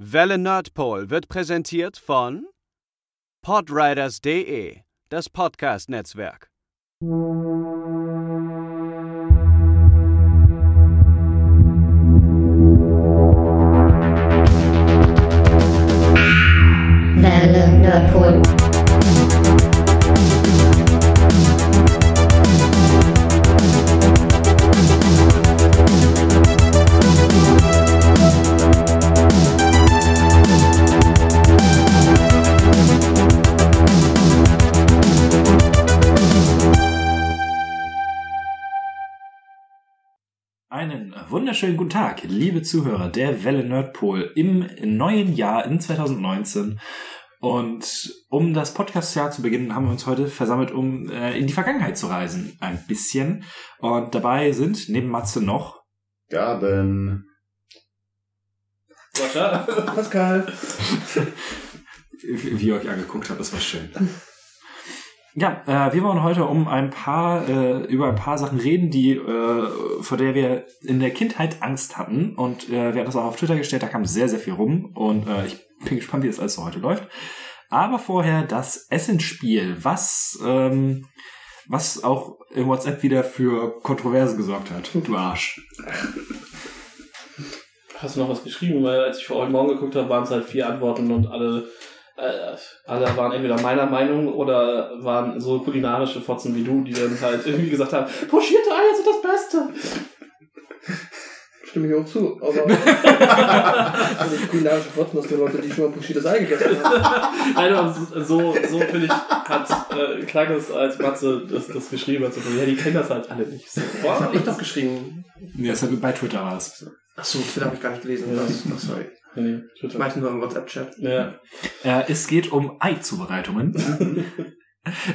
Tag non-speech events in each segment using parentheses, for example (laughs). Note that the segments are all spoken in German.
Welle Nerdpol wird präsentiert von Podriders.de, das Podcast-Netzwerk. Wunderschönen guten Tag, liebe Zuhörer der Welle Nerdpol im neuen Jahr in 2019. Und um das Podcast-Jahr zu beginnen, haben wir uns heute versammelt, um äh, in die Vergangenheit zu reisen. Ein bisschen. Und dabei sind neben Matze noch Gaben. Pascal. (laughs) wie wie ihr euch angeguckt habt, das war schön. Ja, äh, wir wollen heute um ein paar äh, über ein paar Sachen reden, die äh, vor der wir in der Kindheit Angst hatten und äh, wir haben das auch auf Twitter gestellt. Da kam sehr sehr viel rum und äh, ich bin gespannt, wie das alles so heute läuft. Aber vorher das Essensspiel, was ähm, was auch in WhatsApp wieder für Kontroversen gesorgt hat. Du Arsch. Hast du noch was geschrieben? Weil als ich vor heute Morgen geguckt habe, waren es halt vier Antworten und alle, alle waren entweder meiner Meinung oder waren so kulinarische Fotzen wie du, die dann halt irgendwie gesagt haben, pochierte Eier sind das Beste. Stimme ich auch zu, aber (laughs) also kulinarische Fotzen, dass die Leute, die schon mal pochiertes Ei gegessen haben. Nein, aber so, so, finde ich, hat, äh, klang es, als Matze das, das geschrieben hat. So, ja, die kennen das halt alle nicht. So, Das hab ich doch geschrieben. Nee, das hat bei Twitter war es. Achso, Twitter habe ich gar nicht gelesen. Ja. Das, ach, sorry. Nee, Ich Twitter. meinte nur im WhatsApp-Chat. Ja. Äh, es geht um Ei-Zubereitungen. (laughs)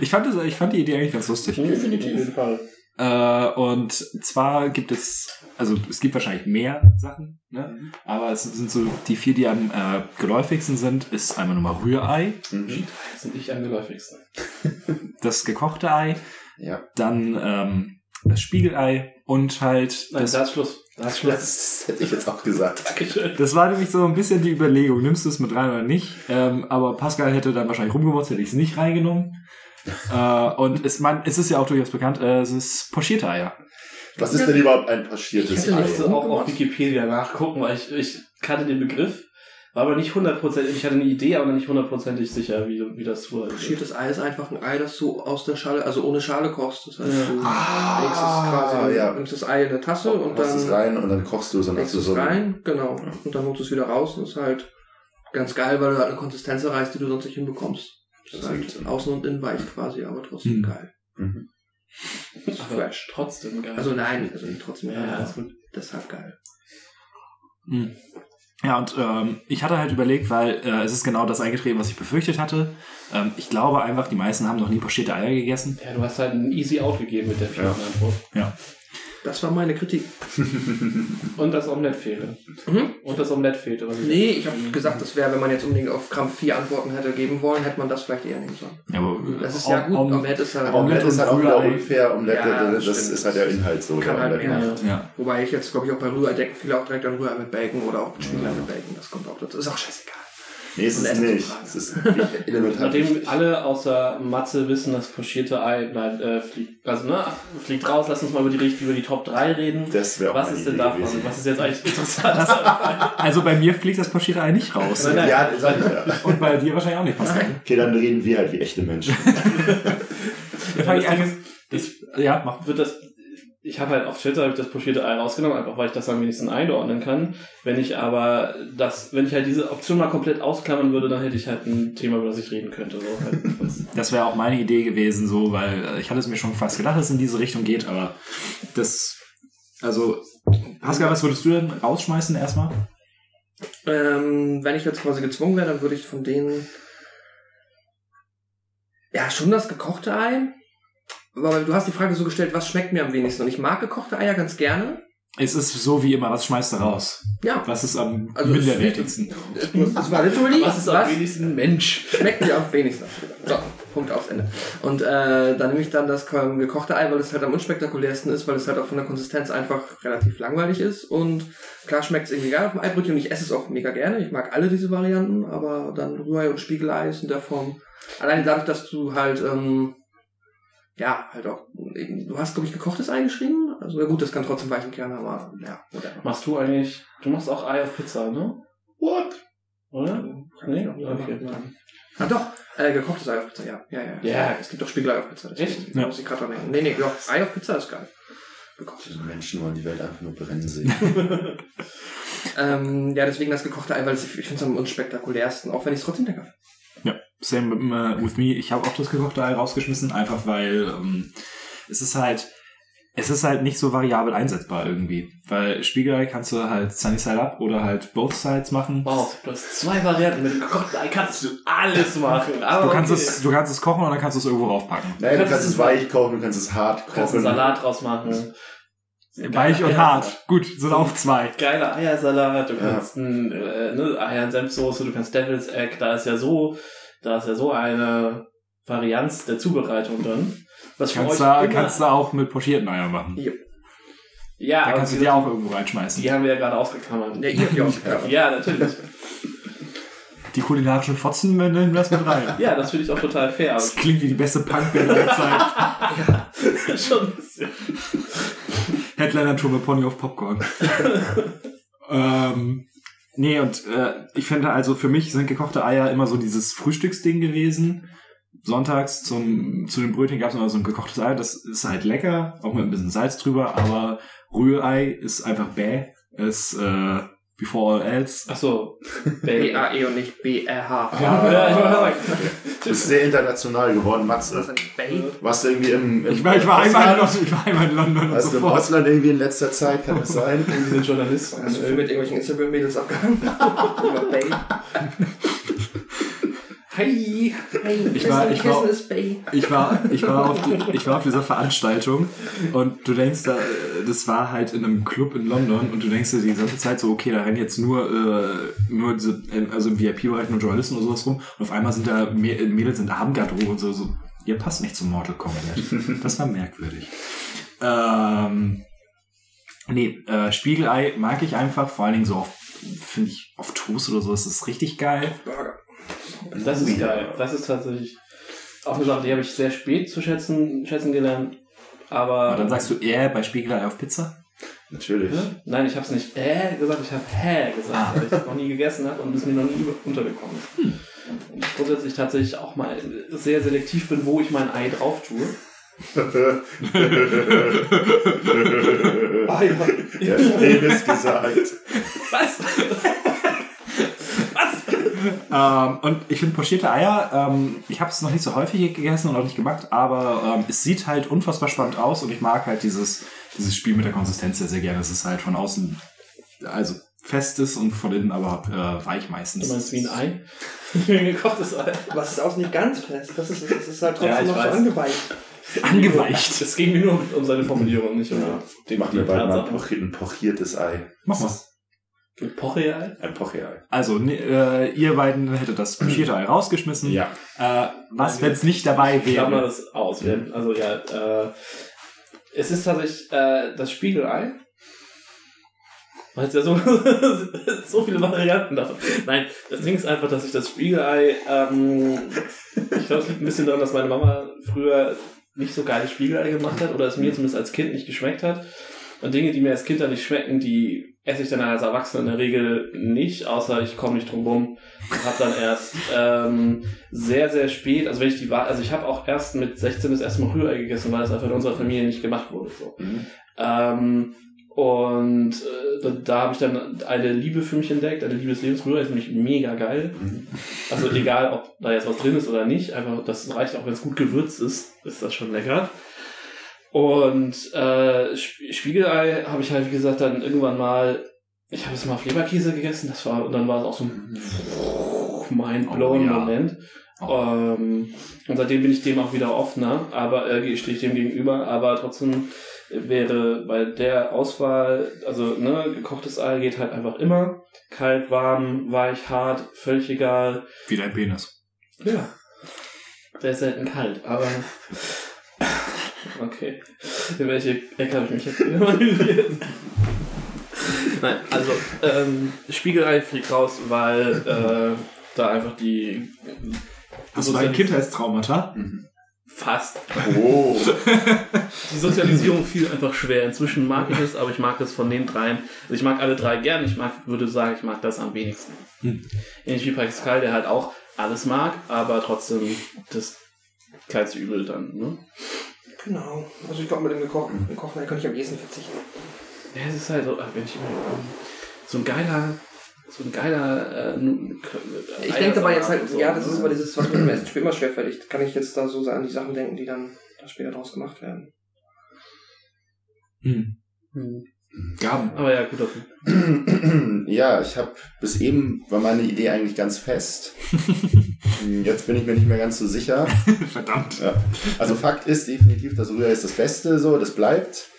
ich, fand das, ich fand die Idee eigentlich ganz lustig. Definitiv. Auf jeden Fall. Äh, und zwar gibt es, also es gibt wahrscheinlich mehr Sachen, ne? aber es sind so die vier, die am äh, geläufigsten sind, ist einmal Nummer Rührei, Mhm. Das sind nicht am geläufigsten. (laughs) das gekochte Ei, Ja. dann ähm, das Spiegelei und halt Nein, das, da ist Schluss. Da ist Schluss. Das hätte ich jetzt auch gesagt. Dankeschön. das war nämlich so ein bisschen die Überlegung, nimmst du es mit rein oder nicht, ähm, aber Pascal hätte dann wahrscheinlich rumgemotzt, hätte ich es nicht reingenommen. (laughs) äh, und es, man, es ist ja auch durchaus bekannt, äh, es ist pochierte Eier. Was ist denn überhaupt ein pochiertes Ich hätte Ich Ei? musste auch auf Wikipedia nachgucken, weil ich, ich kannte den Begriff, war aber nicht hundertprozentig, ich hatte eine Idee, aber nicht hundertprozentig sicher, wie, wie das so Pochiertes Ei ist einfach ein Ei, das du aus der Schale, also ohne Schale kochst. Das heißt, Ja. du Ah, legst es quasi, ja. nimmst das Ei in eine Tasse und Machst es dann rein und dann kochst du es und hast du es so ein- rein, genau. Und dann holst du es wieder raus und ist halt ganz geil, weil du halt eine Konsistenz erreichst, die du sonst nicht hinbekommst. Das ist halt außen und innen weich quasi, aber trotzdem Hm. geil. Mhm. Das ist aber fresh. trotzdem geil. Also nein, also nicht trotzdem ja, geil, deshalb geil. Mhm. Ja, und ähm, ich hatte halt überlegt, weil äh, es ist genau das eingetreten, was ich befürchtet hatte. Ähm, ich glaube einfach, die meisten haben noch nie pochierte Eier gegessen. Ja, du hast halt ein easy out gegeben mit der vierten Ja. Antwort. Ja. Das war meine Kritik. (laughs) Und das Omelett fehlte. Mhm. Und das Omelett fehlte. Was Nee, ich habe gesagt, das wäre, wenn man jetzt unbedingt auf Krampf vier Antworten hätte geben wollen, hätte man das vielleicht eher nehmen sollen. Ja, aber Das ist ja gut, Om- Omelette ist halt, Aber Omelette ist halt auch wieder unfair. Omelette, Ja, das stimmt. ist halt der Inhalt so. Kann der halt Omelette. mehr. Ja. Ja. Wobei ich jetzt, glaube ich, auch bei Rührei denken viele auch direkt an Rührei mit Bacon oder auch mit Spiegelei mit Bacon. Das kommt auch dazu. Ist auch scheißegal. Nee, ist es Essen nicht. Es ist elementar. Nachdem wichtig. alle außer Matze wissen, das pochierte Ei bleibt, äh, fliegt, also, ne, fliegt raus, lass uns mal über die, über die Top 3 reden. Das wäre auch Was ist denn Idee davon? gewesen. Was ist jetzt eigentlich interessant? (laughs) Also bei mir fliegt das pochierte Ei nicht raus. Nein, nein. Ja, sag ich ja. Und bei dir wahrscheinlich auch nicht, Pascal. Okay, dann reden wir halt wie echte Menschen. (laughs) Fang ich das ist, ja, mach. wird das ich habe halt auf Twitter ich das pochierte Ei rausgenommen, einfach weil ich das am wenigsten einordnen kann. Wenn ich aber das, wenn ich halt diese Option mal komplett ausklammern würde, dann hätte ich halt ein Thema, über das ich reden könnte. So halt. (laughs) Das- Das wäre auch meine Idee gewesen, so, weil äh, ich hatte es mir schon fast gedacht, dass es in diese Richtung geht, aber das, also, Pascal, was würdest du denn rausschmeißen erstmal? Ähm, wenn ich jetzt quasi gezwungen wäre, dann würde ich von denen. Ja, schon das gekochte Ei. Aber du hast die Frage so gestellt, was schmeckt mir am wenigsten? Und ich mag gekochte Eier ganz gerne. Es ist so wie immer, was schmeißt du raus? Ja. Was ist am Also minderwertigsten? Das war literally, Was ist am wenigsten Mensch? schmeckt mir am wenigsten? So. Punkt aufs Ende. Und äh, dann nehme ich dann das gekochte Ei, weil es halt am unspektakulärsten ist, weil es halt auch von der Konsistenz einfach relativ langweilig ist. Und klar schmeckt es irgendwie geil auf dem Eibrötchen und ich esse es auch mega gerne. Ich mag alle diese Varianten, aber dann Rührei und Spiegelei ist in der Form. Allein dadurch, dass du halt, ähm, ja, halt auch, eben, du hast, glaube ich, gekochtes Ei geschrieben. Also ja gut, das kann trotzdem weichen Kern, aber ja, whatever. Machst du eigentlich, du machst auch Ei auf Pizza, ne? What? Oder? Nee? Okay. Okay. Ah doch, äh, gekochtes Ei auf Pizza, ja. Ja, ja. Ja. Es gibt auch Spiegelei auf Pizza. Echt? Ja. Muss ich gerade dran denken. Nee, nee, doch, Ei auf Pizza ist geil. Gekochtes Diese Menschen wollen die Welt einfach nur brennen sehen. (laughs) Ähm, ja, deswegen das gekochte Ei, weil es, ich finde es am unspektakulärsten, auch wenn ich es trotzdem lecker finde. Ja, same äh, with me. Ich habe auch das gekochte Ei rausgeschmissen, einfach weil ähm, es ist halt, es ist halt nicht so variabel einsetzbar irgendwie. Weil Spiegelei kannst du halt Sunny Side Up oder halt Both Sides machen. Wow, du hast zwei Varianten. Mit dem gekochten Ei kannst du alles machen. Aber Du kannst, okay. es, du kannst es kochen und dann kannst du es irgendwo raufpacken. Nein, du kannst kannst es- weich kochen, du kannst es hart Du kannst einen kochen. Salat draus machen. Weich und hart. Gut, sind auch zwei. Geiler Eiersalat, du Ja. kannst ein, äh, ne, Eier- und Senfsoße, du kannst Devil's Egg, da ist ja so, da ist ja so eine Varianz der Zubereitung drin. Was für Kannst euch da, kannst du auch mit pochierten Eiern machen. ja, Da aber kannst du die auch gesagt, irgendwo reinschmeißen. die haben wir ja gerade ausgeklammert. Ja, ja auch. Ja, natürlich. Die kulinarischen Fotzen, wir nehmen das mit rein. Ja, das finde ich auch total fair. Das klingt wie die beste Punkband der Zeit. (laughs) Schon ein bisschen. Headliner-Tour mit Pony auf Popcorn. (laughs) ähm, nee, und äh, ich finde also, für mich sind gekochte Eier immer so dieses Frühstücksding gewesen. Sonntags zum, zu den Brötchen gab es immer so ein gekochtes Ei. Das ist halt lecker, auch mit ein bisschen Salz drüber, aber Rührei ist einfach bäh. Ist äh, before all else. Achso. B-A-E und nicht B-R-H. Ja, ich wollte sagen. Du bist sehr international geworden, Matze. Das ist ein Bay. Warst du irgendwie im, im Ich war, ich war einmal in? London, ich war einmal in London und Warst du fort. Ausland irgendwie in letzter Zeit? Kann das sein? Wir (laughs) sind Journalisten. Hast du mit irgendwelchen Instagram-Mädels abgehangen? (laughs) Über Bay. Hi. Hey, Ich war- ich war-. Ich war, ich war auf, die, ich war auf dieser Veranstaltung und du denkst, da, das war halt in einem Club in London und du denkst dir die ganze Zeit so, okay, da rennen jetzt nur, äh, nur diese, also im VIP-Bereich nur Journalisten oder sowas rum und auf einmal sind da Mä- Mädels in Abendgarderobe und so, so, ihr passt nicht zum Mortal Kombat. (laughs) Das war merkwürdig. Ähm, nee, äh, Spiegelei mag ich einfach, vor allen Dingen so auf, finde ich, auf Toast oder so, das ist richtig geil. Burger. Das ist geil. Das ist tatsächlich auch eine Sache, die habe ich sehr spät zu schätzen, schätzen gelernt. Aber. Und dann sagst du eher bei Spiegelei auf Pizza? Natürlich. Nein, ich habe es nicht äh gesagt, ich habe hä gesagt, Ah. weil ich es noch nie gegessen habe und es mir noch nie untergekommen ist. Und ich grundsätzlich tatsächlich auch mal sehr selektiv bin, wo ich mein Ei drauf tue. (laughs) Ah, ja. Der Penis gesagt. Was? (laughs) Ähm, und ich finde pochierte Eier, ähm, ich habe es noch nicht so häufig gegessen und auch nicht gemacht, aber ähm, es sieht halt unfassbar spannend aus und ich mag halt dieses, dieses Spiel mit der Konsistenz sehr, sehr gerne. Es ist halt von außen, also fest ist und von innen aber äh, weich meistens. Du meinst wie ein Ei? (laughs) Wie ein gekochtes Ei. Was ist auch nicht ganz fest. Das ist, das ist halt trotzdem Ja, noch so weiß. angeweicht. Angeweicht. Es ging mir nur um seine Formulierung, nicht um Ja. den mal ein, Tatsachen. ein pochiertes Ei. Mach mal. Ein Poche-Ei? Ein Poche-Ei. Also, ne, äh, ihr beiden hättet das pochierte Ei (clears throat) rausgeschmissen. Ja. Äh, was, wenn es nicht dabei Klammer wäre? das aus. Wir, also ja, äh, es ist tatsächlich äh, das Spiegelei. Weil es ja so, (laughs) so viele Varianten davon. Nein, das Ding ist einfach, dass ich das Spiegelei, ähm, ich glaube, es liegt ein bisschen daran, dass meine Mama früher nicht so geile Spiegelei gemacht hat oder es mir zumindest als Kind nicht geschmeckt hat. Und Dinge, die mir als Kind dann nicht schmecken, die esse ich dann als Erwachsener in der Regel nicht, außer ich komme nicht drum rum und habe dann erst ähm, sehr, sehr spät, also wenn ich die Wahl, also ich habe auch erst mit 16 das erste Mal Rührei gegessen, weil das einfach in unserer Familie nicht gemacht wurde. So. Mhm. Ähm, und äh, da, da habe ich dann eine Liebe für mich entdeckt, eine Liebe des Lebens. Rührei ist nämlich mega geil. Mhm. Also egal, ob da jetzt was drin ist oder nicht, einfach das reicht auch, wenn es gut gewürzt ist, ist das schon lecker. Und äh, Sp- Spiegelei habe ich halt, wie gesagt, dann irgendwann mal, ich habe es mal auf Leberkäse gegessen, das war, und dann war es auch so ein mind-blown Oh, ja. Moment. Ähm, und seitdem bin ich dem auch wieder offener, aber äh, stehe ich dem gegenüber, aber trotzdem wäre bei der Auswahl, also ne, gekochtes Ei geht halt einfach immer. Kalt, warm, weich, hart, völlig egal. Wie dein Penis. Ja. sehr selten kalt, aber. (laughs) Okay. In welche Ecke habe ich mich jetzt wieder manövriert? Nein, also, ähm, Spiegelei fliegt raus, weil äh, da einfach die. Hast du ein Kindheitstraumata? Fast. Oh. Die Sozialisierung fiel einfach schwer. Inzwischen mag ich es, aber ich mag es von den dreien. Also ich mag alle drei gern. Ich mag, würde sagen, ich mag das am wenigsten. Hm. Ähnlich wie Pascal, der halt auch alles mag, aber trotzdem das kleinste Übel dann. Ne? Genau. Also ich glaube, mit dem gekochten, gekochten Ei könnte ich am ehesten verzichten. Ja, es ist halt so, äh, wenn ich ähm, so ein geiler, so ein geiler. Äh, äh, Ich denke dabei jetzt halt, so, ja, das ist aber dieses, was mir im ersten Spiel immer schwerfällt. Kann ich jetzt da so an die Sachen denken, die dann da später draus gemacht werden. Hm. Hm. Gaben. Aber ja, gut, okay. (clears throat) ja, ich habe bis eben war meine Idee eigentlich ganz fest. (laughs) Jetzt bin ich mir nicht mehr ganz so sicher. (laughs) Verdammt. Ja. Also Fakt ist definitiv, das Rührei ist das Beste, so, das bleibt.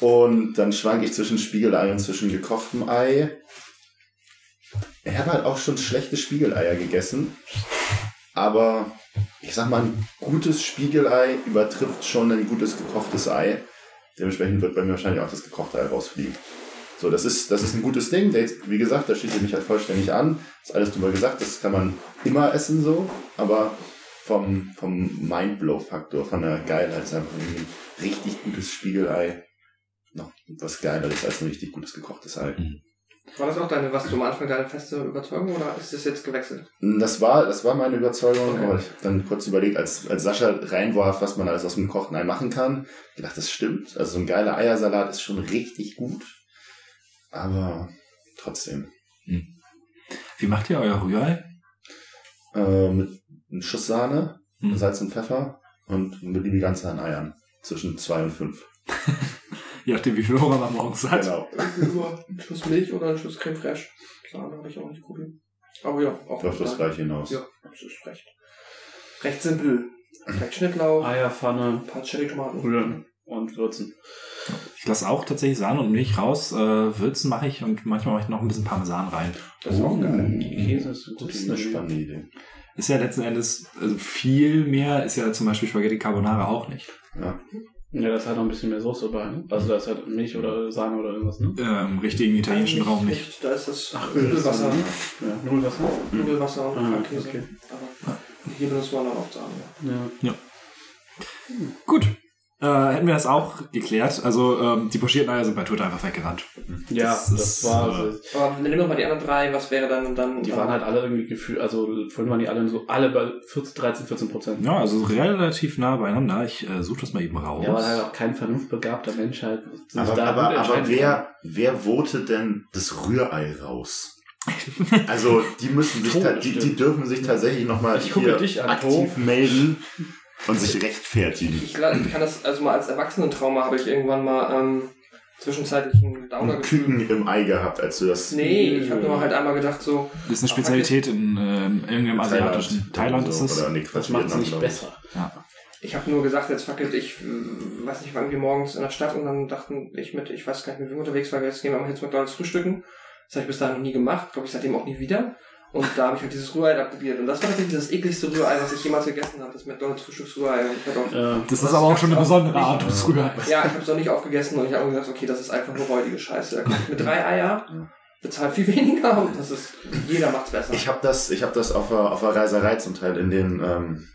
Und dann schwank ich zwischen Spiegelei und zwischen gekochtem Ei. Ich habe halt auch schon schlechte Spiegeleier gegessen. Aber ich sag mal, ein gutes Spiegelei übertrifft schon ein gutes gekochtes Ei. Dementsprechend wird bei mir wahrscheinlich auch das gekochte Ei rausfliegen. So, das ist, das ist ein gutes Ding. Wie gesagt, da schließe ich mich halt vollständig an. Das ist alles drüber gesagt, das kann man immer essen so. Aber vom, vom Mindblow-Faktor, von der Geilheit ist einfach ein richtig gutes Spiegelei noch was Geileres als ein richtig gutes gekochtes Ei. War das auch deine, was du am Anfang deine feste Überzeugung oder ist das jetzt gewechselt? Das war, das war meine Überzeugung, Okay. aber ich hab dann kurz überlegt, als, als Sascha reinwarf, was man alles aus dem gekochten Ei machen kann, gedacht, das stimmt. Also so ein geiler Eiersalat ist schon richtig gut. Aber trotzdem. Wie macht ihr euer Rührei? Äh, mit einem Schuss Sahne, Hm. Salz und Pfeffer und eine beliebige Anzahl an Eiern. Zwischen zwei und fünf. (laughs) Je nachdem, wie viel Hunger man morgens hat. Genau. Nur ein Schuss Milch oder ein Schuss Creme Fraiche. Sahne habe ich auch nicht probiert. Aber ja, auch Läuft das gleich hinaus. Ja, das ist recht. Recht simpel. Vielleicht Schnittlauch, Eierpfanne, ein paar Cherry-Tomaten. rühren und würzen. Ich lasse auch tatsächlich Sahne und Milch raus. Äh, Würzen mache ich und manchmal mache ich noch ein bisschen Parmesan rein. Das ist auch geil. Käse ist gut. Das ist eine spannende Idee. Ist ja letzten Endes, also viel mehr ist ja zum Beispiel Spaghetti Carbonara auch nicht. Ja. Ja, da ist halt noch ein bisschen mehr Soße bei. Ne? Also da ist halt Milch oder Sahne oder irgendwas, ne? Äh, Im richtigen italienischen Raum nicht. Da ist das Ach, Nudelwasser. Ja, Nudelwasser. Nudelwasser und Ah, Käse. okay. Aber hier benutzt man dann oft Sahne. Ja. Gut. Äh, hätten wir das auch geklärt. Also ähm, die pochierten Eier sind bei Twitter einfach weggerannt. Ja, Das das, ist, war äh, so. Aber nimm doch mal die anderen drei, was wäre dann dann. Die waren halt alle irgendwie gefühlt, also vorhin waren die alle so, alle bei 14, 13, 14 Prozent. Ja, also relativ nah beieinander. Ich äh, suche das mal eben raus. Ja, weil halt auch kein vernunftbegabter Mensch halt Aber, da aber, aber wer, wer votet denn das Rührei raus? (laughs) Also die müssen sich, To ta- die, die dürfen sich tatsächlich nochmal Ich gucke hier dich an, aktiv melden und sich rechtfertigen. Ich, kann das, also mal als Erwachsenentrauma habe ich irgendwann mal ähm, zwischenzeitlich einen Downer Ein. Küken im Ei gehabt, als du das Nee, ich habe nur halt einmal gedacht so, Das ist eine Spezialität in ähm, irgendeinem asiatischen. Thailand oder ist so, es. Oder nee, Das Quatsch, macht es nicht besser. ich habe nur gesagt, jetzt fackelt ich, äh, weiß nicht, waren wir morgens in der Stadt und dann dachten ich mit, ich weiß gar nicht, mit wem unterwegs war, jetzt gehen wir mal zu McDonalds frühstücken. Das habe ich bis dahin noch nie gemacht, glaube ich seitdem auch nie wieder. Und da habe ich halt dieses Rührei da probiert. Und das war tatsächlich das ekligste Rührei, was ich jemals gegessen habe, das McDonalds Frühstücksrührei. Und ich hab auch Äh, Das ist aber auch schon eine besondere Art des Rührei. Ja, ich habe es noch nicht aufgegessen und ich habe gesagt, okay, das ist einfach nur räudige Scheiße. Mit drei Eier bezahlt viel weniger und das ist, jeder macht's besser. Ich habe das, ich hab das auf der, auf der Reiserei zum Teil in den ähm,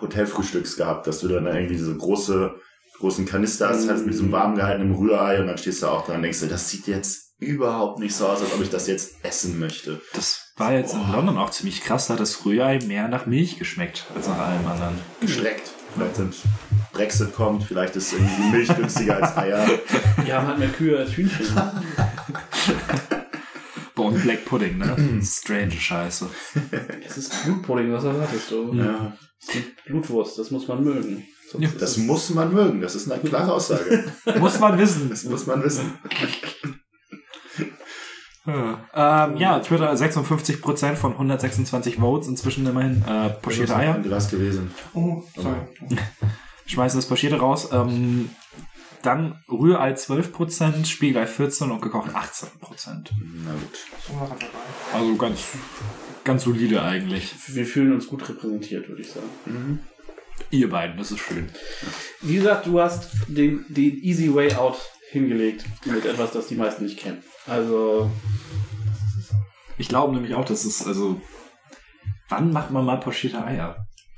Hotelfrühstücks gehabt, dass du dann irgendwie diese große, großen Kanister hast, halt mit diesem warm gehaltenen Rührei und dann stehst du auch da und denkst dir, das sieht jetzt überhaupt nicht so aus, als ob ich das jetzt essen möchte. Das war jetzt in London auch ziemlich krass. Da hat das Rührei mehr nach Milch geschmeckt als nach allem anderen. Geschreckt. Vielleicht sind Brexit kommt, vielleicht ist irgendwie die Milch günstiger als Eier. die haben halt mehr Kühe als Hühnchen. (laughs) Boah, und Black Pudding, ne? Strange Scheiße. Es ist Blutpudding, was erwartest du? Ja. Blutwurst, das muss man mögen. Ja, Das muss man mögen, das ist eine klare Aussage. Muss man wissen. Das muss man wissen. (laughs) Ja, ähm, ja Twitter 56% von 126 Votes inzwischen immerhin. Äh, pochierte Eier. Ein Glas gewesen. oh, sorry. Schmeißen das Pochierte raus. Ähm, dann Rührei 12%, Spiegelei 14% und gekocht 18%. Na gut. Also ganz ganz solide eigentlich. Wir fühlen uns gut repräsentiert, würde ich sagen. Ihr beiden, das ist schön. Wie gesagt, du hast den, den Easy Way Out hingelegt mit etwas, das die meisten nicht kennen. Also, Ich glaube nämlich auch, dass es, also, wann macht man mal pochierte Eier?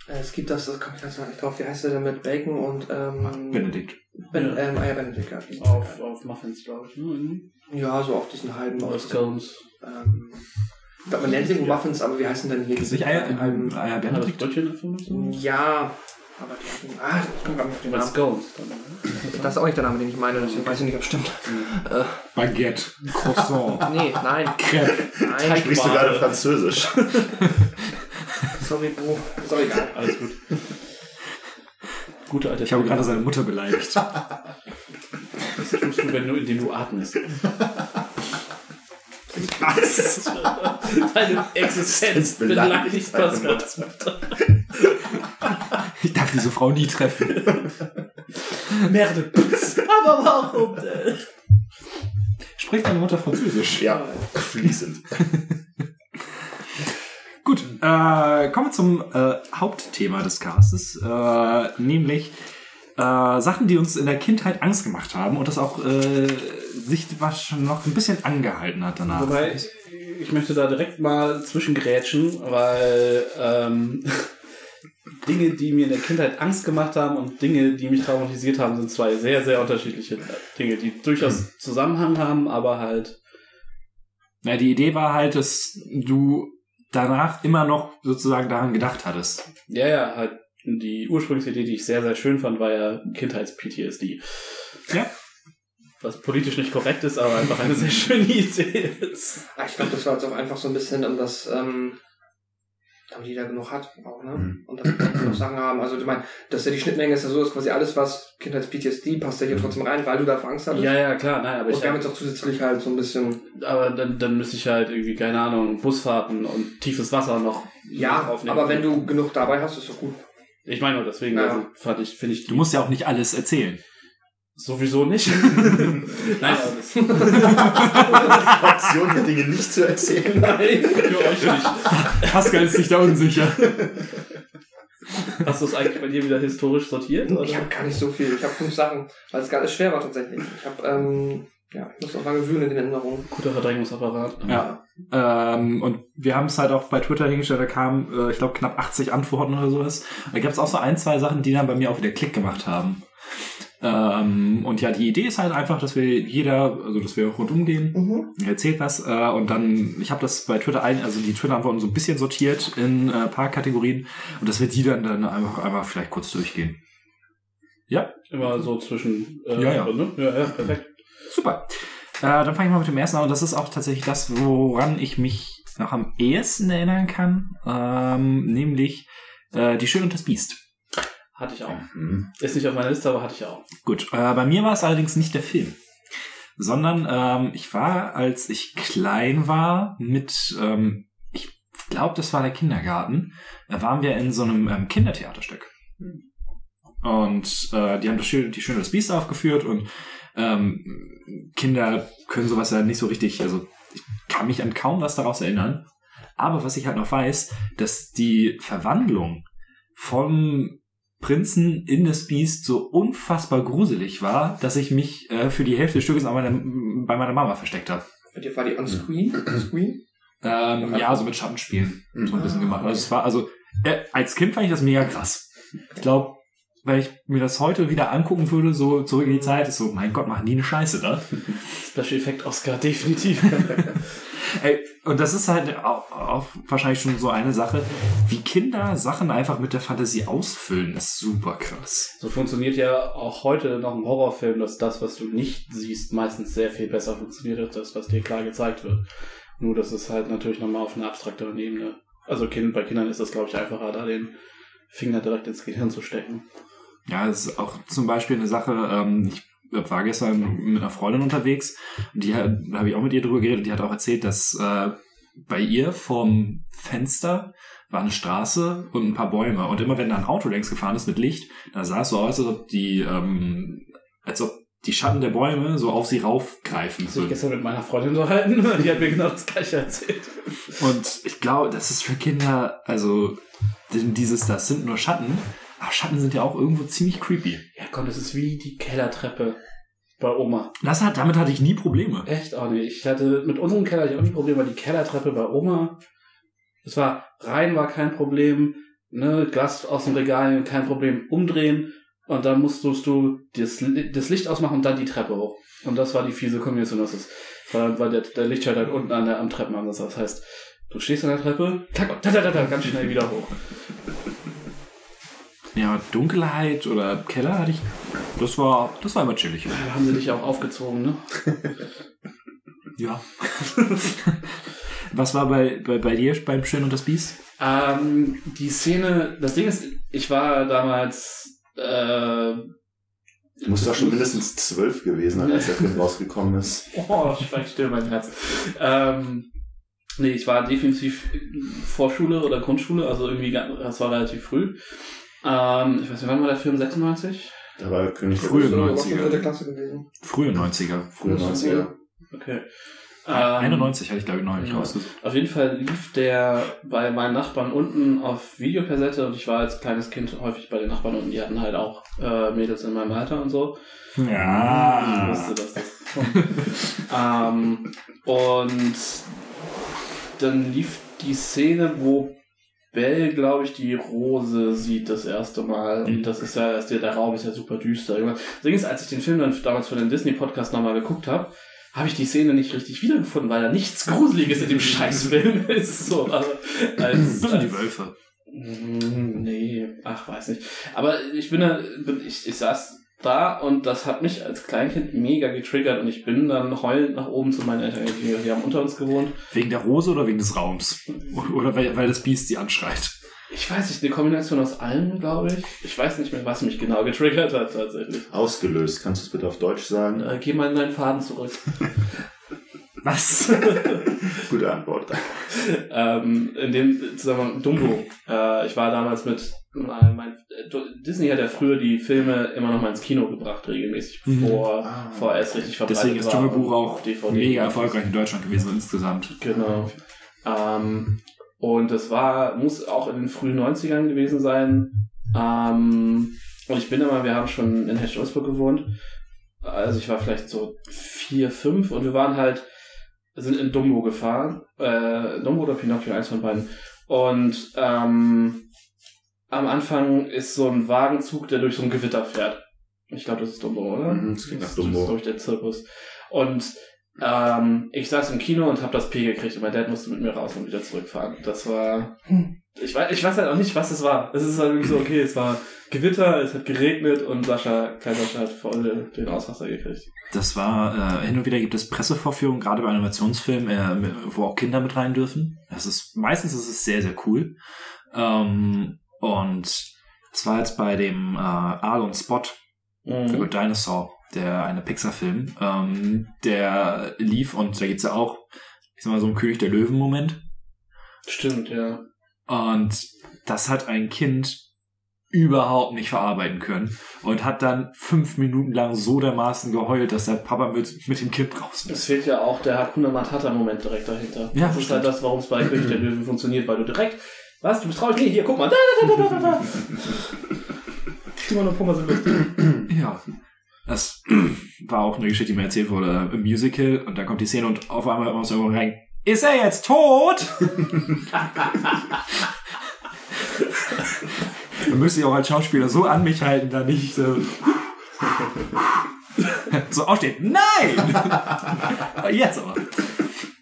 Äh, Es gibt das, das komme ich ganz nicht drauf, wie heißt der denn mit Bacon und ähm, Benedikt. Ben, ähm, Eier Benedict, ja. auf, auf Muffins, glaube ich. Mhm. Ja, so auf diesen halben. Auf Scones. Ähm, ich glaube, man nennt sie Muffins, aber wie heißen denn hier? Ist nicht Eier, Ähm, Eier Benedikt? Ja, aber die hatten, ah, ich komme gerade nicht auf den Namen. Dann, ne? Das ist auch nicht der Name, den ich meine, deswegen weiß ich nicht, ob es stimmt. Äh, Baguette. Croissant. (laughs) nee, nein. Crepe. Nein, Sprichst du gerade Französisch? (laughs) sorry, Bro. Ist auch egal. Alles gut. Gute alte Ich habe gerade seine Mutter beleidigt. Das tust du, wenn du, indem du atmest. (laughs) Was? (laughs) Deine Existenz beleidigt Mutter. Ich darf diese Frau nie treffen. Merde. Aber warum denn? Spricht deine Mutter Französisch? Ja, fließend. Gut, äh, kommen wir zum äh, Hauptthema des Castes, äh, nämlich äh, Sachen, die uns in der Kindheit Angst gemacht haben und das auch äh, sich was schon noch ein bisschen angehalten hat danach. Wobei, ich möchte da direkt mal zwischengrätschen, weil ähm, (laughs) Dinge, die mir in der Kindheit Angst gemacht haben und Dinge, die mich traumatisiert haben, sind zwei sehr, sehr unterschiedliche Dinge, die durchaus Zusammenhang haben, aber halt Na, die Idee war halt, dass du danach immer noch sozusagen daran gedacht hattest. Ja, ja, halt die Ursprungsidee, die ich sehr, sehr schön fand, war ja Kindheits-PTSD. Ja. Was politisch nicht korrekt ist, aber einfach eine sehr schöne Idee ist. Ah, Ich glaube, das war jetzt auch einfach so ein bisschen, um das, ähm, damit jeder genug hat, auch, ne? Mhm. Und dass wir genug Sachen haben. Also, ich meine, dass ja die Schnittmenge ist ja so, ist quasi alles, was Kindheits-PTSD passt ja hier trotzdem rein, weil du davor Angst hattest. Ja, ja, klar, nein, aber Und ich wir haben jetzt auch zusätzlich halt so ein bisschen, aber dann, dann müsste ich halt irgendwie, keine Ahnung, Busfahrten und tiefes Wasser noch ja, aufnehmen. aber wenn du genug dabei hast, ist doch gut. Ich meine nur deswegen, Ja. also fand ich, finde ich Du musst ja auch nicht alles erzählen. sowieso nicht. (laughs) nein, das, (laughs) Option, die Dinge nicht zu erzählen. nein, für euch nicht. Pascal ist sich da unsicher. Hast du es eigentlich bei dir wieder historisch sortiert? Oder? Ich habe gar nicht so viel. Ich habe fünf Sachen, weil es gar nicht schwer war tatsächlich. Ich habe, ähm, ja, ich muss noch lange wühlen in den Erinnerungen. Guter Verdrängungsapparat. Ja. Ähm, und wir haben es halt auch bei Twitter hingestellt, da kamen, äh, ich glaube, knapp 80 Antworten oder sowas. Da gab es auch so ein, zwei Sachen, die dann bei mir auch wieder Klick gemacht haben. Ähm, und ja, die Idee ist halt einfach, dass wir jeder, also dass wir rundum gehen, Mhm. erzählt was äh, und dann, ich habe das bei Twitter ein, also die Twitter-Antworten so ein bisschen sortiert in äh, paar Kategorien und dass wir die dann, dann einfach, einfach vielleicht kurz durchgehen. Ja, Immer so zwischen. Äh, Ja, ja. Ne? ja, ja, perfekt. Super. Äh, dann fange ich mal mit dem ersten an und das ist auch tatsächlich das, woran ich mich noch am ehesten erinnern kann, ähm, nämlich äh, Die Schöne und das Biest. Hatte ich auch. Mhm. Ist nicht auf meiner Liste, aber hatte ich auch. Gut, äh, bei mir war es allerdings nicht der Film, sondern ähm, ich war, als ich klein war, mit, ähm, ich glaube, das war der Kindergarten, da waren wir in so einem ähm, Kindertheaterstück. Und äh, die haben das Schöne, die Schöne das Biest aufgeführt und ähm, Kinder können sowas ja nicht so richtig, also ich kann mich an kaum was daraus erinnern. Aber was ich halt noch weiß, dass die Verwandlung vom Prinzen in das Biest so unfassbar gruselig war, dass ich mich äh, für die Hälfte des Stückes meiner, bei meiner Mama versteckt habe. War die on screen? (clears throat) screen? Ähm, ja, so mit Schattenspielen Mhm. so ein bisschen gemacht. Also es war, also äh, als Kind fand ich das mega krass. Ich glaube, wenn ich mir das heute wieder angucken würde, so zurück in die Zeit, ist so, mein Gott, machen die eine Scheiße da. (laughs) Special Effect Oscar, definitiv. (laughs) Ey, und das ist halt auch, auch wahrscheinlich schon so eine Sache, wie Kinder Sachen einfach mit der Fantasie ausfüllen, ist super krass. So funktioniert ja auch heute noch ein Horrorfilm, dass das, was du nicht siehst, meistens sehr viel besser funktioniert als das, was dir klar gezeigt wird. Nur, dass es halt natürlich nochmal auf einer abstrakteren Ebene. Also bei Kindern ist das, glaube ich, einfacher, da den Finger direkt ins Gehirn zu stecken. Ja, das ist auch zum Beispiel eine Sache, ähm, ich war gestern mit einer Freundin unterwegs und die hat- da habe ich auch mit ihr drüber geredet und die hat auch erzählt, dass äh, bei ihr vorm Fenster war eine Straße und ein paar Bäume und immer wenn da ein Auto längs gefahren ist mit Licht, dann sah es so aus, als ob die, ähm, als ob die Schatten der Bäume so auf sie raufgreifen. Ich habe gestern mit meiner Freundin unterhalten, (laughs) die hat mir genau das gleiche erzählt. Und ich glaube, das ist für Kinder, also denn dieses, das sind nur Schatten, aber Schatten sind ja auch irgendwo ziemlich creepy. Ja, komm, das ist wie die Kellertreppe bei Oma. Das hat, damit hatte ich nie Probleme. Echt auch nicht. Ich hatte mit unserem Keller hatte ich auch nie Probleme, weil die Kellertreppe bei Oma, es war rein war kein Problem, ne, Glas aus dem Regal kein Problem, umdrehen und dann musstest du das, das Licht ausmachen und dann die Treppe hoch. Und das war die fiese Kombination. Das ist, war, war der, der Lichtschalter halt unten an der, am Treppenansatz. Das heißt, du stehst an der Treppe, klack, und tatatata, ganz schnell wieder hoch. Ja, Dunkelheit oder Keller hatte ich, das war, das war immer chillig. Da haben sie dich auch aufgezogen, ne? (laughs) Ja. Was war bei, bei, bei dir beim Schön und das Biest? Ähm, die Szene, das Ding ist, ich war damals, äh, Du musst doch schon mindestens zwölf gewesen sein, als der Film rausgekommen ist. (laughs) Oh, schweigt still mein Herz. Ähm, nee, ich war definitiv Vorschule oder Grundschule, also irgendwie, das war relativ früh. Ähm, ich weiß nicht, wann war der Film? 96? Da war König der Frühe Löwen. war schon 90er. dritte Klasse gewesen. Frühe 90er. Frühe 90er. Okay. Ähm, 91 hatte ich glaube ich neulich ja. rausgesucht. Auf jeden Fall lief der bei meinen Nachbarn unten auf Videokassette und ich war als kleines Kind häufig bei den Nachbarn unten, die hatten halt auch äh, Mädels in meinem Alter und so. Ich Ja. wusste, dass das kommt. (laughs) ähm, und dann lief die Szene, wo Bell, glaube ich, die Rose sieht das erste Mal. Und das ist ja, das, der, der Raum ist ja super düster. Ist, als ich den Film dann damals für den Disney-Podcast nochmal geguckt habe, habe ich die Szene nicht richtig wiedergefunden, weil da nichts Gruseliges in dem (laughs) Scheißfilm ist. So, also, als, Das sind die Wölfe. Mm, Nee, ach, weiß nicht. Aber ich bin da, ich, ich saß da und das hat mich als Kleinkind mega getriggert und ich bin dann heulend nach oben zu meinen Eltern gegangen. Die haben unter uns gewohnt. Wegen der Rose oder wegen des Raums? Oder weil, weil das Biest sie anschreit? Ich weiß nicht, eine Kombination aus allem, glaube ich. Ich weiß nicht mehr, was mich genau getriggert hat, tatsächlich. Ausgelöst. Kannst du es bitte auf Deutsch sagen? Äh, geh mal in deinen Faden zurück. (laughs) Was? (laughs) Gute Antwort. ähm, in dem Zusammenhang Dumbo. Äh, ich war damals mit mein, mein, Disney hat ja früher die Filme immer noch mal ins Kino gebracht, regelmäßig, Mhm. bevor, Ah. bevor er es richtig verbreitet Deswegen ist war Dschungelbuch auch mega erfolgreich in Deutschland gewesen insgesamt. Genau. Ähm, und das war, muss auch in den frühen 90ern gewesen sein. Ähm, und ich bin immer, wir haben schon in Hedge-Osburg gewohnt. Also ich war vielleicht so vier, fünf und wir waren halt, sind in Dumbo gefahren. Äh, Dumbo oder Pinocchio, eins von beiden. Und ähm, am Anfang ist so ein Wagenzug, der durch so ein Gewitter fährt. Ich glaube, das ist Dumbo, oder? Mhm, das klingt nach Das Dumbo. ist, glaube ich, der Zirkus. Und ähm, ich saß im Kino und habe das P gekriegt und mein Dad musste mit mir raus und wieder zurückfahren. Das war. Ich weiß, ich weiß halt auch nicht, was es war. Es ist halt irgendwie so, okay, es war Gewitter, es hat geregnet und Sascha, klein Sascha hat voll den Ausraster gekriegt. Das war, äh, hin und wieder gibt es Pressevorführungen, gerade bei Animationsfilmen, äh, wo auch Kinder mit rein dürfen. Das ist, meistens ist es sehr, sehr cool. Ähm, und es war jetzt bei dem äh, Aal und Spot The Mhm. Good Dinosaur, der eine Pixar-Film, ähm, der lief und da geht's ja auch, ich sag mal, so um König der Löwen-Moment. Stimmt, ja. Und das hat ein Kind überhaupt nicht verarbeiten können und hat dann fünf Minuten lang so dermaßen geheult, dass der Papa mit, mit dem Kind raus Es ist. fehlt ja auch der Hakuna Matata-Moment direkt dahinter. Ja, das ist halt das, warum es bei König der (clears throat) Löwen funktioniert, weil du direkt, was, du bist traurig? Nee, hier, guck mal. Da, da, da, da, da, da. Timon und Pumba sind lustig. Ja. Das (clears throat) war auch eine Geschichte, die mir erzählt wurde im Musical und dann kommt die Szene und auf einmal aus irgendwo rein, ist er jetzt tot? (laughs) Man müsste sich auch als Schauspieler so an mich halten, da nicht so, so aufstehen. Nein! (laughs) Jetzt aber.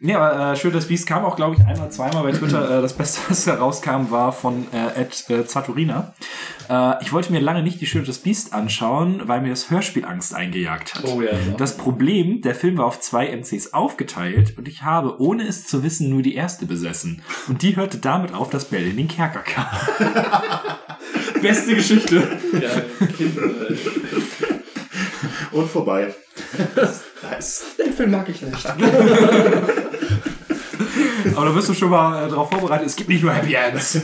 Ja, aber äh, Schön, das Biest kam auch, glaube ich, einmal, zweimal bei Twitter. (laughs) Äh, das Beste, was herauskam, war von äh, Ed äh, Zaturina. Äh, ich wollte mir lange nicht die Schön, das Biest anschauen, weil mir das Hörspiel Angst eingejagt hat. Oh ja. Das Problem, der Film war auf zwei MCs aufgeteilt und ich habe, ohne es zu wissen, nur die erste besessen. Und die hörte damit auf, dass Bell in den Kerker kam. (laughs) Beste Geschichte. ja ey. Und vorbei. nice. Den Film mag ich nicht. (laughs) Aber da wirst du schon mal äh, darauf vorbereitet, es gibt nicht nur Happy Ends.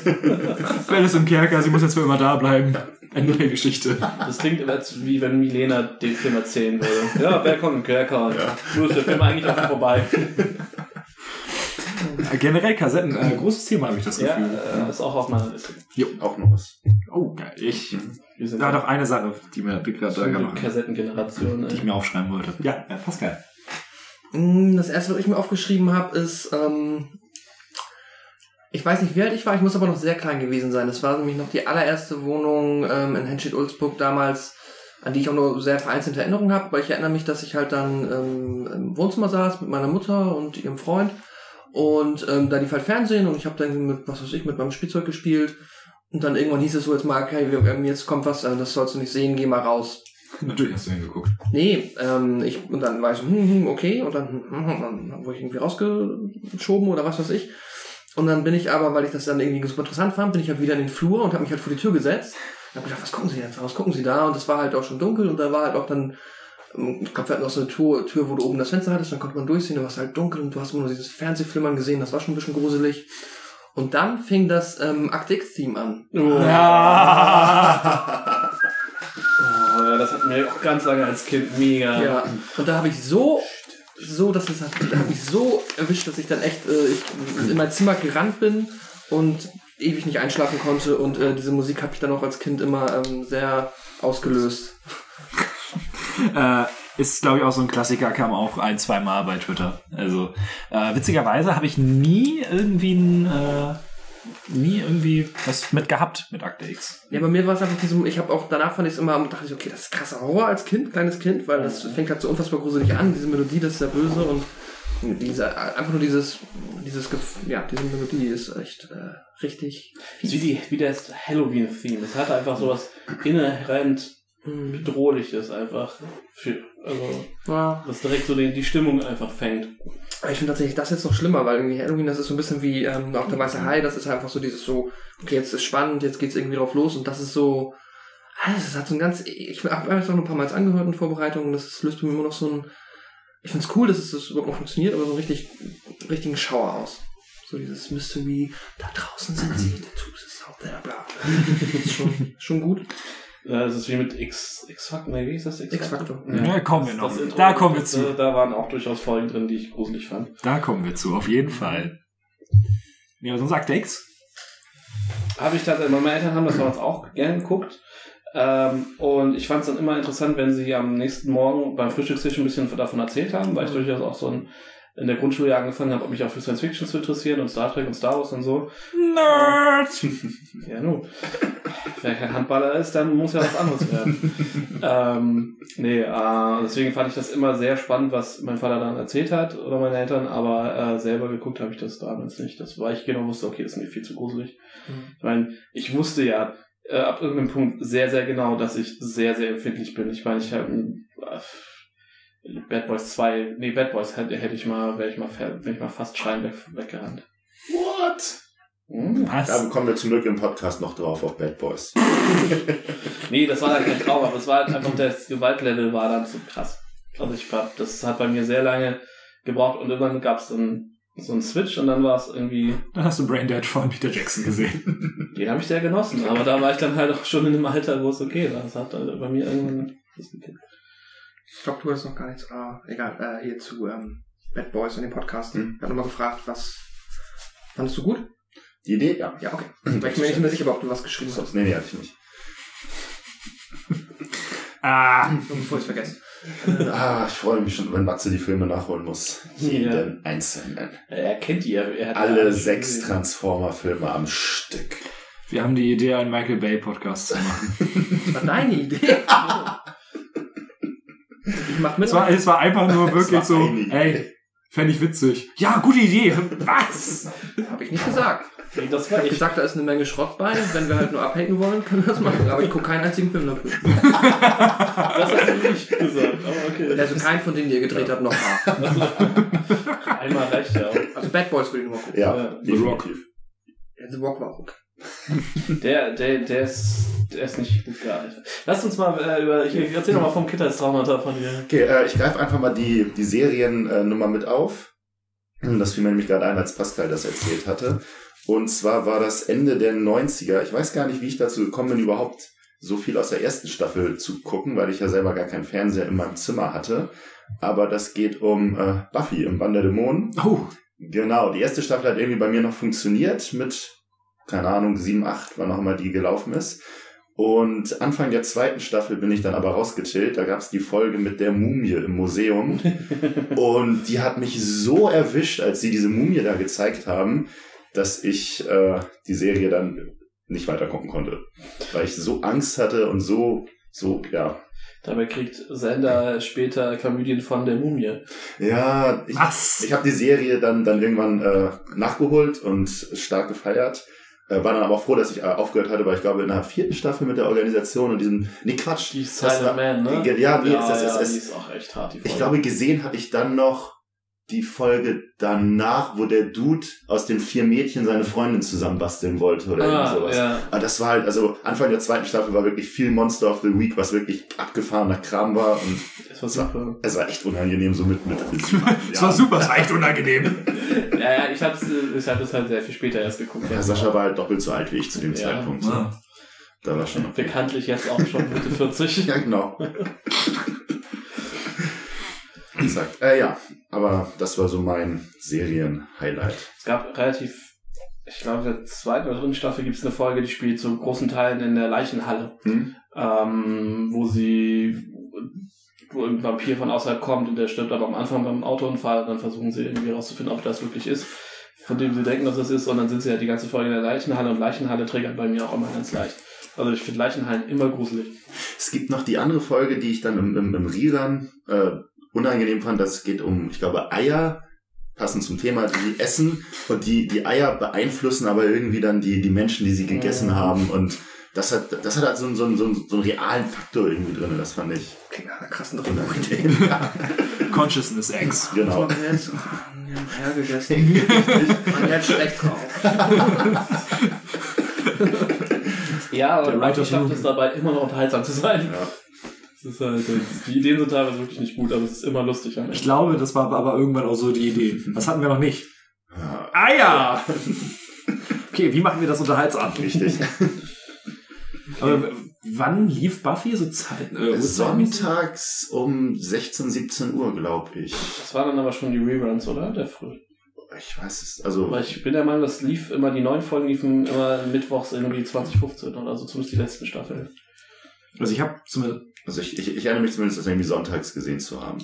Belle ist im Kerker, sie muss jetzt für immer da bleiben. Ende der Geschichte. Das klingt jetzt wie wenn Milena den Film erzählen würde. Ja, wer kommt im Kerker? Nur ist der Film eigentlich auch schon vorbei. Äh, Generell Kassetten, äh, großes Thema habe ich das Ja, Gefühl. äh, ist auch auf meiner Liste. Auch noch was. Oh, geil. Ich, Wir sind da doch eine Sache, die mir gerade da gemacht Kassettengeneration. die ich Äh. mir aufschreiben wollte. Ja, ja Pascal. Mm, Das erste, was ich mir aufgeschrieben habe, ist, ähm, ich weiß nicht, wie alt ich war, ich muss aber noch sehr klein gewesen sein. Das war nämlich noch die allererste Wohnung ähm, in Henstedt-Ulzburg damals, an die ich auch nur sehr vereinzelte Erinnerungen habe, weil ich erinnere mich, dass ich halt dann ähm, im Wohnzimmer saß mit meiner Mutter und ihrem Freund und ähm, da lief halt Fernsehen und ich habe dann mit, was weiß ich, mit meinem Spielzeug gespielt und dann irgendwann hieß es so, jetzt mal, okay, ähm, jetzt kommt was, äh, das sollst du nicht sehen, geh mal raus. Natürlich hast du hingeguckt. Nee, ähm, ich, und dann war ich so, hm, hm, okay, und dann, hm, hm, dann wurde ich irgendwie rausgeschoben oder was weiß ich. Und dann bin ich aber, weil ich das dann irgendwie super interessant fand, bin ich halt wieder in den Flur und habe mich halt vor die Tür gesetzt. Und habe gedacht, was gucken Sie jetzt, was gucken Sie da? Und es war halt auch schon dunkel und da war halt auch dann, ähm, ich glaube, wir hatten auch so eine Tür, Tür, wo du oben das Fenster hattest, dann konnte man durchsehen, da war es halt dunkel und du hast immer nur dieses Fernsehflimmern gesehen, das war schon ein bisschen gruselig. Und dann fing das ähm, Act X-Theme an. Ja. (laughs) (laughs) (laughs) Ja, das hat mir auch ganz lange als Kind mega. Ja, und da habe ich so, so, dass es hat, da hat mich so erwischt, dass ich dann echt äh, ich in mein Zimmer gerannt bin und ewig nicht einschlafen konnte und äh, diese Musik habe ich dann auch als Kind immer ähm, sehr ausgelöst. (laughs) äh, ist, glaube ich, auch so ein Klassiker, kam auch ein, zwei Mal bei Twitter. Also, äh, witzigerweise habe ich nie irgendwie ein, äh, nie irgendwie was mit gehabt mit Akte X. Ja, bei mir war es einfach diesem, ich habe auch danach fand ich es immer, dachte ich, okay, das ist krasser Horror als Kind, kleines Kind, weil das fängt halt so unfassbar gruselig an, diese Melodie, das ist sehr böse und diese, einfach nur dieses, dieses, Gef- ja, diese Melodie ist echt äh, richtig Wie, die, wie das Halloween-Theme. Es hat einfach sowas inhärent Mhm. bedrohliches einfach. Für, also, Ja. was direkt so den, die Stimmung einfach fängt. Ich finde tatsächlich das jetzt noch schlimmer, weil irgendwie Halloween, das ist so ein bisschen wie ähm, auch der weiße Hai, das ist einfach so dieses so, okay, jetzt ist spannend, jetzt geht's irgendwie drauf los und das ist so, ah, das hat so ein ganz, ich habe es auch noch ein paar Mal angehört in Vorbereitungen, das ist, löst bei mir immer noch so ein, ich find's cool, dass es das überhaupt noch funktioniert, aber so einen richtig, richtigen Schauer aus. So dieses Mystery, da draußen sind sie, der Tools ist out there, bla. Das ist schon, schon gut. Ja, Das ist wie mit X, X-Factor, nee, wie ist das? X-Factor. Ja, kommen wir noch. Intro, Da kommen wir zu. äh, Da waren auch durchaus Folgen drin, die ich gruselig fand. Da kommen wir zu, auf jeden Fall. Ja, sonst Akte X. Habe ich tatsächlich, meine Eltern haben das damals auch gern geguckt. Ähm, und ich fand es dann immer interessant, wenn sie am nächsten Morgen beim Frühstückstisch ein bisschen davon erzählt haben, weil ich durchaus auch so ein, in der Grundschule ja angefangen habe, mich auch für Science Fiction zu interessieren und Star Trek und Star Wars und so. Nerd! (laughs) Ja, nun. Wer kein Handballer ist, dann muss ja was anderes werden. (laughs) ähm, nee, äh, deswegen fand ich das immer sehr spannend, was mein Vater dann erzählt hat oder meine Eltern, aber äh, selber geguckt habe ich das damals nicht. Das war ich genau wusste, okay, das ist mir viel zu gruselig. Ich meine, ich wusste ja äh, ab irgendeinem Punkt sehr, sehr genau, dass ich sehr, sehr empfindlich bin. Ich meine, ich habe äh, Bad Boys 2, nee, Bad Boys hätte, hätte ich mal, wäre ich mal, wäre ich mal fast schreien weg, weggerannt. What? Hm. Da Was? kommen wir zum Glück im Podcast noch drauf auf Bad Boys. (laughs) Nee, das war dann kein Traum, aber es war halt einfach, das Gewaltlevel war dann so krass. Also ich hab, das hat bei mir sehr lange gebraucht und irgendwann gab es dann so einen Switch und dann war es irgendwie, Dann hast du Braindead von Peter Jackson gesehen. (laughs) den habe ich sehr genossen, aber da war ich dann halt auch schon in einem Alter, wo es okay war. Das hat äh, bei mir irgendwann das gekippt. Ich glaube, du hast noch gar nichts, ah, egal, äh, hier zu ähm, Bad Boys und dem Podcast. Hm. Ich habe nochmal gefragt, was fandest du gut? Die Idee? Ja. Ja, okay. Weil (laughs) ich bin mir nicht mehr sicher, ob du was geschrieben hast. Nee, nee, hatte ich nicht. (laughs) Ah, bevor ich es vergesse. (laughs) Ah, ich freue mich schon, wenn Matze die Filme nachholen muss. Jeden einzelnen. Er kennt die, er, hat Alle ja sechs. Transformer-Filme am Stück. wir haben die Idee, einen Michael Bay Podcast zu machen. Das war deine Idee. Mach mit. Es war, es war einfach nur wirklich war so, ey, fände ich witzig. Ja, gute Idee. Was? Habe ich nicht gesagt. Nee, Das Ich war habe ich. gesagt, da ist eine Menge Schrott bei. Wenn wir halt nur abhaken wollen, können wir das machen. Aber ich gucke keinen einzigen Film dafür. Das hast du nicht gesagt, aber okay. Also keinen von denen, die ihr gedreht habt, noch A. Einmal reicht ja. Also Bad Boys würde ich nur mal gucken. Ja, Ja. The Rock. Ja, The Rock war auch okay. (laughs) Der, der, der ist, der ist nicht gut gealtert. Lass uns mal äh, über, ich, ich erzähl doch mal vom Kindheitstraumata von dir. Okay, äh, ich greife einfach mal die, die Seriennummer mit auf. Das fiel mir nämlich gerade ein, als Pascal das erzählt hatte. Und zwar war das Ende der 90er. Ich weiß gar nicht, wie ich dazu gekommen bin, überhaupt so viel aus der ersten Staffel zu gucken, weil ich ja selber gar keinen Fernseher in meinem Zimmer hatte. Aber das geht um äh, Buffy im Band der Dämonen. Oh, Genau, die erste Staffel hat irgendwie bei mir noch funktioniert mit, keine Ahnung, 7, 8, wann auch immer die gelaufen ist. Und Anfang der zweiten Staffel bin ich dann aber rausgechillt. Da gab es die Folge mit der Mumie im Museum. (laughs) Und die hat mich so erwischt, als sie diese Mumie da gezeigt haben, dass ich äh, die Serie dann nicht weiter gucken konnte. Weil ich so Angst hatte und so, so, ja. Dabei kriegt Sender später Chlamydien von der Mumie. Ja, ich, was? Ich habe die Serie dann, dann irgendwann äh, nachgeholt und stark gefeiert. Äh, war dann aber auch froh, dass ich äh, aufgehört hatte, weil ich glaube, in der vierten Staffel mit der Organisation und diesem. Nee, Quatsch. Die war- Silent Man, ne? Ja, nee, ja, es, es, ja, es, die es, ist auch echt hart, die Folge. ich glaube, gesehen hatte ich dann noch die Folge danach, wo der Dude aus den vier Mädchen seine Freundin zusammenbasteln wollte oder ah, irgendwie sowas. ja. Aber das war halt, also Anfang der zweiten Staffel war wirklich viel Monster of the Week, was wirklich abgefahrener Kram war und Das war super. es war echt unangenehm so mit. mit (laughs) Es war super, es war echt unangenehm. (laughs) Ja, ja, ich hab's, ich hab das halt sehr viel später erst geguckt. Ja, Sascha war halt doppelt so alt wie ich zu dem Ja. Zeitpunkt. Ah. Da war schon okay. Bekanntlich jetzt auch schon Mitte (laughs) 40. Ja, genau. Exakt. Äh, ja, aber das war so mein Serien-Highlight. Es gab relativ, ich glaube, in der zweiten oder dritten Staffel gibt es eine Folge, die spielt zu großen Teilen in der Leichenhalle, Hm? ähm, wo sie, wo ein Vampir von außerhalb kommt und der stirbt aber am Anfang beim Autounfall und dann versuchen sie irgendwie herauszufinden, ob das wirklich ist, von dem sie denken, dass es ist, und dann sind sie halt die ganze Folge in der Leichenhalle und Leichenhalle triggert bei mir auch immer ganz leicht. Also ich finde Leichenhallen immer gruselig. Es gibt noch die andere Folge, die ich dann im, im, im Rerun äh, unangenehm fand. Das geht um, ich glaube, Eier, passend zum Thema, die essen und die, die Eier beeinflussen aber irgendwie dann die, die Menschen, die sie gegessen Mhm. haben. Und das hat, das hat halt so, einen- so, einen- so, einen- so einen realen Faktor irgendwie drin. Das fand ich Klingt nach einer krassen Droge. unangenehm. (laughs) ja, Consciousness Eggs. genau. Was jetzt? Oh, wir haben Eier gegessen. (laughs) Man jetzt schlecht drauf. Ja, aber Writer's schafft es dabei immer noch unterhaltsam zu sein. Ja. Das ist halt, die Ideen sind teilweise wirklich nicht gut, aber es ist immer lustig. am Ich glaube, das war aber irgendwann auch so die Idee. (laughs) Was hatten wir noch nicht? Ja, Eier! Okay, wie machen wir das unterhaltsam? richtig. (laughs) Aber wann lief Buffy so Zeit? Äh, Uhrzeitmäßig? Sonntags um 16, 17 Uhr, glaube ich. Das waren dann aber schon die Reruns, oder? Der früh. Ich weiß es, also Weil ich bin der Meinung, das lief immer, die neuen Folgen liefen immer mittwochs irgendwie 2015 oder so, zumindest die letzten Staffeln. Also ich habe zumindest, Also ich, ich, ich erinnere mich zumindest, das irgendwie sonntags gesehen zu haben.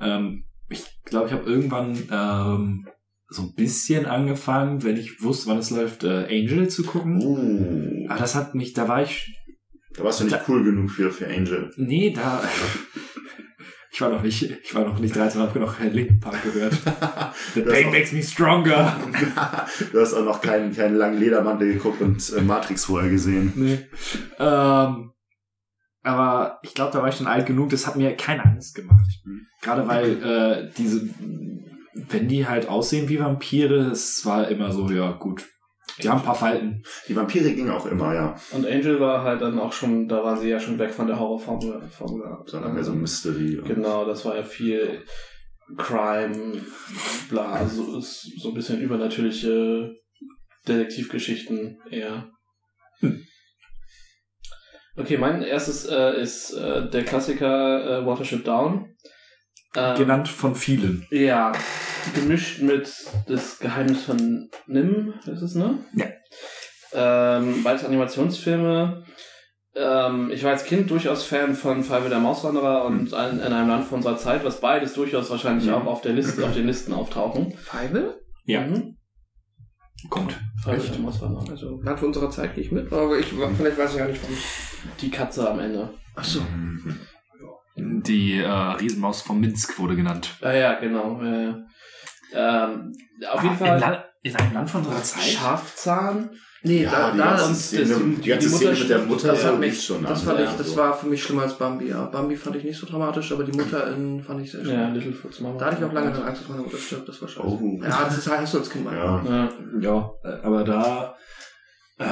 ähm, ich glaube, ich habe irgendwann ähm, so ein bisschen angefangen, wenn ich wusste, wann es läuft, äh, Angel zu gucken. Uh, Aber das hat mich, da war ich, da warst du nicht cool genug für, für Angel. nee, da, (laughs) ich war noch nicht, ich war noch nicht 13, habe noch keinen Linkin Park gehört. (laughs) The pain auch- makes me stronger. (laughs) du hast auch noch keinen, keinen langen Ledermantel geguckt und äh, Matrix vorher gesehen. Nee. Ähm, aber ich glaube, da war ich schon alt genug, das hat mir keine Angst gemacht. Mhm. Gerade weil äh, diese, wenn die halt aussehen wie Vampire, es war immer so, ja gut. Die haben ein paar Falten. Die Vampire gingen auch immer, ja. Und Angel war halt dann auch schon, da war sie ja schon weg von der Horrorformel. Formel. Sondern mehr so Mystery. Genau, das war ja viel Crime, bla, so, ist so ein bisschen übernatürliche Detektivgeschichten eher. Hm. Okay, mein erstes äh, ist äh, der Klassiker äh, Watership Down. Ähm, Genannt von vielen. Ja, gemischt mit das Geheimnis von Nim, ist es, ne? Ja. Ähm, beides Animationsfilme. Ähm, ich war als Kind durchaus Fan von Five der Mauswanderer und ein, in einem Land von unserer Zeit, was beides durchaus wahrscheinlich Mhm. auch auf der Liste, auf den Listen auftauchen. Feivel? Ja. Mhm. Kommt. Mauswanderer. Also, Land unserer Zeit gehe ich mit, aber ich, vielleicht weiß ich ja nicht von. Die Katze am Ende. Achso. Die äh, Riesenmaus von Minsk wurde genannt. Ah ja, genau. Ja. Ähm, auf jeden Ah, Fall In, in einem Land von unserer Zeit? Schafzahn. Nee, Ja, da, die da ganze Szene, das- die, die- ganze die Szene Mutter mit der Mutter das, hat mich, schon das, an, fand ja, ich, das so. war für mich schlimmer als Bambi. Ja, Bambi fand ich nicht so dramatisch, aber die Mutter in fand ich sehr schlimm. Ja, Littlefoots Mama. Da hatte ich auch lange dann Angst, dass meine Mutter stirbt, das war scheiße. Oh. Ja, das ist, hast du als Kind mal. Ja. Ja. Ja, äh, aber da, äh,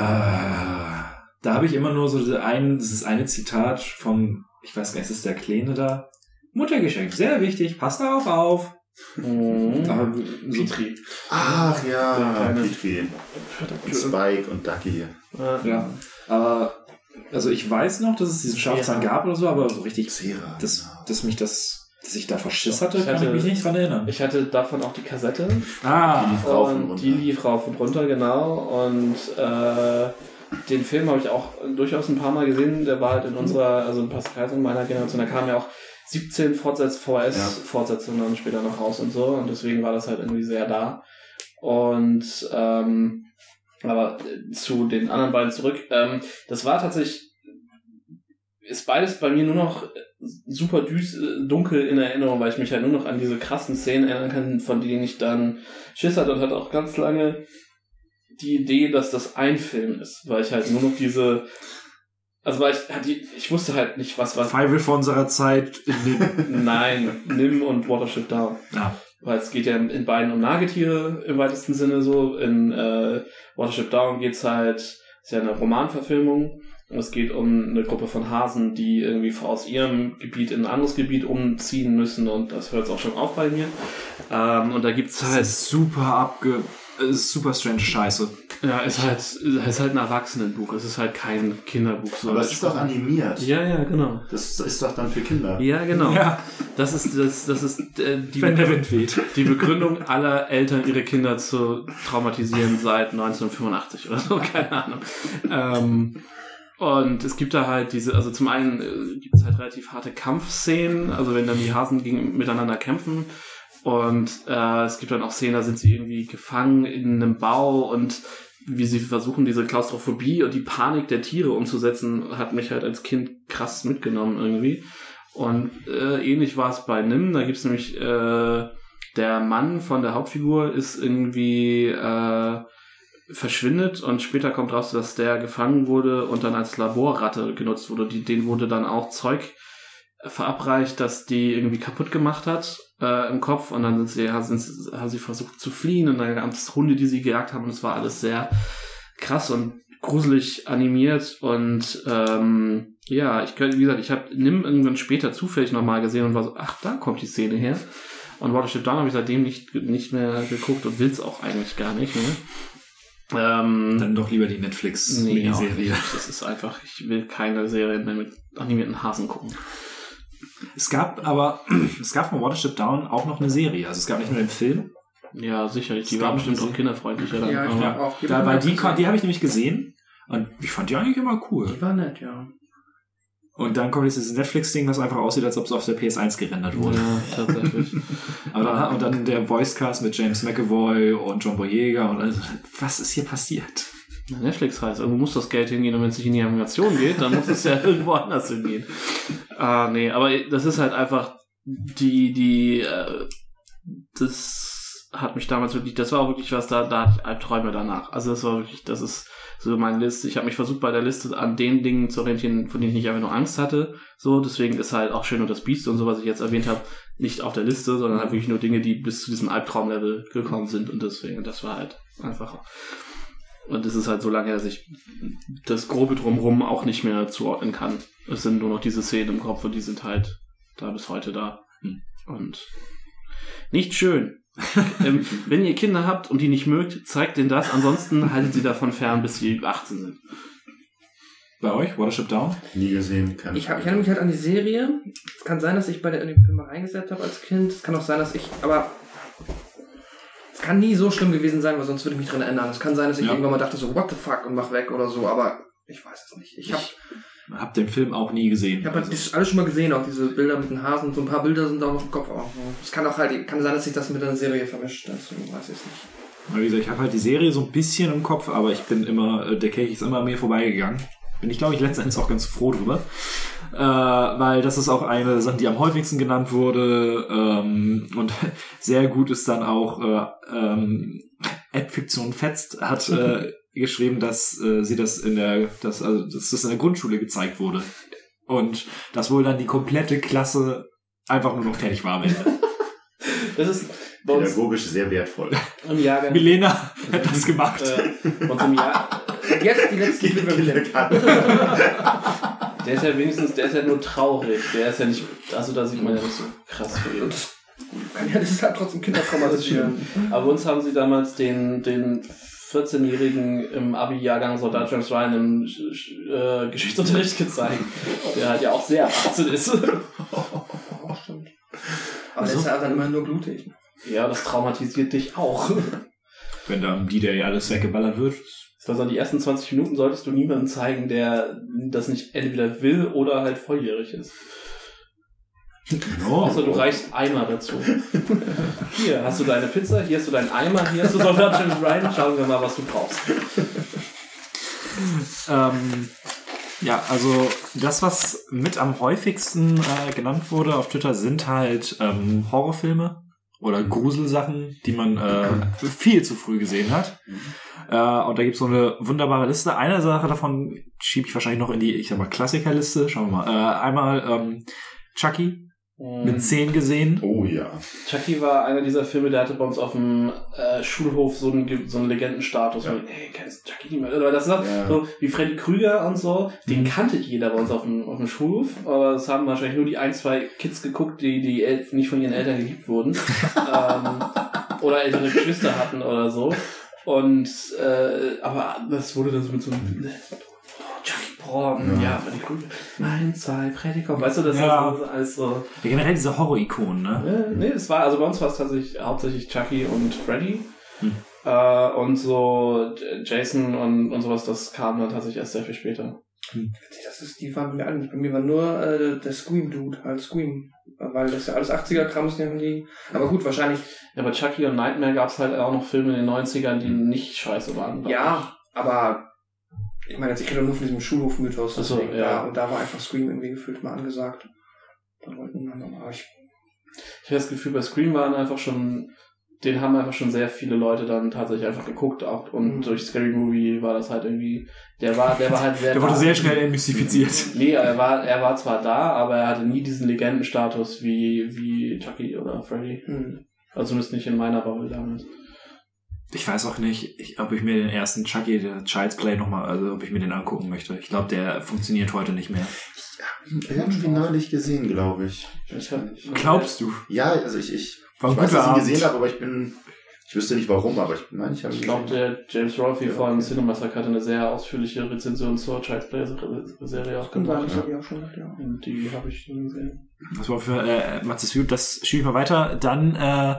da habe ich immer nur so ein, dieses eine Zitat von, ich weiß gar nicht, ist es der Kleine da? Muttergeschenk, sehr wichtig, passt darauf auf. Mhm. Aber so Petri. Ach ja, kleine- Petri. Und Spike und Ducky. Ja. Ja, aber also ich weiß noch, dass es diesen Schafzahn Ja. gab oder so, aber so richtig, Zera. dass, genau. dass mich das, dass ich da Verschiss hatte, Ich kann hatte- ich mich nicht dran erinnern. Ich hatte davon auch die Kassette. Ah, Die lief rauf und Und runter. die lief rauf und runter, genau. Und äh, den Film habe ich auch durchaus ein paar Mal gesehen. Der war halt in unserer, also in Pascal in meiner Generation, da kamen ja auch 17 Fortsetz VHS-Fortsetzungen dann später noch raus und so. Und deswegen war das halt irgendwie sehr da. Und ähm, aber zu den anderen beiden zurück. Ähm, das war tatsächlich, ist beides bei mir nur noch super düs, äh, dunkel in Erinnerung, weil ich mich halt nur noch an diese krassen Szenen erinnern kann, von denen ich dann Schiss hatte und hatte auch ganz lange die Idee, dass das ein Film ist, weil ich halt nur noch diese, also weil ich, ich wusste halt nicht, was was. Feivel von unserer Zeit. Nein, Nim und Watership Down. ja. Weil es geht ja in beiden um Nagetiere im weitesten Sinne so. In äh, Watership Down geht's halt, ist ja eine Romanverfilmung. Und es geht um eine Gruppe von Hasen, die irgendwie aus ihrem Gebiet in ein anderes Gebiet umziehen müssen. Und das hört auch schon auf bei mir. Ähm, und da gibt's halt ist super abge... super strange Scheiße. Ja, ist halt, ist halt ein Erwachsenenbuch. Es ist halt kein Kinderbuch. So Aber es ist doch animiert. Ja, ja, genau. Das ist doch dann für Kinder. Ja, genau. Ja, Das ist, das, das ist äh, die, wenn der Wind weht. die Begründung aller Eltern, ihre Kinder zu traumatisieren seit 1985 oder so, (laughs) keine Ahnung. Ähm, und es gibt da halt diese, also zum einen äh, gibt es halt relativ harte Kampfszenen, also wenn dann die Hasen gegen, miteinander kämpfen. Und äh, es gibt dann auch Szenen, da sind sie irgendwie gefangen in einem Bau und wie sie versuchen, diese Klaustrophobie und die Panik der Tiere umzusetzen, hat mich halt als Kind krass mitgenommen irgendwie. Und äh, ähnlich war es bei Nim. Da gibt's nämlich äh, der Mann von der Hauptfigur ist irgendwie äh, verschwindet und später kommt raus, dass der gefangen wurde und dann als Laborratte genutzt wurde. Die, denen wurde dann auch Zeug verabreicht, dass die irgendwie kaputt gemacht hat äh, im Kopf und dann sind sie, haben, sie, haben sie versucht zu fliehen und dann gab es Hunde, die sie gejagt haben und es war alles sehr krass und gruselig animiert und ähm, ja, ich könnte, wie gesagt, ich habe Nim irgendwann später zufällig nochmal gesehen und war so, ach, da kommt die Szene her. Und Watership Down habe ich seitdem nicht, nicht mehr geguckt und will es auch eigentlich gar nicht mehr. Ähm, Dann doch lieber die nee, Netflix-Miniserie. nicht. Das ist einfach, ich will keine Serie mehr mit animierten Hasen gucken. Es gab aber, (clears throat) es gab von Watership Down auch noch eine Serie. Also es gab nicht nur den Film. Ja, sicherlich. Die Es war gab bestimmt auch kinderfreundlicher dann. Ja, ich aber- glaub auch. Da, weil die, kon- die habe ich nämlich gesehen. Und ich fand die eigentlich immer cool. Die war nett, ja. Und dann kommt jetzt dieses Netflix-Ding, das einfach aussieht, als ob es auf der PS1 gerendert wurde. Ja, tatsächlich. (laughs) Aber dann, und dann der Voicecast mit James McAvoy und John Boyega und also, was ist hier passiert? Netflix heißt, irgendwo muss das Geld hingehen und wenn es nicht in die Animation geht, dann muss es ja (laughs) irgendwo anders hingehen. Ah, nee, aber das ist halt einfach die, die, äh, das hat mich damals wirklich, das war auch wirklich was, da, da hatte ich Albträume danach. Also das war wirklich, das ist so meine Liste. Ich habe mich versucht bei der Liste an den Dingen zu orientieren, von denen ich nicht einfach nur Angst hatte. So, deswegen ist halt auch schön und das Biest und so, was ich jetzt erwähnt habe, nicht auf der Liste, sondern halt wirklich nur Dinge, die bis zu diesem Albtraumlevel gekommen sind und deswegen, das war halt einfach und es ist halt so lange, her, dass ich das Grobe drumrum auch nicht mehr zuordnen kann. Es sind nur noch diese Szenen im Kopf und die sind halt da bis heute da. Hm. Und nicht schön. (laughs) ähm, wenn ihr Kinder habt und die nicht mögt, zeigt denen das. Ansonsten haltet sie davon fern, bis sie 18 sind. Bei euch? Watership Down? Nie gesehen, keine Ich, hab, ich erinnere mich halt an die Serie. Es kann sein, dass ich bei der, in den Film mal reingesetzt habe als Kind. Es kann auch sein, dass ich, aber es kann nie so schlimm gewesen sein, weil sonst würde ich mich dran erinnern. Es kann sein, dass ich Ja. irgendwann mal dachte so, what the fuck und mach weg oder so, aber ich weiß es nicht. Ich habe Hab den Film auch nie gesehen. ich hab halt das alles schon mal gesehen, auch diese Bilder mit den Hasen. So ein paar Bilder sind auch auf dem Kopf. Auch. Es kann auch halt, kann sein, dass sich das mit einer Serie vermischt. Deswegen weiß ich es nicht. Wie gesagt, ich habe halt die Serie so ein bisschen im Kopf, aber ich bin immer, äh, der Kelch ist immer an mir vorbeigegangen. Bin ich, glaube ich, letzten Endes auch ganz froh drüber. Äh, weil das ist auch eine Sache, die am häufigsten genannt wurde. Ähm, und (laughs) sehr gut ist dann auch, äh, ähm, Ad-Fiktion Fetzt hat äh, (laughs) geschrieben, dass äh, sie das in der, dass, also, dass das in der Grundschule gezeigt wurde. Und dass wohl dann die komplette Klasse einfach nur noch fertig war am Ende. (laughs) Das ist Pädagogisch sehr wertvoll. im Jahrgang. Milena hat das gemacht. Äh, uns im Jahr, Und jetzt die letzte Glückwünsche. Der ist ja wenigstens, der ist ja nur traurig. Der ist ja nicht, also da sieht man ja nicht so krass viel. Das Ja, das ist halt trotzdem Kindertrauma. Das (laughs) stimmt. Aber uns haben sie damals den, den 14-Jährigen im Abi-Jahrgang Soldat James Ryan im äh, Geschichtsunterricht gezeigt, der halt ja auch sehr 18 ist. Oh, stimmt. Aber das ist ja dann immer nur blutig. Ja, das traumatisiert dich auch. Wenn da am D-Day alles weggeballert wird. Heißt, die ersten 20 Minuten solltest du niemandem zeigen, der das nicht entweder will oder halt volljährig ist. Oh, Außer du reichst Eimer dazu. Hier hast du deine Pizza, hier hast du deinen Eimer, hier hast du Soldat James Ryan. Schauen wir mal, was du brauchst. Ähm, ja, also das, was mit am häufigsten äh, genannt wurde auf Twitter, sind halt ähm, Horrorfilme oder Gruselsachen, die man äh, viel zu früh gesehen hat. Äh, und da gibt's so eine wunderbare Liste. Eine Sache davon schiebe ich wahrscheinlich noch in die, ich sag mal, Klassikerliste. Schauen wir mal. Äh, einmal ähm, Chucky mit 10 gesehen. Oh ja. Chucky war einer dieser Filme, der hatte bei uns auf dem äh, Schulhof so einen, so einen Legendenstatus. Ja. Ja. Ey, kennst Chucky nicht mehr? Oder das ist Ja. so wie Freddy Krüger und so. Den kannte jeder bei uns auf dem, auf dem Schulhof. Aber es haben wahrscheinlich nur die ein, zwei Kids geguckt, die, die El nicht von ihren Eltern geliebt wurden. (laughs) ähm, oder ältere Geschwister hatten oder so. Und, äh, aber das wurde dann so mit so einem, oh, Chucky Porn, ja, Ja. Freddy Krüger, ein, zwei, Freddy kommt. Weißt du, das Ja. ist so alles so. Ja, generell diese Horror-Ikonen, ne? Äh, nee, es war, also bei uns war es tatsächlich hauptsächlich Chucky und Freddy. Hm. Äh, und so Jason und, und sowas, das kam dann tatsächlich erst sehr viel später. Das ist, die waren bei mir alle nicht. Bei mir war nur äh, der Scream-Dude, halt Scream. Weil das ja alles 80er-Kram ist, die haben die. Aber gut, wahrscheinlich. Ja, bei Chucky und Nightmare gab es halt auch noch Filme in den 90ern, die nicht scheiße waren. Ja, aber. Ich meine, jetzt, ich kenne nur von diesem Schulhof-Mythos. So, deswegen, ja. ja. Und da war einfach Scream irgendwie gefühlt mal angesagt. Da wollten wir noch mal. Ich, ich. Habe das Gefühl, bei Scream waren einfach schon, den haben einfach schon sehr viele Leute dann tatsächlich einfach geguckt auch. Und Mhm. durch Scary Movie war das halt irgendwie, der war, der war halt sehr. (laughs) Der wurde sehr schnell entmystifiziert. Nee, er war, er war zwar da, aber er hatte nie diesen Legendenstatus wie, wie Chucky oder Freddy. hm. Also zumindest nicht in meiner Bubble damals. Ich weiß auch nicht, ich, ob ich mir den ersten Chucky, der Child's Play nochmal, also ob ich mir den angucken möchte. Ich glaube, der funktioniert heute nicht mehr. Irgendwie neulich gesehen, glaube ich. Ich Glaubst du? Ja, also ich, ich, War ich weiß, dass ich ihn gesehen habe, aber ich bin, ich wüsste nicht warum, aber ich meine, ich habe ihn Ich glaube, der James Rolfe Ja, von okay. Cinemassacre hatte eine sehr ausführliche Rezension zur Child's Play Serie auch gemacht. habe ich schon ja. Und die habe ich nie gesehen. Das war für äh, Matzes View, das schiebe ich mal weiter. Dann äh,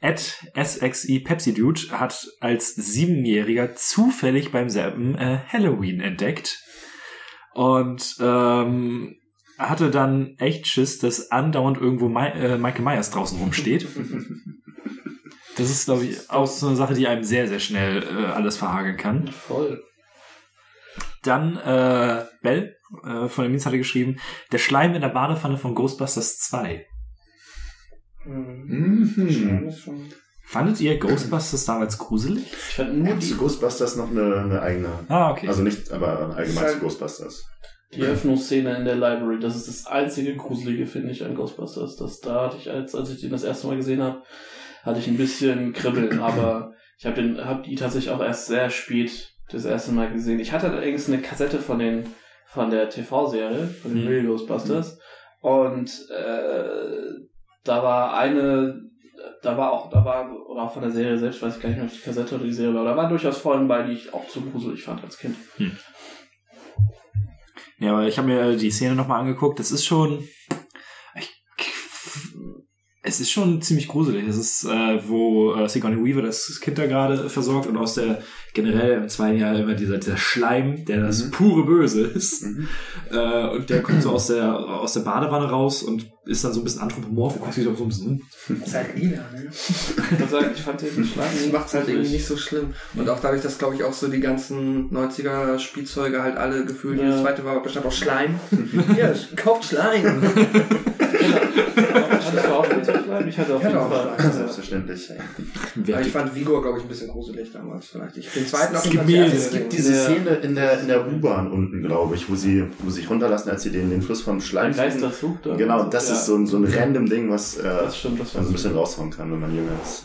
Ed SXI Pepsi Dude hat als Siebenjähriger zufällig beim selben äh, Halloween entdeckt und ähm, hatte dann echt Schiss, dass andauernd irgendwo Mi äh, Michael Myers draußen rumsteht. Das ist, glaube ich, auch so eine Sache, die einem sehr, sehr schnell äh, alles verhageln kann. Voll. Dann äh, Bell äh, von der Means hatte geschrieben, der Schleim in der Badewanne von Ghostbusters 2. Hm. Mhm. Schon. Fandet ihr Ghostbusters damals gruselig? Ich fand nur Zu die, Ghostbusters noch eine, eine eigene. Ah, okay. Also nicht, aber allgemein halt- Ghostbusters. die Öffnungsszene in der Library. Das ist das einzige Gruselige, finde ich, an Ghostbusters. Das, da hatte ich, als, als ich den das erste Mal gesehen habe, hatte ich ein bisschen Kribbeln, aber ich habe den, habe die tatsächlich auch erst sehr spät das erste Mal gesehen. Ich hatte allerdings eine Kassette von den, von der TV-Serie, von den Mhm. Ghostbusters. Und äh, da war eine, da war auch, da war, oder auch von der Serie selbst, weiß ich gar nicht mehr, ob die Kassette oder die Serie war, aber da waren durchaus Folgen bei, die ich auch zu gruselig fand als Kind. Ja, aber ich habe mir die Szene nochmal angeguckt. Das ist schon. Es ist schon ziemlich gruselig. Es ist, äh, wo äh, Sigourney Weaver das Kind da gerade versorgt und aus der generell im zweiten Jahr immer dieser, dieser Schleim, der das Mhm. pure Böse ist. Mhm. Äh, und der kommt so aus der, aus der Badewanne raus und ist dann so ein bisschen anthropomorph und guckt sich doch so ein bisschen. Das ist halt lila, ne? Ich muss sagen, ich fand den Schlag Das macht es halt irgendwie nicht so schlimm. Und auch dadurch, dass, glaube ich, auch so die ganzen 90er Spielzeuge halt alle gefühlt, Ja. jedes zweite war bestand aus Schleim. (laughs) ja, kauft Schleim. (laughs) Hattest du auch Spielzeugschleim? Ich hatte auf jeden auch Fall. Selbstverständlich. Aber ich fand Vigor, glaube ich, ein bisschen gruselig damals vielleicht. Ich den zweiten Es gibt Es gibt diese Ja. Szene in der, in der U-Bahn unten, glaube ich, wo sie, wo sie sich runterlassen, als sie den, den Fluss vom Schleim da. Genau, das ja, ist so ein, so ein random Ding, was äh, Das stimmt, das man so ein bisschen raushauen kann, wenn man jünger ist.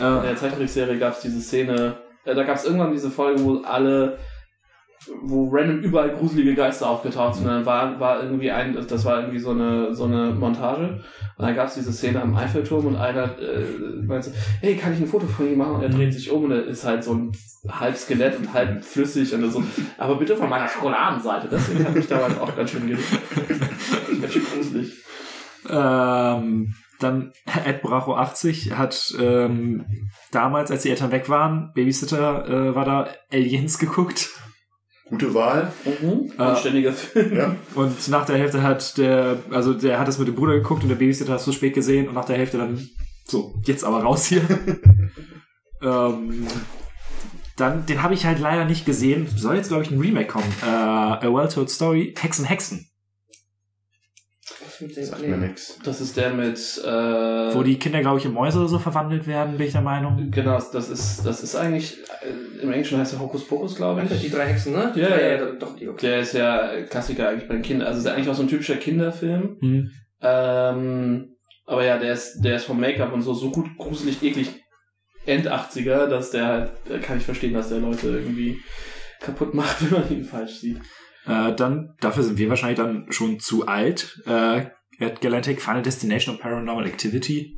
Ja. In der Zeichentrickserie gab es diese Szene, äh, da gab es irgendwann diese Folge, wo alle wo random überall gruselige Geister aufgetaucht sind. Und dann war, war irgendwie ein, das war irgendwie so eine, so eine Montage. Und dann gab es diese Szene am Eiffelturm und einer äh, meinte, hey, kann ich ein Foto von ihm machen? Und er dreht sich um und er ist halt so ein halb Skelett und halb flüssig und so. Aber bitte von meiner Schokoladenseite. Deswegen hat mich damals auch ganz schön geregt. (laughs) Ganz schön gruselig. Ähm, dann Ed Bracho 80 hat ähm, damals, als die Eltern weg waren, Babysitter äh, war da, Aliens geguckt. Gute Wahl. Mhm. Ah. Anständiger Film. Ja. Und nach der Hälfte hat der, also der hat es mit dem Bruder geguckt und der Babysitter hat es so spät gesehen und nach der Hälfte dann so, jetzt aber raus hier. (laughs) ähm, dann, den habe ich halt leider nicht gesehen. Soll jetzt, glaube ich, ein Remake kommen. Äh, A Well-Told Story, Hexen, Hexen. Sagt mir nix. Das ist der mit, äh, Wo die Kinder, glaube ich, in Mäuse oder so verwandelt werden, bin ich der Meinung. Genau, das ist, das ist eigentlich, äh, im Englischen heißt er Hokus Pokus, glaube ich. Die drei Hexen, ne? Die Ja, drei, ja. Doch, die, okay. Der ist ja Klassiker eigentlich bei den Kindern. Also ist ja eigentlich auch so ein typischer Kinderfilm. Hm. Ähm, aber ja, der ist, der ist vom Make-up und so so gut gruselig, eklig End-80er, dass der halt, da kann ich verstehen, dass der Leute irgendwie kaputt macht, (laughs) wenn man ihn falsch sieht. Äh, dann, dafür sind wir wahrscheinlich dann schon zu alt. Äh, Ed Galantic, Final Destination und Paranormal Activity.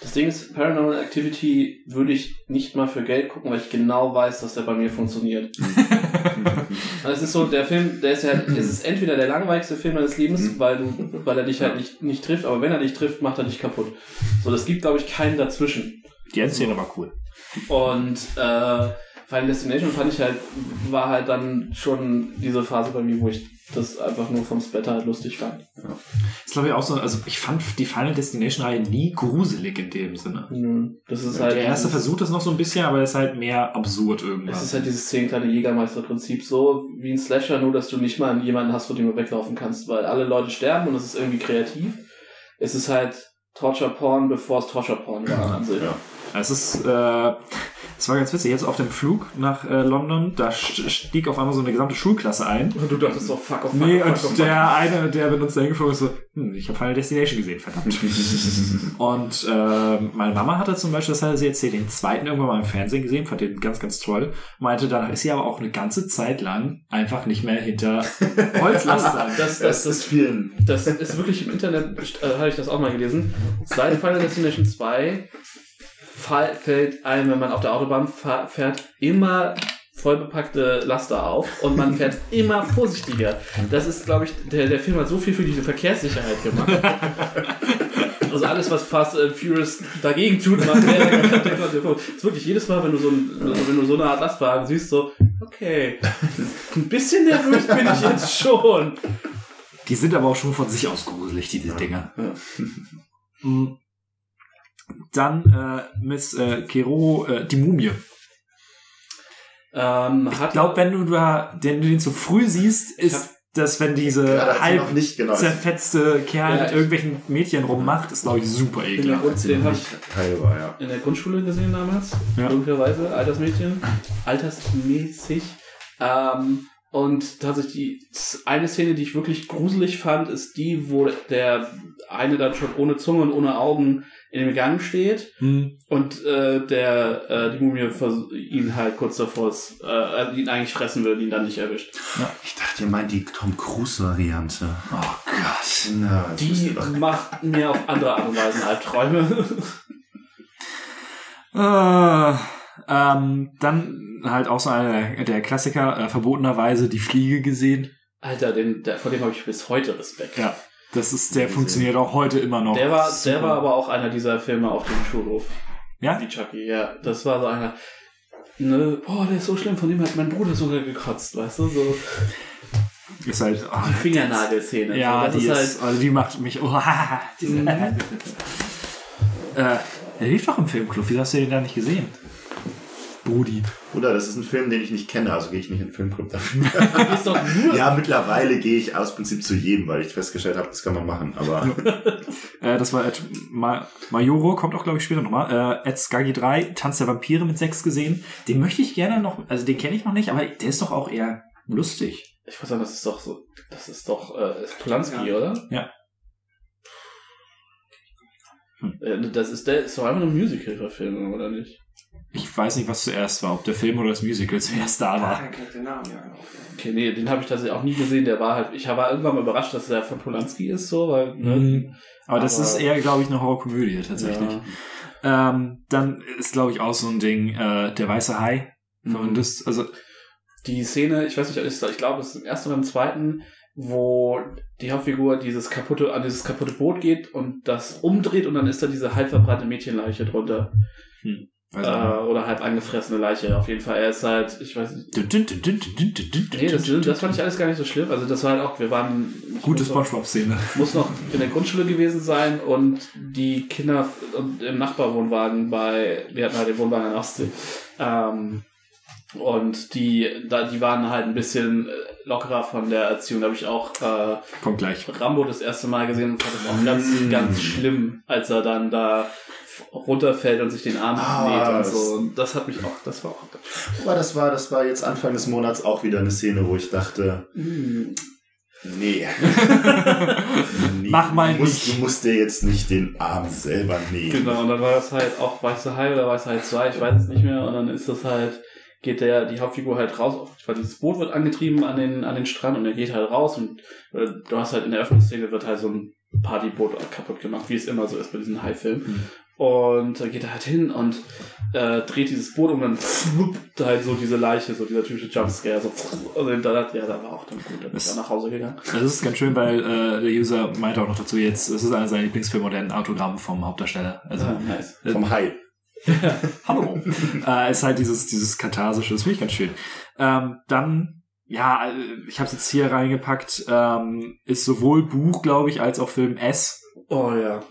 Das Ding ist, Paranormal Activity würde ich nicht mal für Geld gucken, weil ich genau weiß, dass der bei mir funktioniert. (laughs) Also es ist so, der Film, der ist ja, es ist entweder der langweiligste Film deines Lebens, weil du, weil er dich halt nicht, nicht trifft, aber wenn er dich trifft, macht er dich kaputt. So, das gibt, glaube ich, keinen dazwischen. Die Endszene war cool. Und äh, Final Destination fand ich halt, war halt dann schon diese Phase bei mir, wo ich das einfach nur vom Splatter halt lustig fand. ist glaube ich auch so, also ich fand die Final Destination Reihe nie gruselig in dem Sinne. Mhm. Das ist halt der erste versucht das noch so ein bisschen, aber ist halt mehr absurd Es irgendwann. ist halt dieses zehn kleine Jägermeister-Prinzip, so wie ein Slasher, nur dass du nicht mal jemanden hast, vor dem du weglaufen kannst, weil alle Leute sterben und es ist irgendwie kreativ. Es ist halt Torture-Porn, bevor es Torture-Porn war an sich. Ja. Es ist, äh, es war ganz witzig, jetzt auf dem Flug nach äh, London, da st- stieg auf einmal so eine gesamte Schulklasse ein. Und du dachtest so, fuck, oh, fuck, Nee, oh, und fuck, oh, fuck. der eine, der mit uns dahin geflogen ist, so, hm, ich habe Final Destination gesehen, verdammt. (laughs) und äh, meine Mama hatte zum Beispiel, das hat sie erzählt, den zweiten irgendwann mal im Fernsehen gesehen, fand den ganz, ganz toll. Meinte, danach ist sie aber auch eine ganze Zeit lang einfach nicht mehr hinter (laughs) Holzlastern. Das, Das das, ist das, vielen. das ist wirklich im Internet, äh, habe ich das auch mal gelesen. Seit Final Destination 2 fall, fällt einem, wenn man auf der Autobahn fährt, immer vollbepackte Laster auf und man (laughs) fährt immer vorsichtiger. Das ist, glaube ich, der, der Film hat so viel für diese Verkehrssicherheit gemacht. (laughs) Also alles, was Fast and Furious dagegen tut, macht der, der, ist wirklich jedes Mal, wenn du so, ein, wenn du so eine Art Lastwagen siehst, so, okay, (laughs) ein bisschen nervös bin ich jetzt schon. Die sind aber auch schon von sich aus gruselig, diese Dinger. Mm. Dann äh, Miss äh, Kero, äh, die Mumie. Ähm, Ich glaube, wenn du da, du den zu früh siehst, ist das, wenn diese halb genau. zerfetzte Kerl Ja, mit irgendwelchen Mädchen rummacht, ist glaube ich super ekelhaft. Grund, den habe ich Teil war, ja. in der Grundschule gesehen damals, Ja. möglicherweise, Altersmädchen, altersmäßig. Ähm, und tatsächlich die eine Szene, die ich wirklich gruselig fand, ist die, wo der eine dann schon ohne Zunge und ohne Augen in dem Gang steht Hm. und äh, der äh, die Mumie ihn halt kurz davor ist, äh, also ihn eigentlich fressen will, ihn dann nicht erwischt. Ich dachte, ihr meint die Tom Cruise-Variante. Oh Gott. Na, Die macht mir auf andere Art und Weise Albträume. Äh, (laughs) ähm, dann halt auch so einer der, Klassiker, äh, verbotenerweise die Fliege gesehen. Alter, den, der, vor dem habe ich bis heute Respekt. Ja. Das ist, der funktioniert auch heute immer noch. Der war, Super. der war aber auch einer dieser Filme auf dem Schulhof. Ja? Wie Chucky, ja. Das war so einer. Ne, boah, der ist so schlimm, von dem hat mein Bruder sogar gekotzt, weißt du? So Ist halt, oh, die Fingernagelszene. ja, so, die ist ist, halt. also die macht mich, oh, (laughs) diese, Mhm. (laughs) äh, der lief doch im Filmclub, wieso hast du den da nicht gesehen? Brudi. Bruder, das ist ein Film, den ich nicht kenne, also gehe ich nicht in den Filmclub dafür. (laughs) ist doch nur. ja, mittlerweile gehe ich aus Prinzip zu jedem, weil ich festgestellt habe, das kann man machen. Aber (laughs) Äh, das war Ed Ma Majoro, kommt auch, glaube ich, später nochmal. Äh, Ed Skaggy 3, Tanz der Vampire mit 6 gesehen. Den möchte ich gerne noch, also den kenne ich noch nicht, aber der ist doch auch eher lustig. Ich weiß sagen, das ist doch so. Das ist doch äh, ist Polanski, oder? Ja. Äh, Das ist der ist doch einfach eine Musical-Verfilmung, oder nicht? Ich weiß nicht, was zuerst war, ob der Film oder das Musical zuerst da war. ich den Namen, ja, genau. Okay, nee, den habe ich tatsächlich auch nie gesehen. Der war halt, ich war irgendwann mal überrascht, dass der von Polanski ist, so, weil, ne? Mhm. Aber das Aber- ist eher, glaube ich, eine Horrorkomödie tatsächlich. Ja. Ähm, dann ist, glaube ich, auch so ein Ding, äh, der weiße Hai. Mhm. Und das, also, Die Szene, ich weiß nicht, ist- ich glaube, es ist im ersten oder im zweiten, wo die Hauptfigur dieses kaputte, an dieses kaputte Boot geht und das umdreht und dann ist da diese halb verbrannte Mädchenleiche drunter. Weiß Äh, oder halb angefressene Leiche. Auf jeden Fall, er ist halt, ich weiß nicht. Nee, das, das fand ich alles gar nicht so schlimm. Also das war halt auch, wir waren... Gute muss noch- Spongebob-Szene. muss noch in der Grundschule gewesen sein und die Kinder im Nachbarwohnwagen bei, wir hatten halt den Wohnwagen in Ostsee, ähm, und die, da, die waren halt ein bisschen lockerer von der Erziehung. Da habe ich auch äh, Kommt gleich. Rambo das erste Mal gesehen und fand das auch ganz, Mm. ganz schlimm, als er dann da runterfällt und sich den Arm Ah, näht und das- so. Und das hat mich auch, das war auch ganz Aber das war, das war jetzt Anfang des Monats auch wieder eine Szene, wo ich dachte, schlimm. nee. (laughs) nee Mach mal du musst, nicht. Du musst dir jetzt nicht den Arm selber nähen. Genau, und dann war das halt auch Weiße Hai oder Weiße Hai 2, ich weiß es nicht mehr. Und dann ist das halt, geht der, die Hauptfigur halt raus, auf, weil dieses Boot wird angetrieben an den, an den Strand und er geht halt raus und äh, du hast halt in der Eröffnungsszene wird halt so ein Partyboot kaputt gemacht, wie es immer so ist bei diesen Hai-Filmen. Und dann geht er halt hin und äh, dreht dieses Boot um und dann fluppt halt so diese Leiche, so dieser typische Jumpscare, so und dann, ja, da war auch dann gut, dann ist er nach Hause gegangen. Das ist ganz schön, weil äh, der User meinte auch noch dazu jetzt, es ist einer seiner Lieblingsfilme und ein Autogramm vom Hauptdarsteller. Also, Ah, nice. Vom Hai. (laughs) hallo. äh, ist halt dieses, dieses katharsische, das finde ich ganz schön. Ähm, dann, ja, äh, ich habe es jetzt hier reingepackt, ähm, ist sowohl Buch, glaube ich, als auch Film S. Oh ja. Ist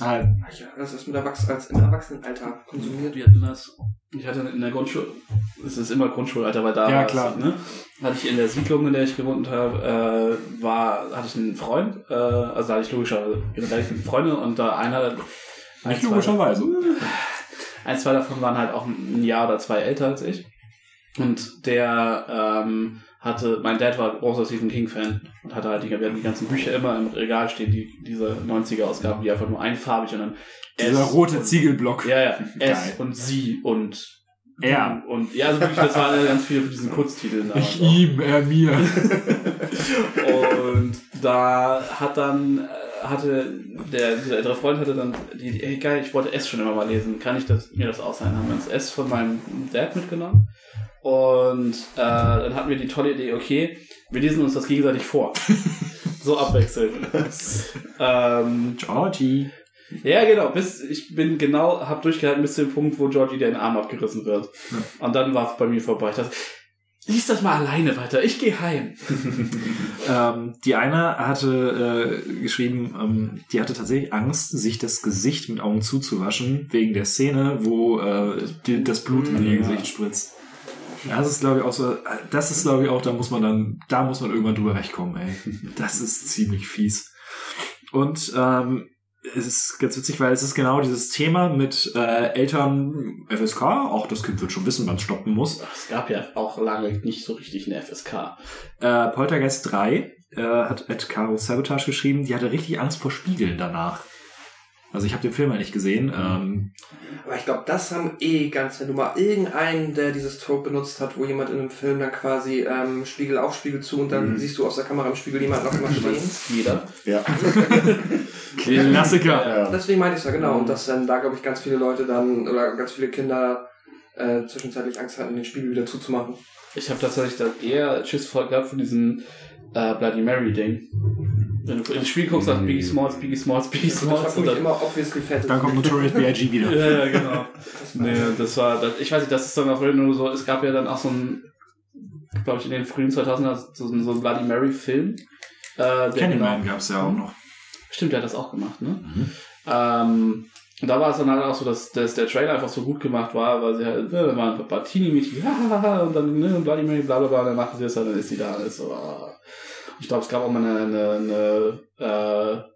Ach ja, das ist mit Erwachs als im Erwachsenenalter konsumiert. Wir hatten das. Ich hatte in der Grundschule, es ist immer Grundschulalter, weil da Ja, klar. Es, ne? hatte ich in der Siedlung, in der ich gewohnt habe, äh, war, hatte ich einen Freund, äh, also da hatte ich logischerweise generell Freunde und da einer, nicht logischerweise. ein, zwei davon waren halt auch ein Jahr oder zwei älter als ich. Und der ähm, hatte, mein Dad war großer Stephen King-Fan und hatte halt die, wir hatten die ganzen Bücher immer im Regal stehen, die, diese 90er-Ausgaben, die einfach nur einfarbig und dann Dieser S rote und- Ziegelblock. ja, ja. Geil. S und sie und Er. und ja, also wirklich, das waren ganz viele von diesen Kurztiteln. Ich ihm, er mir. (laughs) Und da hat dann, äh, hatte der, dieser ältere Freund hatte dann die ey geil, ich wollte S schon immer mal lesen, kann ich das, mir das ausleihen? Haben wir uns S von meinem Dad mitgenommen. Und äh, dann hatten wir die tolle Idee, okay, wir lesen uns das gegenseitig vor. (laughs) so abwechselnd. ähm, Georgie. ja, genau. Bis ich bin genau, hab durchgehalten bis zu dem Punkt, wo Georgie den Arm abgerissen wird. Und dann war es bei mir vorbei. Ich dachte, lies das mal alleine weiter. Ich gehe heim. (laughs) Ähm, die eine hatte äh, geschrieben, ähm, die hatte tatsächlich Angst, sich das Gesicht mit Augen zuzuwaschen, wegen der Szene, wo äh, die, das Blut in ihr Ja. Gesicht spritzt. Das ist, glaube ich, auch so, das ist, glaube ich, auch, da muss man dann, da muss man irgendwann drüber wegkommen, ey. (laughs) Das ist ziemlich fies. Und ähm, es ist ganz witzig, weil es ist genau dieses Thema mit äh, Eltern FSK, auch das Kind wird schon wissen, wann es stoppen muss. Es gab ja auch lange nicht so richtig eine FSK. Äh, Poltergeist 3 äh, hat Ed Caro Sabotage geschrieben, die hatte richtig Angst vor Spiegeln danach. Also ich habe den Film ja nicht gesehen. Ähm, Aber ich glaube, das haben eh ganz, wenn du mal irgendeinen, der dieses Trope benutzt hat, wo jemand in einem Film dann quasi ähm, Spiegel auf, Spiegel zu und dann Mhm. siehst du aus der Kamera im Spiegel jemanden noch immer stehen. Jeder. Ja. (laughs) Klassiker. ja. Deswegen meinte ich ja genau. Und dass dann da, glaube ich, ganz viele Leute dann oder ganz viele Kinder äh, zwischenzeitlich Angst hatten, den Spiegel wieder zuzumachen. Ich habe tatsächlich da eher Schiss vor gehabt von diesem äh, Bloody Mary Ding. Wenn du ins Spiel guckst, sagt Biggie Smalls, Biggie Smalls, Biggie Smalls. Und dann, immer obviously fett. Dann kommt Notorious B.I.G. wieder. (laughs) ja, ja, genau. Das Nee, das war, das, ich weiß nicht, das ist dann auch nur so, es gab ja dann auch so ein, glaube ich, in den frühen 2000er so, ein- so ein Bloody Mary Film. Äh, Candyman gab's ja auch noch. Stimmt, der hat das auch gemacht, ne? Ähm, und da war es dann halt auch so, dass, dass der Trailer einfach so gut gemacht war, weil sie halt, ne, da waren ein paar Teenie-Mädchen, hahaha, (laughs) und dann, ne, Bloody Mary, bla bla bla, und dann machen sie das halt, dann ist sie da, alles so, ah. Ich glaube, es gab auch mal eine, eine, eine äh,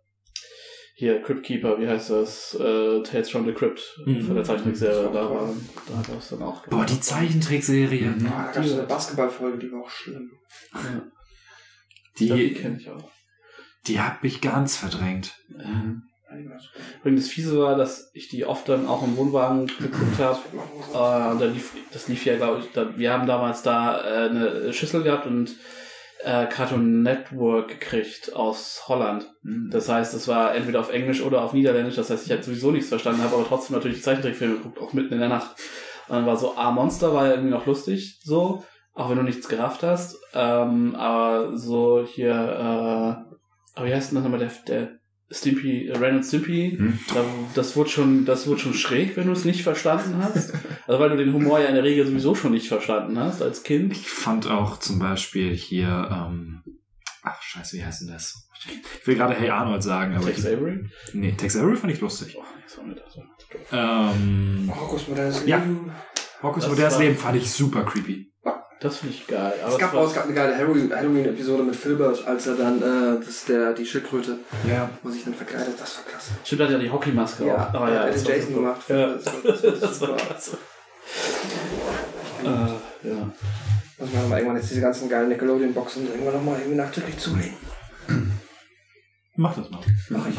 hier, Crypt Keeper, wie heißt das? Äh, Tales from the Crypt, Mhm. von der Zeichentrickserie, da war, da hat es dann auch Boah, die Zeichentrickserie. Mhm. Ah, da gab es eine Basketballfolge, die war auch schlimm. Ja, die Die, kenne ich auch. die hab ich ganz verdrängt. Mhm. Übrigens, das Fiese war, dass ich die oft dann auch im Wohnwagen geguckt habe. (laughs) Äh, und da lief, das lief ja, glaube ich, da, wir haben damals da äh, eine Schüssel gehabt und äh, Cartoon Network gekriegt aus Holland. Das heißt, es war entweder auf Englisch oder auf Niederländisch. Das heißt, ich hätte sowieso nichts verstanden, habe aber trotzdem natürlich die Zeichentrickfilme geguckt, auch mitten in der Nacht. Und dann war so, ah, Monster war irgendwie noch lustig, so, auch wenn du nichts gerafft hast. Ähm, aber so hier, äh, aber wie heißt denn das nochmal, der, der Stimpy, äh, Ren und Stimpy, Hm. da, das wurde schon, das wurde schon schräg, wenn du es nicht verstanden hast. Also weil du den Humor ja in der Regel sowieso schon nicht verstanden hast als Kind. Ich fand auch zum Beispiel hier, ähm, ach scheiße, wie heißt denn das? Ich will gerade Hey Arnold sagen, aber Tex Avery? nee, Tex Avery fand ich lustig. Oh, das war mir das so. Ähm, Markus modernes Ja. Leben. Hockus Das modernes war- Leben fand ich super creepy. Das finde ich geil. Aber Es gab auch es gab eine geile Halloween- Halloween-Episode mit Filbert, als er dann, äh, das der, die Schildkröte, Ja. wo sich dann verkleidet, das war klasse. Stimmt, hat ja die Hockeymaske Ja, auch. Ah, er hat das Jason gemacht. Ja. Das war, das war, (laughs) Das war klasse. Äh, ja. Muss man mal irgendwann jetzt diese ganzen geilen Nickelodeon-Boxen irgendwann nochmal irgendwie nachträglich zulegen. Mach das mal. Mach ich.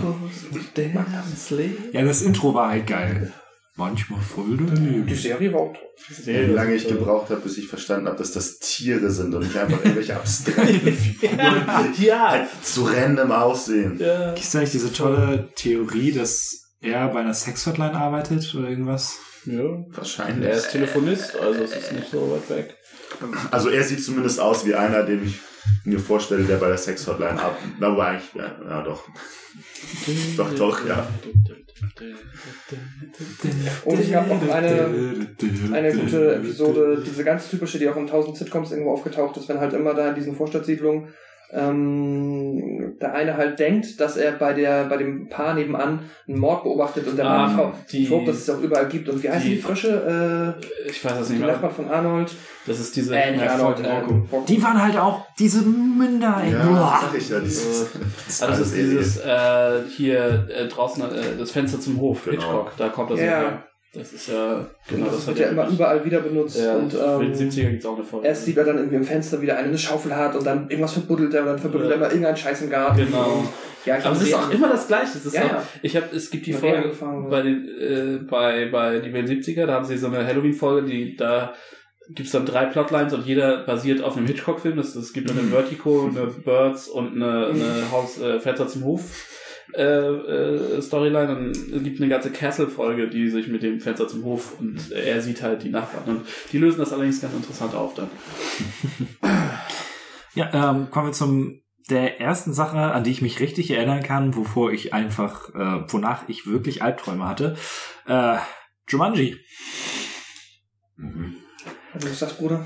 Ja, das Intro war halt geil. Manchmal voll daneben. Die Serie war auch toll. Wie lange ich gebraucht habe, bis ich verstanden habe, dass das Tiere sind und nicht einfach irgendwelche abstrakten (laughs) Figuren, die Ja. halt so random aussehen. ja. Gibt es eigentlich diese tolle Theorie, dass er bei einer Sexhotline arbeitet oder irgendwas? ja. Wahrscheinlich. Er ist Telefonist, also es ist nicht so weit weg. Also er sieht zumindest aus wie einer, den ich mir vorstelle, der bei der Sex-Hotline ab. Aber eigentlich, ja, ja doch. Doch, doch, ja. Und es gab noch eine, eine gute Episode, diese ganz typische, die auch in tausend Sitcoms irgendwo aufgetaucht ist, wenn halt immer da in diesen Vorstadtsiedlungen ähm, der eine halt denkt, dass er bei der bei dem Paar nebenan einen Mord beobachtet und der Ah, Mann Frau die- Trope, dass es auch überall gibt. Und wie heißen die- die Frösche? Ich weiß das Äh, nicht die mehr. Nachbarn von Arnold. Das ist diese. Äh, nicht Ja, Arnold. Äh. Die waren halt auch diese Münder, ey. Ja, das sag ich ja. Dieses, Äh, das Ah, das alles ist dieses äh, hier äh, draußen äh, das Fenster zum Hof, Genau. Hitchcock, da kommt das Ja. her. Das ist ja genau das, das, wird ja immer überall wieder benutzt. Ja, und in den ähm, 70er gibt's auch eine Folge. erst sieht er dann irgendwie im Fenster wieder eine, eine Schaufel hat und dann irgendwas verbuddelt er und dann verbuddelt Ja. er immer irgendeinen Scheiß im Garten. Genau. Ja, ich Aber hab es ist auch immer das Gleiche. Es ist Ja, auch, ja. Ich habe, es gibt die Mit Folge bei den, äh, bei bei die Welt 70er, da haben sie so eine Halloween-Folge, die da gibt's dann drei Plotlines und jeder basiert auf einem Hitchcock-Film. Es es gibt eine (laughs) Vertigo, eine Birds und eine, eine Haus äh, Fenster zum Hof. Äh, äh, Storyline, dann es gibt eine ganze Castle-Folge, die sich mit dem Fenster zum Hof und er sieht halt die Nachbarn. Und die lösen das allerdings ganz interessant auf dann. (laughs) Ja, ähm, kommen wir zum der ersten Sache, an die ich mich richtig erinnern kann, wovor ich einfach, äh, wonach ich wirklich Albträume hatte. Äh, Jumanji. Mhm. Also, was sagst du, Bruder?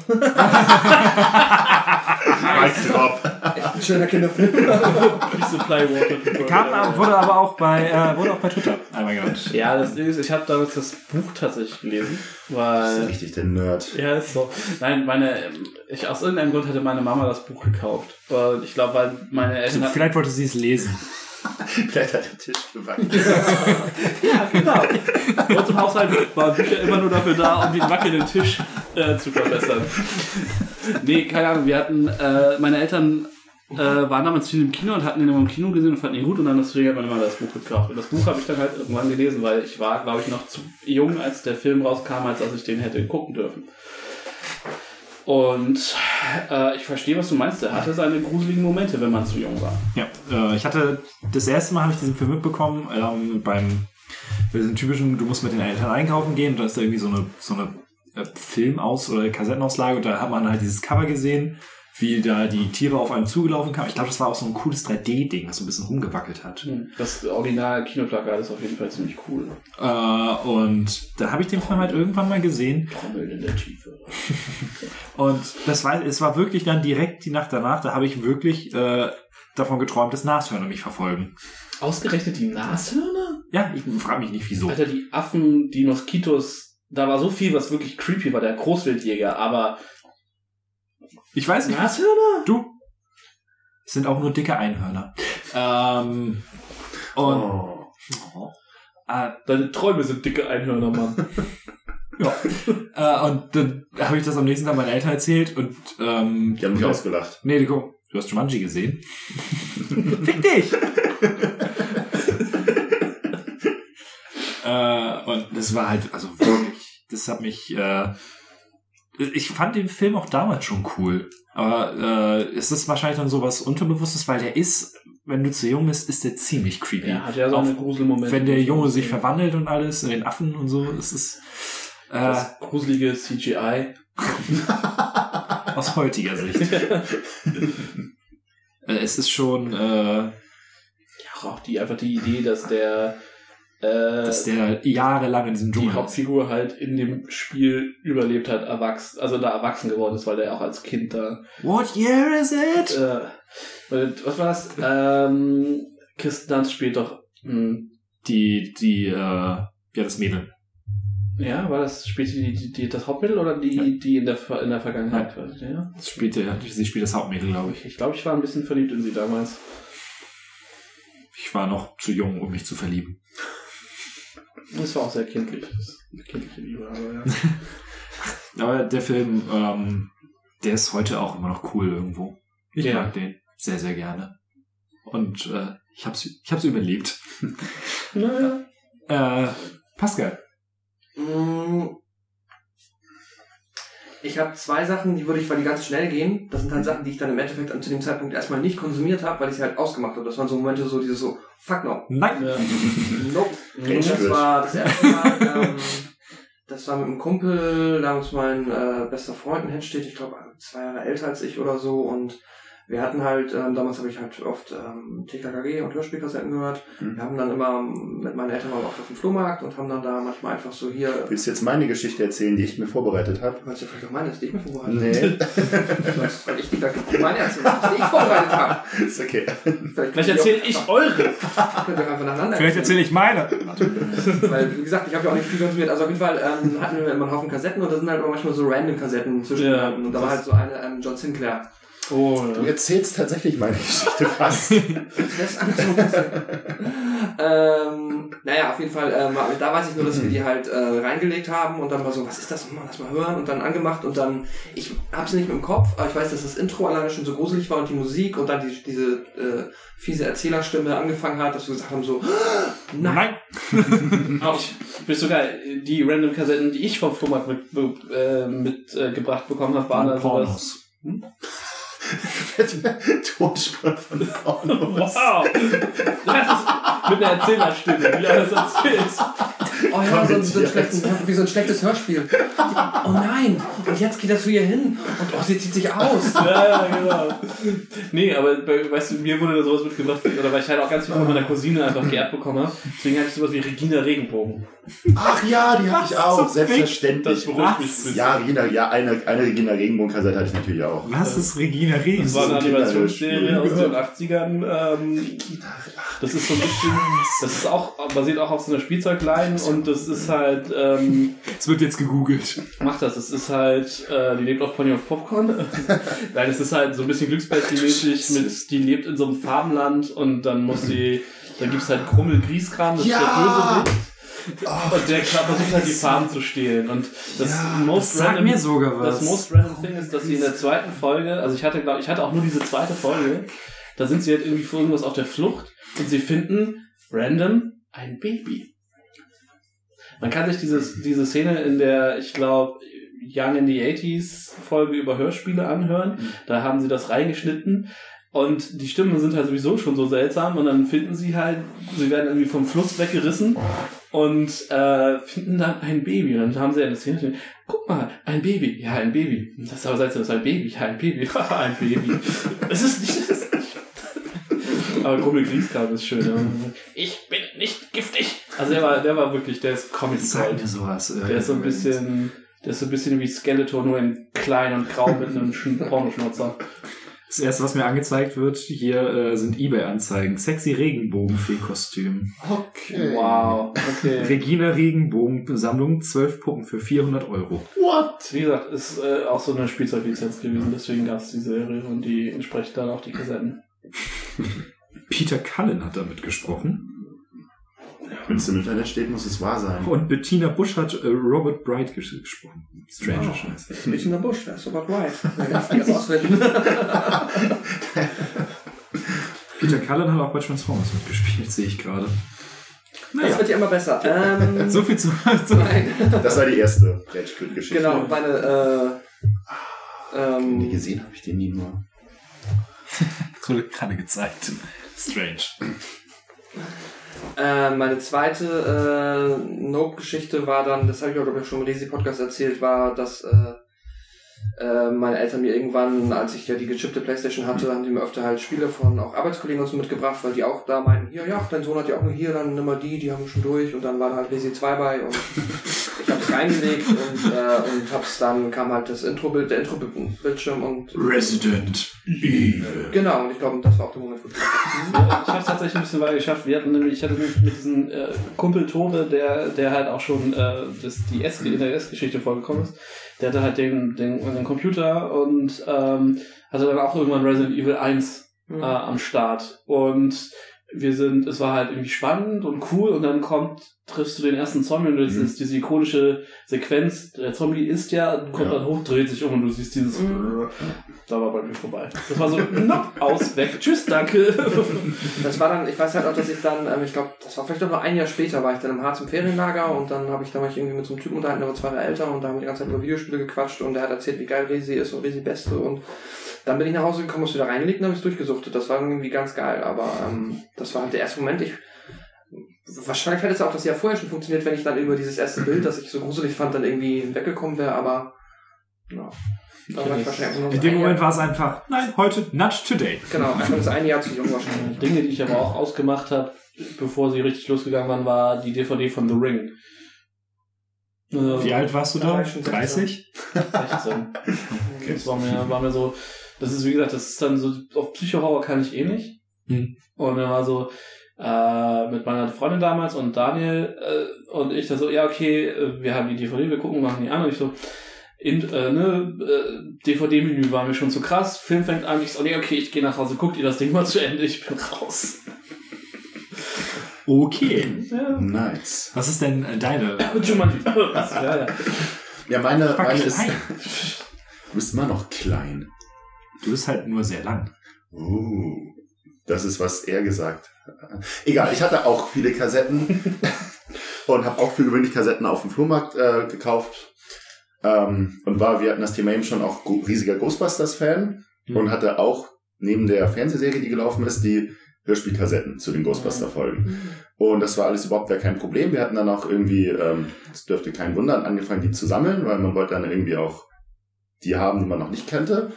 Mic drop. Echt ein schöner Kinderfilm. Diese Plywater. Kam, aber- wurde aber auch bei, äh, wurde auch bei Twitter einmal genannt. Ja, das Ding ist, ich habe damals das Buch tatsächlich gelesen, Das ist weil richtig der Nerd. ja ist so. Nein, meine ich aus irgendeinem Grund hatte meine Mama das Buch gekauft. Und ich glaube, weil meine Eltern Also, vielleicht wollte sie es lesen. (laughs) Vielleicht hat der Tisch gewackt. (laughs) ja genau. Bei uns im Haushalt waren Bücher immer nur dafür da, um den wackelnden Tisch äh, zu verbessern. Nee, keine Ahnung. Wir hatten äh, meine Eltern äh, waren damals viel im Kino und hatten ihn immer im Kino gesehen und fanden ihn gut und dann deswegen hat meine Mama das Buch gekauft. Und das Buch habe ich dann halt irgendwann gelesen, weil ich war, glaube ich, noch zu jung, als der Film rauskam, als dass ich den hätte gucken dürfen. Und äh, ich verstehe, was du meinst. Er hatte seine gruseligen Momente, wenn man zu jung war. Ja, äh, ich hatte, das erste Mal habe ich diesen Film mitbekommen, ähm, beim, bei diesem typischen, du musst mit den Eltern einkaufen gehen, da ist da irgendwie so eine, so eine äh, Filmaus- oder Kassettenauslage und da hat man halt dieses Cover gesehen, wie da die Tiere auf einem zugelaufen kamen. Ich glaube, das war auch so ein cooles 3D-Ding, das so ein bisschen rumgewackelt hat. Das original Kinoplakat ist auf jeden Fall ziemlich cool. Äh, und da habe ich den Film halt irgendwann mal gesehen Trommeln in der Tiefe. (laughs) und das war, es war wirklich dann direkt die Nacht danach, da habe ich wirklich äh, davon geträumt, dass Nashörner mich verfolgen. Ausgerechnet die Nashörner? Ja, ich frage mich nicht, wieso. Alter, die Affen, die Moskitos, da war so viel, was wirklich creepy war, der Großwildjäger, aber Ich weiß nicht, Nashörner? Du? Es sind auch nur dicke Einhörner. Ähm, und Oh. äh, Deine Träume sind dicke Einhörner, Mann. (laughs) ja. äh, und dann habe ich das am nächsten Tag meinen Eltern erzählt und ähm, Die haben mich ausgelacht. Nee, du, du hast Jumanji gesehen. (laughs) Fick dich! (laughs) Äh, und das war halt, also wirklich, das hat mich, äh, ich fand den Film auch damals schon cool. Aber äh, es ist wahrscheinlich dann sowas Unterbewusstes, weil der ist, wenn du zu jung bist, ist der ziemlich creepy. Ja, hat ja so Auch eine Gruselmomente. wenn der Junge sich verwandelt und alles, in den Affen und so, es ist äh, Das gruselige CGI. aus heutiger Sicht. (laughs) Äh, es ist schon, äh, Ja, auch die, einfach die Idee, dass der, dass der jahrelang in diesem die Dschungel ist. Hauptfigur halt in dem Spiel überlebt hat, erwachsen, also da erwachsen geworden ist, weil der auch als Kind da What year is it? Äh, was war's? Ähm, Kirsten Dunst spielt doch. Mh, Die, die, äh, ja, das Mädel. ja, war das spielt die, die, die, das Hauptmittel oder die, Ja. die in der in der Vergangenheit war? Ja. Das spielt, der- sie spielt das Hauptmädel, glaube ich. Ich glaube, ich war ein bisschen verliebt in sie damals. Ich war noch zu jung, um mich zu verlieben. Das war auch sehr kindlich. Das ist eine kindliche Liebe, aber ja. (laughs) Aber der Film, ähm, der ist heute auch immer noch cool irgendwo. Ich Ja. mag den sehr, sehr gerne. Und äh, ich hab's, ich hab's überlebt. naja. (laughs) Äh, Pascal. Mm. Ich habe zwei Sachen, die würde ich, weil die ganz schnell gehen. Das sind halt Sachen, die ich dann im Endeffekt an- zu dem Zeitpunkt erstmal nicht konsumiert habe, weil ich sie halt ausgemacht habe. Das waren so Momente, so dieses so, fuck no. Nein. Ja. (laughs) Nope. Und das war das erste Mal, ähm, das war mit einem Kumpel, damals mein äh, bester Freund in Henstedt, ich glaube zwei Jahre älter als ich oder so und wir hatten halt, ähm, damals habe ich halt oft ähm, TKKG und Hörspielkassetten gehört. Mhm. Wir haben dann immer mit meinen Eltern mal oft auf dem Flohmarkt und haben dann da manchmal einfach so hier, Willst du jetzt meine Geschichte erzählen, die ich mir vorbereitet habe? du kannst ja vielleicht auch meine, ist nicht mehr vorbereitet. Nee, Das, weil ich die da meine erzählen, die ich vorbereitet habe. (laughs) ist okay. Vielleicht erzähle ich eure. (laughs) Könnt ihr einfach nacheinander Vielleicht erzähle ich meine. Weil, wie gesagt, ich habe ja auch nicht viel konsumiert. Also auf jeden Fall ähm, hatten wir immer einen Haufen Kassetten und da sind halt immer manchmal so random Kassetten zwischen Ja, und da war halt so eine ähm, John Sinclair. Oh, Du erzählst tatsächlich meine Geschichte fast. (laughs) Das ist andersrum ähm, naja, auf jeden Fall, ähm, da weiß ich nur, dass wir die halt äh, reingelegt haben und dann war so, was ist das? Mal lass mal hören und dann angemacht und dann, ich hab's nicht mehr im Kopf, aber ich weiß, dass das Intro alleine schon so gruselig war und die Musik und dann die, diese äh, fiese Erzählerstimme angefangen hat, dass wir gesagt haben so, (gasps) nein, Auch, (laughs) ich bin sogar die random Kassetten, die ich vom Flohmarkt mitgebracht mit, äh, mit, äh, bekommen habe, waren dann sowas. Pornos. (laughs) Tonspur von Pornos. Wow! Das ist mit einer Erzählerstimme, wie alles erzählt. Oh ja, so, ein- so ein schlechtes, wie so ein schlechtes Hörspiel. Oh nein, und jetzt geht er zu ihr hin und oh, sie zieht sich aus. (laughs) Ja, ja, genau. Nee, aber bei, weißt du, mir wurde da sowas mitgebracht, oder weil ich halt auch ganz viel von meiner Cousine einfach geerbt bekommen habe. Deswegen hatte ich sowas wie Regina Regenbogen. Ach ja, die hatte ich auch, selbstverständlich. Was? Ja, Regina, ja, eine, eine Regina Regenbogen-Kassette hatte ich natürlich auch. Was ist Regina Rees? Das war eine Animationsserie aus den 80ern. Ähm, das ist so ein bisschen, das ist auch, basiert auch auf so einer Spielzeugline und das ist halt, ähm, Es wird jetzt gegoogelt. Mach das, es ist halt, äh, die lebt auf Pony of Popcorn. (laughs) Nein, es ist halt so ein bisschen Glücksbärchen-mäßig mit, die lebt in so einem Farbenland und dann muss sie, dann gibt's halt Krummel Griesgram, das Ja! ist der Bösewicht. (laughs) und der versucht halt die Farben zu stehlen. Und das most Sag random, mir sogar was. das most random Thing ist, dass sie in der zweiten Folge, also ich hatte, glaube ich, hatte auch nur diese zweite Folge, da sind sie halt irgendwie vor irgendwas auf der Flucht und sie finden random ein Baby. Man kann sich dieses, diese Szene in der, ich glaube, Young in the 80s Folge über Hörspiele anhören. Da haben sie das reingeschnitten. Und die Stimmen sind halt sowieso schon so seltsam. Und dann finden sie halt, sie werden irgendwie vom Fluss weggerissen und äh, finden dann ein Baby. Und dann haben sie eine Szene, stehen, guck mal, ein Baby. Ja, ein Baby. Das ist aber seltsam, das ist ein Baby. Ja, ein Baby. Haha, (laughs) ein Baby. Es ist nicht, es ist nicht. Aber Kumpel Grieskram ist schön. Ja. Ich bin nicht giftig. Also der war, der war wirklich, der ist Comic Sag mir sowas. äh, Der ist so ein bisschen, der ist so ein bisschen wie Skeletor, nur in klein und grau mit einem Sch- Pornoschnurzer. Das erste, was mir angezeigt wird, hier äh, sind Ebay-Anzeigen. Sexy Regenbogenfee-Kostüm. Okay. Wow, okay. Regina Regenbogen-Sammlung, 12 Puppen für 400 Euro. What? Wie gesagt, ist äh, auch so eine Spielzeuglizenz gewesen, deswegen gab es die Serie und die entspricht dann auch die Kassetten. Peter Cullen hat damit gesprochen. Wenn es im Internet steht, muss es wahr sein. Und Bettina Busch hat äh, Robert Bright ges gesprochen. Stranger Scheiße. Nicht in der Busch, das ist aber right. Man darf die (laughs) rausfinden. Peter Cullen hat auch bei Transformers mitgespielt, sehe ich gerade. Das wird ja immer besser. (laughs) Ähm, So viel zu. (laughs) zu Nein. Das war die erste Rage Quit Geschichte. Genau, meine, äh, Nie ähm, gesehen habe ich den nie nur. wurde gerade gezeigt. Strange. Äh, meine zweite äh, Nope-Geschichte war dann, das habe ich auch glaube ich schon im Resi-Podcast erzählt, war, dass äh, äh, meine Eltern mir irgendwann, als ich ja die gechippte Playstation hatte, haben die mir öfter halt Spiele von auch Arbeitskollegen und so mitgebracht, weil die auch da meinten, hier, ja, dein Sohn hat ja auch nur hier, dann nimm mal die, die haben wir schon durch und dann war da halt Resi 2 bei und (laughs) ich hab's reingelegt und, äh, und hab's dann, kam halt das Intro-Bild, der Intro-Bildschirm und Resident Evil. genau, und ich glaube, das war auch der Moment, wo ich Ja, es tatsächlich ein bisschen weiter geschafft. Wir hatten nämlich, ich hatte mit, mit diesem äh, Kumpel Tore, der, der halt auch schon äh, das, die S in der S-Geschichte vorgekommen ist. Der hatte halt den, den, den Computer und ähm, hatte dann auch irgendwann Resident Evil 1 äh, am Start. Und wir sind, es war halt irgendwie spannend und cool und dann kommt, triffst du den ersten Zombie und das Mhm. ist diese ikonische Sequenz, der Zombie ist ja, kommt Ja. dann hoch, dreht sich um und du siehst dieses, Mhm. da war bei mir vorbei. Das war so, nope, aus, weg, tschüss, danke. (laughs) Das war dann, ich weiß halt auch, dass ich dann, ähm, ich glaube, das war vielleicht auch noch ein Jahr später, war ich dann im Harz im Ferienlager und dann habe ich da mich irgendwie mit so einem Typen unterhalten, der war zwei Jahre älter und da haben wir die ganze Zeit über Videospiele gequatscht und der hat erzählt, wie geil Resi ist und Resi Beste und dann bin ich nach Hause gekommen, hab's wieder reingelegt und habe es durchgesuchtet. Das war irgendwie ganz geil, aber ähm, das war halt der erste Moment. Ich, wahrscheinlich hätte es auch das Jahr vorher schon funktioniert, wenn ich dann über dieses erste Bild, das ich so gruselig fand, dann irgendwie weggekommen wäre, aber ja, In so dem ein Moment Jahr, war es einfach, nein, heute, not today. Genau, einfach das eine Jahr zu jung wahrscheinlich. Dinge, die ich aber auch ausgemacht habe, bevor sie richtig losgegangen waren, war die DVD von The Ring. Wie alt warst du Da da? war ich schon 30? 16. (laughs) Das war mir, war mir so, das ist wie gesagt, das ist dann so, auf Psychohorror kann ich eh nicht. Hm. Und dann war so, äh, mit meiner Freundin damals und Daniel äh, und ich da so, ja, okay, äh, wir haben die DVD, wir gucken, machen die an und ich so, in, äh, ne, äh, DVD-Menü war mir schon zu krass, Film fängt an, ich so, nee, okay, ich gehe nach Hause, guckt ihr das Ding mal zu Ende, ich bin raus. (laughs) Okay. Ja. Nice. Was ist denn äh, deine? (laughs) Jumanji. (laughs) ja, ja. Ja, meine, meine ist. Du bist immer noch klein. Du bist halt nur sehr lang. Uh, das ist, was er gesagt hat. Egal, ich hatte auch viele Kassetten (laughs) und habe auch für gewöhnlich Kassetten auf dem Flohmarkt äh, gekauft. Ähm, und war, wir hatten das Thema eben schon auch riesiger Ghostbusters-Fan Mhm. und hatte auch neben der Fernsehserie, die gelaufen ist, die Hörspielkassetten zu den Ghostbuster-Folgen. Und das war alles überhaupt gar kein Problem. Wir hatten dann auch irgendwie, ähm, das dürfte kein Wundern, angefangen, die zu sammeln, weil man wollte dann irgendwie auch die haben, die man noch nicht kannte.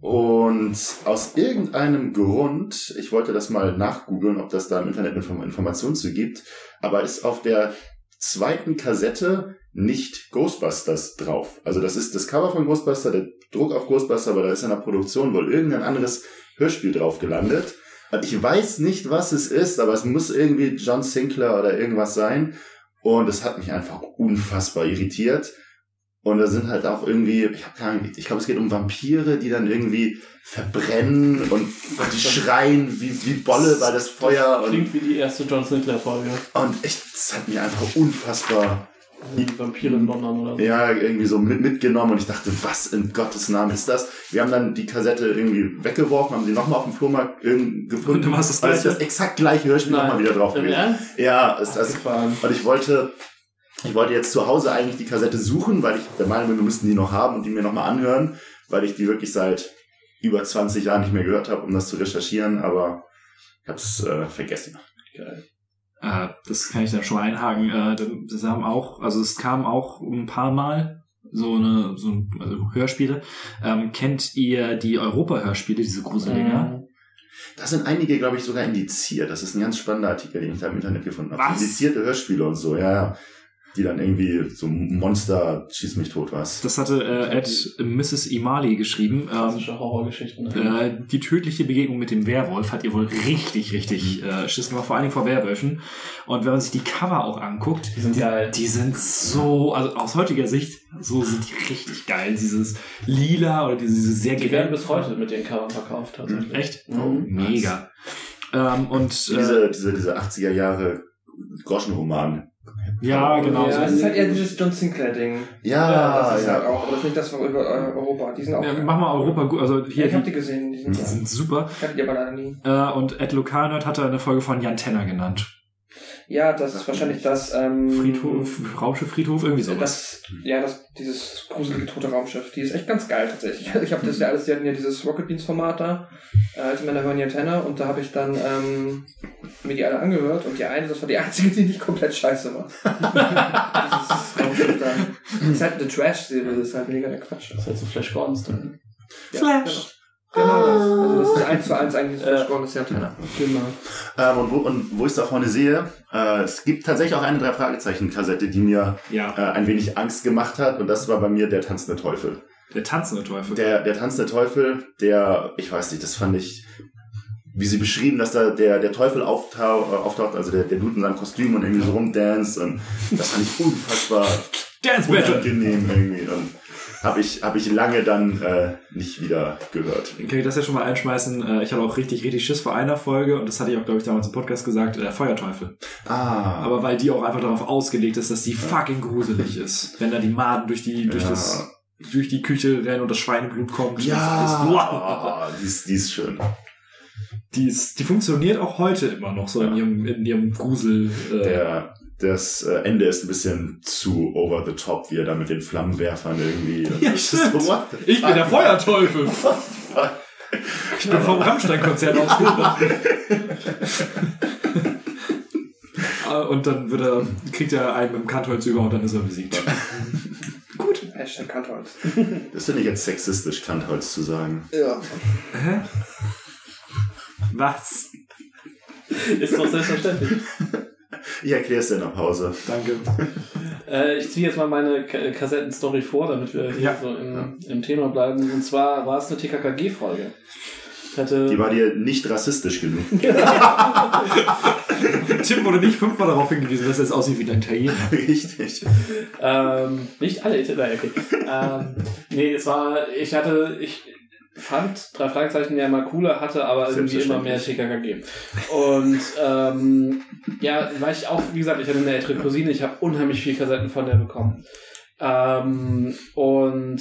Und aus irgendeinem Grund, ich wollte das mal nachgoogeln, ob das da im Internet Inform Informationen zu gibt, aber ist auf der zweiten Kassette nicht Ghostbusters drauf. Also das ist das Cover von Ghostbuster, der Druck auf Ghostbuster, aber da ist in der Produktion wohl irgendein anderes Hörspiel drauf gelandet. Und ich weiß nicht, was es ist, aber es muss irgendwie John Sinclair oder irgendwas sein. Und es hat mich einfach unfassbar irritiert. Und da sind halt auch irgendwie, ich habe keine Ahnung, ich glaube, es geht um Vampire, die dann irgendwie verbrennen und die schreien wie, wie Bolle bei das Feuer. Und, Klingt wie die erste John Sinclair-Folge. und ich, das hat mich einfach unfassbar, Die Vampire in London oder so. ja, irgendwie so mit, mitgenommen. Und ich dachte, was in Gottes Namen ist das? Wir haben dann die Kassette irgendwie weggeworfen, haben sie nochmal auf dem Flohmarkt gefunden. Und du hast das Gleiche? das exakt gleiche Hörspiel nochmal wieder drauf gewesen. Ja, ist das. Und ich wollte, ich wollte jetzt zu Hause eigentlich die Kassette suchen, weil ich der Meinung bin, wir müssten die noch haben und die mir nochmal anhören, weil ich die wirklich seit über 20 Jahren nicht mehr gehört habe, um das zu recherchieren, aber ich habe es äh, vergessen. Geil. Äh, das kann ich dann schon einhaken. Äh, das haben auch, also es kam auch ein paar Mal so eine, so ein, also Hörspiele. Ähm, kennt ihr die Europa-Hörspiele, diese Gruselinger? Mhm. Da sind einige, glaube ich, sogar indiziert. Das ist ein ganz spannender Artikel, den ich da im Internet gefunden habe. Was? Indizierte Hörspiele und so, ja, ja. Die dann irgendwie so Monster schieß mich tot was. Das hatte äh, Ed Mrs. Imali geschrieben. Ähm, Klassische Horrorgeschichten. äh, die tödliche Begegnung mit dem Werwolf hat ihr wohl richtig, richtig äh, Schiss gemacht, vor allen Dingen vor Werwölfen. Und wenn man sich die Cover auch anguckt, Die sind geil. Die sind so, also aus heutiger Sicht, so sind die richtig geil. Dieses lila oder diese, diese sehr Die werden bis heute mit den Covern verkauft, tatsächlich. Echt? Mhm. Mega. Ähm, und äh, Diese, diese, diese 80er Jahre Groschenroman. Ja, genau. Ja, es ist halt eher dieses John Sinclair-Ding. Ja, das ist ja. halt auch, aber das ist nicht das von über äh, Europa. Die sind auch. Ja, mach mal Europa gut. Also Ja, hier, ich hab die gesehen, die sind, die sind super. Ich hatte die aber leider nie. Äh, und Ed Lokalnerd hatte eine Folge von Jan Tenner genannt. Ja, das ist wahrscheinlich das, ähm, Friedhof, Raumschiff Friedhof, irgendwie sowas. Das, ja, das, dieses gruselige tote Raumschiff, die ist echt ganz geil tatsächlich. (laughs) Ich habe das ja alles, die hatten ja dieses Rocket Beans Format da, äh, alte Männer hören ja Tenor und da habe ich dann ähm, mir die alle angehört und die eine, das war die (laughs) einzige, die nicht komplett scheiße war. (laughs) dieses Raumschiff da. Das ist halt eine Trash-Serie, das ist halt mega der Quatsch. Das ist halt so Flash Gordons dann. Flash! Genau das. Also das ist eins zu eins eigentlich das Flash Gordon ist ja Tenor. Genau. Ähm, und, wo, und wo ich es da vorne sehe, äh, es gibt tatsächlich auch eine Drei-Fragezeichen-Kassette, die mir ja, äh, ein wenig Angst gemacht hat. Und das war bei mir der tanzende Teufel. der tanzende Teufel. Der, der tanzende Teufel, der, ich weiß nicht, das fand ich, wie sie beschrieben, dass da der, der Teufel auftau, äh, auftaucht, also der, der Dude in seinem Kostüm und irgendwie so rumdance. Und das fand ich unfassbar Dance Battle! unangenehm irgendwie. Und habe ich, hab ich lange dann äh, nicht wieder gehört. Kann ich das ja schon mal einschmeißen? Äh, Ich hatte auch richtig, richtig Schiss vor einer Folge und das hatte ich auch, glaube ich, damals im Podcast gesagt, äh, Feuerteufel. Ah, Aber weil die auch einfach darauf ausgelegt ist, dass die fucking gruselig ist. Wenn da die Maden durch die, durch Ja. das, durch die Küche rennen und das Schweineblut kommt. ja, Das ist, die, ist, die ist schön. die, ist, die funktioniert auch heute immer noch so in ihrem, in ihrem Grusel. Äh, Der, das äh, Ende ist ein bisschen zu over the top, wie er da mit den Flammenwerfern irgendwie. Ja, stimmt. so, what the ich bin der? Feuerteufel! (laughs) Ich bin vom Rammstein-Konzert (laughs) ausgebrochen. Ah, und dann wird er, kriegt er einen mit dem Kantholz über und dann ist er besiegt. (laughs) Gut. Hashtag Kantholz. Das finde ich jetzt sexistisch, Kantholz zu sagen. Ja. Hä? Was? Ist doch selbstverständlich. Ich erkläre es dir nach Hause. Danke. (laughs) Äh, ich ziehe jetzt mal meine Kassettenstory vor, damit wir hier Ja. so im, im Thema bleiben. Und zwar war es eine TKKG-Folge. Die war dir nicht rassistisch genug. (laughs) Tim wurde nicht fünfmal darauf hingewiesen, dass er jetzt aussieht wie ein Italiener. Richtig. Ähm, nicht alle Italiener, okay. ähm, nee, es war, ich hatte, ich fand drei Fragezeichen ja immer cooler, hatte aber irgendwie immer mehr TKKG. Und ähm, ja, weil ich auch, wie gesagt, ich hatte eine ältere Cousine, ich habe unheimlich viel Kassetten von der bekommen. Ähm, und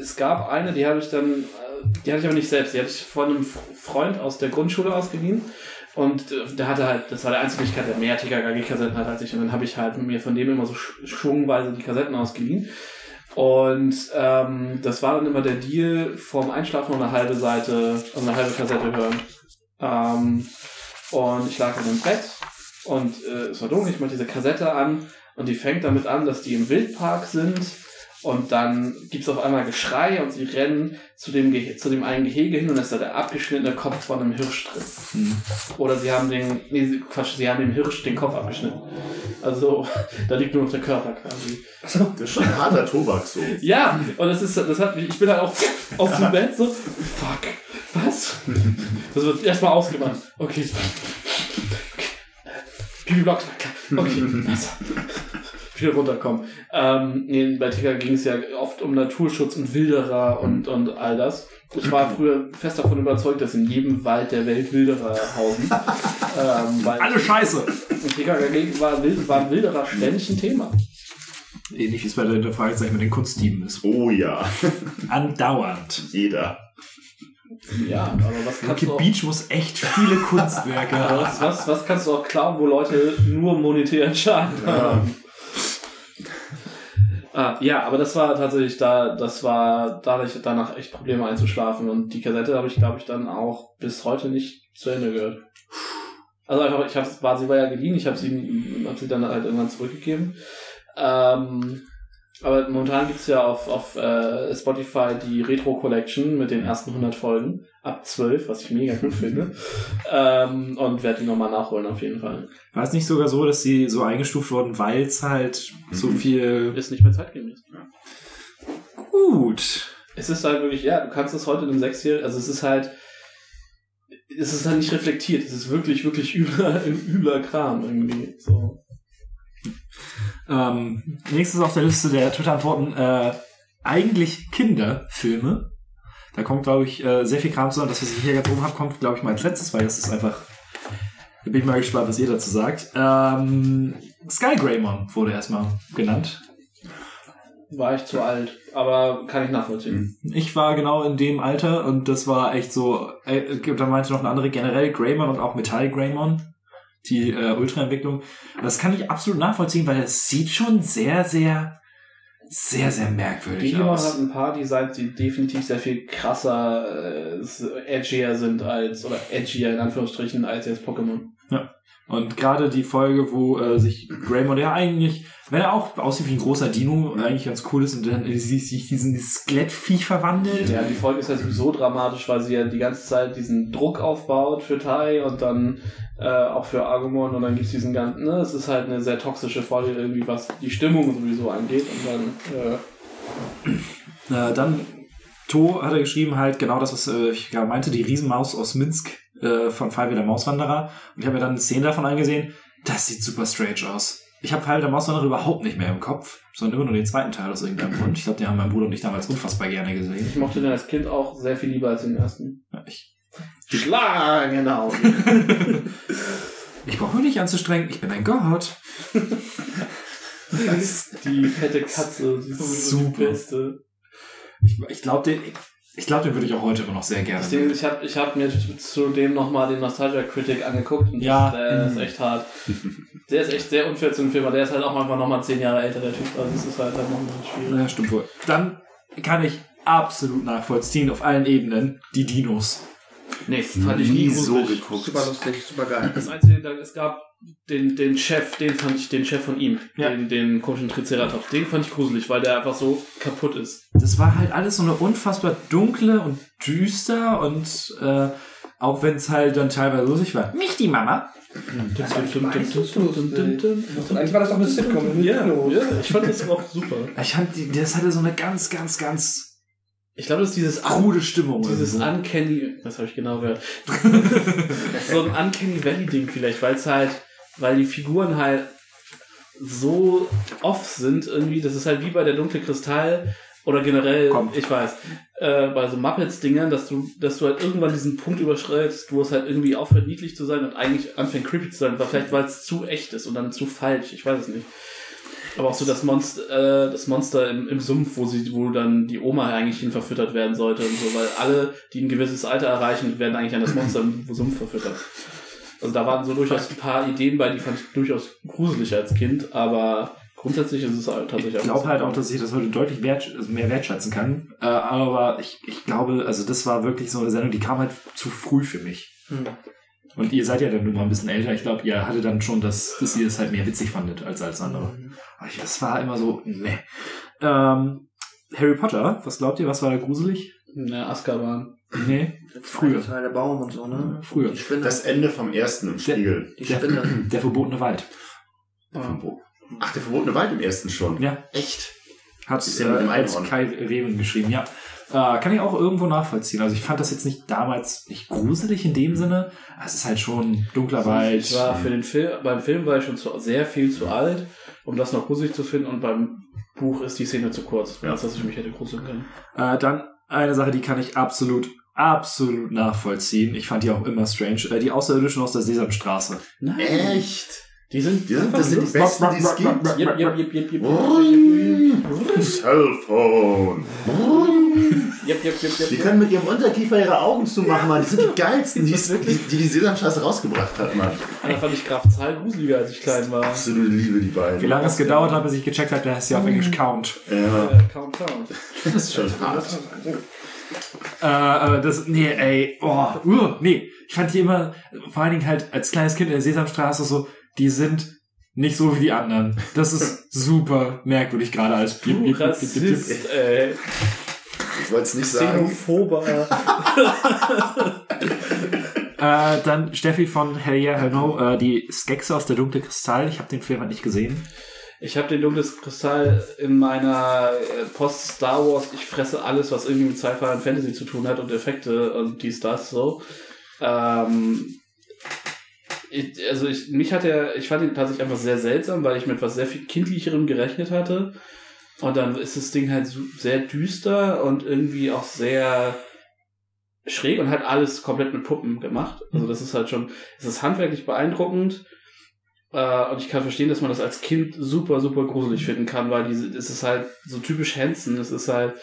es gab eine, die habe ich dann, äh, die hatte ich aber nicht selbst, die hatte ich von einem Freund aus der Grundschule ausgeliehen. Und äh, der hatte halt, das war der einzige Möglichkeit, der mehr TKKG-Kassetten hat als ich. Und dann habe ich halt mir von dem immer so sch- schwungweise die Kassetten ausgeliehen. Und ähm, das war dann immer der Deal, vorm Einschlafen noch eine halbe Seite, also eine halbe Kassette hören. Ähm, und ich lag dann im Bett und äh, es war dunkel, ich mache diese Kassette an und die fängt damit an, dass die im Wildpark sind und dann gibt's auf einmal Geschrei und sie rennen zu dem, Ge zu dem einen Gehege hin und da ist da der abgeschnittene Kopf von einem Hirsch drin. Oder sie haben den, nee, sie- Quatsch, sie haben dem Hirsch den Kopf abgeschnitten. Also, (laughs) da liegt nur noch der Körper quasi. Das ist schon ein harter Tobak so. Ja, und das ist, das hat mich, ich bin halt auch auf dem Bett so, fuck, was? Das wird erstmal ausgemacht. Okay. okay. Pipi Blocksberg. Okay, besser. Wieder runterkommen. Ähm, nee, bei Ticker ging es ja oft um Naturschutz und Wilderer und, und all das. Ich war früher fest davon überzeugt, dass in jedem Wald der Welt Wilderer hausen. (laughs) ähm, weil Alle Scheiße! in TKKG war, war Wilderer ständig ein Thema. Ähnlich wie es bei der Fragezeichen mit den Kunstdieben ist. Oh ja, Andauernd. jeder. Ja, aber was kannst Rocky du auch, Beach muss echt viele Kunstwerke aber (laughs) was, haben. was, was kannst du auch klauen, wo Leute nur monetären Schaden haben? Ah, ja, aber das war tatsächlich da, das war dadurch danach echt Probleme einzuschlafen und die Kassette habe ich, glaube ich, dann auch bis heute nicht zu Ende gehört. Also einfach, ich hab's, war sie war ja geliehen, ich habe sie, hab sie dann halt irgendwann zurückgegeben. Ähm, aber momentan gibt's ja auf, auf äh, Spotify die Retro Collection mit den ersten 100 Folgen ab 12, was ich mega gut finde. (laughs) Ähm, und werde die nochmal nachholen auf jeden Fall. War es nicht sogar so, dass sie so eingestuft wurden, weil es halt so Mhm. viel... Ist nicht mehr zeitgemäß. Gut. Es ist halt wirklich, ja, du kannst es heute in einem Sechsjährigen, also es ist halt, es ist halt nicht reflektiert. Es ist wirklich, wirklich (laughs) übler, übler Kram irgendwie. So. Ähm, nächstes auf der Liste der Twitter-Antworten, äh, eigentlich Kinderfilme. Da kommt, glaube ich, äh, sehr viel Kram zusammen. Das, was ich hier ganz oben habe, kommt, glaube ich, mal als letztes, weil das ist einfach... Da bin ich mal gespannt, was ihr dazu sagt. Ähm, Sky Greymon wurde erstmal genannt. War ich zu alt, aber kann ich nachvollziehen. Ich war genau in dem Alter und das war echt so, äh, da meinte noch eine andere generell Greymon und auch Metall Greymon. die äh, Ultra-Entwicklung. Das kann ich absolut nachvollziehen, weil es sieht schon sehr, sehr, sehr, sehr merkwürdig Digimon hat aus. ein paar Designs, die definitiv sehr viel krasser, äh, edgier sind als, oder edgier in Anführungsstrichen, als jetzt Pokémon. Und gerade die Folge, wo äh, sich Greymon, der eigentlich, wenn er auch aussieht wie ein großer Dino, eigentlich ganz cool ist und dann äh, sie sich diesen Skelettviech verwandelt. Ja, die Folge ist ja sowieso dramatisch, weil sie ja die ganze Zeit diesen Druck aufbaut für Tai und dann äh, auch für Agumon und dann gibt's diesen ganzen, ne, es ist halt eine sehr toxische Folge irgendwie, was die Stimmung sowieso angeht und dann, äh, Äh, dann To hat er geschrieben halt genau das, was äh, ich gerade meinte, die Riesenmaus aus Minsk äh, von Five der Mauswanderer. Und ich habe mir dann eine Szene davon angesehen. Das sieht super strange aus. Ich habe Five der Mauswanderer überhaupt nicht mehr im Kopf, sondern immer nur den zweiten Teil aus irgendeinem Grund. Ich glaube, den haben mein Bruder und ich damals unfassbar gerne gesehen. ich mochte den als Kind auch sehr viel lieber als den ersten. Ja, ich Schlangen in Augen. (laughs) ich brauche mich nicht anzustrengen, ich bin ein Gott. (laughs) die fette Katze, die ist sowieso die Super. beste. Ich, ich glaube, den, ich glaub, den würde ich auch heute immer noch sehr gerne Deswegen, sehen. ich habe ich hab mir zu dem nochmal den Nostalgia Critic angeguckt und Ja. der ist echt hart. Der ist echt sehr unfair zu dem Film, aber der ist halt auch einfach nochmal zehn Jahre älter, der Typ. Also das ist halt dann noch ein bisschen schwierig. Ja, stimmt wohl. Dann kann ich absolut nachvollziehen auf allen Ebenen die Dinos. Nee, das fand ich nie nie so geguckt. Super lustig, super geil. Das einzige, es gab den, den Chef, den fand ich, den Chef von ihm, Ja. den, den komischen Triceratops, den fand ich gruselig, weil der einfach so kaputt ist. Das war halt alles so eine unfassbar dunkle und düster und äh, auch wenn es halt dann teilweise lustig war. Nicht die Mama. Eigentlich war das doch eine Sitcom. Ja, ja, ich fand das auch super. Ich fand, das hatte so eine ganz, ganz, ganz Ich glaube, das ist dieses krude Stimmung. Dieses irgendwo. Uncanny, was habe ich genau gehört? (laughs) so ein Uncanny Valley Ding vielleicht, weil es halt, weil die Figuren halt so off sind irgendwie, das ist halt wie bei der dunkle Kristall oder generell, Kommt. ich weiß, äh, bei so Muppets Dingern, dass du, dass du halt irgendwann diesen Punkt überschreitest, wo es halt irgendwie aufhört niedlich zu sein und eigentlich anfängt creepy zu sein, weil vielleicht weil es zu echt ist und dann zu falsch, ich weiß es nicht. Aber auch so das Monster, äh, das Monster im, im Sumpf, wo sie, wo dann die Oma eigentlich hin verfüttert werden sollte und so, weil alle, die ein gewisses Alter erreichen, werden eigentlich an das Monster im Sumpf verfüttert. Also da waren so durchaus ein paar Ideen bei, die fand ich durchaus gruselig als Kind, aber grundsätzlich ist es halt tatsächlich Ich glaube halt auch, dass ich das heute deutlich wert, also mehr wertschätzen kann. Äh, aber ich, ich glaube, also das war wirklich so eine Sendung, die kam halt zu früh für mich. Hm. Und ihr seid ja dann nur mal ein bisschen älter. Ich glaube, ihr hattet dann schon, das, dass ihr es halt mehr witzig fandet als alles andere. Aber ich, das war immer so, ne. Ähm, Harry Potter, was glaubt ihr, was war da gruselig? Ja, Azkaban. Nee, früher. Teil der Baum und so, ne? Früher. Die Spinne. Das Ende vom ersten im Spiegel. die Der, Spinne. (clears throat) der verbotene Wald. Ach, der verbotene Wald im ersten schon. Ja, Echt? hat ja mit äh, als Einhorn. Kai Reven geschrieben, ja. Äh, kann ich auch irgendwo nachvollziehen. Also ich fand das jetzt nicht damals nicht gruselig in dem Sinne. Es ist halt schon dunkler Wald. Ich war für den Film, beim Film war ich schon zu, sehr viel zu alt, um das noch gruselig zu finden und beim Buch ist die Szene zu kurz, als dass ich mich hätte gruseln können. Äh, dann eine Sache, die kann ich absolut, absolut nachvollziehen. Ich fand die auch immer strange. Äh, die Außerirdischen aus der Sesamstraße. Nein. Echt? Die sind, Die sind, das sind die besten, die es gibt. Jep, jep, jep, jep, jep, Cellphone. jep, jep, jep, jep, Die können mit ihrem Unterkiefer ihre Augen zumachen, Mann. Die sind die geilsten, die, wirklich, die die Sesamstraße rausgebracht hat, Mann. Da fand ich Graf Zahl gruseliger, als ich klein war. Absolute Liebe, die beiden. Wie lange es gedauert hat, bis ich gecheckt habe, der heißt ja auf Englisch Count. Ja, Äh, kaum, kaum. das ist schon hart. Äh, äh, das, nee, ey, oh, uh, nee. Ich fand die immer, vor allen Dingen halt als kleines Kind in der Sesamstraße so, die sind nicht so wie die anderen. Das ist super merkwürdig, gerade als Du Rassist, ey. Ich wollte es nicht sagen. Xenophober. (laughs) Äh, dann Steffi von Hell Yeah, Hell No, äh, die Skexe aus der dunkle Kristall. Ich habe den Film halt nicht gesehen. Ich habe den dunkles Kristall in meiner äh, Post-Star Wars, ich fresse alles, was irgendwie mit Sci-Fi und Fantasy zu tun hat und Effekte und dies, das, so. Ähm, ich, also ich, mich hat er, ich fand ihn tatsächlich einfach sehr seltsam, weil ich mit was sehr viel kindlicherem gerechnet hatte. Und dann ist das Ding halt sehr düster und irgendwie auch sehr schräg und hat alles komplett mit Puppen gemacht. Also das ist halt schon, es ist handwerklich beeindruckend. Äh, und ich kann verstehen, dass man das als Kind super, super gruselig finden kann, weil diese, es ist halt so typisch Hansen, es ist halt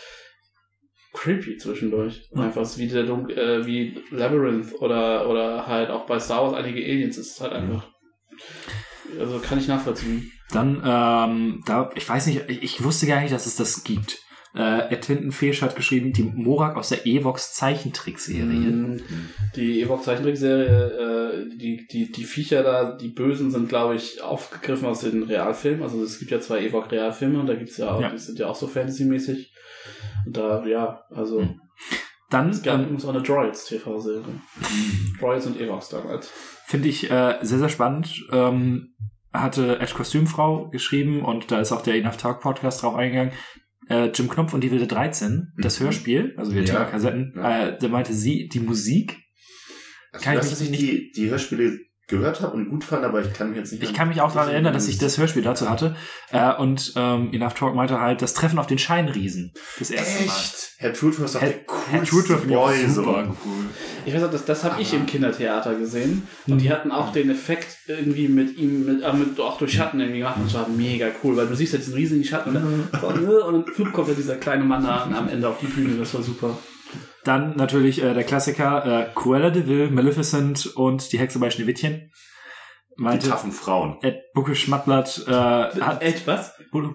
creepy zwischendurch. Ja. Einfach wie der Dunk, äh, wie Labyrinth oder, oder halt auch bei Star Wars einige Aliens, es ist halt einfach also kann ich nachvollziehen. Dann, ähm, da, ich weiß nicht, ich, ich wusste gar nicht, dass es das gibt. Äh, Ed Tintenfisch hat geschrieben, die Morak aus der Evox Zeichentrickserie. Mhm. Die Evox Zeichentrickserie, äh, die, die, die Viecher da, die Bösen sind, glaube ich, aufgegriffen aus den Realfilmen. Also es gibt ja zwei Evox Realfilme und da gibt's ja auch, Ja. die sind ja auch so Fantasy-mäßig. Und da, ja, also Mhm. Dann es gab ähm, auch eine Droids TV-Serie. Droids und Evox damals. finde ich äh, sehr, sehr spannend. Ähm, hatte Ed Kostümfrau geschrieben und da ist auch der Enough Talk Podcast drauf eingegangen. Äh, Jim Knopf und die wilde 13, das Mhm. Hörspiel, also wir Ja. Kassetten, äh, da meinte sie, die Musik, Also das, ich nicht- die, die Hörspiele gehört habe und gut fand, aber ich kann mich jetzt nicht ich an- kann mich auch daran erinnern, dass ich das Hörspiel dazu hatte. Äh, und ähm, Enough Talk meinte halt, das Treffen auf den Scheinriesen, das erste Mal. Echt? Herr Truther ist doch Herr, der Herr auch Boy, so. super cool. Ich weiß auch, das, das habe ich im Kindertheater gesehen. Und Mhm. die hatten auch den Effekt irgendwie mit ihm, mit, äh, mit, auch durch Schatten irgendwie gemacht. Und das war mega cool, weil du siehst ja diesen riesigen Schatten und dann, (laughs) und dann kommt ja dieser kleine Mann da am Ende auf die Bühne. Das war super. Dann natürlich äh, der Klassiker äh, Cruella de Vil, Maleficent und die Hexe bei Schneewittchen. Die Meinte taffen Frauen. Ed Bucke Schmattblatt äh, hat Ed, was? Bu-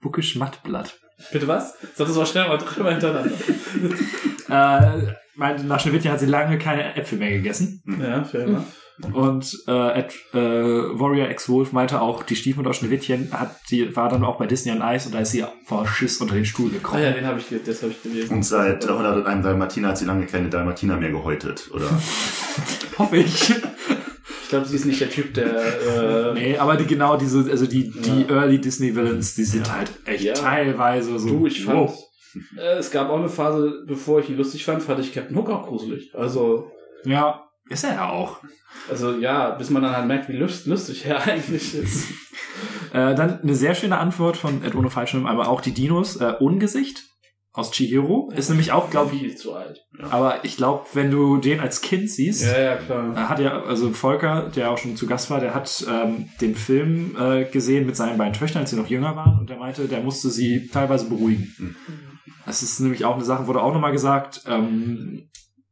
Bucke Schmattblatt. Bitte was? Sag das mal schnell mal dreimal hintereinander. (laughs) Äh, meinte, nach Schneewittchen hat sie lange keine Äpfel mehr gegessen. Ja, fair enough. Und äh, Ed, äh, Warrior X Wolf meinte auch, die Stiefmutter aus Schneewittchen hat, die war dann auch bei Disney on Ice und da ist sie vor Schiss unter den Stuhl Ah gekrochen. ja, den habe ich, das habe ich gelesen. Und seit äh, 101 Dalmatiner hat sie lange keine Dalmatiner mehr gehäutet, oder? (laughs) Hoffe ich. Ich glaube, sie ist nicht der Typ, der. Äh, nee, aber die genau diese, also die, die Ja. Early Disney Villains, die sind halt echt Ja. teilweise so. Du, ich fand. wow. Äh, es gab auch eine Phase, bevor ich ihn lustig fand, fand ich Captain Hook auch gruselig. Also, Ja, ist er ja auch. also ja, bis man dann halt merkt, wie lust, lustig er (laughs) eigentlich ist. Äh, dann eine sehr schöne Antwort von Ed ohne Fallschirm, aber auch die Dinos. Äh, Ungesicht aus Chihiro ist nämlich auch, glaube ich, viel zu alt. aber ich glaube, wenn du den als Kind siehst, Ja, ja, klar. Er hat ja, also Volker, der auch schon zu Gast war, der hat ähm, den Film äh, gesehen mit seinen beiden Töchtern, als sie noch jünger waren, und der meinte, der musste sie teilweise beruhigen. Mhm. Das ist nämlich auch eine Sache, wurde auch nochmal gesagt, ähm,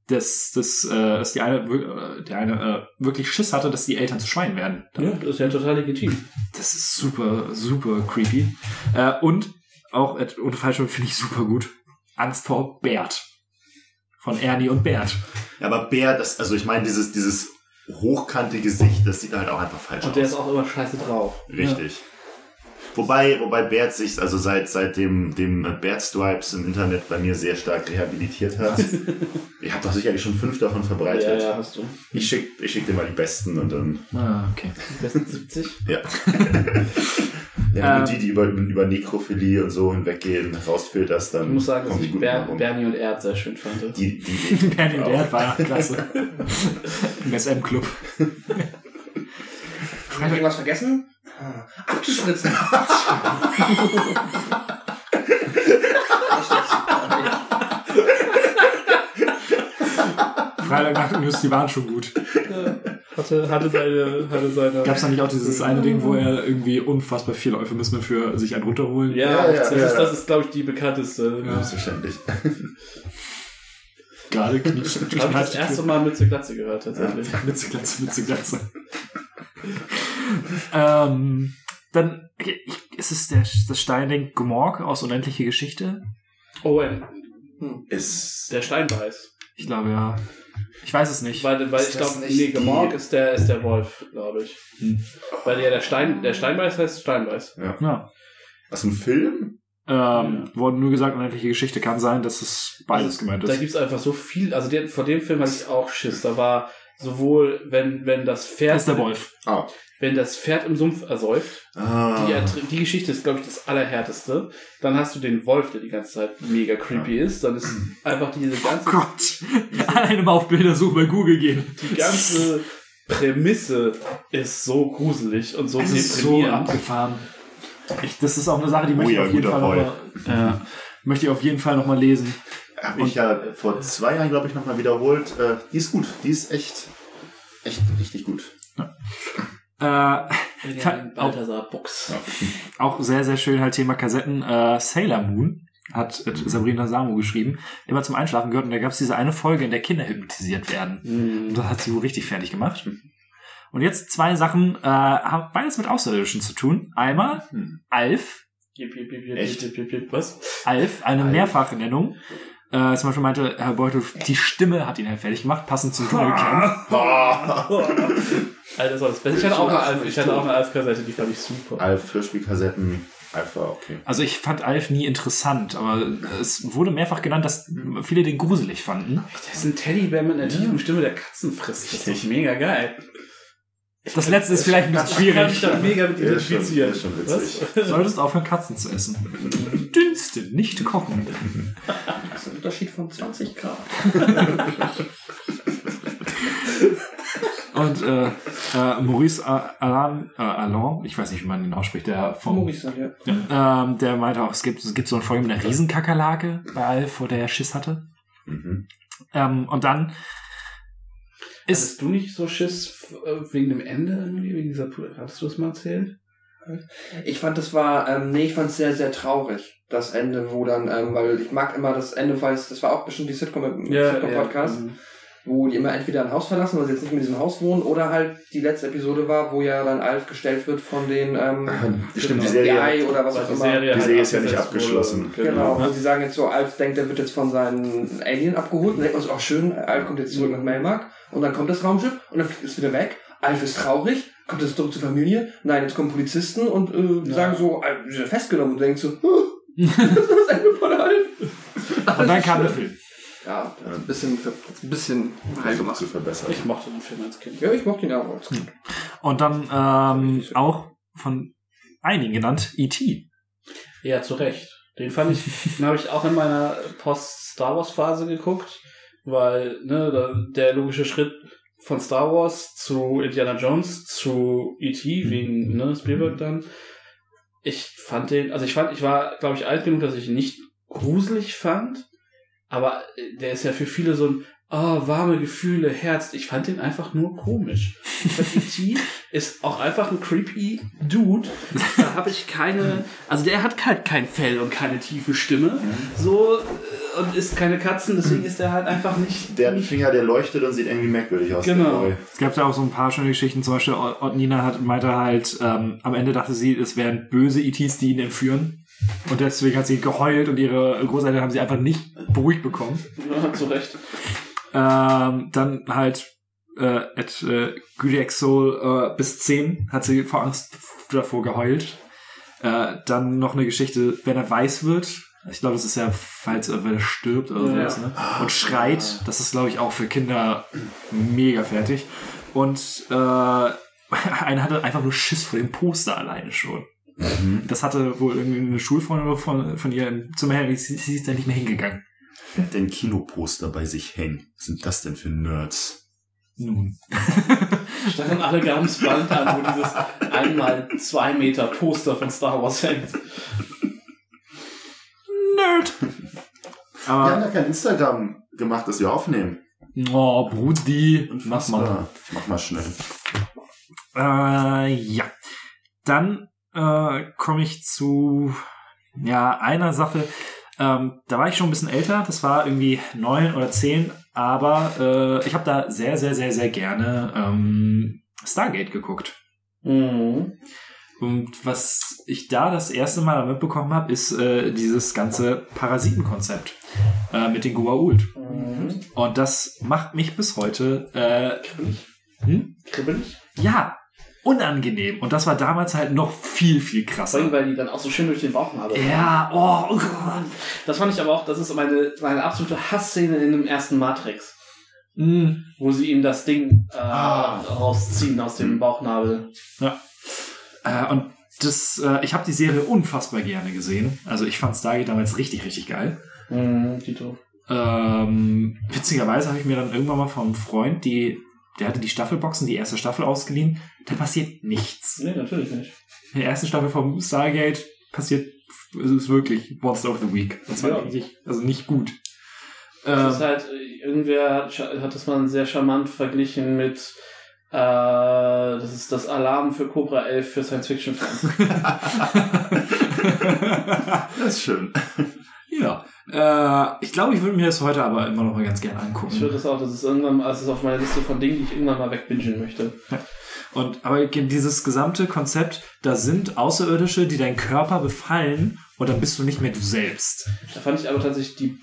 dass, dass, äh, dass die eine, äh, der eine äh, wirklich Schiss hatte, dass die Eltern zu Schwein werden. Ja, das ist ja total legitim. Das ist super, super creepy. Äh, und auch, äh, ohne Fallschirm finde ich super gut. Angst vor Bert. Von Ernie und Bert. Ja, aber Bär, das, also ich meine, dieses, dieses hochkante Gesicht, das sieht halt auch einfach falsch Und aus. der ist auch immer scheiße drauf. Richtig. Wobei, wobei Bert sich also seit, seit dem, dem Bert Stripes im Internet bei mir sehr stark rehabilitiert hat. (laughs) ich habe doch sicherlich schon fünf davon Ja, verbreitet. ja, hast du. Ich schick, ich schick dir mal die besten und dann. Ah, okay. Die besten 70. (laughs) Ja. (laughs) ja, Ähm. und die, die über, über Nekrophilie und so hinweggehen, rausfilterst, dann. Ich muss sagen, dass ich Ber rum. Bernie und Erd sehr schön fand. Die, die, Bernie und Erd war klasse. Im SM-Club. Hab ich irgendwas vergessen? Ah, Abzuspritzen. (laughs) Freitagnacht News, die waren schon gut. Hatte, hatte seine, hatte seine. Gab es da nicht auch dieses eine Ding, wo er irgendwie unfassbar viele Euphemismen für sich einen runterholen? Ja, Ja, ja, das, ja, ist, ja. das ist, glaube ich, die bekannteste. Ja. Selbstverständlich. Gerade knie, Habe ich das erste Mal Mütze Glatze gehört, tatsächlich. Mütze, Glatze, Mütze, Glatze. Ähm, dann ich, ist es der, das Steinding Gmorg aus Unendliche Geschichte? Owen, Ist. der Steinbeiß. Ich glaube ja. Ich weiß es nicht. Weil, weil Ist ich glaube, nee, die- Gemorg ist der, ist der Wolf, glaube ich. Hm. Weil ja der Stein, der Steinbeiß heißt Steinbeiß. Ja. Aus dem Film? Ähm, wurde nur gesagt, unendliche Geschichte kann sein, dass es beides gemeint Da ist. gibt's einfach so viel, also der, vor dem Film hatte ich auch Schiss. Da war sowohl, wenn, wenn das Pferd, Das ist der Wolf. Ah. wenn das Pferd im Sumpf ersäuft, Ah. die, die Geschichte ist, glaube ich, das Allerhärteste. Dann hast du den Wolf, der die ganze Zeit mega creepy ist. Dann ist einfach diese ganze, Gott. Alleine mal auf Bildersuche bei Google gehen. die ganze Prämisse ist so gruselig und so Es ist so abgefahren. Ich, das ist auch eine Sache, die möchte ja, ich auf jeden Fall Boy. noch mal, äh, möchte ich auf jeden Fall noch mal lesen. Habe ich ja vor zwei Jahren, glaube ich, nochmal wiederholt. Äh, die ist gut. Die ist echt, echt richtig gut. Äh, Benjamin Balthasar Buchs. auch sehr, sehr schön halt Thema Kassetten. Äh, Sailor Moon hat äh, Sabrina Samo geschrieben, immer zum Einschlafen gehört. Und da gab es diese eine Folge, in der Kinder hypnotisiert werden. Mhm. Und das hat sie wohl richtig fertig gemacht. Und jetzt zwei Sachen, äh, haben beides mit Außerirdischen zu tun. Einmal Hm. Alf, Echt? Was? Alf, eine Alf. Mehrfachnennung. Äh, zum Beispiel meinte Herr Beutel, die Stimme hat ihn halt fertig gemacht, passend zum Dschungelcamp. (laughs) Alter, Beste. Ich hatte auch eine Alf, ich hatte auch eine Alf-Kassette, die fand ich super. Alf, Hörspielkassetten, Alf war okay. Also ich fand Alf nie interessant, aber es wurde mehrfach genannt, dass viele den gruselig fanden. Das ist ein Teddybär mit einer tiefen Stimme, der Katzen frisst. Das ist mega geil. Das letzte ist vielleicht ein bisschen Ich schwierig. da mega mit Ja, ist schon- identifizieren. ist schon witzig. Du solltest aufhören, Katzen zu essen. Dünsten, nicht kochen. Das ist ein Unterschied von 20 Grad. Und äh, äh, Maurice Alain, äh, Alain, ich weiß nicht, wie man ihn ausspricht, der vom, Maurice, ja. ähm, der meinte auch, es gibt, es gibt so eine Folge mit einer Riesenkakerlake bei Alf, wo der Schiss hatte. Mhm. Ähm, und dann ist Hattest du nicht so Schiss äh, wegen dem Ende irgendwie, wegen dieser Pu- Hattest du das mal erzählt? Ich fand, das war, ähm, nee, ich fand es sehr, sehr traurig, das Ende, wo dann, ähm, weil ich mag immer das Ende, weil es, das war auch bestimmt die Sitcom im Sitcom-Podcast, Mhm. Wo die immer entweder ein Haus verlassen, weil sie jetzt nicht mehr in diesem Haus wohnen, oder halt die letzte Episode war, wo ja dann Alf gestellt wird von den, ähm, (laughs) Stimmt, die FBI Serie, oder was auch die immer. Serie, Die Serie ist ja nicht abgeschlossen. Wurde. Genau, wo sie sagen jetzt so, Alf denkt, er wird jetzt von seinen Alien abgeholt. Und dann denkt man so, oh schön, Alf kommt jetzt zurück nach Melmark. Und dann kommt das Raumschiff und dann fliegt es wieder weg. Alf ist traurig, kommt jetzt zurück zur Familie. Nein, jetzt kommen Polizisten und äh, Ja. sagen so, Alf ist ja festgenommen. Und denkt so, "Huh, (laughs) (laughs) das ist das Ende von Alf. und dann kam der Film. Ja, ist ein bisschen, ein bisschen heil gemacht. zu verbessern. Ich mochte den Film als Kind. Ja, ich mochte ihn auch. Und dann ähm, auch von einigen genannt E.T. Ja, zu Recht. Den fand ich, (laughs) den habe ich auch in meiner Post-Star Wars-Phase geguckt, weil ne, da- der logische Schritt von Star Wars zu Indiana Jones zu E.T. wegen ne, Spielberg dann. Ich fand den, also ich fand, ich war, glaube ich, alt genug, dass ich ihn nicht gruselig fand, aber äh, der ist ja für viele so ein oh, warme Gefühle, Herz. Ich fand den einfach nur komisch. (laughs) E.T. ist auch einfach ein creepy Dude. Da habe ich keine, also der hat halt kein Fell und keine tiefe Stimme. So äh, und ist keine Katzen, deswegen ist er halt einfach nicht. Der hat einen Finger, der leuchtet und sieht irgendwie merkwürdig aus. Genau. Es gab da auch so ein paar schöne Geschichten, zum Beispiel Nina hat, meinte halt, ähm, am Ende dachte sie, es wären böse ETs, die ihn entführen. Und deswegen hat sie geheult und ihre Großeltern haben sie einfach nicht beruhigt bekommen. ja, zu Recht. Ähm, dann halt äh, at äh, Soul äh, bis 10 hat sie vor Angst davor geheult. Äh, dann noch eine Geschichte, wenn er weiß wird. Ich glaube, das ist ja, falls er, wenn er stirbt oder Ja. sowas, ne? Und schreit. Das ist, glaube ich, auch für Kinder mega fertig. Und äh, (laughs) einer hatte einfach nur Schiss vor dem Poster alleine schon. Das hatte wohl irgendwie eine Schulfreundin von, von ihr im Zimmer her, sie, sie ist da nicht mehr hingegangen. Wer hat denn Kinoposter bei sich hängen? Was sind das denn für Nerds? Nun. (laughs) Standen alle ganz Wand an, wo dieses einmal zwei Meter Poster von Star Wars hängt. Nerd! Wir haben Aber, ja kein Instagram gemacht, das wir aufnehmen. oh, Brudi, mach mal. Mach mal schnell. Äh, ja. Dann äh, komme ich zu ja einer Sache. Ähm, da war ich schon ein bisschen älter. Das war irgendwie neun oder zehn. Aber äh, ich habe da sehr, sehr, sehr, sehr gerne ähm, Stargate geguckt. Mhm. Und was ich da das erste Mal mitbekommen habe, ist äh, dieses ganze Parasitenkonzept äh, mit den Goa'uld. Mhm. Und das macht mich bis heute äh, Kribbelig. hm? Kribbelig. ja unangenehm. Und das war damals halt noch viel, viel Vor krasser. allem, weil die dann auch so schön durch den Bauch haben. Ja, oh, oh Gott. Das fand ich aber auch, das ist meine, meine absolute Hassszene in dem ersten Matrix. Mm. Wo sie ihm das Ding äh, Ah. rausziehen aus dem Bauchnabel. Äh, und das, äh, ich habe die Serie unfassbar gerne gesehen. Also ich fand Stargate damals richtig, richtig geil. Mhm, Tito. Ähm, witzigerweise habe ich mir dann irgendwann mal vom Freund die, der hatte die Staffelboxen, die erste Staffel ausgeliehen. Da passiert nichts. Nee, natürlich nicht. In der ersten Staffel vom Stargate passiert, es ist wirklich Monster of the Week. Das war Ja. eigentlich, also nicht gut. Das ist Ähm, halt, irgendwer hat, hat das mal sehr charmant verglichen mit, äh, das ist das Alarm für Cobra 11 für Science-Fiction-Fans. (laughs) Das ist schön. ja. Äh, ich glaube, ich würde mir das heute aber immer noch mal ganz gerne angucken. Ich würde das auch, das ist irgendwann, also ist auf meiner Liste von Dingen, die ich irgendwann mal wegbingen möchte. Und aber dieses gesamte Konzept, da sind Außerirdische, die deinen Körper befallen und dann bist du nicht mehr du selbst. Da fand ich aber tatsächlich die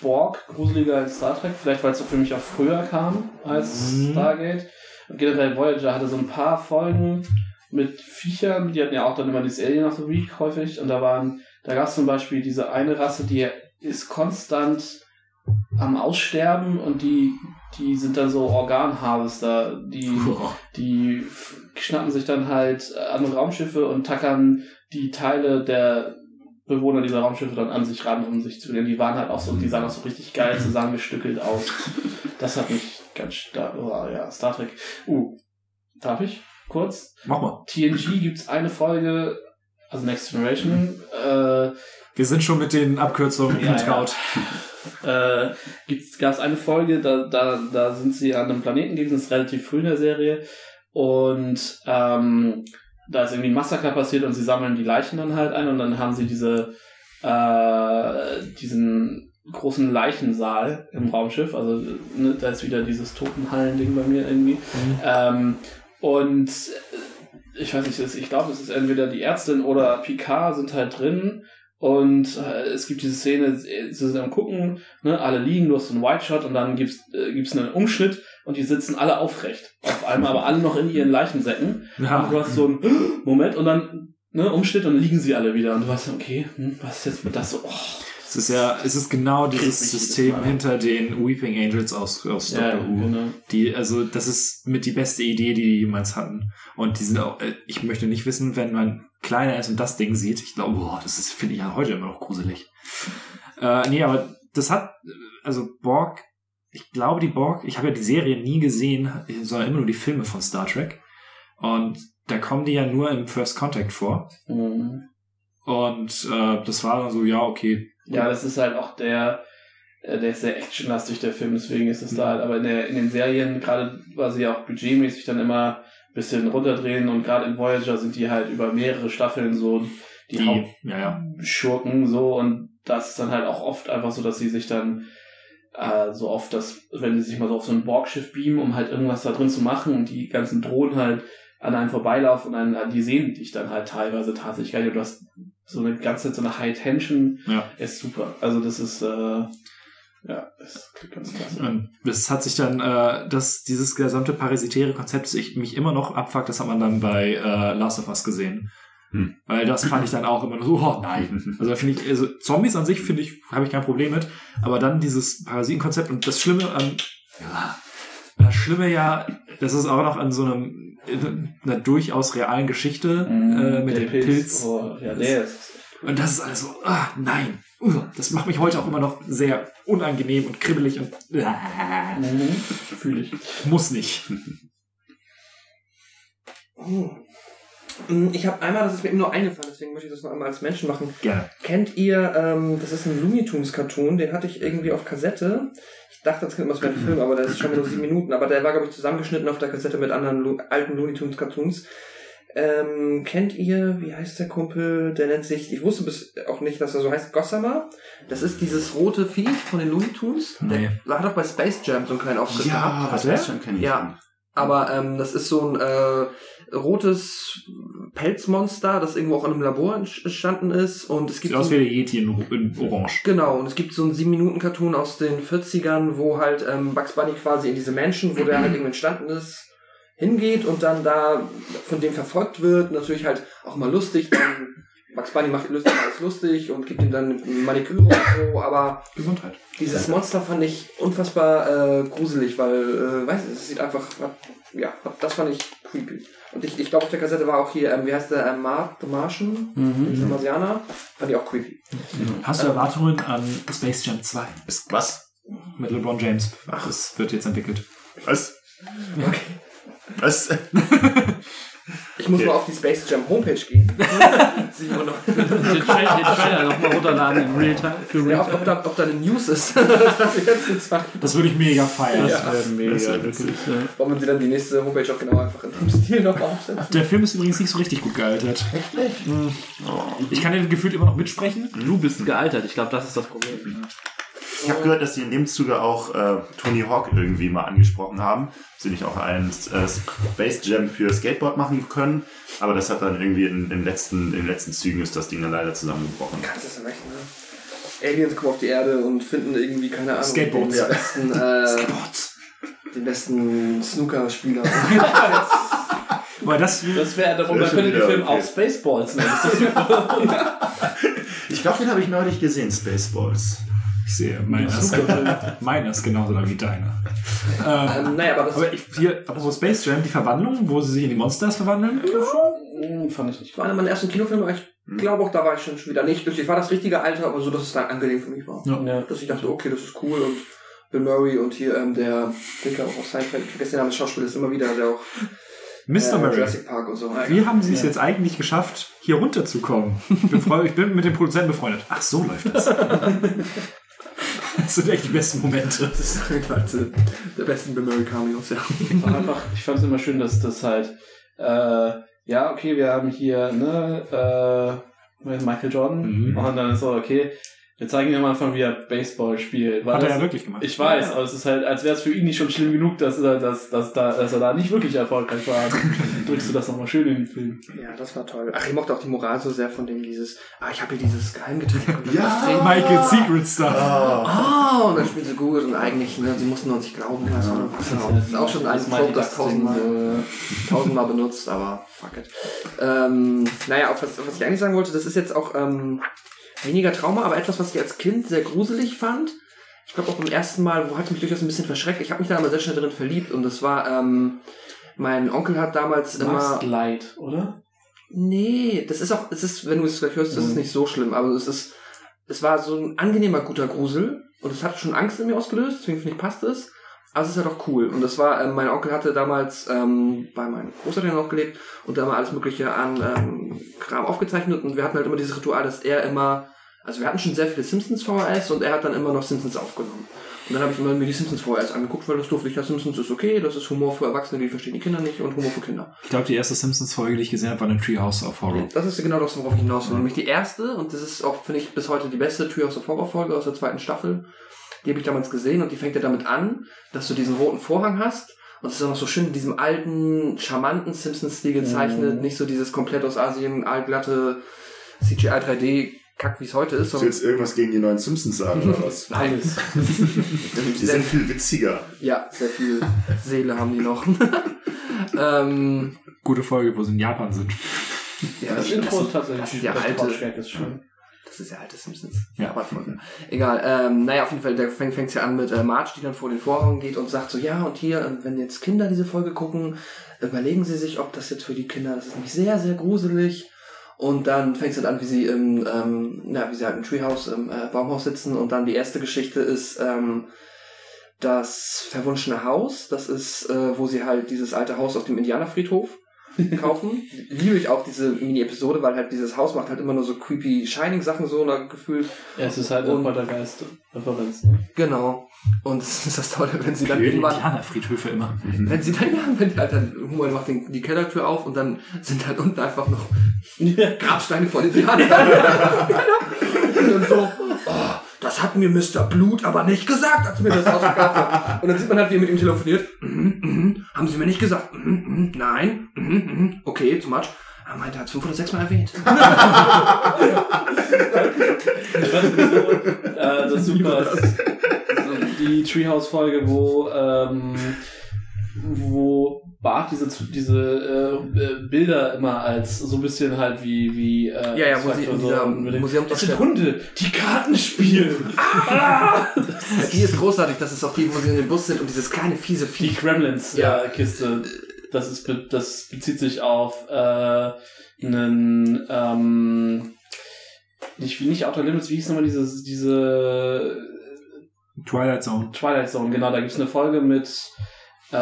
Borg gruseliger als Star Trek, vielleicht weil es für mich auch früher kam als Mhm. Stargate. Und generell Voyager hatte so ein paar Folgen mit Viechern, die hatten ja auch dann immer dieses Alien of the Week häufig und da waren, da gab es zum Beispiel diese eine Rasse, die ist konstant am Aussterben und die, die sind dann so Organharvester, die, die schnappen sich dann halt andere Raumschiffe und tackern die Teile der Bewohner dieser Raumschiffe dann an sich ran, um sich zu lernen. Die waren halt auch so, die sahen auch so richtig geil zusammengestückelt aus. Das hat mich ganz stark, oh, ja, Star Trek. Uh, darf ich kurz? Mach mal. TNG gibt's eine Folge, also Next Generation, äh, Wir sind schon mit den Abkürzungen Ja, vertraut. äh, gibt's, gab's eine Folge, da, da, da sind sie an einem Planeten gewesen, das ist relativ früh in der Serie. Und ähm, da ist irgendwie ein Massaker passiert und sie sammeln die Leichen dann halt ein und dann haben sie diese äh, diesen großen Leichensaal im Raumschiff. Also ne, da ist wieder dieses Totenhallen-Ding bei mir irgendwie. Ähm, und äh, ich weiß nicht, es- ich glaube, es ist entweder die Ärztin oder Picard sind halt drin. Und äh, es gibt diese Szene, sie sind am gucken, ne, alle liegen, du hast so einen White Shot und dann gibt's äh, gibt's einen Umschnitt und die sitzen alle aufrecht. Auf einmal, aber alle noch in ihren Leichensäcken. Ja. Und du hast so einen (gasps) Moment und dann ne, Umschnitt und dann liegen sie alle wieder. Und du weißt, okay, hm, was ist jetzt mit das so? Oh, Es ist ja, es ist genau dieses System hinter den Weeping Angels aus, aus ja, Doctor Who. genau. Die, also, das ist mit die beste Idee, die die jemals hatten. Und die sind auch, äh, ich möchte nicht wissen, wenn man kleiner ist und das Ding sieht. Ich glaube, boah, das finde ich ja heute immer noch gruselig. Äh, nee, aber das hat, also Borg, ich glaube, die Borg, ich habe ja die Serie nie gesehen, sondern immer nur die Filme von Star Trek. Und da kommen die ja nur im First Contact vor. Mhm. Und äh, das war dann so, ja, okay. Ja, das ist halt auch der, äh, der ist sehr actionlastig, der Film, deswegen ist es da halt, aber in, der, in den Serien, gerade weil sie ja auch budgetmäßig dann immer bisschen runterdrehen und gerade in Voyager sind die halt über mehrere Staffeln so die, Die, Haupt ja, ja. Schurken so und das ist dann halt auch oft einfach so, dass sie sich dann äh, so oft das, wenn sie sich mal so auf so ein Borgschiff beamen, um halt irgendwas da drin zu machen und die ganzen Drohnen halt an einem vorbeilaufen und dann, die sehen dich dann halt teilweise tatsächlich gar nicht. Du hast so eine ganze Zeit so eine High Tension, Ja. ist super. Also das ist äh, ja, ist ganz klasse. Und das hat sich dann, äh, das, dieses gesamte parasitäre Konzept, das ich mich immer noch abfuckt, das hat man dann bei äh, Last of Us gesehen. Hm. Weil das fand ich dann auch immer nur so, oh nein. (laughs) Also finde ich, also Zombies an sich finde ich, habe ich kein Problem mit. Aber dann dieses Parasitenkonzept und das Schlimme an, ja, das Schlimme ja, das ist auch noch an so einem, in einer durchaus realen Geschichte äh, mit dem Pilz. Oh, ja, ist Und das ist alles so, ah, nein. Das macht mich heute auch immer noch sehr unangenehm und kribbelig und äh, fühle ich. muss nicht. Mm, Ich habe einmal, das ist mir eben nur eingefallen, deswegen möchte ich das noch einmal als Menschen machen. Gerne. Kennt ihr, ähm, das ist ein Looney Tunes Cartoon, den hatte ich irgendwie auf Kassette. Ich dachte, das könnte was für ein Film, aber der ist schon nur sieben Minuten. Aber der war, glaube ich, zusammengeschnitten auf der Kassette mit anderen Lo alten Looney Tunes Cartoons. Ähm, kennt ihr, wie heißt der Kumpel? Der nennt sich, ich wusste bis auch nicht, dass er so heißt, Gossamer. Das ist dieses rote Viech von den Looney Tunes. Nee. Der hat auch bei Space Jam so einen kleinen Auftritt gehabt. hat das er? schon kenn ich Ja. schon. Aber ähm, das ist so ein äh, rotes Pelzmonster, das irgendwo auch in einem Labor ent- entstanden ist. Und es gibt Sieht aus so, wie der Yeti in, in Orange. genau, und es gibt so einen 7-Minuten-Cartoon aus den 40ern, wo halt ähm, Bugs Bunny quasi in diese Mansion, wo der halt (clears throat) irgendwo entstanden ist, hingeht und dann da von dem verfolgt wird. Natürlich halt auch mal lustig. Dann Bugs Bunny macht lustig alles lustig und gibt ihm dann Maniküre und so, aber Gesundheit. dieses Monster fand ich unfassbar äh, gruselig, weil, äh, weiß nicht, es sieht einfach, ja, das fand ich creepy. Und ich, ich glaube, auf der Kassette war auch hier, ähm, wie heißt der, ähm, Mar The Martian, dieser Marsianer, fand ich auch creepy. Hast du Erwartungen an Space Jam 2 Ist was? mit LeBron James? Ach, es wird jetzt entwickelt. Was? Was? Ich muss Okay. mal auf die Space Jam Homepage gehen. (laughs) Sieht man noch. Den Trailer, den Trailer nochmal runterladen im Realtime für Ja, ob, da, ob da eine News ist. (laughs) das nicht würde ich mega feiern. Das wäre mega, das wär wirklich. witzig. Ja. Wollen wir sie dann die nächste Homepage auch genau einfach in dem Stil noch aufsetzen? Der Film ist übrigens nicht so richtig gut gealtert. Hm. Ich kann ja gefühlt immer noch mitsprechen. Du bist gealtert, ich glaube, das ist das Problem. Ich habe gehört, dass sie in dem Zuge auch äh, Tony Hawk irgendwie mal angesprochen haben. Sie nicht auch einen äh, Space Jam für Skateboard machen können. Aber das hat dann irgendwie in, in, letzten, in den letzten Zügen ist das Ding dann leider zusammengebrochen. Kannst du das recht, ne? Aliens kommen auf die Erde und finden irgendwie, keine Ahnung, Skateboards. den besten, äh, den besten Snooker-Spieler. (laughs) Weil das, Das wäre, Das man könnte den Film okay. auch Spaceballs nennen. (laughs) (laughs) Ich glaube, den habe ich neulich gesehen, Spaceballs. Ich sehe, meiner ist, genauso lang wie deiner. Ähm, ähm, naja, aber aber ich, hier, apropos Space Jam, die Verwandlung, wo sie sich in die Monsters verwandeln. Hm, fand ich nicht. war einer meiner ersten Kinofilme, aber ich glaube auch, da war ich schon wieder nicht glücklich. War das richtige Alter, aber so, dass es dann angenehm für mich war. Ja. Dass ich dachte, okay, das ist cool und Bill Murray und hier ähm, der Dicker auch aus Seinfeld, ich vergesse den Namen des Schauspielers immer wieder, der auch Mr. äh, Murray. Jurassic Park und so. Wie haben sie es jetzt eigentlich geschafft, hier runterzukommen? Ich bin, ich bin mit dem Produzenten befreundet. Ach, so läuft das. (laughs) (laughs) Das sind echt die besten Momente. Das ist einfach der besten Bill Murray Cameos, ja. (laughs) Und einfach, ich fand es immer schön, dass das halt, äh, ja, okay, wir haben hier, ne, äh, Michael Jordan. Mhm. Und dann ist so, okay, wir zeigen ihm am Anfang, wie er Baseball spielt. Weil Hat er das- ja wirklich gemacht. Ich weiß, aber es ist halt, als wäre es für ihn nicht schon schlimm genug, dass er, dass, dass, da, dass er da nicht wirklich erfolgreich war. (laughs) Drückst du das nochmal schön in den Film. Ja, das war toll. Ach, ich mochte auch die Moral so sehr von dem dieses, ah, ich habe hier dieses Geheimgetränk. und Ja. Michael Secret Stuff. Ah, Ah, und dann spielt sie gut und eigentlich, ne, sie mussten uns nicht glauben. Ja, so, das ist auch schon ein Trope, das Mighty Ducks-Ding, tausendmal, tausendmal benutzt, aber fuck it. Ähm, naja, auf was, was ich eigentlich sagen wollte, das ist jetzt auch ähm, weniger Trauma, aber etwas, was ich als Kind sehr gruselig fand. Ich glaube auch beim ersten Mal, wo hatte mich durchaus ein bisschen verschreckt. Ich habe mich da aber sehr schnell drin verliebt und das war, ähm, mein Onkel hat damals immer... magst Light, oder? Nee, das ist auch, es ist, wenn du es gleich hörst, das ist Mhm. nicht so schlimm, aber es ist, es war so ein angenehmer, guter Grusel und es hat schon Angst in mir ausgelöst, deswegen finde ich, passt es. Aber es ist halt auch cool. Und das war, ähm, mein Onkel hatte damals ähm, bei meinen Großeltern noch gelebt und da immer alles Mögliche an ähm, Kram aufgezeichnet und wir hatten halt immer dieses Ritual, dass er immer, also wir hatten schon sehr viele Simpsons VHS und er hat dann immer noch Simpsons aufgenommen. Und dann habe ich immer mir die Simpsons VHS angeguckt, weil das durfte ich. Ja, Simpsons ist okay, das ist Humor für Erwachsene, die verstehen die Kinder nicht und Humor für Kinder. Ich glaube, die erste Simpsons-Folge, die ich gesehen habe, war eine Treehouse of Horror. Das ist genau das, worauf ich hinaus will. Nämlich die erste, und das ist auch, finde ich, bis heute die beste Treehouse of Horror Folge aus der zweiten Staffel. Die habe ich damals gesehen und die fängt ja damit an, dass du diesen roten Vorhang hast. Und es ist auch noch so schön in diesem alten, charmanten Simpsons-Stil gezeichnet. Mhm. Nicht so dieses komplett aus Asien, allglatte CGI 3D Kack, wie es heute ist. Willst du jetzt irgendwas gegen die neuen Simpsons sagen oder was? (laughs) Alles. (laughs) (laughs) Die sind viel witziger. ja, sehr viel Seele haben die noch. ähm, Gute Folge, wo sie in Japan sind. ja, Das Intro ist tatsächlich das sind ja das alte- ist schön. Das ist ja alte Simpsons. Ja. Aber. Egal. Ähm, naja, auf jeden Fall, da fängt es ja an mit äh, Marge, die dann vor den Vorhang geht und sagt so, ja, und hier, äh, wenn jetzt Kinder diese Folge gucken, überlegen sie sich, ob das jetzt für die Kinder, das ist nämlich sehr, sehr gruselig. Und dann fängt es halt an, wie sie im, ähm, na, wie sie halt im Treehouse, im äh, Baumhaus sitzen. Und dann die erste Geschichte ist ähm, das verwunschene Haus. Das ist, äh, wo sie halt dieses alte Haus auf dem Indianerfriedhof kaufen. Liebe ich auch diese Mini-Episode, weil halt dieses Haus macht halt immer nur so creepy Shining-Sachen so oder gefühlt. Ja, es ist halt Und- Poltergeist-Referenz. Ne? Genau. Und es ist das Tolle, wenn sie dann die irgendwann, Indianerfriedhöfe immer. wenn sie dann, ja, wenn die halt dann, Humor macht den, die Kellertür auf und dann sind halt unten einfach noch Grabsteine von Indianern. (laughs) und dann so, das hat mir Mr. Blut aber nicht gesagt, als mir das ausgekauft hat. Und dann sieht man halt, wie er mit ihm telefoniert. Mhm, mhm, haben sie mir nicht gesagt. Mhm, mhm, nein. Mhm, mhm, okay, too much. Er meinte, er hat fünf oder sechs Mal erwähnt. (laughs) Ich fand sowieso, äh, das super. Die Treehouse-Folge, wo, ähm, wo Bart diese, diese äh, äh, Bilder immer als so ein bisschen halt wie, wie äh, Ja, ja, dieser mit dem- Museum- Das sind Hunde, die Karten spielen. (laughs) Die ist großartig, das ist auch die, wo sie in dem Bus sind und dieses kleine fiese Die Vieh. Gremlins-Kiste, das, ist, be- das bezieht sich auf äh, einen, ähm, nicht, nicht Outer Limits, wie hieß nochmal diese, diese Twilight Zone. Twilight Zone, genau, da gibt's eine Folge mit äh,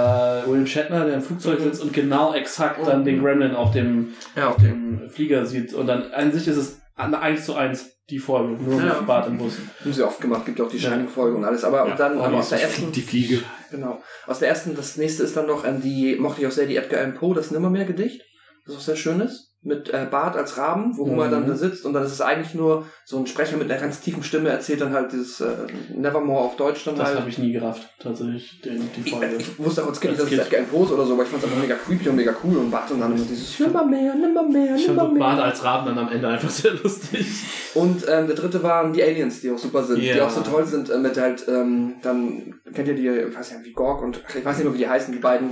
William Shatner, der im Flugzeug Mhm. sitzt und genau exakt dann Mhm. den Gremlin auf dem, Ja, auf dem. Flieger sieht. Und dann an sich ist es an eins zu eins die Folge, nur Ja. mit Bart im Bus. Haben sie oft gemacht, gibt auch die Ja. Shining-Folge und alles. Aber Ja. und dann Oh, aber aus der ersten. Die Fliege. Genau. Aus der ersten, das nächste ist dann noch, ähm, die mochte ich auch sehr, die Edgar Allan Poe, das Nimmermehr-Gedicht. Das auch sehr schön ist. Mit äh, Bart als Raben, wo Homer Mhm. dann da sitzt und dann ist es eigentlich nur so ein Sprecher mit einer ganz tiefen Stimme, erzählt dann halt dieses äh, Nevermore auf Deutsch dann Das halt. habe ich nie gerafft, tatsächlich, den, die Folge. Ich wusste auch als Kind, dass es Kind. Edgar Poe ist oder so, aber ich fand es einfach mega creepy und mega cool und Bart und dann immer dieses Nimmermehr, Nimmermehr, Ich Nimmermehr. Bart als Raben dann am Ende einfach sehr lustig. Und ähm, der dritte waren die Aliens, die auch super sind, die Ja. auch so toll sind, äh, mit halt, ähm, dann, kennt ihr die, ich weiß nicht, wie Gorg und, ach, ich weiß nicht mehr, wie die heißen, die beiden,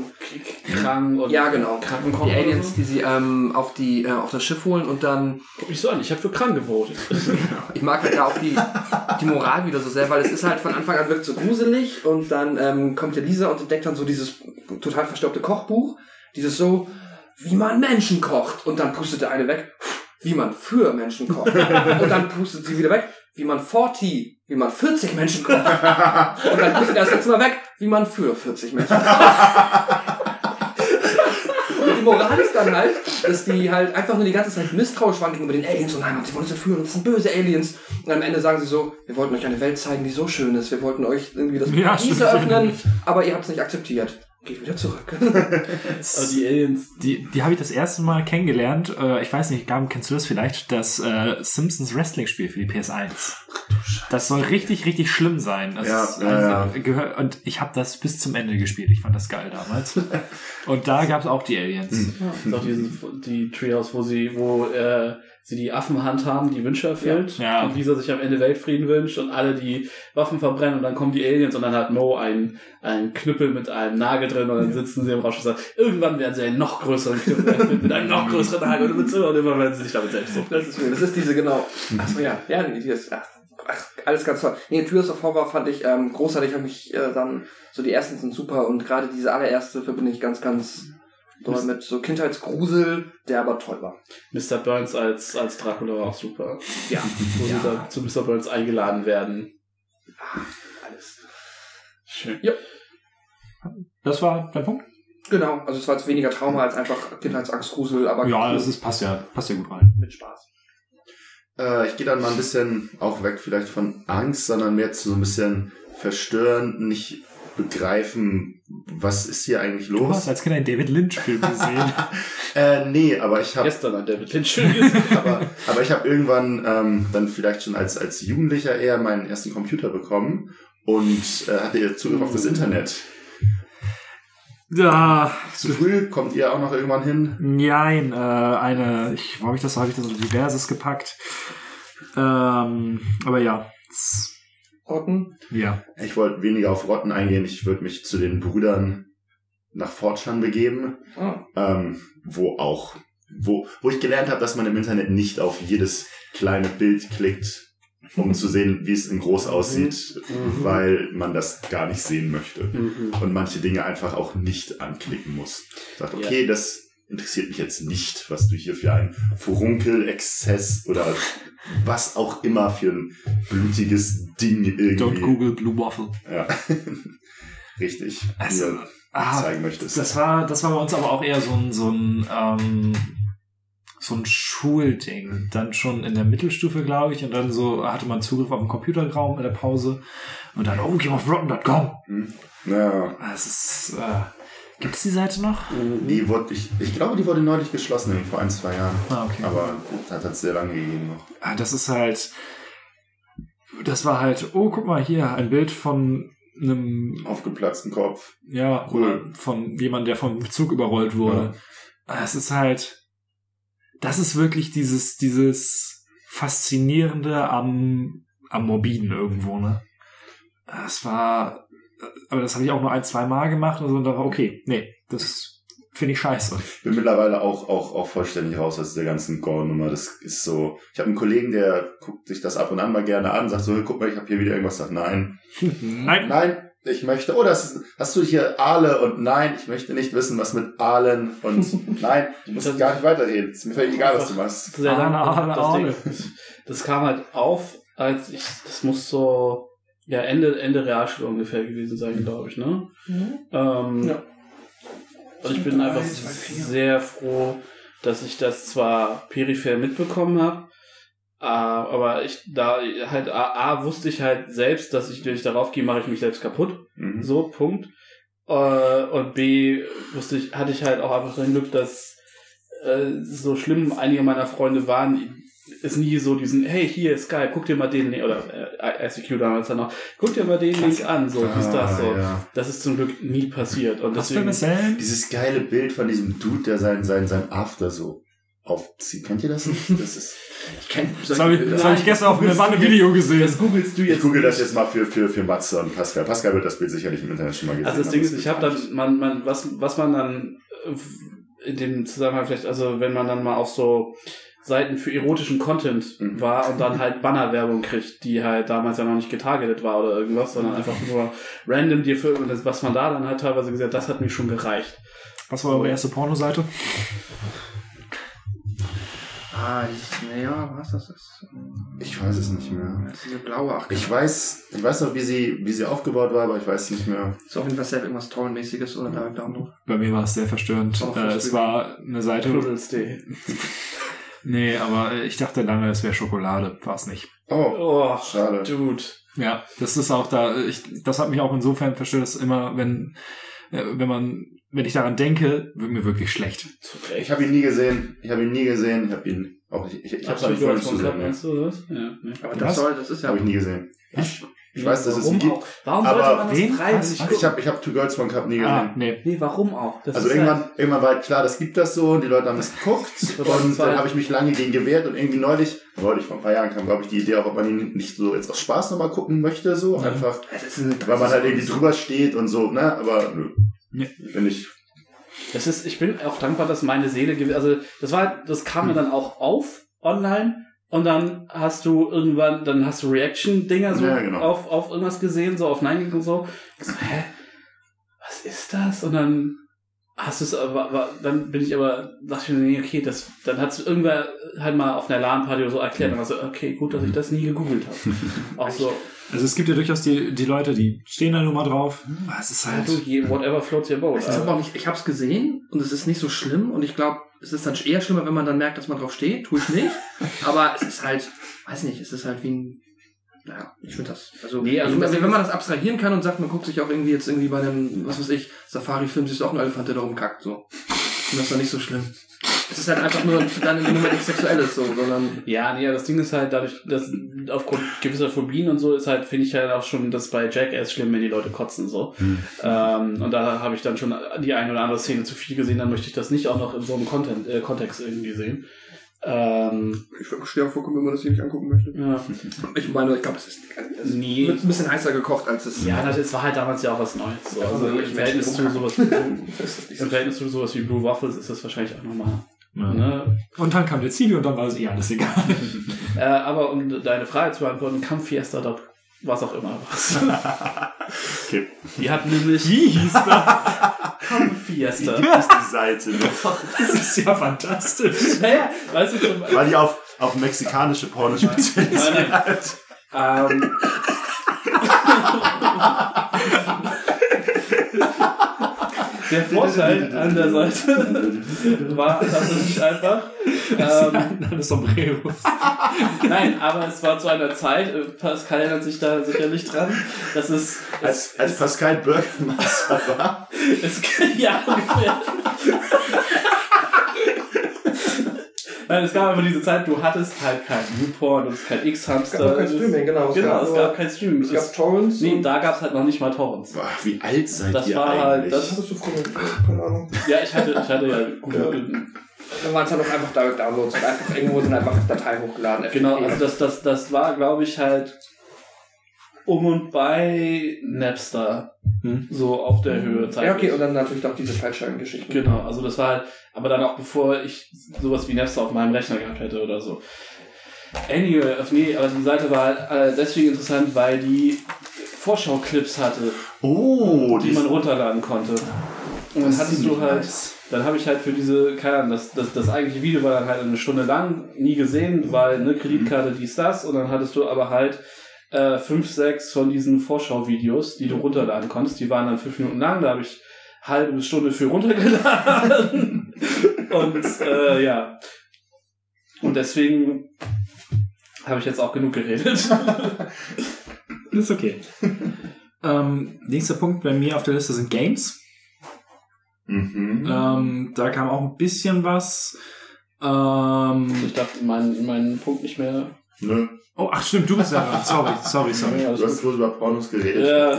Krank und ja genau, Krankenkoch. die Aliens, so. die sie ähm, auf, die, äh, auf das Schiff holen und dann, Guck mich so an, ich habe für krank gewotet. (laughs) ich mag halt da auch die, die Moral wieder so sehr, weil es ist halt von Anfang an wirkt so gruselig und dann ähm, kommt ja Lisa und entdeckt dann so dieses total verstaubte Kochbuch, dieses so, wie man Menschen kocht und dann pustet der eine weg, wie man für Menschen kocht und dann pustet sie wieder weg, wie man 40, wie man 40 Menschen kocht und dann pustet er das letzte Mal weg, wie man für 40 Menschen kocht. Moral ist dann halt, dass die halt einfach nur die ganze Zeit misstrauisch waren gegenüber den Aliens und nein, sie wollen uns entführen und das sind böse Aliens. Und am Ende sagen sie so, wir wollten euch eine Welt zeigen, die so schön ist. Wir wollten euch irgendwie das Ja, Paradies stimmt. eröffnen, aber ihr habt es nicht akzeptiert. Geht wieder zurück. (laughs) Also die Aliens. Die, die habe ich das erste Mal kennengelernt. Äh, ich weiß nicht, Gaben, kennst du das vielleicht? Das äh, Simpsons Wrestling-Spiel für die PS1. Das soll richtig, richtig schlimm sein. Das Ja, ist, ja, also, gehör- Und ich habe das bis zum Ende gespielt. Ich fand das geil damals. (laughs) und da gab es auch die Aliens. Das ist auch diese, die Treehouse, wo sie, wo äh, sie die Affenhand haben, die Wünsche erfüllt. Ja. Und Lisa sich am Ende Weltfrieden wünscht und alle die Waffen verbrennen und dann kommen die Aliens und dann hat Mo ein, ein Knüppel mit einem Nagel drin und dann sitzen sie im Rausch und sagen, irgendwann werden sie einen noch größeren Knüppel mit einem noch größeren Nagel und, mit so, und immer werden sie sich damit selbst so. Das ist, das ist diese, genau. Achso, ja. Ja, die ist, ach, ach, alles ganz toll. Nee, Tears of Horror fand ich ähm, großartig. Hab mich äh, dann, so die ersten sind super und gerade diese allererste verbinde ich ganz, ganz doll mit so Kindheitsgrusel, der aber toll war. Mr. Burns als, als Dracula war auch super. Ja. Wo sie Ja. da zu Mr. Burns eingeladen werden. Alles. Schön. Das war dein Punkt? Genau, also es war jetzt weniger Trauma als einfach Kindheitsangst, Grusel, aber Ja, das ist, passt ja, passt ja gut rein. mit Spaß. Äh, ich gehe dann mal ein bisschen auch weg vielleicht von Angst, sondern mehr zu so ein bisschen verstören, nicht begreifen, was ist hier eigentlich Du hast los. als Kind einen David Lynch-Film gesehen. (laughs) Äh, nee, aber ich habe Gestern hat David Lynch Film gesehen. (laughs) aber, aber ich habe irgendwann ähm, dann vielleicht schon als, als Jugendlicher eher meinen ersten Computer bekommen und äh, hatte Zugriff auf das Internet. ja, Zu früh kommt ihr auch noch irgendwann hin. Nein, äh, eine, ich, wo habe ich das, habe ich das so diverses gepackt. Ähm, aber ja, s- Rotten. ja. Ich wollte weniger auf Rotten eingehen. Ich würde mich zu den Brüdern nach Fortschan begeben, Ah. ähm, wo auch, wo, wo ich gelernt habe, dass man im Internet nicht auf jedes kleine Bild klickt, um zu sehen, wie es in groß aussieht, Mhm. weil man das gar nicht sehen möchte. Mhm. Und manche Dinge einfach auch nicht anklicken muss. Sagt, okay, das interessiert mich jetzt nicht, was du hier für ein Furunkel-Exzess oder was auch immer für ein blutiges Ding irgendwie. Don't Google Blue Waffle. Ja. (laughs) Richtig. Also, mir ah, zeigen möchtest. Das war, das war bei uns aber auch eher so ein, so ein, ähm, so ein Schulding. Dann schon in der Mittelstufe, glaube ich, und dann so hatte man Zugriff auf den Computerraum in der Pause und dann, oh, mal auf rotten.com. Hm. Ja. Das ist, äh, gibt's die Seite noch? Die wurde, ich, ich glaube, die wurde neulich geschlossen, vor ein, zwei Jahren. Ah, okay. Aber das hat es sehr lange gegeben noch. Ah, das ist halt, das war halt, oh, guck mal hier, ein Bild von einem, Aufgeplatzten Kopf. ja, Cool. von jemandem, der vom Zug überrollt wurde. Ah, Es ist halt, das ist wirklich dieses, dieses Faszinierende am, am Morbiden irgendwo, ne? Das war, aber das habe ich auch nur ein, zwei Mal gemacht und so, und da war, okay, nee, das finde ich scheiße. bin mittlerweile auch, auch, auch vollständig raus aus der ganzen Gore-Nummer. Das ist so. Ich habe einen Kollegen, der guckt sich das ab und an mal gerne an, sagt so, guck mal, ich habe hier wieder irgendwas. Sagt, nein, Nein. nein, ich möchte. Oh, das ist, hast du hier Aale und nein, ich möchte nicht wissen, was mit Aalen und (laughs) nein, du musst gar nicht weiterreden. Ist mir völlig egal, was du machst. Sehr lang. Ah, das, Ding, das kam halt auf, als ich, das muss so, ja, Ende, Ende Realschule ungefähr gewesen sein, glaube ich, ne? Ähm, Ja. Und ich bin einfach sehr froh, dass ich das zwar peripher mitbekommen habe, aber ich da halt A, A wusste ich halt selbst, dass ich, wenn ich darauf gehe, mache ich mich selbst kaputt. Mhm. So, Punkt. Äh, und B wusste ich, hatte ich halt auch einfach das Glück, dass äh, so schlimm einige meiner Freunde waren, ist nie so diesen, hey, hier Skype, guck dir mal den, Link- oder äh, ICQ damals dann noch, guck dir mal den Link an, so, wie ist das so. Ah, ja. Das ist zum Glück nie passiert. Und Was deswegen? Dieses geile Bild von diesem Dude, der sein, sein, sein After so aufzieht. Kennt ihr das nicht? (laughs) Das ist, Ich kenn Das habe ich, das hab ich gestern auf einem du Video gesehen. das googelst du ich jetzt. google das jetzt mal für, für, für Matze und Pascal. Pascal wird das Bild sicherlich im Internet schon mal gesehen Also das Ding ist, ich habe dann, man, man, was, was man dann äh, in dem Zusammenhang vielleicht, also wenn man dann mal auf so Seiten für erotischen Content Mhm. war und dann halt Bannerwerbung kriegt, die halt damals ja noch nicht getargetet war oder irgendwas, sondern einfach nur random dir für das, was man da dann halt teilweise gesagt, das hat mir schon gereicht. Was war eure erste Pornoseite? Ah, dieses, naja, was das ist. Ich weiß es nicht mehr. Das ist diese blaue, ach, Ich weiß, ich weiß noch, wie sie, wie sie aufgebaut war, aber ich weiß nicht mehr. ist auf jeden Fall safe irgendwas Torrent-mäßiges oder Direct Download. Bei mir war es sehr verstörend. Äh, es war eine Seite. (laughs) Nee, aber äh, ich dachte lange, es wäre Schokolade. War es nicht. Oh, Oh, schade. dude. Ja, das ist auch da. Ich, das hat mich auch insofern verstört, dass immer, wenn, äh, wenn man, wenn ich daran denke, wird mir wirklich schlecht. Ich habe ihn nie gesehen. Ich habe ihn nie gesehen. Ich habe ihn auch nicht. Ich, ich habe es Hast du nicht vorhin zu sehen. das? Ja, nee. Aber Was? das soll, das ist ja. Habe ich nie gesehen. Ich, ich weiß, dass es ihn gibt. auch? Warum aber sollte man das wen? freiwillig? Ich habe ich hab Two Girls One Cup nie gesehen. Ah, nee. Nee, warum auch? Das Also irgendwann, halt- irgendwann war halt klar, das gibt das so und die Leute haben es geguckt (laughs) und war dann halt- habe ich mich lange gegen gewehrt und irgendwie neulich, neulich vor ein paar Jahren kam, glaube ich, die Idee auch, ob man ihn nicht so jetzt aus Spaß nochmal gucken möchte, so einfach, Das ist ein, weil man halt irgendwie drüber steht und so, ne, aber nö. Nee. Finde ich, Das ist, ich bin auch dankbar, dass meine Seele also das war, das kam mir dann auch auf online und dann hast du irgendwann, dann hast du Reaction-Dinger so Ja, genau. auf, auf irgendwas gesehen, so auf Nine und so. Ich so, hä? Was ist das? Und dann hast du es aber, aber, dann bin ich aber, dachte ich mir, nee, okay, das, dann hat es irgendwer halt mal auf einer LAN-Party oder so erklärt und war so, okay, gut, dass ich das nie gegoogelt habe. (laughs) auch so, Also es gibt ja durchaus die, die Leute, die stehen da nur mal drauf. Es ist ja, halt. du, je- whatever floats your boat. Ist aber auch nicht, ich habe es gesehen und es ist nicht so schlimm und ich glaube, es ist dann eher schlimmer, wenn man dann merkt, dass man drauf steht. Tue ich nicht. (laughs) aber es ist halt, weiß nicht, es ist halt wie ein, naja, ich finde das. Also, Nee, also wenn man das abstrahieren kann und sagt, man guckt sich auch irgendwie jetzt irgendwie bei einem, was weiß ich, Safari-Film, siehst du auch einen Elefant, der da rumkackt, so. Und das ist dann nicht so schlimm. Es ist halt einfach nur dann in dem Moment nichts Sexuelles, so, sondern, Ja, nee, das Ding ist halt dadurch, dass aufgrund gewisser Phobien und so ist halt, finde ich halt auch schon das bei Jackass schlimm, wenn die Leute kotzen so. Ähm, und da habe ich dann schon die eine oder andere Szene zu viel gesehen, dann möchte ich das nicht auch noch in so einem Content, äh, Kontext irgendwie sehen. Ähm, ich verstehe auch vollkommen, wenn man das hier nicht angucken möchte. ja. Ich meine, ich glaube, es ist, es Nee. wird ein bisschen heißer gekocht, als es, Ja, das, das war halt damals ja auch was Neues. So. Ja, Also im Verhältnis zu sowas wie, (laughs) im Verhältnis zu sowas wie Blue Waffles ist das wahrscheinlich auch nochmal. Ja. Ne? Und dann kam der Zivi und dann war es eh alles egal. (laughs) Äh, aber um deine Frage zu beantworten, Kampffiesta dort was auch immer was. (laughs) okay. Die hat nämlich Wie hieß das? Kampffiesta. ist die Seite noch. Das ist ja fantastisch. Naja, weißt du zum Weil die auf, auf mexikanische Porno spezialisiert Nein, ähm, (laughs) Der Vorteil an der Seite war tatsächlich einfach, (laughs) ähm, Sombreros. (laughs) nein, aber es war zu einer Zeit, äh, Pascal erinnert sich da sicherlich dran, dass es, Als, es, als Pascal Bürgermeister war. (laughs) es, ja, ungefähr. Nein, es gab einfach diese Zeit, du hattest halt kein Newport, du hattest kein X-Hamster. Es gab kein Streaming, genau. Es Genau, gab es gab kein Streaming. Es gab Torrents. nee, da gab es halt noch nicht mal Torrents. Boah, wie alt seid Das ihr war eigentlich? halt- das- Hattest du früher? Keine Ahnung. Ja, ich hatte, ich hatte ja gut. Ja. Dann waren es dann auch einfach Direct Downloads und einfach irgendwo sind einfach Dateien hochgeladen. Genau, also das, das, das war, glaube ich, halt um und bei Napster. Hm. So auf der Höhe. Ja, okay, und dann natürlich auch diese Fallschirmgeschichten. Genau, also das war halt, aber dann auch bevor ich sowas wie Napster auf meinem Rechner gehabt hätte oder so. Anyway, nee, aber die Seite war halt deswegen interessant, weil die Vorschau-Clips hatte, Oh, die man runterladen konnte. Und dann hattest du halt, dann habe ich halt für diese, keine Ahnung, das, das, das eigentliche Video war dann halt eine Stunde lang, nie gesehen, weil eine Kreditkarte dies, das, und dann hattest du aber halt äh, fünf, sechs von diesen Vorschau-Videos, die du runterladen konntest, die waren dann fünf Minuten lang, da habe ich halbe Stunde für runtergeladen. (laughs) und äh, ja. Und deswegen habe ich jetzt auch genug geredet. (laughs) Ist okay. ähm, nächster Punkt bei mir auf der Liste sind Games. Mhm. Ähm, da kam auch ein bisschen was. Ähm, Ich dachte, meinen meinen Punkt nicht mehr. Nö. Oh, ach stimmt, du bist ja dran. Sorry, sorry, sorry. Ja, Du hast bloß über Pornos geredet. Ja.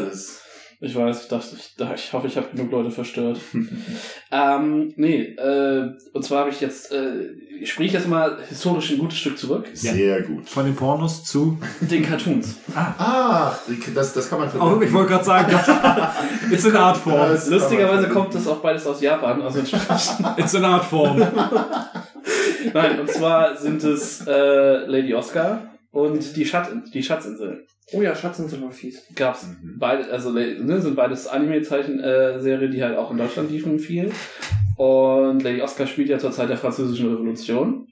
Ich weiß, ich dachte, ich, ich hoffe, ich habe genug Leute verstört. (laughs) ähm, nee, äh, und zwar habe ich jetzt, äh, ich sprich jetzt mal historisch ein gutes Stück zurück. Sehr gut. Von den Pornos zu. Den Cartoons. Ah, das, das kann man Oh, ich wollte gerade sagen, it's an Art Form. Das- Lustigerweise kommt das auch beides aus Japan, also entsprechend. (laughs) (laughs) It's an Art Form. Nein, und zwar sind es äh, Lady Oscar und die, Schat die Schatzinsel. Oh ja, Schatzen sind immer fies. Gab's Mhm. beide, also ne, sind beides Anime-Zeichen-Serie, die halt auch in Deutschland liefen viel. Und Lady Oscar spielt ja zur Zeit der Französischen Revolution.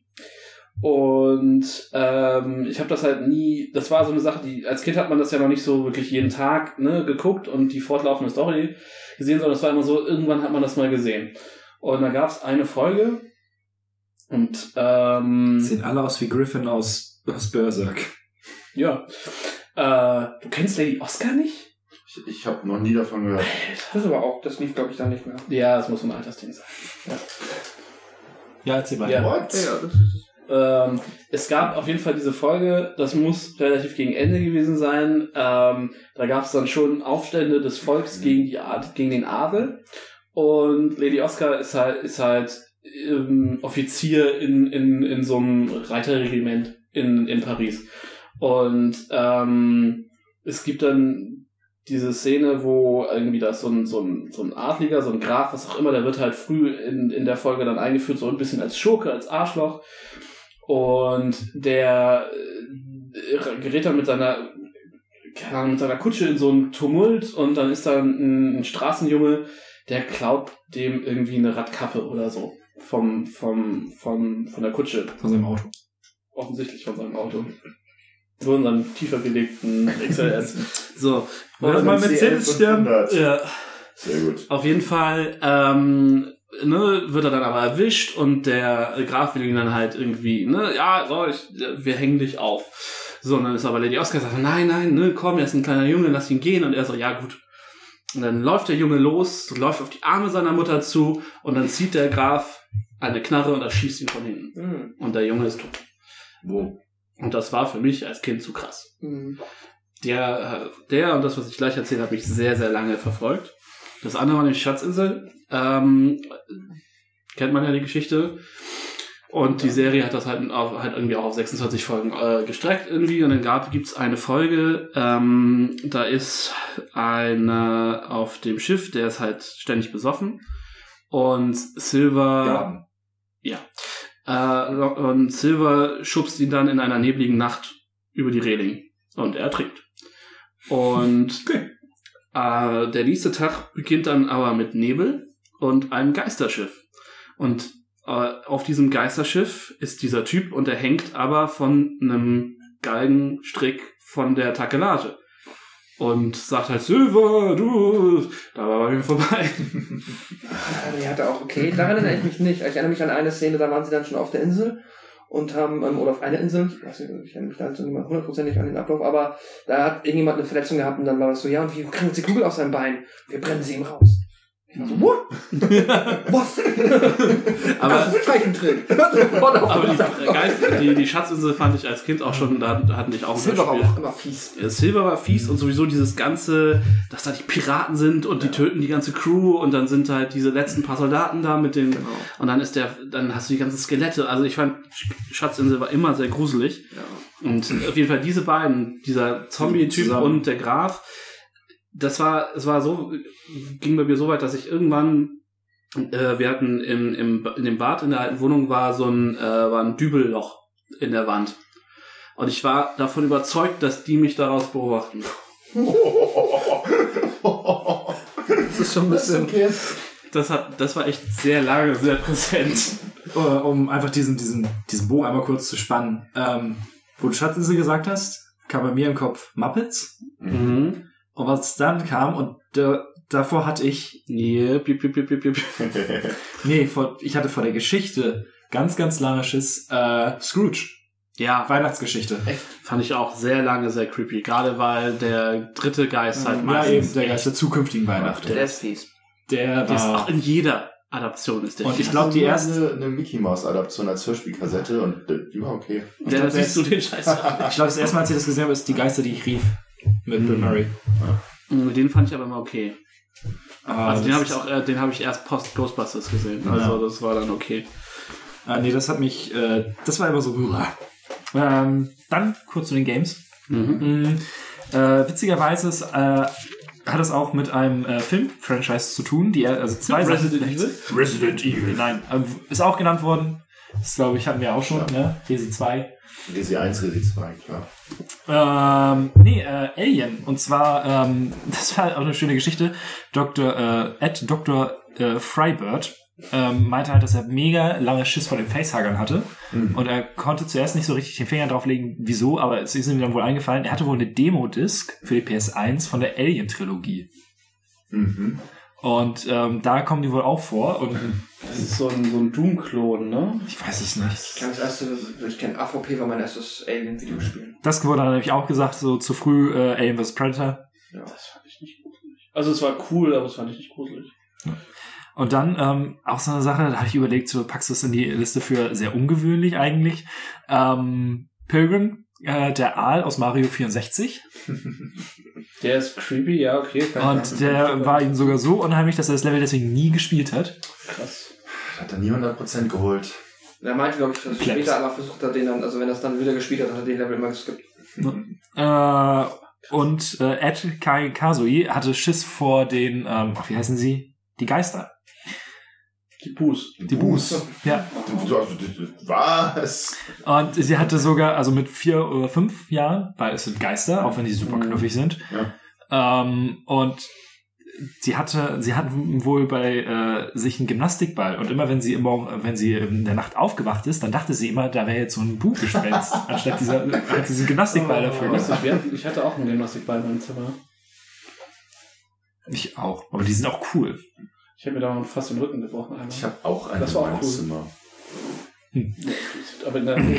Und ähm, ich habe das halt nie, das war so eine Sache, die als Kind hat man das ja noch nicht so wirklich jeden Tag ne, geguckt und die fortlaufende Story gesehen, sondern es war immer so, irgendwann hat man das mal gesehen. Und da gab's eine Folge und ähm, Sehen alle aus wie Griffin aus, aus Berserk. ja, äh, du kennst Lady Oscar nicht? Ich, ich habe noch nie davon gehört. Das ist aber auch, das lief glaube ich dann nicht mehr. Ja, das muss ein Altersding sein. Ja, erzähl mal. Ja. What? Ja, ja, das ist Ähm, es gab auf jeden Fall diese Folge, das muss relativ gegen Ende gewesen sein. Ähm, da gab es dann schon Aufstände des Volks gegen, die Ad gegen den Adel. Und Lady Oscar ist halt, ist halt ähm, Offizier in, in, in so einem Reiterregiment in, in Paris. Und ähm, es gibt dann diese Szene, wo irgendwie da ist so ein, so ein, so ein Adliger, so ein Graf, was auch immer, der wird halt früh in, in der Folge dann eingeführt, so ein bisschen als Schurke, als Arschloch. Und der äh, gerät dann mit seiner, keine Ahnung, mit seiner Kutsche in so einen Tumult und dann ist da ein, ein Straßenjunge, der klaut dem irgendwie eine Radkappe oder so vom, vom, vom, von der Kutsche Von seinem Auto. Offensichtlich von seinem Auto. Nur in seinem tiefer gelegten XLS. (laughs) so. Oder Und, mal Mercedes. 500. ja, Sehr gut. auf jeden Fall ähm, ne, wird er dann aber erwischt und der Graf will ihn dann halt irgendwie, ne, ja, so, ich, wir hängen dich auf. So, und dann ist aber Lady Oscar sagt, nein, nein, ne, komm, er ist ein kleiner Junge, lass ihn gehen. Und er so, ja, gut. Und dann läuft der Junge los, läuft auf die Arme seiner Mutter zu und dann zieht der Graf eine Knarre und erschießt ihn von hinten. Hm. Und der Junge ist tot. Wo? Und das war für mich als Kind zu krass. Hm. Der, der und das, was ich gleich erzähle, habe ich sehr, sehr lange verfolgt. Das andere war die Schatzinsel. Ähm, kennt man ja die Geschichte. Und die Serie hat das halt, auf, halt irgendwie auch auf 26 Folgen äh, gestreckt irgendwie. Und dann gab, gibt's eine Folge, ähm, da ist einer auf dem Schiff, der ist halt ständig besoffen. Und Silver... Ja. Ja. Äh, und Silver schubst ihn dann in einer nebligen Nacht über die Reling. Und er ertrinkt. Und (laughs) Okay. äh, der nächste Tag beginnt dann aber mit Nebel und einem Geisterschiff. Und äh, auf diesem Geisterschiff ist dieser Typ und er hängt aber von einem Galgenstrick von der Takelage. Und sagt halt, Silver, du, da war bei mir vorbei. Ja, die hatte auch, okay, daran erinnere ich mich nicht. Ich erinnere mich an eine Szene, da waren sie dann schon auf der Insel und haben, ähm, oder auf einer Insel, ich weiß nicht, ich erinnere mich da nicht mehr hundertprozentig an den Ablauf, aber da hat irgendjemand eine Verletzung gehabt und dann war das so, ja, und wie kriegen uns die Kugel aus seinem Bein? Wir brennen sie ihm raus. Ich war so, what? (laughs) Was? Aber- das ist ein Zeichentrick. Aber die, Geist, die, die Schatzinsel fand ich als Kind auch schon, da, hatten ich auch ein Silber war auch immer fies. Ja, Silver war fies und sowieso dieses ganze, dass da die Piraten sind und die töten die ganze Crew und dann sind halt diese letzten paar Soldaten da mit den Genau. und dann ist der, dann hast du die ganzen Skelette. Also ich fand Schatzinsel war immer sehr gruselig Ja. und auf jeden Fall diese beiden, dieser Zombie-Typ und der Graf, das war, es war so, ging bei mir so weit, dass ich irgendwann äh, wir hatten im, im, in dem Bad in der alten Wohnung war so ein, äh, war ein Dübelloch in der Wand. Und ich war davon überzeugt, dass die mich daraus beobachten. (laughs) Das ist schon ein bisschen. Das hat, das war echt sehr lange, sehr präsent. Äh, um einfach diesen, diesen, diesen Bogen einmal kurz zu spannen. Ähm, wo du Schatzinsel gesagt hast, kam bei mir im Kopf Muppets. Mhm. Und was dann kam, und äh, davor hatte ich, Yep, yep, yep, yep, yep, yep. nee, vor, ich hatte vor der Geschichte ganz, ganz lange Schiss, äh, Scrooge. Ja, Weihnachtsgeschichte. fand ich auch sehr lange sehr creepy. Gerade weil der dritte Geist halt ja, meistens eben, der Geist der zukünftigen Weihnachten. Der ist fies. Der Der ist war. auch in jeder Adaption ist der Und ich Scheiß. glaub, die erste- Eine, eine Mickey Mouse Adaption als Hörspielkassette und die war okay. Der, da siehst du den Scheiß. Ich glaube, das erste Mal, als ich das gesehen habe, ist Die Geister, die ich rief. Mit Bill Murray. Mm, den fand ich aber immer okay. Ah, Also den habe ich auch, äh, den habe ich erst post Ghostbusters gesehen. Also das war dann okay. Ah, nee, das hat mich, äh, das war immer so. Ähm, dann kurz zu den Games. Mhm. Mm, äh, witzigerweise ist, äh, hat es auch mit einem äh, Film-Franchise zu tun, die äh, also zwei Resident. Evil? Resident Evil, nein. Ähm, ist auch genannt worden. Das glaube ich hatten wir auch schon, ne? Resi 2. Resi 1, Resi 2, klar. Ähm, nee, äh, Alien. Und zwar, ähm, (laughs) das war auch eine schöne Geschichte. Dr. Äh, Ed Dr. Äh, Freibird ähm, meinte halt, dass er mega lange Schiss vor den Facehuggern hatte. Und er konnte zuerst nicht so richtig den Finger drauflegen, wieso, aber es ist ihm dann wohl eingefallen, er hatte wohl eine Demo-Disc für die PS1 von der Alien-Trilogie. Mhm. Und ähm, da kommen die wohl auch vor. Und Das ist so ein, so ein Doom-Klon, ne? ich weiß es nicht. Ich kenne das erste, ich kenne AVP war mein erstes Alien-Videospiel. Das wurde dann nämlich auch gesagt, so zu früh äh, Alien vs. Predator. Das fand ich nicht gruselig. Also es war cool, aber das fand ich nicht gruselig. Und dann ähm, auch so eine Sache, da habe ich überlegt, so packst du es in die Liste für sehr ungewöhnlich eigentlich. Ähm, Pilgrim, äh, der Aal aus Mario 64. (laughs) Der ist creepy, ja, okay. kann ich Und der war ihm sogar so unheimlich, dass er das Level deswegen nie gespielt hat. krass. Hat er nie 100% geholt. Er meinte, glaube ich, dass Klebs. später aber versucht hat, den dann, also wenn er es dann wieder gespielt hat, hat er den Level immer geskippt. Äh, und äh, Ed Kai Kazui hatte Schiss vor den, ähm, wie heißen sie? Die Geister. Die Boos. Die Boos. Ja. Also, Was? Und sie hatte sogar, also mit vier oder fünf Jahren, weil es sind Geister, auch wenn die super knuffig sind. Ja. Ähm, und sie hatte, sie hatten wohl bei äh, sich einen Gymnastikball und immer wenn sie im Morgen, wenn sie in der Nacht aufgewacht ist, dann dachte sie immer, da wäre jetzt so ein Buchgespenst, (laughs) anstatt dieser, halt diesen Gymnastikball dafür. Lustig, wir hatten- ich hatte auch einen Gymnastikball in meinem Zimmer. Ich auch, aber die sind auch cool. Ich habe mir da fast den Rücken gebrochen. Einmal. Ich habe auch einen Das war in auch meinem cool. Zimmer. aber in der. (laughs)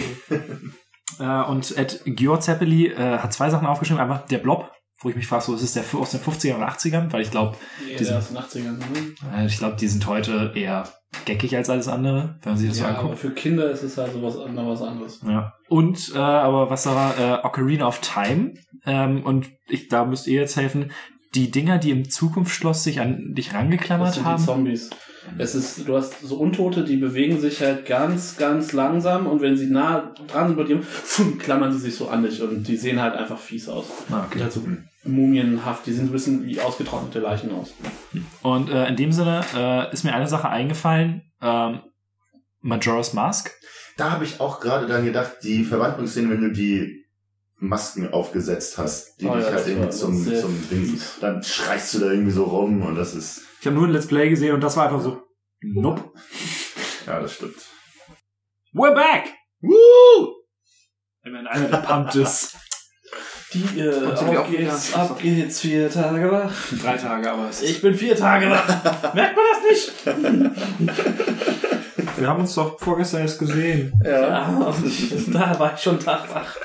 Äh, und Ed Georg Zeppeli äh, hat zwei Sachen aufgeschrieben. Einmal der Blob, wo ich mich frage, so ist es der aus den 50ern und 80ern, weil ich glaube, Nee, Die sind- aus den 80ern. Ne? äh, ich glaube, die sind heute eher geckig als alles andere, wenn man sich das so Ja, anguckt. aber für Kinder ist es halt sowas anderes. Was anderes. Ja. Und, äh, aber was da war, äh, Ocarina of Time. Ähm, und ich, da müsst ihr jetzt helfen. Die Dinger, die im Zukunftsschloss sich an dich Das rangeklammert sind die haben. Zombies. Es ist, du hast so Untote, die bewegen sich halt ganz, ganz langsam und wenn sie nah dran sind bei dir, klammern sie sich so an dich und die sehen halt einfach fies aus. Ah, Die okay. halt so mumienhaft, die sehen so ein bisschen wie ausgetrocknete Leichen aus. Und äh, in dem Sinne äh, ist mir eine Sache eingefallen. Ähm, Majora's Mask. Da habe ich auch gerade dran gedacht, die Verwandlungsszene, wenn du die Masken aufgesetzt hast, die Oh dich ja, halt irgendwie zum, zum Ding, dann schreist du da irgendwie so rum und das ist, Ich habe nur ein Let's Play gesehen und das war einfach so. Nope. ja, das stimmt. We're back! Woo! Wenn einer gepumpt ist. Die, äh, Und auf auch wieder- geht's, ab geht's, vier Tage wach. Drei Tage, aber es Ich bin vier Tage wach. (laughs) Merkt man das nicht? (laughs) Wir haben uns doch vorgestern erst gesehen. Ja, (laughs) da war ich schon Tag (laughs) wach.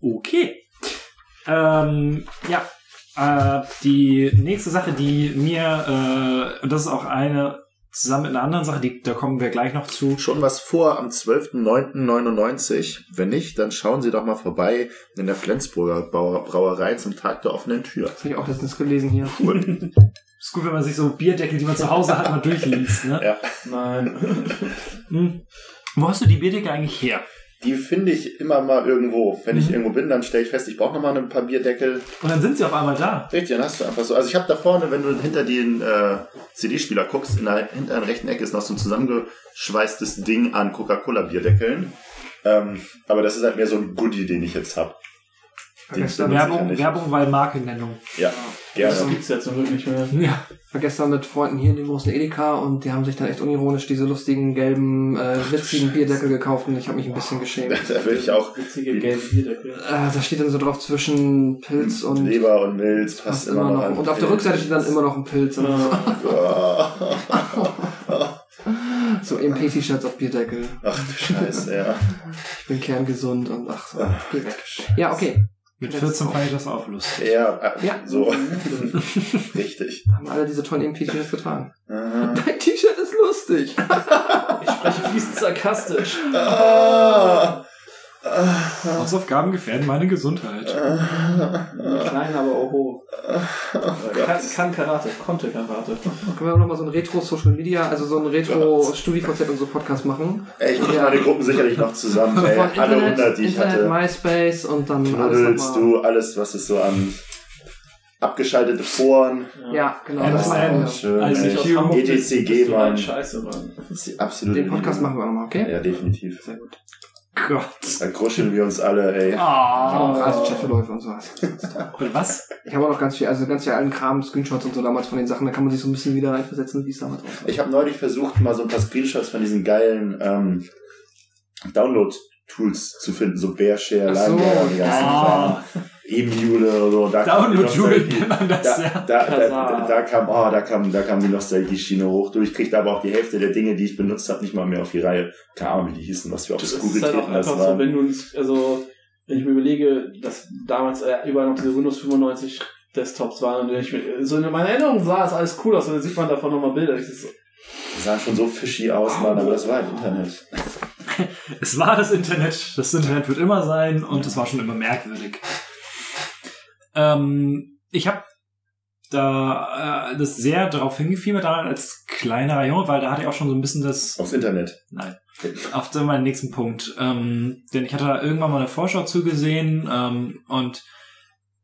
Okay. Ähm, ja. Äh, die nächste Sache, die mir, äh, und das ist auch eine zusammen mit einer anderen Sache, die, da kommen wir gleich noch zu. Schon was vor am 12.09.99. Wenn nicht, dann schauen Sie doch mal vorbei in der Flensburger Brauer- Brauerei zum Tag der offenen Tür. Das habe ich auch letztens gelesen hier. Ist gut, wenn man sich so Bierdeckel, die man zu Hause hat, mal durchliest. Ne? (laughs) Ja. Nein. (laughs) Hm. Wo hast du die Bierdeckel eigentlich her? Die finde ich immer mal irgendwo. Wenn ich Mhm. irgendwo bin, dann stelle ich fest, ich brauche noch mal ein paar Bierdeckel. Und dann sind sie auf einmal da. Richtig, dann hast du einfach so. Also ich habe da vorne, wenn du hinter den äh, CD-Spieler guckst, in der hinteren rechten Ecke ist noch so ein zusammengeschweißtes Ding an Coca-Cola-Bierdeckeln. Ähm, aber das ist halt mehr so ein Goodie, den ich jetzt habe. Vergesst damit, Werbung, Werbung, weil Markennennung. Ja, Das gerne. gibt's jetzt zum Glück nicht mehr. Ja. war gestern mit Freunden hier in dem großen Edeka und die haben sich dann echt unironisch diese lustigen, gelben, äh, witzigen Bierdeckel gekauft und ich habe mich ein bisschen geschämt. Da will ich auch Witzige gelbe Bierdeckel. Äh, da steht dann so drauf zwischen Pilz und Leber und Milz, passt passt immer noch an. Und auf der Rückseite steht dann immer noch ein Pilz. So (laughs) MP-T-Shirts auf Bierdeckel. Ach du Scheiße, ja. Ich bin kerngesund und ach so, weg. Ja, okay. Mit 14 fand ich das auch lustig. Ja, äh, Ja. so. (laughs) Richtig. Haben alle diese tollen EMP-T-Shirts getragen. Aha. Dein T-Shirt ist lustig. Ich spreche fließend sarkastisch. Ah. Hausaufgaben gefährden meine Gesundheit. Klein, aber hoch. Kann, kann Karate, konnte Karate. Können wir auch noch mal so ein Retro-Social Media, also so ein Retro-StudiVZ und so Podcast machen? Ey, ich krieg Ja. meine Gruppen sicherlich noch zusammen. Ey, Von alle Internet, 100, die ich Internet, hatte. MySpace und dann alles Knuddels, nochmal. du, alles, was es so an abgeschaltete Foren. Ja, genau. MSN. das Ah, war- schön, Als ich ey. aus Hamburg bin, ETCG, Mann. halt scheiße, Mann. Das ist die absolute Den Podcast Liebe. machen wir auch nochmal, okay? Ja, definitiv. Sehr gut. Gott. Da kuscheln wir uns alle, ey. Ich habe auch Ah. alte Chatverläufe und sowas. Und was? Ich habe auch noch ganz viel, also ganz viel alten Kram, Screenshots und so damals von den Sachen, da kann man sich so ein bisschen wieder reinversetzen, wie es damals war. Ich habe neulich versucht, mal so ein paar Screenshots von diesen geilen ähm, Download-Tools zu finden, so Bearshare, Ach so, Limewire, die ganzen Ah. E-Mule oder so. Da kam die Download-Tool Nostalgie- nennt man das, da, ja. da, kam, oh, da kam, da kam die Nostalgie-Schiene hoch. Du, ich kriegte aber auch die Hälfte der Dinge, die ich benutzt habe, nicht mal mehr auf die Reihe. Keine Ahnung, wie die hießen, was wir auf Das das ist Google halt auch das einfach so, waren. wenn du, also, wenn ich mir überlege, dass damals äh, überall noch diese Windows 95 Desktops waren und ich mir, so in meiner Erinnerung sah es alles cool aus und dann sieht man davon nochmal Bilder. Ich so, Die sahen schon so fishy aus, Mann, aber das war halt Internet. (laughs) Es war das Internet. Das Internet wird immer sein und es war schon immer merkwürdig. Ähm, ich habe da äh, das sehr darauf hingefiebert da als kleiner Junge, weil da hatte ich auch schon so ein bisschen das Aufs Internet. Nein. Auf zu meinem nächsten Punkt. Ähm, denn ich hatte da irgendwann mal eine Vorschau zugesehen ähm, und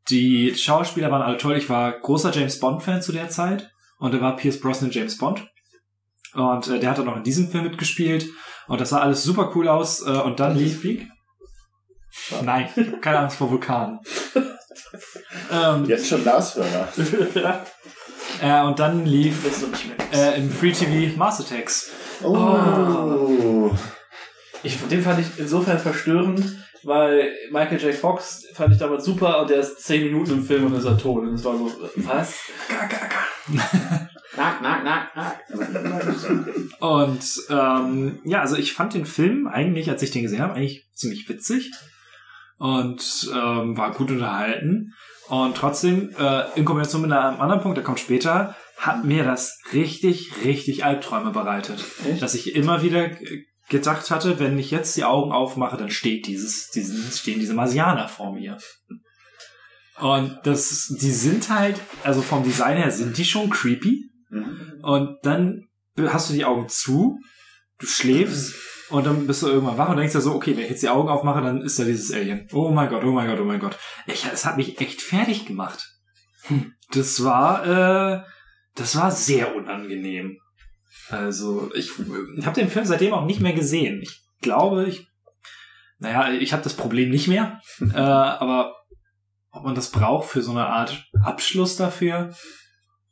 die Schauspieler waren alle toll. Ich war großer James Bond-Fan zu der Zeit und da war Pierce Brosnan James Bond. Und äh, der hat dann auch in diesem Film mitgespielt und das sah alles super cool aus. Äh, und dann lief... Nein, keine Angst vor Vulkanen. (laughs) ähm, Jetzt schon Nashörner. (laughs) äh, und dann lief äh, im Free TV Mars Attacks. Oh. Ich, den fand ich insofern verstörend, weil Michael J. Fox fand ich damals super und der ist 10 Minuten im Film und ist er tot. Und es war so, was? (laughs) Nack, nack, nack, nack. Und ähm, ja, also ich fand den Film eigentlich, als ich den gesehen habe, eigentlich ziemlich witzig und ähm, war gut unterhalten. Und trotzdem, äh, in Kombination mit einem anderen Punkt, der kommt später, hat mir das richtig, richtig Albträume bereitet. Echt? Dass ich immer wieder gedacht hatte, wenn ich jetzt die Augen aufmache, dann steht dieses, diesen, stehen diese Marsianer vor mir. Und das, die sind halt, also vom Design her sind die schon creepy. Mhm. Und dann hast du die Augen zu, du schläfst und dann bist du irgendwann wach und denkst dir so, okay, wenn ich jetzt die Augen aufmache, dann ist da dieses Alien. Oh mein Gott, oh mein Gott, oh mein Gott. Ich, es hat mich echt fertig gemacht. Das war, äh, das war sehr unangenehm. Also, ich, ich habe den Film seitdem auch nicht mehr gesehen. Ich glaube, ich, naja, ich habe das Problem nicht mehr, äh, aber ob man das braucht für so eine Art Abschluss dafür,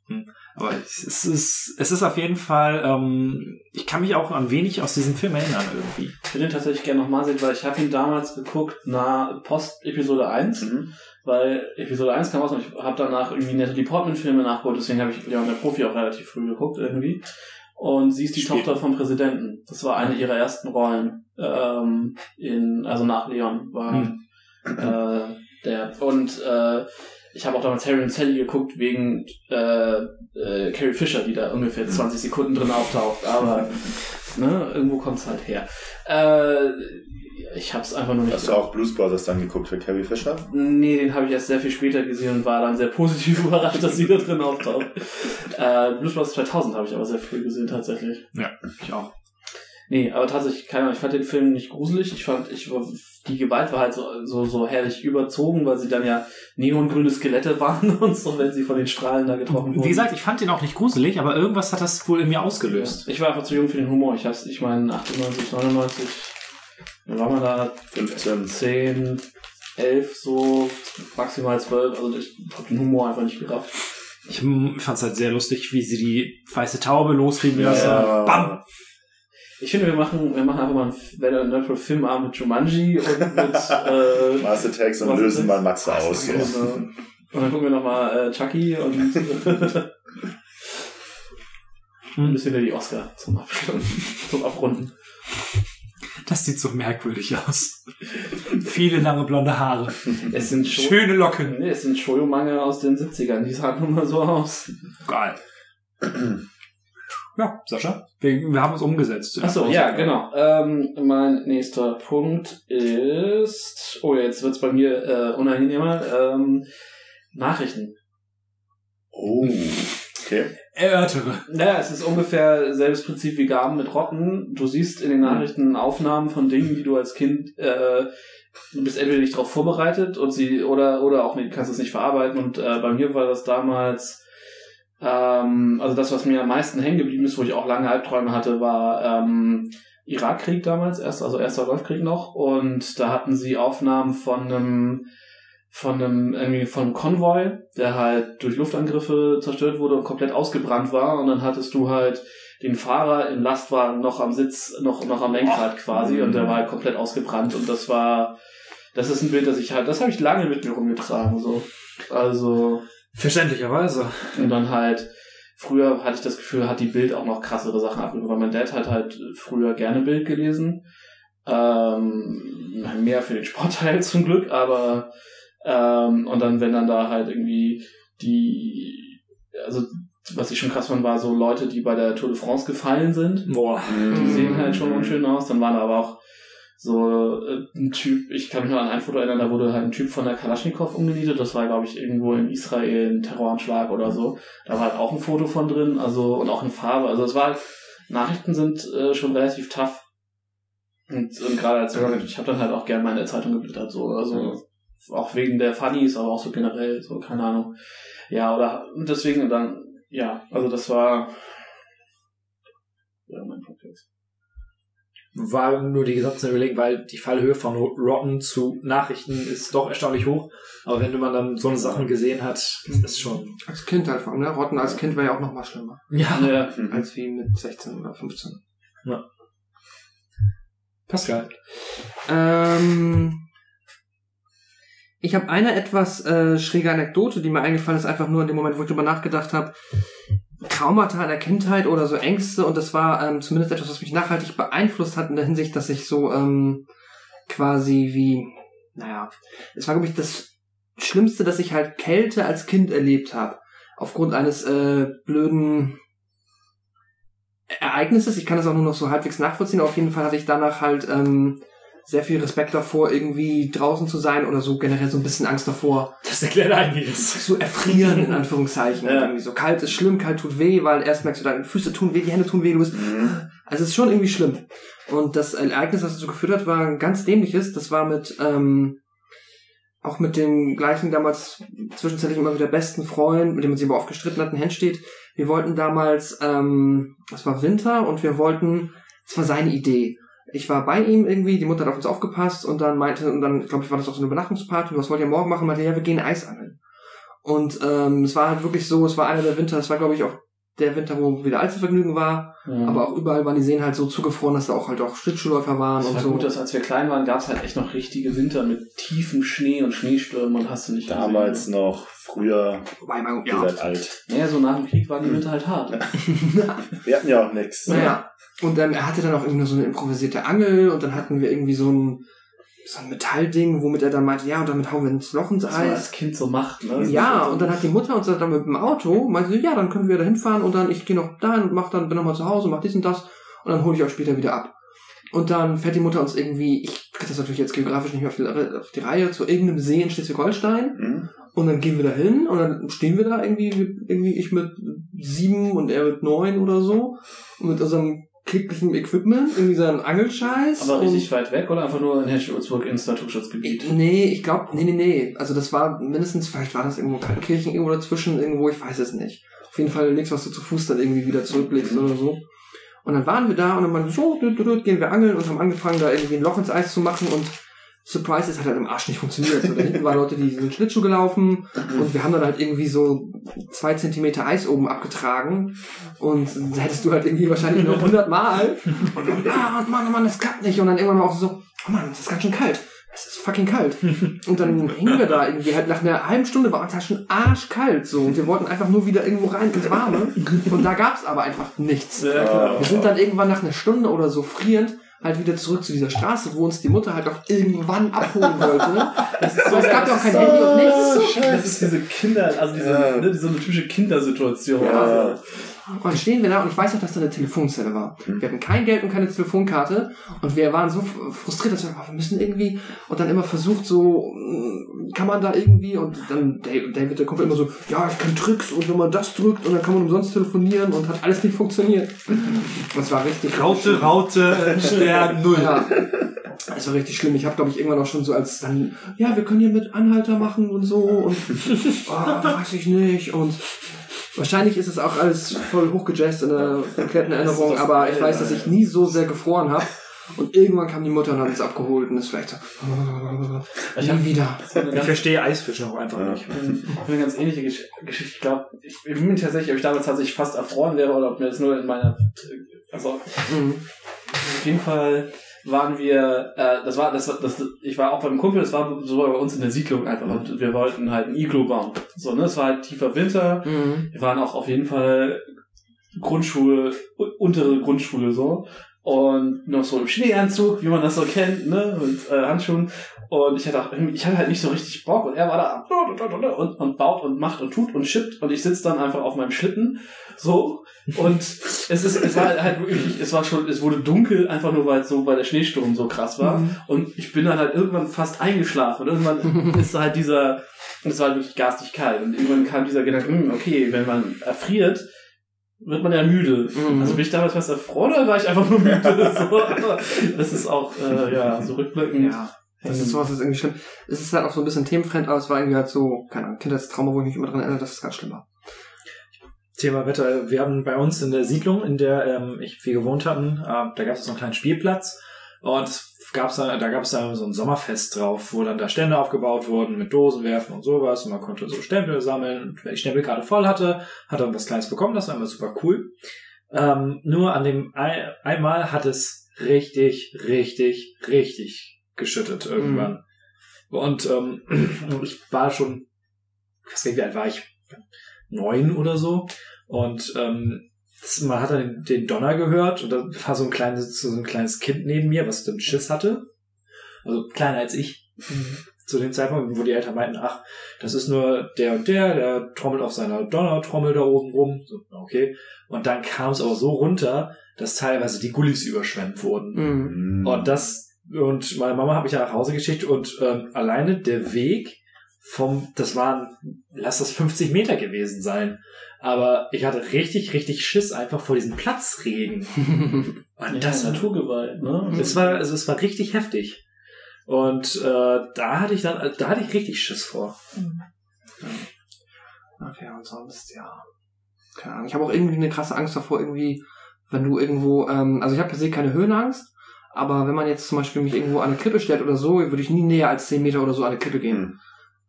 hm. Aber es ist, es ist auf jeden Fall, ähm, ich kann mich auch an wenig aus diesem Film erinnern irgendwie. Ich würde ihn tatsächlich gerne nochmal sehen, weil ich habe ihn damals geguckt nach Post-Episode 1, Mhm. weil Episode 1 kam raus und ich habe danach irgendwie Natalie Portman-Filme nachgeholt, deswegen habe ich Leon der Profi auch relativ früh geguckt irgendwie. Und sie ist die Spiel- Tochter vom Präsidenten. Das war eine ihrer ersten Rollen. Ähm, in, also nach Leon war Hm. äh, der. Und äh, ich habe auch damals Harry und Sally geguckt wegen äh, äh, Carrie Fisher, die da ungefähr 20 Sekunden drin auftaucht. Aber (laughs) ne, irgendwo kommt's halt her. Äh, ich habe es einfach nur nicht. Hast du auch Blues Brothers dann geguckt für Carrie Fisher? Nee, den habe ich erst sehr viel später gesehen und war dann sehr positiv (laughs) überrascht, dass sie da drin auftaucht. äh, Blues Brothers 2000 habe ich aber sehr früh gesehen tatsächlich. Ich auch. Nee, aber tatsächlich, keine Ahnung, ich fand den Film nicht gruselig. Ich fand, ich die Gewalt war halt so, so, so herrlich überzogen, weil sie dann ja neongrüne Skelette (laughs) waren und so, wenn sie von den Strahlen da getroffen wurden. Wie gesagt, ich fand den auch nicht gruselig, aber irgendwas hat das wohl in mir ausgelöst. Ich war einfach zu jung für den Humor. Ich hab's, ich meine, 98, 99, wann war man da? 15. 10, 11, so, maximal 12. Also ich hab den Humor einfach nicht gerafft. Ich fand es halt sehr lustig, wie sie die weiße Taube losfliegen lassen. Ja. Bam! Ich finde, wir machen, wir machen einfach mal einen Nerdpro Filmabend mit Jumanji und mit, (laughs) äh, Mars Attacks und lösen mal Matze aus. So. Genau. Und dann gucken wir nochmal äh, Chucky und (laughs) ein bisschen die Oscar zum Abschluss, (laughs) zum Abrunden. Das sieht so merkwürdig aus. viele lange blonde Haare. Es sind Sho Schöne Locken. Nee, es sind Shoyo-Manga aus den 70ern. Die sahen nun mal so aus. Geil. (clears throat) Ja, Sascha, wir, wir haben es umgesetzt. Achso, ja, genau. Ähm, mein nächster Punkt ist. Oh, jetzt wird's bei mir äh, unangenehmer. Ähm, Nachrichten. Oh, okay. Erörtere. Naja, es ist ungefähr selbes Prinzip wie Gaben mit Rotten. Du siehst in den Nachrichten Aufnahmen von Dingen, die du als Kind äh, du bist entweder nicht darauf vorbereitet und sie oder oder auch nicht, kannst es nicht verarbeiten. Und äh, bei mir war das damals ähm, also das, was mir am meisten hängen geblieben ist, wo ich auch lange Albträume hatte, war ähm, Irakkrieg damals, erst, also erster Golfkrieg noch. Und da hatten sie Aufnahmen von einem von einem irgendwie von einem Konvoi, der halt durch Luftangriffe zerstört wurde und komplett ausgebrannt war. Und dann hattest du halt den Fahrer im Lastwagen noch am Sitz, noch noch am Lenkrad quasi, und der war halt komplett ausgebrannt. Und das war, das ist ein Bild, das ich halt, das habe ich lange mit mir rumgetragen. So, also Verständlicherweise. und dann halt, früher hatte ich das Gefühl, hat die Bild auch noch krassere Sachen abgegeben, weil mein Dad hat halt früher gerne Bild gelesen. Ähm, mehr für den Sportteil (laughs) zum Glück, aber ähm, und dann, wenn dann da halt irgendwie die, also was ich schon krass fand, war so Leute, die bei der Tour de France gefallen sind. Boah. Die sehen halt schon unschön aus. Dann waren aber auch so äh, ein Typ, ich kann mich noch an ein Foto erinnern, da wurde halt ein Typ von der Kalaschnikow umgenietet. Das war, glaube ich, irgendwo in Israel ein Terroranschlag oder so. Da war halt auch ein Foto von drin, also und auch in Farbe. Also es war halt, Nachrichten sind äh, schon relativ tough. Und, und gerade als Junge, ich habe dann halt auch gern meine Zeitung geblättert, so, also auch wegen der Funnies, aber auch so generell, so, keine Ahnung. Ja, oder deswegen dann, ja, also das war War nur die gesamte Überlegung, weil die Fallhöhe von Rotten zu Nachrichten ist doch erstaunlich hoch. Aber wenn man dann so eine Sachen gesehen hat, ist schon. Als Kind halt vor allem, ne? Rotten als Kind war ja auch noch mal schlimmer. Ja. Ja. Als wie mit 16 oder 15. Pascal. Ähm, ich habe eine etwas äh, schräge Anekdote, die mir eingefallen ist, einfach nur in dem Moment, wo ich drüber nachgedacht habe. Traumata in der Kindheit oder so Ängste und das war ähm, zumindest etwas, was mich nachhaltig beeinflusst hat in der Hinsicht, dass ich so ähm, quasi wie, naja, es war glaube ich das Schlimmste, dass ich halt Kälte als Kind erlebt habe. Aufgrund eines äh, blöden Ereignisses. Ich kann das auch nur noch so halbwegs nachvollziehen. Auf jeden Fall hatte ich danach halt ähm, sehr viel Respekt davor, irgendwie draußen zu sein oder so generell so ein bisschen Angst davor, Das erklärt einiges. zu erfrieren, in (laughs) Anführungszeichen. Ja. Irgendwie so kalt ist schlimm, kalt tut weh, weil erst merkst du, deine Füße tun weh, die Hände tun weh, du bist. Also es ist schon irgendwie schlimm. Und das Ereignis, das dazu geführt hat, war ein ganz dämliches. Das war mit, ähm, auch mit dem gleichen damals zwischenzeitlich immer wieder besten Freund, mit dem man sich aber oft gestritten hat, ein Henstedt. Wir wollten damals, ähm, es war Winter und wir wollten, es war seine Idee. Ich war bei ihm irgendwie, die Mutter hat auf uns aufgepasst und dann meinte, und dann, glaube ich, war das auch so eine Übernachtungsparty, was wollt ihr morgen machen? Meinte, ja, wir gehen Eis angeln. Und ähm, es war halt wirklich so, es war einer der Winter, es war, glaube ich, auch der Winter, wo wieder Allzuvergnügen war, Mhm. aber auch überall waren die Seen halt so zugefroren, dass da auch halt auch Schlittschuhläufer waren Es und war so. gut, dass als wir klein waren, gab es halt echt noch richtige Winter mit tiefem Schnee und Schneestürmen und hast du nicht Damals gesehen. noch, früher, Wobei, mein, ihr ja. seid alt. Naja, so nach dem Krieg waren die Winter halt hart. (laughs) Wir hatten ja auch nichts. Naja. Und ähm, er hatte dann auch irgendwie nur so eine improvisierte Angel und dann hatten wir irgendwie so ein, so ein Metallding, womit er dann meinte, ja, und damit hauen wir ins Loch ins Was man als Eis. Kind so macht, ne? Ja, und dann hat die Mutter uns dann mit dem Auto, meinte sie, ja, dann können wir da hinfahren und dann, ich gehe noch dahin und mach dann, bin noch mal zu Hause, mach dies und das und dann hole ich euch später wieder ab. Und dann fährt die Mutter uns irgendwie, ich krieg das natürlich jetzt geografisch nicht mehr auf die, auf die Reihe, zu irgendeinem See in Schleswig-Holstein. Hm? Und dann gehen wir da hin und dann stehen wir da irgendwie, irgendwie ich mit sieben und er mit neun oder so. Und mit unserem krieglichen Equipment, irgendwie seinen Angelscheiß. Aber richtig weit weg oder einfach nur in Henschel-Ulzburg ins Naturschutzgebiet? Nee, ich glaube, nee, nee, nee. Also das war mindestens, vielleicht war das irgendwo Kaltenkirchen irgendwo dazwischen, irgendwo, ich weiß es nicht. Auf jeden Fall nichts, was du zu Fuß dann irgendwie wieder zurücklegst oder so. Und dann waren wir da und dann waren wir so, gehen wir angeln und haben angefangen, da irgendwie ein Loch ins Eis zu machen und Surprise, es hat halt im Arsch nicht funktioniert. So, da hinten waren Leute, die sind Schlittschuh gelaufen und wir haben dann halt irgendwie so zwei Zentimeter Eis oben abgetragen und da hättest du halt irgendwie wahrscheinlich noch 100 Mal und dann, ah, Mann, oh Mann, das klappt nicht und dann irgendwann mal auch so, oh Mann, das ist ganz schön kalt. Es ist fucking kalt. Und dann hingen wir da irgendwie halt nach einer halben Stunde war uns halt schon arschkalt so und wir wollten einfach nur wieder irgendwo rein ins Warme und da gab's aber einfach nichts. Wir sind dann irgendwann nach einer Stunde oder so frierend halt wieder zurück zu dieser Straße, wo uns die Mutter halt auch irgendwann abholen wollte. Das ist so, es gab ja auch kein Handy und nichts. Das ist diese Kinder, also diese, Ja. ne, so eine typische Kindersituation. Ja. Also, Und dann stehen wir da und ich weiß noch, dass da eine Telefonzelle war. Wir hatten kein Geld und keine Telefonkarte und wir waren so frustriert, dass wir, oh, wir müssen irgendwie und dann immer versucht so, mm, kann man da irgendwie und dann David, David der Kumpel immer so, ja, ich kann Tricks und wenn man das drückt und dann kann man umsonst telefonieren und hat alles nicht funktioniert. Das war richtig Raute, Raute, (laughs) Stern, Null. Ja. Das war richtig schlimm. Ich habe, glaube ich, irgendwann auch schon so als dann, ja, wir können hier mit Anhalter machen und so und oh, (laughs) weiß ich nicht. Und wahrscheinlich ist es auch alles voll hochgejazzt in der verklärten Erinnerung, aber ich weiß, dass ich nie so sehr gefroren habe. Und irgendwann kam die Mutter und hat uns abgeholt und ist vielleicht so, Ich hab- nie wieder. Ich verstehe Eisfische auch einfach nicht. eine ganz ähnliche Gesch Geschichte. Ich glaube, ich, ich bin mir tatsächlich, ob ich damals tatsächlich fast erfroren wäre oder ob mir das nur in meiner, also Mhm. Auf jeden Fall waren wir, äh, das war, das, war- das, ich war auch beim Kumpel, das war so bei uns in der Siedlung einfach und wir wollten halt ein Iglo bauen. So, ne, es war halt tiefer Winter. Mhm. Wir waren auch auf jeden Fall Grundschule, untere Grundschule so. Und noch so im Schneeanzug, wie man das so kennt, ne, mit äh, Handschuhen. Und ich hatte ich hatte halt nicht so richtig Bock und er war da und, und baut und macht und tut und schippt und ich sitze dann einfach auf meinem Schlitten so und es ist es war halt wirklich es war schon es wurde dunkel einfach nur weil es so weil der Schneesturm so krass war und ich bin dann halt irgendwann fast eingeschlafen und irgendwann (laughs) ist halt dieser es war halt wirklich garstig kalt und irgendwann kam dieser Gedanke hm, okay wenn man erfriert wird man ja müde. Mhm. Also bin ich damals was erfroren oder war ich einfach nur müde? (laughs) so, das ist auch, äh, ja, so rückblickend. Ja. Das ist sowas, das ist irgendwie schlimm. Es ist halt auch so ein bisschen themenfremd, aber es war irgendwie halt so, keine Ahnung, Kindheitstrauma, wo ich mich immer dran erinnere, dass es ganz schlimm war. Thema Wetter. Wir haben bei uns in der Siedlung, in der ähm, ich wir gewohnt hatten, äh, da gab es so einen kleinen Spielplatz und gab's da, da gab es da so ein Sommerfest drauf, wo dann da Stände aufgebaut wurden mit Dosen werfen und sowas und man konnte so Stempel sammeln und wer die Stempel gerade voll hatte, hat dann was Kleines bekommen, das war immer super cool. Ähm, nur an dem ein, einmal hat es richtig, richtig, richtig geschüttet irgendwann. Und ähm, (clears throat) ich war schon, ich weiß nicht, wie alt war ich? Neun oder so. Und ähm, man hat dann den Donner gehört und da war so ein kleines, so ein kleines Kind neben mir, was dann Schiss hatte. Also kleiner als ich. Zu dem Zeitpunkt, wo die Eltern meinten, ach, das ist nur der und der, der trommelt auf seiner Donnertrommel da oben rum. So, okay. Und dann kam es aber so runter, dass teilweise die Gullis überschwemmt wurden. Mhm. Und das, und meine Mama hat mich ja nach Hause geschickt und ähm, alleine der Weg vom, das waren, lass das 50 Meter gewesen sein. Aber ich hatte richtig, richtig Schiss einfach vor diesem Platzregen. (laughs) Und Ja, das, Naturgewalt, ne? es war, also es war richtig heftig. Und äh, da hatte ich dann, da hatte ich richtig Schiss vor. Okay, und sonst, ja. Keine Ahnung. Ich habe auch irgendwie eine krasse Angst davor, irgendwie, wenn du irgendwo, ähm, also ich habe per se keine Höhenangst, aber wenn man jetzt zum Beispiel mich irgendwo an eine Klippe stellt oder so, würde ich nie näher als 10 Meter oder so an eine Klippe gehen.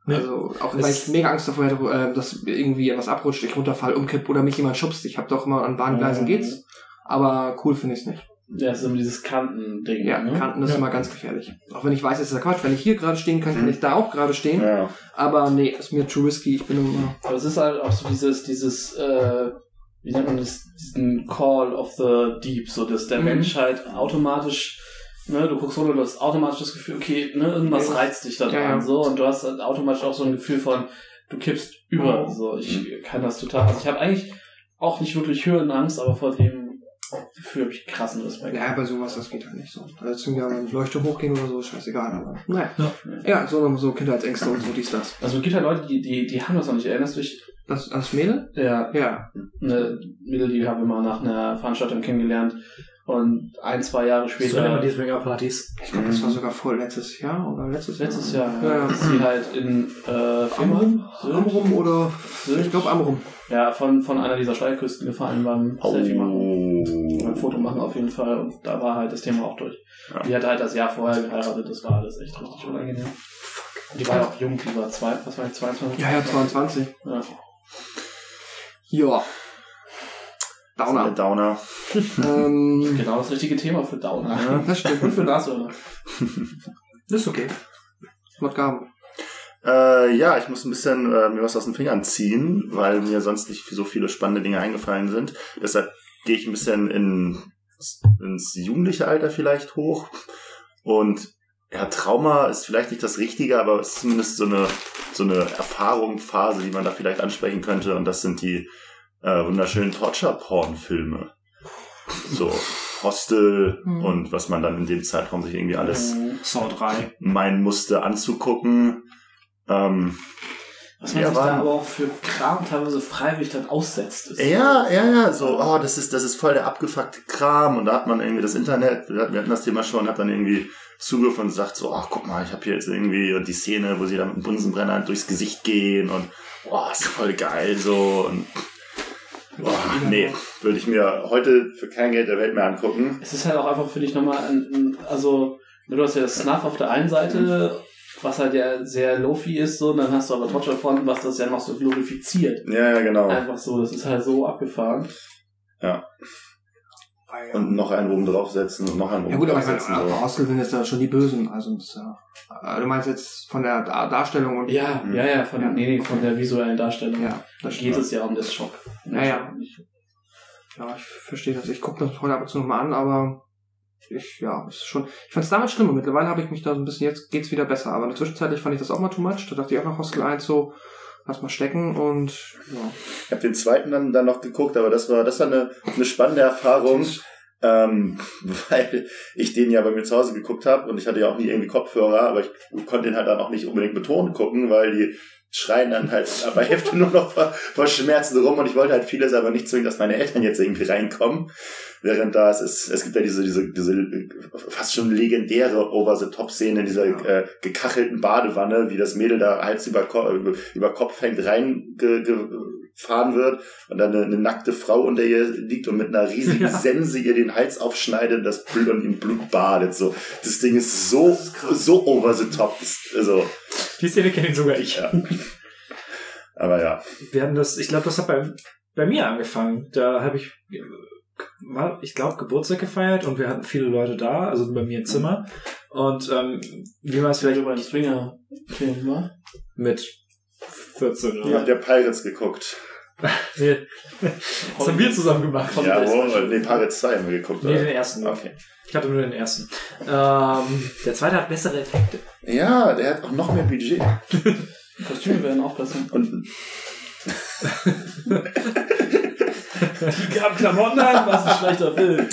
Nee. Also auch weil Es- ich mega Angst davor hätte, äh, dass irgendwie etwas abrutscht, ich runterfall, umkipp oder mich jemand schubst. Ich habe doch immer an Bahngleisen Mhm. geht's, aber cool finde ich es nicht. Ja, es ist immer dieses Kantending. Ja, ne? Kanten ist ja. immer ganz gefährlich. Auch wenn ich weiß, es ist ja Quatsch. Wenn ich hier gerade stehen kann, kann Mhm. ich da auch gerade stehen. Ja. Aber nee, ist mir too risky. Ich bin immer. Aber es ist halt auch so dieses, dieses, äh, wie nennt man das, diesen Call of the Deep, so dass der Mhm. Mensch halt automatisch, ne, du guckst runter, du hast automatisch das Gefühl, okay, ne, irgendwas Ja. reizt dich da dran, Ja, so, und du hast halt automatisch auch so ein Gefühl von, du kippst über, Mhm. so, ich kann das total, also ich habe eigentlich auch nicht wirklich Höhenangst, aber vor dem Gefühl habe ich krassen Respekt. Ja, bei sowas, das geht halt nicht so. Also jetzt irgendwie an Leuchtturm hochgehen oder so, scheißegal. Aber naja. Ja. Ja, so, so Kindheitsängste und so dies, das. Also es gibt halt Leute, die, die, die haben das noch nicht, erinnerst du dich? Das, das Mädel? Ja, Ja. eine Mädel, die haben wir mal nach einer Veranstaltung kennengelernt und ein, zwei Jahre So immer später, die Swinger-Partys. Ich glaube, das war sogar vor letztes Jahr oder letztes Jahr. letztes Jahr, Ja, ja. ist sie halt in äh, Amrum? Sylt, Amrum oder. Sylt, Ich glaube Amrum. ja, von, von einer dieser Steilküsten gefallen beim Selfie machen. Beim Oh. Foto machen auf jeden Fall und da war halt das Thema auch durch. Ja. Die hatte halt das Jahr vorher geheiratet, das war alles echt richtig unangenehm. Und die war ja auch jung, die war zwei, was war ich, 22? Ja, ja, 22. Ja. Ja. Downer. Downer. ähm, (laughs) Genau das richtige Thema für Downer. das stimmt. Und für Nashörner. Das (laughs) ist okay. Was gaben. Äh, ja, ich muss ein bisschen äh, mir was aus den Fingern ziehen, weil mir sonst nicht so viele spannende Dinge eingefallen sind. Deshalb gehe ich ein bisschen in ins jugendliche Alter vielleicht hoch. Und ja, Trauma ist vielleicht nicht das Richtige, aber es ist zumindest so eine, so eine Erfahrung, Phase, die man da vielleicht ansprechen könnte. Und das sind die äh, wunderschönen Torture-Porn-Filme. So Hostel Mhm. und was man dann in dem Zeitraum sich irgendwie alles 3. meinen musste anzugucken. Ähm, Was man Ja, sich da aber auch für Kram teilweise freiwillig dann aussetzt. Ist Ja, ja, ja, so, oh, das ist, das ist voll der abgefuckte Kram und da hat man irgendwie das Internet, wir hatten das Thema schon, hat dann irgendwie Zugriff und sagt so, ach, guck mal, ich habe hier jetzt irgendwie und die Szene, wo sie da mit dem Bunsenbrenner durchs Gesicht gehen und, boah, ist voll geil, so und, boah, nee, würde ich mir heute für kein Geld der Welt mehr angucken. Es ist halt auch einfach, finde ich, nochmal ein, also, du hast ja Snuff auf der einen Seite, was halt ja sehr lofi ist, so, und dann hast du aber Torture Porn, was das ja noch so glorifiziert. Ja, ja, genau. Einfach so, das ist halt so abgefahren. Und noch einen oben draufsetzen und noch einen oben Ja gut, aber ich meine, draufsetzen. so. Hostel sind jetzt ja schon die Bösen. Also das, ist ja- äh, du meinst jetzt von der Dar Darstellung und Ja, Mhm. ja, ja, von, Ja. Nee, nee, von der visuellen Darstellung. ja, Da das geht stimmt. es ja um das Schock. Ja, ja. Ja, ich verstehe das. Ich gucke das heute ab und zu nochmal an, aber ich, ja, es ist schon. Ich fand es damals schlimm und mittlerweile habe ich mich da so ein bisschen, jetzt geht's wieder besser. Aber in der Zwischenzeit fand ich das auch mal too much. Da dachte ich auch nach Hostel 1 so, lass mal stecken und ja. Ich habe den zweiten dann, dann noch geguckt, aber das war, das war eine, eine spannende Erfahrung. Ähm, (laughs) weil ich den ja bei mir zu Hause geguckt habe und ich hatte ja auch nie irgendwie Kopfhörer, aber ich konnte den halt dann auch nicht unbedingt betont gucken, weil die schreien dann halt (laughs) bei Hälfte nur noch vor, vor Schmerzen rum und ich wollte halt vieles aber nicht zwingen, dass meine Eltern jetzt irgendwie reinkommen. Während da es ist, es gibt ja diese, diese, diese fast schon legendäre Over-the-Top-Szene in dieser äh, gekachelten Badewanne, wie das Mädel da Hals über, Ko über, Kopf hängt, reingefahren wird und dann eine, eine nackte Frau unter ihr liegt und mit einer riesigen (laughs) Ja. Sense ihr den Hals aufschneidet und das Blut und im Blut badet. So, das Ding ist so, so over the top. Also, Die Szene kenne sogar ich. ja. Aber ja. Wir hatten das, ich glaube, das hat bei, bei mir angefangen. Da habe ich, mal, ich glaube, Geburtstag gefeiert und wir hatten viele Leute da, also bei mir im Zimmer. Und ähm, wie war es vielleicht über einen Swinger-Film, mit 14 Ihr oder habt ja Pirates geguckt. nee. (laughs) Das haben wir zusammen gemacht. Ja, wo? Nee, Pirates 2 haben wir geguckt. Nee, oder? den ersten. Okay. Ich hatte nur den ersten. Ähm, der zweite hat bessere Effekte. Ja, der hat auch noch mehr Budget. (laughs) Kostüme werden auch besser. Und (laughs) Die haben Klamotten an, was ein schlechter Film.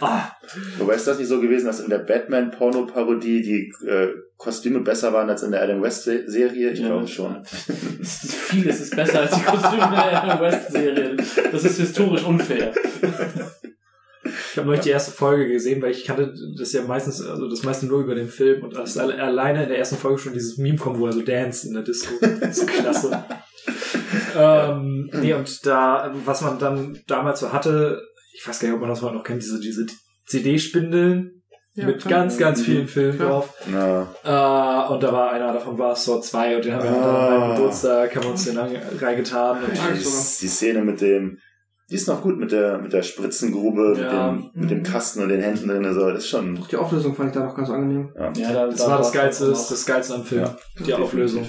Ah, Wobei ist das nicht so gewesen, dass in der Batman-Porno-Parodie die äh, Kostüme besser waren als in der Adam West-Serie? Ich glaube schon. (laughs) Vieles ist besser als die Kostüme der Adam West-Serie. Das ist historisch unfair. ich habe neulich die erste Folge gesehen, weil ich kannte das ja meistens, also das meiste nur über den Film und das alle- alleine in der ersten Folge schon dieses Meme kommt, wo er so dance in der Disco. Das ist klasse. (laughs) ähm, nee, und da, was man dann damals so hatte, ich weiß gar nicht, ob man das heute noch kennt, diese, diese CD-Spindeln Ja, mit klar. ganz, ganz vielen Filmen Klar. drauf. Na, Äh, und da war einer davon war Saw 2 und den haben wir dann Ah. meinem Geburtstag, haben wir uns den an- reingetan. Und Ja, die, die Szene mit dem, die ist noch gut mit der, mit der Spritzengrube, Ja. mit, dem, mit dem Kasten und den Händen drin, so, das ist schon, Auch die Auflösung fand ich da noch ganz angenehm. Ja, da, das da war das Geilste, das Geilste am Film. Ja, die Auflösung.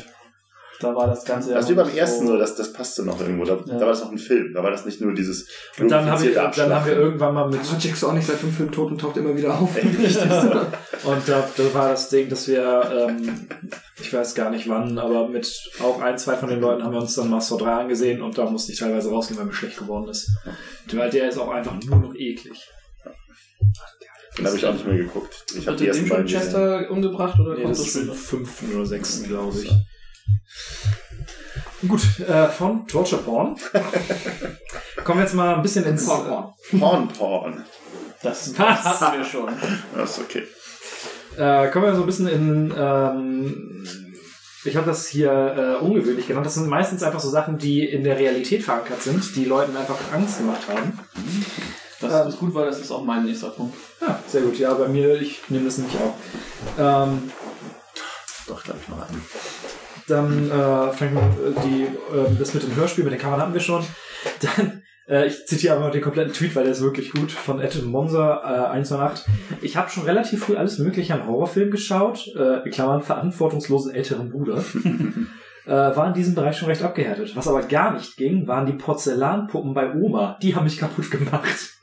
Da war das Ganze also wie beim ersten so, das, das passte noch irgendwo, da, Ja. da war das noch ein Film, da war das nicht nur dieses Und dann, hab ich, dann haben wir irgendwann mal mit Aber Jackson auch nicht seit fünf Filmen tot und taucht immer wieder auf. (laughs) Und da, da war das Ding, dass wir, ähm, ich weiß gar nicht wann, aber mit auch ein, zwei von den Leuten haben wir uns dann Master 3 angesehen und da musste ich teilweise rausgehen, weil mir schlecht geworden ist. Weil der ist auch einfach nur noch eklig. Den habe ich auch nicht mehr geguckt. Ich habe Hat die der den ersten schon beiden. Chester umgebracht oder Nee, kommt das ist im fünften oder sechsten, glaube ich. Gut, äh, von Torture Porn. (laughs) Kommen wir jetzt mal ein bisschen ins... Porn. Porn, Porn. Das Was? (laughs) hatten wir schon. Das ist okay. Äh, kommen wir so ein bisschen in. Ähm, ich habe das hier äh, ungewöhnlich genannt. Das sind meistens einfach so Sachen, die in der Realität verankert sind, die Leuten einfach Angst gemacht haben. Das ist gut, weil das ist auch mein nächster Punkt. Ja, sehr gut. Ja, bei mir, ich nehme das nämlich auch. Ähm, Doch, glaube ich, noch einen. Dann äh, fangen wir äh, die, äh, das mit dem Hörspiel, mit den Covern hatten wir schon. (laughs) Dann, äh, ich zitiere aber noch den kompletten Tweet, weil der ist wirklich gut, von Ed Monza äh, 108. Ich habe schon relativ früh alles Mögliche an Horrorfilmen geschaut, äh, Klammern verantwortungslosen älteren Bruder. (laughs) äh, war in diesem Bereich schon recht abgehärtet. Was aber gar nicht ging, waren die Porzellanpuppen bei Oma. Die haben mich kaputt gemacht.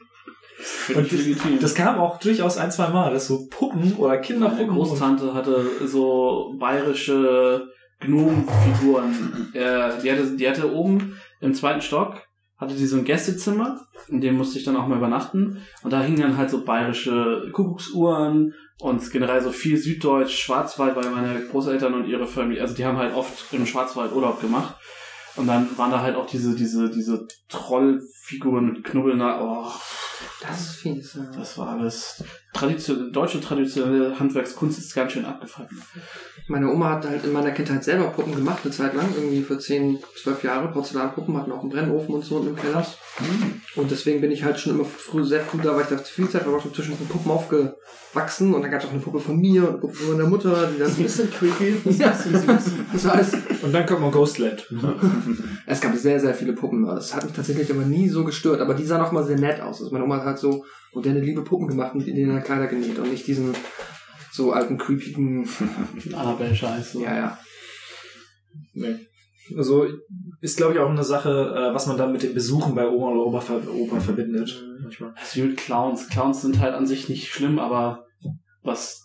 Völlig legitim. Das kam auch durchaus ein, zwei Mal, dass so Puppen oder Meine Kinderpuppen. Großtante hatte so bayerische Gnomenfiguren. Äh, die, hatte, die hatte oben im zweiten Stock, hatte die so ein Gästezimmer, in dem musste ich dann auch mal übernachten. Und da hingen dann halt so bayerische Kuckucksuhren und generell so viel Süddeutsch, Schwarzwald, weil meine Großeltern und ihre Familie, also die haben halt oft im Schwarzwald Urlaub gemacht. Und dann waren da halt auch diese, diese, diese Trollfiguren mit Knubbeln da. Oh, Das ist fies. Ja. das war alles. Tradition, deutsche traditionelle Handwerkskunst ist ganz schön abgefuckt. Meine Oma hat halt in meiner Kindheit selber Puppen gemacht, eine Zeit lang, irgendwie für 10, 12 Jahre. Porzellanpuppen hatten auch einen Brennofen und so unten im Keller. Und deswegen bin ich halt schon immer früh, sehr früh da, weil ich da viel Zeit war, schon zwischen den Puppen aufgewachsen. Und dann gab es auch eine Puppe von mir und eine Puppe von meiner Mutter, die dann ein bisschen creepy. (laughs) ja, das war alles. Und dann kommt man Ghostland. (laughs) Es gab sehr, sehr viele Puppen. Das hat mich tatsächlich aber nie so gestört. Aber die sahen auch mal sehr nett aus. Also meine Oma hat halt so moderne, liebe Puppen gemacht und in denen Kleider genäht und nicht diesen so alten, creepigen, (laughs) Annabelle-Scheiß. ja, ja. Nee. Also ist, glaube ich, auch eine Sache, äh, was man dann mit den Besuchen bei Oma oder Opa, ver Opa verbindet. Manchmal. Ist wie mit Clowns. Clowns sind halt an sich nicht schlimm, aber was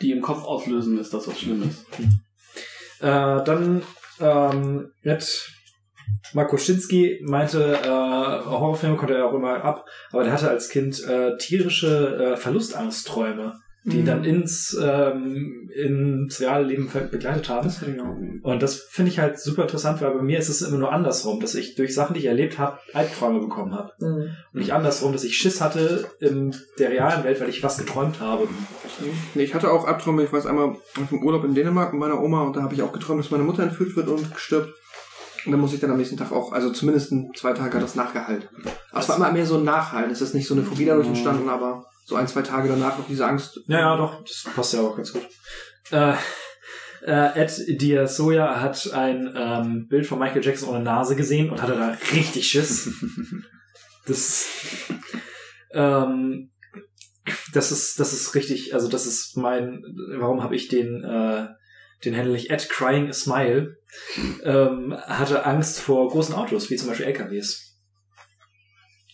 die im Kopf auslösen, ist das, was schlimm ist. Äh, dann ähm, mit Marco Schinski meinte, äh, Horrorfilme konnte er auch immer ab, aber der hatte als Kind äh, tierische äh, Verlustangstträume, die Mhm. dann ins, ähm, ins reale Leben begleitet haben. Das ich. Und das finde ich halt super interessant, weil bei mir ist es immer nur andersrum, dass ich durch Sachen, die ich erlebt habe, Albträume bekommen habe. Und nicht andersrum, dass ich Schiss hatte in der realen Welt, weil ich was geträumt habe. Nee, ich hatte auch Albträume. Ich weiß einmal auf dem Urlaub in Dänemark mit meiner Oma und da habe ich auch geträumt, dass meine Mutter entführt wird und stirbt. Und dann muss ich dann am nächsten Tag auch, also zumindest in zwei Tage hat das nachgehalt. Aber es war immer mehr so ein Nachhalt. Es ist nicht so eine Phobie dadurch entstanden, aber so ein, zwei Tage danach noch diese Angst. Ja, ja, doch, das passt ja auch ganz gut. Äh, äh, Ed Diasoya hat ein ähm, Bild von Michael Jackson ohne Nase gesehen und hatte da richtig Schiss. (laughs) Das, ähm, das ist, das ist richtig, also das ist mein, warum habe ich den, äh, den Handle nicht Ed Crying a Smile, ähm, hatte Angst vor großen Autos, wie zum Beispiel LKWs.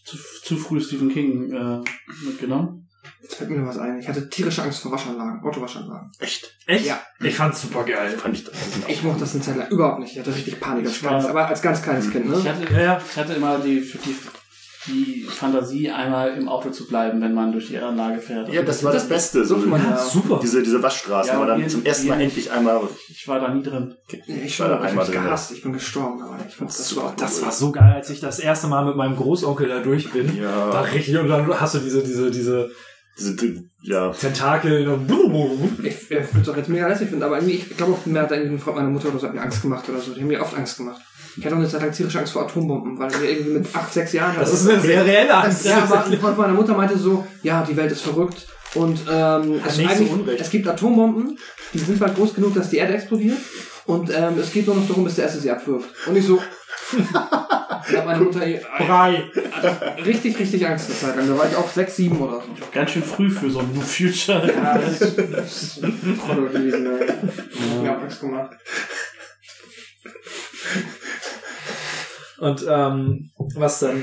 Zu, zu früh Stephen King äh, mitgenommen. Jetzt fällt mir noch was ein. Ich hatte tierische Angst vor Waschanlagen, Autowaschanlagen. Echt? Echt? Ja. Ich fand's super geil. Fand ich das. Ich mochte das eine Zeit lang überhaupt nicht. Ich hatte richtig Panik als Ich kleines, aber als ganz kleines Kind, Ich ne? hatte, Ja, ja. ich hatte immer die, die, die Fantasie, einmal im Auto zu bleiben, wenn man durch die Anlage fährt. Ja, das war das Beste. So, man Ja, super. diese, diese Waschstraßen, Ja, aber dann zum ersten Mal nicht. endlich einmal. Ich war da nie drin. Ich war da ich einmal hab's drin. gehasst. Ich bin gestorben, aber ich fand das Das war gut. so geil, als ich das erste Mal mit meinem Großonkel da durch bin. Ja. War richtig, und dann hast du diese, diese, diese Diese, ja. Tentakel und Ich, ich würde es auch jetzt mega lässig finden, aber irgendwie, ich glaube auch, mir hat irgendwie ein Freund meiner Mutter oder so hat mir Angst gemacht oder so. Die haben mir oft Angst gemacht. Ich hatte auch eine Zeit lang tierische Angst vor Atombomben, weil wir irgendwie mit acht, sechs Jahren Das ist eine sehr reelle Angst. Ja, (laughs) aber meiner Mutter meinte so, ja, die Welt ist verrückt und ähm, es, es gibt Atombomben, die sind bald groß genug, dass die Erde explodiert und ähm, es geht nur noch darum, bis der erste sie abwirft. Und ich so, (laughs) da hat meine Mutter Brei. richtig, richtig Angst eine Zeit lang. Da war ich auch sechs, sieben oder so. Ganz schön früh für so ein New Future. Ja, das ist, das ist ein gewesen. ey. Mir hat Angst gemacht. Und ähm, was dann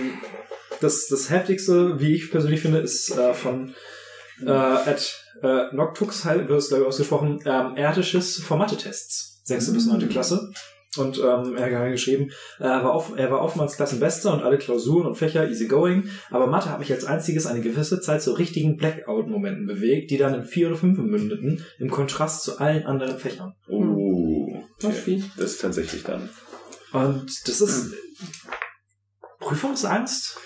das, das heftigste, wie ich persönlich finde, ist äh, von äh, Ed äh, Noctux, halt, wird es glaube ich ausgesprochen, ähm, er hatte Schiss vor Mathe-Tests. Sechste bis neunte Klasse. Und ähm, er hat geschrieben, äh, er, war auf, er war oftmals Klassenbester und alle Klausuren und Fächer easy going, aber Mathe hat mich als einziges eine gewisse Zeit zu richtigen Blackout-Momenten bewegt, die dann in vier oder fünf mündeten, im Kontrast zu allen anderen Fächern. Oh. Das ist fies. Das ist tatsächlich dann. Und das ist Prüfungsangst.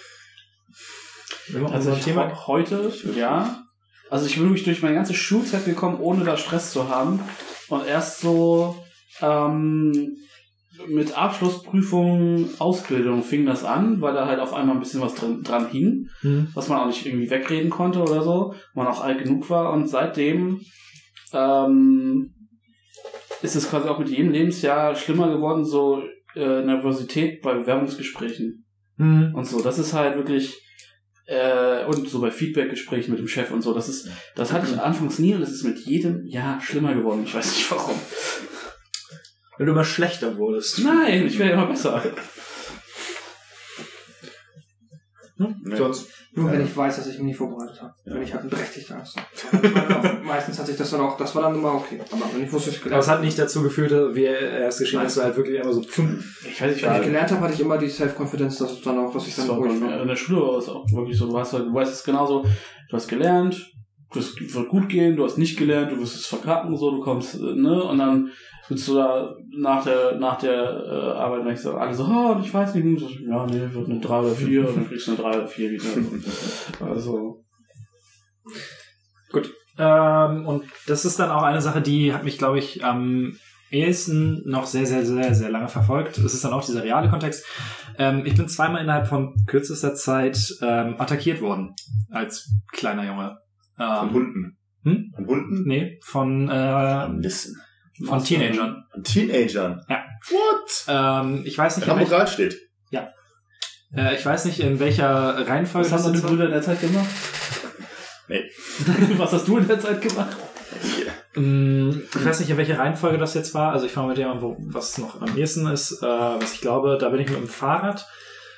Wenn man Also ich Thema heute, ja. Also ich bin wirklich durch meine ganze Schulzeit gekommen, ohne da Stress zu haben. Und erst so ähm, mit Abschlussprüfungen, Ausbildung fing das an, weil da halt auf einmal ein bisschen was drin, dran hing, Hm. was man auch nicht irgendwie wegreden konnte oder so, man auch alt genug war. Und seitdem ähm, ist es quasi auch mit jedem Lebensjahr schlimmer geworden, so äh, Nervosität bei Bewerbungsgesprächen Hm. und so. Das ist halt wirklich äh, und so bei Feedbackgesprächen mit dem Chef und so. Das ist, das hatte ich anfangs nie und das ist mit jedem Jahr schlimmer geworden. Ich weiß nicht warum. Wenn du immer schlechter wurdest. Nein, ich werde immer besser. Hm? Nee. Sonst, Nur Ja. wenn ich weiß, dass ich mich nicht vorbereitet habe. Ja. Wenn ich halt einen berechtigten Angst (laughs) habe. Meistens hat sich das dann auch, das war dann immer okay. Aber wenn ich wusste, ich aber gelernt es hat nicht dazu geführt, wie er es geschehen hat, dass du halt wirklich immer so Ich weiß nicht, Wenn ich gelernt habe, hatte ich immer die Self-Confidence, dass es dann auch, dass ich dann Das war ruhig war. in der Schule war es auch wirklich so, du hast halt, du weißt es genauso, du hast gelernt, das wird gut gehen, du hast nicht gelernt, du wirst es verkacken, so, du kommst, äh, ne, und dann du da nach der, nach der äh, Arbeit, und ich so, alle so, oh, ich weiß nicht, und so, ja, nee, wird eine 3 oder 4, und dann kriegst du eine 3 oder 4 wieder. (laughs) Also, Ähm, und das ist dann auch eine Sache, die hat mich, glaube ich, am ehesten noch sehr, sehr, sehr, sehr lange verfolgt. Es ist dann auch dieser reale Kontext. Ähm, ich bin zweimal innerhalb von kürzester Zeit ähm, attackiert worden als kleiner Junge. Von Ähm, Hunden. Hm? Von Hunden? nee, von, äh, Nissen. Von Teenagern. Von Teenagern. Ja. What? Ähm, ich weiß nicht, In in Hamburg steht. äh, ich weiß nicht, in welcher Reihenfolge was haben deine. Brüder in der Zeit gemacht? Nee. (laughs) was hast du in der Zeit gemacht? Mm, Ich weiß nicht, in welcher Reihenfolge das jetzt war. Also ich fange mit dem an, wo, was noch am ehesten ist. Äh, was ich glaube, da bin ich mit dem Fahrrad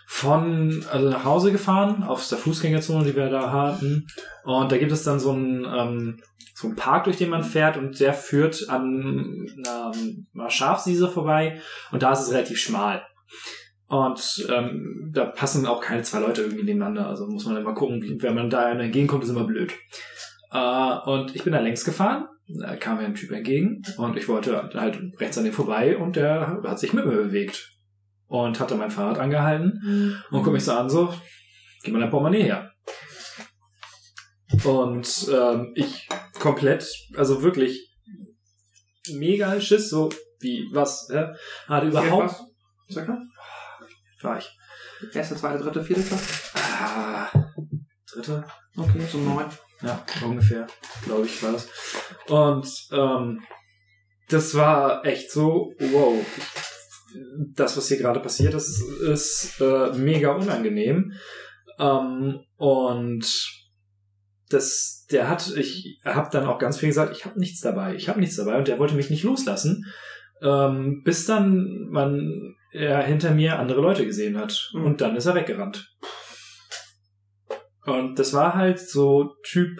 von also nach Hause gefahren, auf der Fußgängerzone, die wir da hatten. Und da gibt es dann so einen, ähm, so Park, durch den man fährt und der führt an einer, Schafsiese vorbei und da ist es relativ schmal. Und ähm, da passen auch keine zwei Leute irgendwie nebeneinander. Also muss man immer gucken, wie, wenn man da entgegenkommt, ist immer blöd. Äh, und ich bin da längs gefahren, da kam mir ein Typ entgegen und ich wollte halt rechts an dem vorbei und der hat sich mit mir bewegt und hatte mein Fahrrad angehalten und guckt mich so an, so, gib mal dein Portemonnaie her. Und ähm, ich komplett, also wirklich mega Schiss, so wie, was, hä? Hatte überhaupt, was? Circa? war ich, Erste, zweite, dritte, vierte Klasse? ah, dritte, Okay, so neun. Ja, ungefähr, glaube ich, war das. Und ähm, das war echt so, wow, das, was hier gerade passiert ist, ist äh, mega unangenehm. Ähm, und das, der hat, ich habe dann auch ganz viel gesagt, ich habe nichts dabei, ich habe nichts dabei und der wollte mich nicht loslassen, ähm, bis dann man er hinter mir andere Leute gesehen hat Mhm. und dann ist er weggerannt. Und das war halt so Typ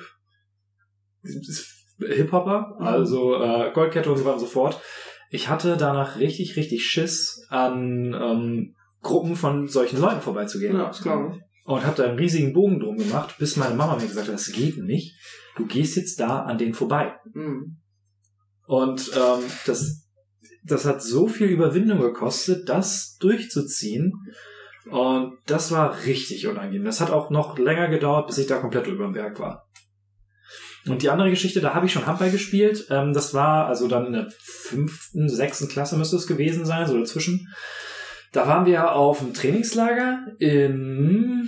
Hip-Hopper, Mhm. also äh, Goldkette und so weiter und so fort. Ich hatte danach richtig, richtig Schiss, an ähm, Gruppen von solchen Leuten vorbeizugehen. Ja, das glaube ich. Und habe da einen riesigen Bogen drum gemacht, bis meine Mama mir gesagt hat, das geht nicht. Du gehst jetzt da an denen vorbei. Mhm. Und ähm, das, das hat so viel Überwindung gekostet, das durchzuziehen. Und das war richtig unangenehm. Das hat auch noch länger gedauert, bis ich da komplett über dem Berg war. Und die andere Geschichte, da habe ich schon Handball gespielt. Ähm, das war also dann in der fünften, sechsten Klasse müsste es gewesen sein, so dazwischen. Da waren wir auf einem Trainingslager in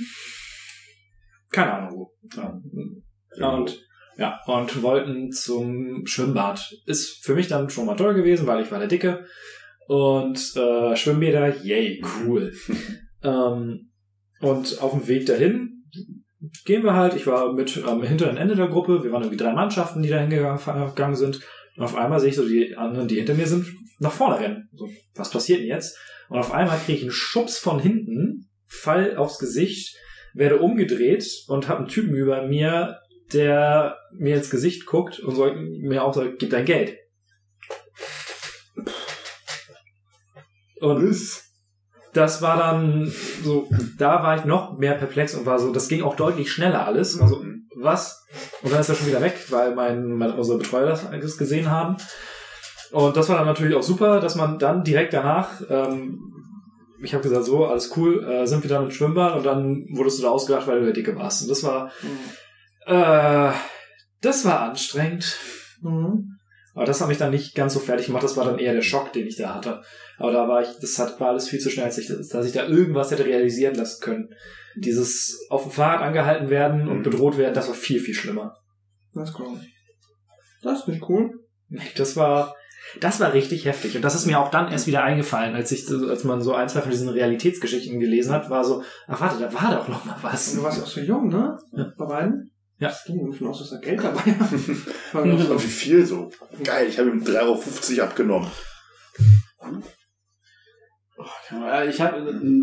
keine Ahnung wo. Ja. Ja, und ja, und wollten zum Schwimmbad. Ist für mich dann schon mal toll gewesen, weil ich war der Dicke. Und äh, Schwimmbäder, yay, cool. (laughs) ähm, und auf dem Weg dahin gehen wir halt. Ich war mit am hinteren Ende der Gruppe. Wir waren irgendwie drei Mannschaften, die da hingegangen sind. Und auf einmal sehe ich so die anderen, die hinter mir sind, nach vorne rennen. So, was passiert denn jetzt? Und auf einmal kriege ich einen Schubs von hinten, fall aufs Gesicht, werde umgedreht und habe einen Typen über mir, der mir ins Gesicht guckt und so, mir auch sagt, gib dein Geld. Und das war dann so, da war ich noch mehr perplex und war so, das ging auch deutlich schneller alles. Also, was? Und dann ist er schon wieder weg, weil mein, mein unsere Betreuer das alles gesehen haben. Und das war dann natürlich auch super, dass man dann direkt danach, ähm, ich habe gesagt, so, alles cool, äh, sind wir dann im Schwimmbad und dann wurdest du da ausgelacht, weil du der Dicke warst. Und das war, äh, das war anstrengend. Mhm. Aber das hat mich dann nicht ganz so fertig gemacht. Das war dann eher der Schock, den ich da hatte. Aber da war ich, das hat, war alles viel zu schnell, als ich, dass ich da irgendwas hätte realisieren lassen können. Dieses auf dem Fahrrad angehalten werden und Mhm. bedroht werden, das war viel, viel schlimmer. Das glaube ich. Das ist nicht cool. Das war, das war richtig heftig. Und das ist mir auch dann erst wieder eingefallen, als ich, so- als man so ein, zwei von diesen Realitätsgeschichten gelesen hat, war so, ach warte, da war doch noch mal was. Du warst ja auch so jung, ne? Ja. Bei beiden? Ja. Das ging davon aus, dass er Geld dabei hat. War (laughs) Aber so. wie viel so? Geil, ich habe ihm 3,50 Euro abgenommen. Ja, Ich habe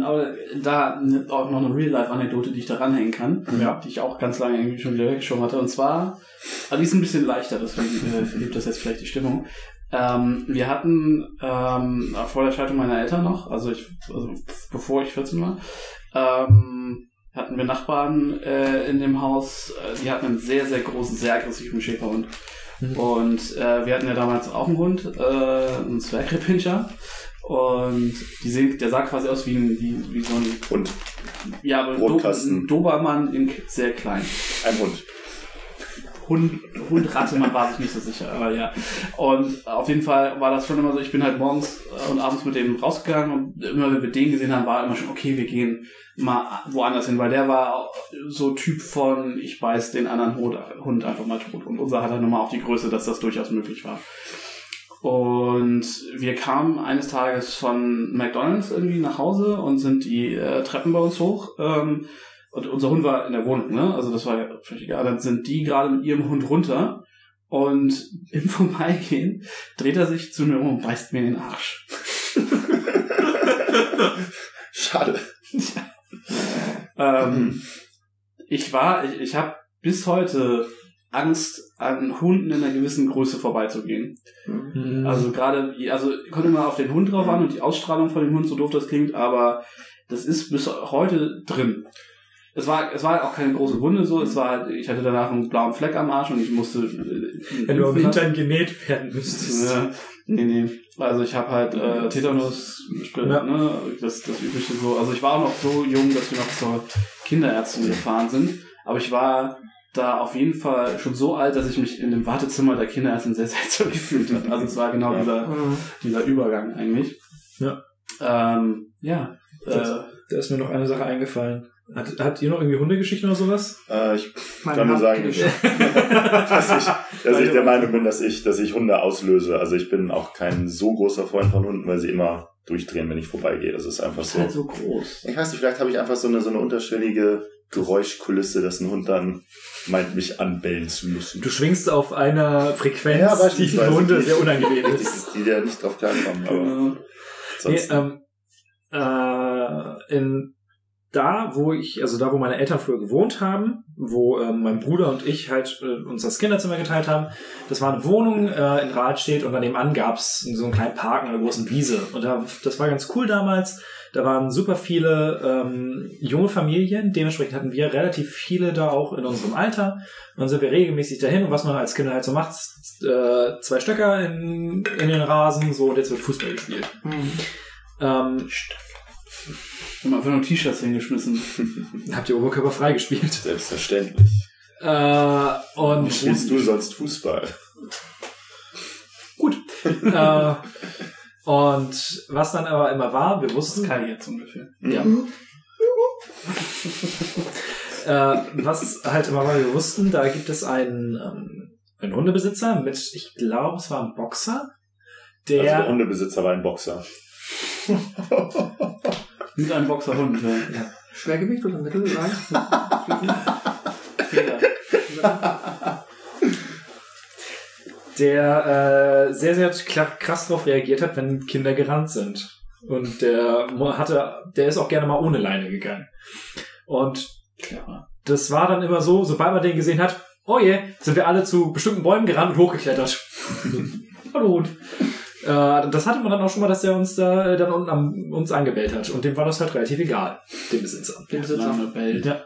aber da auch noch eine Real-Life-Anekdote, die ich da ranhängen kann, Ja. die ich auch ganz lange irgendwie schon wieder weggeschoben hatte. Und zwar, aber die ist ein bisschen leichter, deswegen äh, hebt das jetzt vielleicht die Stimmung. Ähm, wir hatten ähm, vor der Scheidung meiner Eltern noch, also ich, also bevor ich 14 war, ähm, hatten wir Nachbarn äh, in dem Haus, äh, die hatten einen sehr, sehr großen, sehr aggressiven Schäferhund. Mhm. Und äh, wir hatten ja damals auch einen Hund, äh, einen Zwergrepinscher. Und die sehen, der sah quasi aus wie, ein, wie, wie so ein, Und ja, aber Brotkasten. ein Dobermann in sehr klein. ein Hund. Hund, Hund, Ratte, man war sich nicht so sicher, aber ja. Und auf jeden Fall war das schon immer so, ich bin halt morgens und abends mit dem rausgegangen und immer wenn wir den gesehen haben, war immer schon, okay, wir gehen mal woanders hin, weil der war so Typ von, ich beiß den anderen Hund, Hund einfach mal tot. Und unser hat halt nochmal auch die Größe, dass das durchaus möglich war. Und wir kamen eines Tages von McDonalds irgendwie nach Hause und sind die äh, Treppen bei uns hoch. Ähm, und unser Hund war in der Wohnung, ne? Also das war ja völlig egal. Dann sind die gerade mit ihrem Hund runter und (laughs) im Vorbeigehen dreht er sich zu mir um und beißt mir in den Arsch. (laughs) Schade. Ähm, ich war, ich, ich habe bis heute Angst, an Hunden in einer gewissen Größe vorbeizugehen. Mhm. Also gerade, also kommt immer auf den Hund drauf an und die Ausstrahlung von dem Hund, so doof das klingt, aber das ist bis heute drin. Es war, es war auch keine große Wunde so, es war, ich hatte danach einen blauen Fleck am Arsch und ich musste. äh, Wenn du am lassen. Hintern genäht werden müsstest. Ja, nee, nee. Also ich habe halt äh, Tetanus, Ja. ne, das, das übliche so. Also ich war auch noch so jung, dass wir noch zur Kinderärztin gefahren sind. Aber ich war da auf jeden Fall schon so alt, dass ich mich in dem Wartezimmer der Kinderärztin sehr (laughs) seltsam gefühlt habe. Also es war genau dieser, Mhm. dieser Übergang eigentlich. Ja. Ähm, ja. Das- Äh, Da ist mir noch eine Sache eingefallen. Hat, habt ihr noch irgendwie Hundegeschichten oder sowas? Äh, ich Meine kann nur sagen, (laughs) dass ich, dass ich der Meinung bin, dass ich, dass ich Hunde auslöse. Also ich bin auch kein so großer Freund von Hunden, weil sie immer durchdrehen, wenn ich vorbeigehe. Das ist einfach ist so. halt so groß. Ich weiß nicht, vielleicht habe ich einfach so eine, so eine unterschwellige Geräuschkulisse, dass ein Hund dann meint, mich anbellen zu müssen. Du schwingst auf einer Frequenz, Ja, die für Hunde sehr unangenehm (laughs) Die, ist. die da nicht drauf klarkommen. Aber Genau. Nee, sonst, ähm, äh, in da, wo ich, also da, wo meine Eltern früher gewohnt haben, wo ähm, mein Bruder und ich halt äh, uns das Kinderzimmer geteilt haben, das war eine Wohnung äh, in Rahlstedt und daneben gab's so einen kleinen Park, eine großen Wiese. Und da, das war ganz cool damals. Da waren super viele ähm, junge Familien, dementsprechend hatten wir relativ viele da auch in unserem Alter. Und dann sind wir regelmäßig dahin und was man als Kinder halt so macht, äh, zwei Stöcker in, in den Rasen, so und jetzt wird Fußball gespielt. Mhm. Ähm, haben einfach nur T-Shirts hingeschmissen. (laughs) habt ihr Oberkörper frei gespielt. selbstverständlich. Äh, und Spielst du sonst Fußball? gut. äh, und was dann aber immer war, wir wussten, Kai jetzt ungefähr. ja. äh, was halt immer war, wir wussten, da gibt es einen, ähm, einen Hundebesitzer mit, ich glaube, es war ein Boxer, Also der der, Hundebesitzer war ein Boxer. (laughs) Mit einem Boxerhund. Ja. Schwergewicht oder Mittel? Nein. (laughs) Der äh, sehr, sehr krass darauf reagiert hat, wenn Kinder gerannt sind. Und der mo- hatte, der ist auch gerne mal ohne Leine gegangen. Und das war dann immer so, sobald man den gesehen hat, oh je, sind wir alle zu bestimmten Bäumen gerannt und hochgeklettert. (laughs) Hallo Hund. Äh, das hatte man dann auch schon mal, dass der uns da äh, dann unten am, uns angebellt hat. Und dem war das halt relativ egal, dem Besitzer. Den Besitzer. Ja.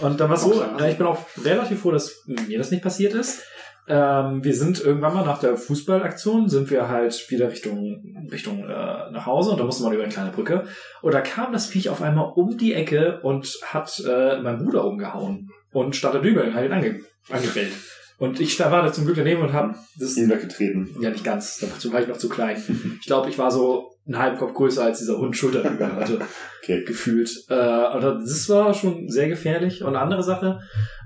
Und dann war es so, ja, ich bin auch relativ froh, dass mir das nicht passiert ist. Ähm, wir sind irgendwann mal nach der Fußballaktion, sind wir halt wieder Richtung, Richtung äh, nach Hause und da musste man über eine kleine Brücke. Und da kam das Viech auf einmal um die Ecke und hat äh, meinen Bruder umgehauen und drüber und hat ihn ange angebellt. Und ich sta- war da zum Glück daneben und habe das Ihn weggetreten. ja, nicht ganz. Dazu war ich noch zu klein. (laughs) Ich glaube, ich war so einen halben Kopf größer als dieser Hund Schulterhöhe (laughs) hatte, Okay. gefühlt. Äh, aber das war schon sehr gefährlich. Und eine andere Sache,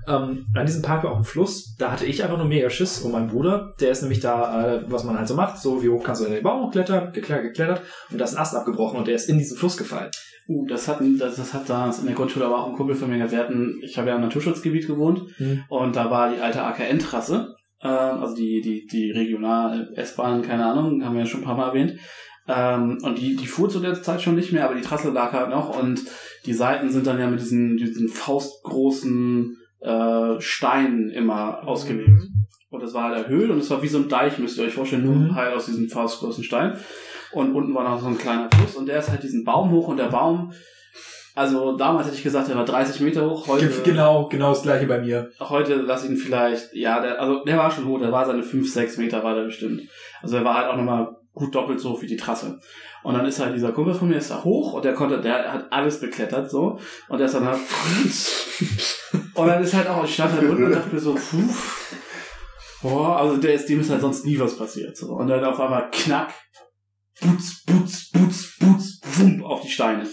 ähm, an diesem Park war auch ein Fluss. Da hatte ich einfach nur mega Schiss um meinen Bruder. Der ist nämlich da, äh, was man halt so macht. So, wie hoch kannst du in den Baum hochklettern? Geklettert, geklettert. Und da ist ein Ast abgebrochen und der ist in diesen Fluss gefallen. Uh, das hat, das, das hat da in der Grundschule aber auch ein Kumpel von mir hatten, ich habe ja im Naturschutzgebiet gewohnt Mhm. und da war die alte AKN-Trasse, ähm, also die, die, die Regional-S-Bahn, keine Ahnung, haben wir ja schon ein paar Mal erwähnt. Ähm, und die, die fuhr zu der Zeit schon nicht mehr, aber die Trasse lag halt noch und die Seiten sind dann ja mit diesen, diesen faustgroßen äh, Steinen immer ausgelegt. Und das war halt erhöht und es war wie so ein Deich, müsst ihr euch vorstellen, nur Mhm. halt aus diesen faustgroßen Steinen. Und unten war noch so ein kleiner Fluss und der ist halt diesen Baum hoch und der Baum, also damals hätte ich gesagt, der war 30 Meter hoch, heute, Genau, genau das gleiche bei mir. heute lass ihn vielleicht, ja, der, also der war schon hoch, der war seine 5, 6 Meter war der bestimmt. Also er war halt auch nochmal gut doppelt so wie die Trasse. Und dann ist halt dieser Kumpel von mir ist da hoch und der konnte, der hat alles beklettert so und der ist dann halt und dann ist halt auch, ich stand halt unten und dachte mir so, puh, boah, also der ist, dem ist halt sonst nie was passiert. So. Und dann auf einmal knack, butz, butz, butz, butz, wump auf die Steine.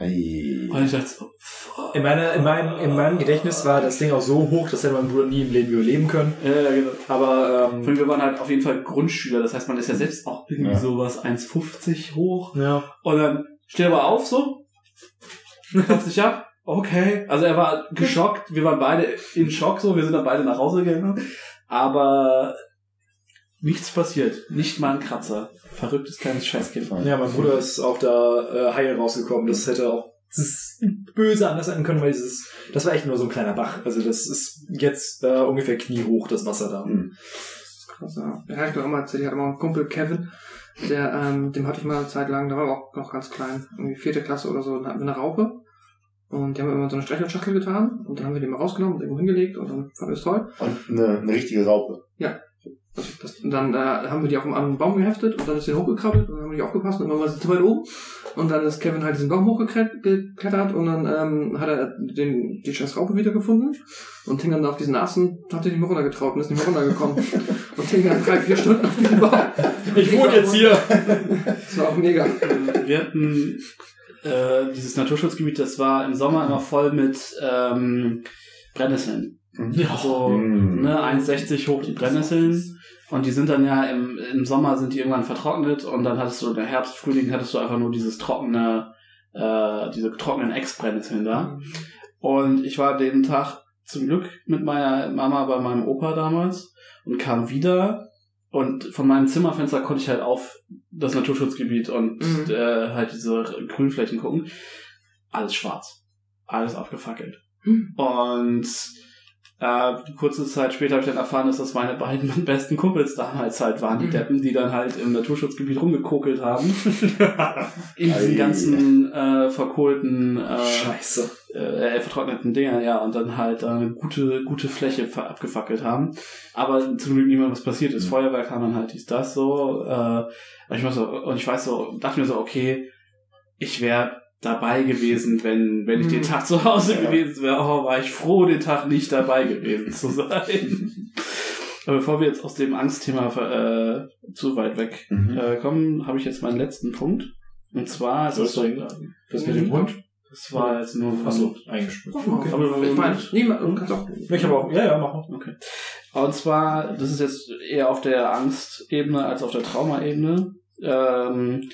Ei. Und ich dachte so, fuck. In, meiner, in, meinem, in meinem Gedächtnis war das Ding auch so hoch, das hätte mein Bruder nie im Leben überleben können. Ja, ja, genau. Aber, ähm, wir waren halt auf jeden Fall Grundschüler, das heißt, man ist ja selbst auch irgendwie Ja. sowas 1,50 hoch. ja. Und dann steht er aber auf so, klopft sich ab, okay. Also er war geschockt, wir waren beide in Schock so, wir sind dann beide nach Hause gegangen. Aber nichts passiert, nicht mal ein Kratzer. Verrücktes kleines Scheißkind. Ja, mein Bruder ist auch da äh, heil rausgekommen. Das hätte auch das ist böse anders enden können, weil dieses, das war echt nur so ein kleiner Bach. Also das ist jetzt äh, ungefähr kniehoch, das Wasser da. Hm. Krass, ja. Ja, ich doch immer erzählt, ich hatte mal einen Kumpel, Kevin, der, ähm, dem hatte ich mal eine Zeit lang, der war auch noch ganz klein, irgendwie vierte Klasse oder so, da hatten wir eine Raupe. Und die haben wir immer in so eine Streichholzschachtel getan und dann haben wir die mal rausgenommen und irgendwo hingelegt und dann fanden wir es toll. Und eine, eine richtige Raupe. Das, das, und dann äh, haben wir die auf einen anderen Baum geheftet und dann ist sie hochgekrabbelt und dann haben wir die aufgepasst und dann war sie zu weit oben. Und dann ist Kevin halt diesen Baum hochgeklettert und dann ähm, hat er den, die scheiß Raupe wiedergefunden und hing dann da auf diesen Assen, hat sich nicht mehr runtergetraut und ist nicht mehr runtergekommen. (laughs) und hing dann drei, vier Stunden auf diesem Baum. Ich wohne jetzt hier. (laughs) Das war auch mega. Wir hatten äh, dieses Naturschutzgebiet, das war im Sommer immer voll mit ähm, Brennnesseln. Ja. So, Mm. ne, 1,60 hoch die Brennnesseln. Und die sind dann ja im, im Sommer sind die irgendwann vertrocknet und dann hattest du, der Herbst, Frühling hattest du einfach nur dieses trockene, äh, diese trockenen Ex-Brennnesseln da. Und ich war den Tag zum Glück mit meiner Mama bei meinem Opa damals und kam wieder und von meinem Zimmerfenster konnte ich halt auf das Naturschutzgebiet und Mhm. äh, halt diese Grünflächen gucken. Alles schwarz. Alles abgefackelt. Mhm. Und äh, kurze Zeit später habe ich dann erfahren, dass das meine beiden (laughs) besten Kumpels damals halt waren, die Mhm. Deppen, die dann halt im Naturschutzgebiet rumgekokelt haben. (laughs) In diesen ganzen äh, verkohlten äh, Scheiße. äh, vertrockneten Dinger, ja, und dann halt eine gute, gute Fläche abgefackelt haben. Aber zum Glück niemand was passiert ist. Mhm. Feuerwehr kam dann halt dies, das so. Äh, und ich war so, und ich weiß so, dachte mir so, okay, ich wäre dabei gewesen, wenn, wenn ich den Mhm. Tag zu Hause Ja. gewesen wäre. Oh, war ich froh, den Tag nicht dabei gewesen zu sein. (laughs) Aber bevor wir jetzt aus dem Angstthema äh, zu weit weg Mhm. äh, kommen, habe ich jetzt meinen letzten Punkt. Und zwar, So ist das, Das mit dem Hund? das war jetzt nur Achso, eingespielt. Okay. Aber- ich meine, niemand, du kannst auch. Ich habe auch, ja, ja, mach mal. Okay. Und zwar, das ist jetzt eher auf der Angstebene als auf der Traumaebene. Ähm,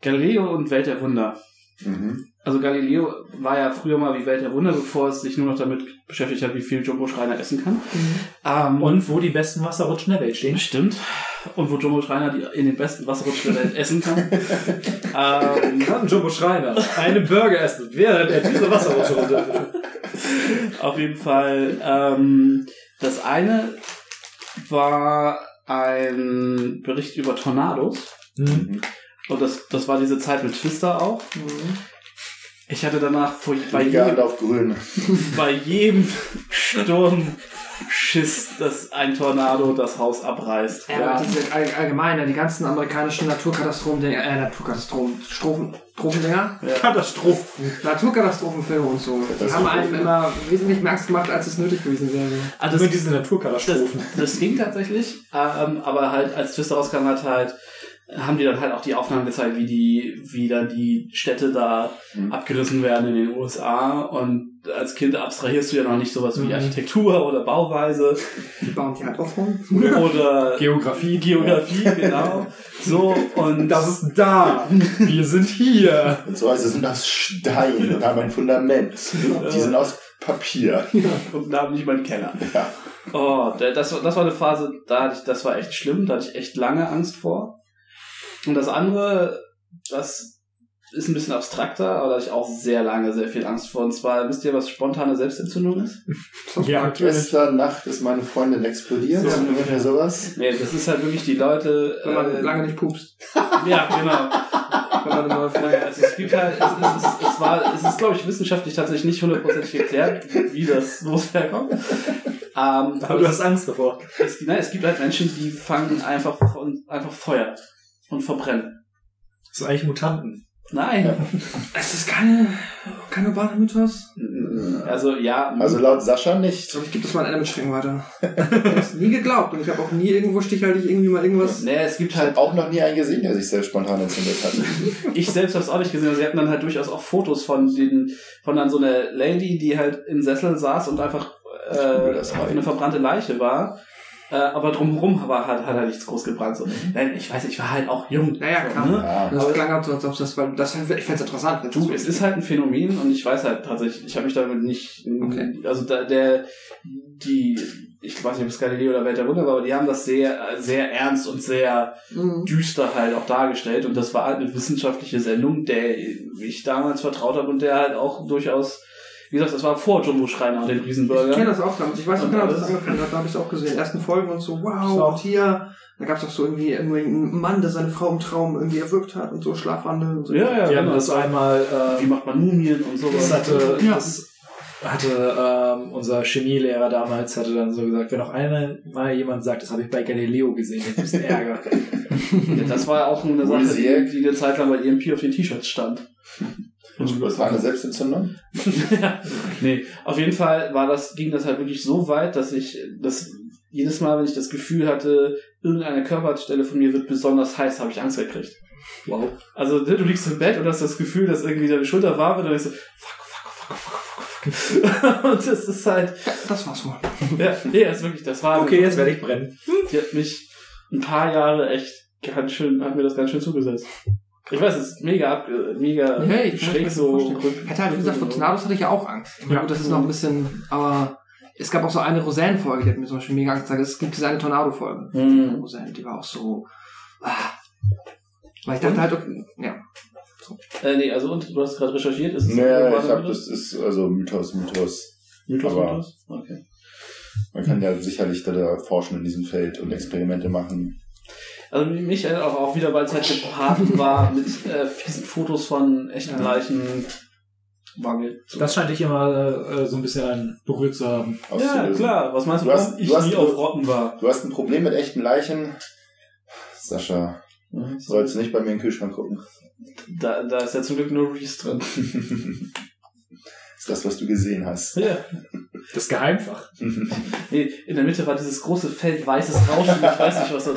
Galileo und Welt der Wunder. Mhm. Also Galileo war ja früher mal wie Welt der Wunder, bevor es sich nur noch damit beschäftigt hat, wie viel Jumbo Schreiner essen kann. Ähm, Und wo die besten Wasserrutschen der Welt stehen. Stimmt. Und wo Jumbo Schreiner die in den besten Wasserrutschen der Welt essen kann. (laughs) ähm, (laughs) Kann Jumbo Schreiner einen Burger essen, während er diese Wasserrutsche runterfällt. Auf jeden Fall. Ähm, das eine war ein Bericht über Tornados. Mhm. Und das, das war diese Zeit mit Twister auch. Mhm. Ich hatte danach vor, bei, jedem, auf grün. (laughs) bei jedem Sturm Schiss, dass ein Tornado das Haus abreißt. Ja, aber diese all, allgemeine, die ganzen amerikanischen Naturkatastrophen, äh, Naturkatastrophen, Strophen, Strophendinger, Katastrophen. Naturkatastrophenfilme und so, die haben einem immer wesentlich mehr Angst gemacht, als es nötig gewesen wäre. Also Nur das, diese das, Naturkatastrophen. das ging tatsächlich, ähm, aber halt als Twister rauskam, hat halt haben die dann halt auch die Aufnahmen gezeigt, wie die, wie dann die Städte da Mhm. abgerissen werden in den USA und als Kind abstrahierst du ja noch nicht sowas wie Mhm. Architektur oder Bauweise Die bauen die halt auf rum. oder Geografie. Geografie, genau. So, und Das ist da. Wir sind hier. Und so also sind aus Stein und haben ein Fundament. Die sind aus Papier. (laughs) und da habe ich meinen Keller. Ja. Oh, da- das, war- das war eine Phase, da hatte ich, das war echt schlimm, da hatte ich echt lange Angst vor. Und das andere, das ist ein bisschen abstrakter, aber da hatte ich auch sehr lange sehr viel Angst vor. Und zwar, wisst ihr, was spontane Selbstentzündung ist? (laughs) Ja. Gestern Nacht ist meine Freundin explodiert. So. So, ungefähr sowas. Nee, das ist halt wirklich die Leute. Wenn man äh, lange nicht pupst. (laughs) Ja, genau. Wenn man immer Naja, also es gibt halt, es, war, es ist, glaube ich, wissenschaftlich tatsächlich nicht hundertprozentig geklärt, wie das los herkommt. Ähm, Aber du hast Angst davor. es, nein, es gibt halt Menschen, die fangen einfach, von, einfach Feuer und verbrennen. Das sind eigentlich Mutanten. Nein. Es ist keine, kein urbaner Mythos. Also ja, Also laut Sascha nicht. Ich glaube, ich gebe das mal an einer Mitstreng weiter. Ich habe es nie geglaubt und ich habe auch nie irgendwo stichhaltig irgendwie mal irgendwas. nee, es gibt Ich halt, habe auch noch nie einen gesehen, der sich selbst spontan entzündet hat. (laughs) ich selbst habe es auch nicht gesehen, aber sie hatten dann halt durchaus auch Fotos von den, von dann so einer Lady, die halt im Sessel saß und einfach äh, mal. eine verbrannte Leiche war. Äh, aber drumherum war, hat, hat er nichts groß gebrannt. So. Nein, ich weiß ich war halt auch jung. Naja, so, klar. ne? Ja. Das klang halt so, als ob das, weil das, ich fände es interessant. Du, es ist halt ein Phänomen und ich weiß halt tatsächlich, ich habe mich damit nicht, Okay. also da, der, die, ich weiß nicht, ob es Galileo oder Welt der Wunder war, aber die haben das sehr, sehr ernst und sehr Mhm. düster halt auch dargestellt und das war halt eine wissenschaftliche Sendung, der ich damals vertraut habe und der halt auch durchaus, wie gesagt, das war vor Jumbo Schreiner und den Ich Riesenburger. kenne das auch damals. Ich weiß Und genau, dass es angefangen hat. Da habe ich es auch gesehen. Ersten Folgen und so, Das wow, auch. und hier. Da gab es auch so irgendwie, irgendwie einen Mann, der seine Frau im Traum irgendwie erwürgt hat und so Schlafwandel und so. Ja, ja, Wir haben genau. das einmal, Wie äh, macht man Mumien und das sowas. hatte, Ja. das hatte ähm, unser Chemielehrer damals, hatte dann so gesagt, wenn noch einmal jemand sagt, das habe ich bei Galileo gesehen, dann gibt's Ärger. (laughs) Ja, das war auch eine Sache, die, die eine Zeit lang bei EMP auf den T-Shirts stand. Das war eine Selbstentzündung? ja. (laughs) Nee, auf jeden Fall war das, ging das halt wirklich so weit, dass ich das jedes Mal, wenn ich das Gefühl hatte, irgendeine Körperstelle von mir wird besonders heiß, habe ich Angst gekriegt. Wow. Also ne, du liegst im Bett und hast das Gefühl, dass irgendwie deine Schulter warm wird und dann ist so, fuck, fuck, fuck, fuck, fuck, fuck. (laughs) und das ist halt, Das war's wohl. ja, nee, das ist wirklich, das war, Okay, jetzt werde ich brennen. die hat mich ein paar Jahre echt ganz schön, hat mir das ganz schön zugesetzt. Ich weiß, es ist mega, ab, äh, mega Hey, ich schräg so. Hätte halt, wie gesagt, vor Tornados hatte ich ja auch Angst. Ja. gut, das ist noch ein bisschen, aber es gab auch so eine Roseanne-Folge, die hat mir zum Beispiel mega Angst gesagt. Es gibt diese eine Tornado-Folge. Mhm. von Roseanne, die war auch so, ah. Weil ich dachte halt, okay, ja. Äh, nee, also und du hast gerade recherchiert, ist es Nee, ein ich hab, das ist also Mythos, Mythos. Mythos, aber- Mythos? Okay. Man kann ja sicherlich da, da forschen in diesem Feld und Experimente machen. Also mich auch, auch wieder, weil es halt gepaart war mit äh, fiesen Fotos von echten Ja. Leichen. Zu Das scheint dich immer äh, so ein bisschen ein berührt zu haben. ja, klar. Was meinst du, Du hast- ich du hast- nie auf Rotten war? Du hast ein Problem mit echten Leichen. Sascha, Mhm. sollst nicht bei mir in den Kühlschrank gucken. Da, da ist ja zum Glück nur Reese drin. (laughs) ist das, was du gesehen hast. Ja. Das Geheimfach. (laughs) Nee, in der Mitte war dieses große Feld weißes Rauschen. Ich weiß nicht, was das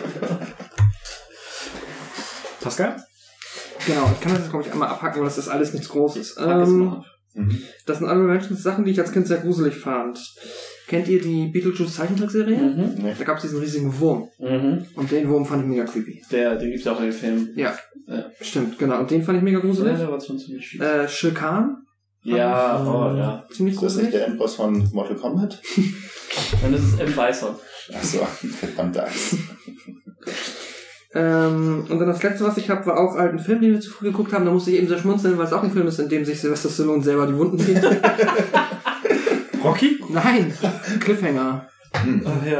Pascal? Genau, ich kann das jetzt, glaube ich, einmal abhacken, weil das ist alles nichts Großes. Es Ähm. Mhm. das sind alle Menschen Sachen, die ich als Kind sehr gruselig fand. Kennt ihr die Beetlejuice Zeichentrickserie? Mhm. Nee. Da gab es diesen riesigen Wurm. Mhm. Und den Wurm fand ich mega creepy. Der, den gibt's ja auch in den Filmen. Ja. Ja. Stimmt, genau. Und den fand ich mega Ja, gruselig. der war schon ziemlich fies. Äh, Shilkan, ja, oh ja. ziemlich Ist das nicht gruselig. der Endboss von Mortal Kombat? (laughs) Dann ist es M. Bison. Achso, verdammte Axt. (laughs) Ähm, und dann das letzte, was ich habe, war auch halt ein Film, den wir zu früh geguckt haben. Da musste ich eben sehr schmunzeln, weil es auch ein Film ist, in dem sich Sylvester Stallone selber die Wunden zieht. (laughs) Rocky? Nein, Cliffhanger. Hm. Ach ja,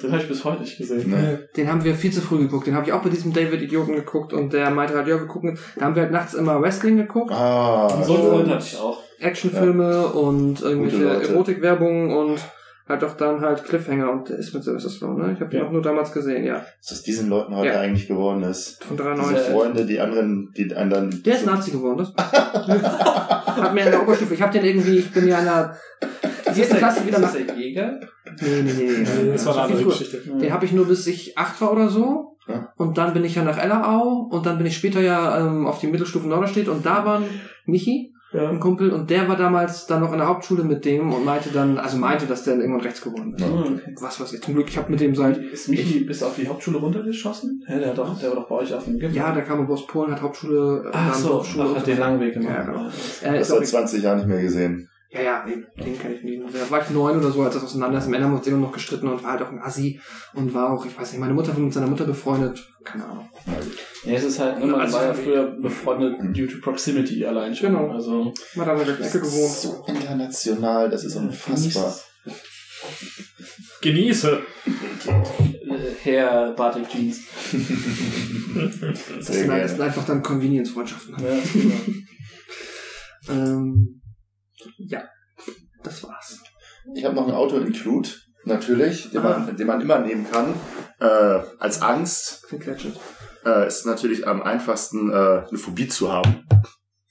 den habe ich bis heute nicht gesehen. Nee. Den haben wir viel zu früh geguckt. Den habe ich auch bei diesem David-Idioten geguckt und der meinte halt, ja, wir gucken. Da haben wir halt nachts immer Wrestling geguckt, Ah, So Freund Und- hatte ich auch. Actionfilme und irgendwelche. Erotikwerbungen und halt auch dann halt Cliffhanger und der ist mit Sylvester Stallone, ne? Ich habe den Ja. auch nur damals gesehen, ja. was aus diesen Leuten heute Ja. eigentlich geworden ist. Von Diese 93. Freunde, die anderen, die einen dann. Der ist Nazi geworden, das (laughs) Hat mir in der Oberstufe, ich habe den irgendwie, ich bin ja in der vierten Klasse wieder nach... Ist das der Jäger? Nee, nee, nee, nee. Das war eine andere. Geschichte. Den habe ich nur bis ich acht war oder so. Ja. Und dann bin ich ja nach Ellerau und dann bin ich später ja ähm, auf die Mittelstufe Norderstedt und da war Michi, Ja. ein Kumpel, und der war damals dann noch in der Hauptschule mit dem und meinte dann, also meinte, dass der dann irgendwann rechts geworden ist. Ja. Hm. Was weiß ich, zum Glück, ich habe mit dem seit, Ist Michi bis auf die Hauptschule runtergeschossen? Ja, der, hat doch, der war doch bei euch auf dem Gipfel. ja, der kam aus Polen, hat Hauptschule, äh, Ach dann so, Dorfschule ach, hat den langen Weg gemacht. Ja, genau. Äh, Das ist seit 20 Jahren nicht mehr gesehen. Ja, ja, eben. Den kenne ich nie. Da war ich neun oder so, als das auseinander ist. Männer haben uns noch gestritten und war halt auch ein Assi und war auch, ich weiß nicht, meine Mutter mit seiner Mutter befreundet. Keine Ahnung. Ja, es ist halt, ne, man Also war ja früher befreundet due to proximity allein schon. Genau. Also, Man hat da in der Ecke gewohnt. So international, das ist unfassbar. Genieße. Herr Bartek Jeans. Das sind, halt, das sind einfach dann Convenience-Freundschaften. Ja, genau. (laughs) Ähm, ja, das war's. Ich habe noch ein Auto-Include, natürlich, den Ah. man, den man immer nehmen kann. Äh, als Angst Klingt legit. äh, ist natürlich am einfachsten, äh, eine Phobie zu haben.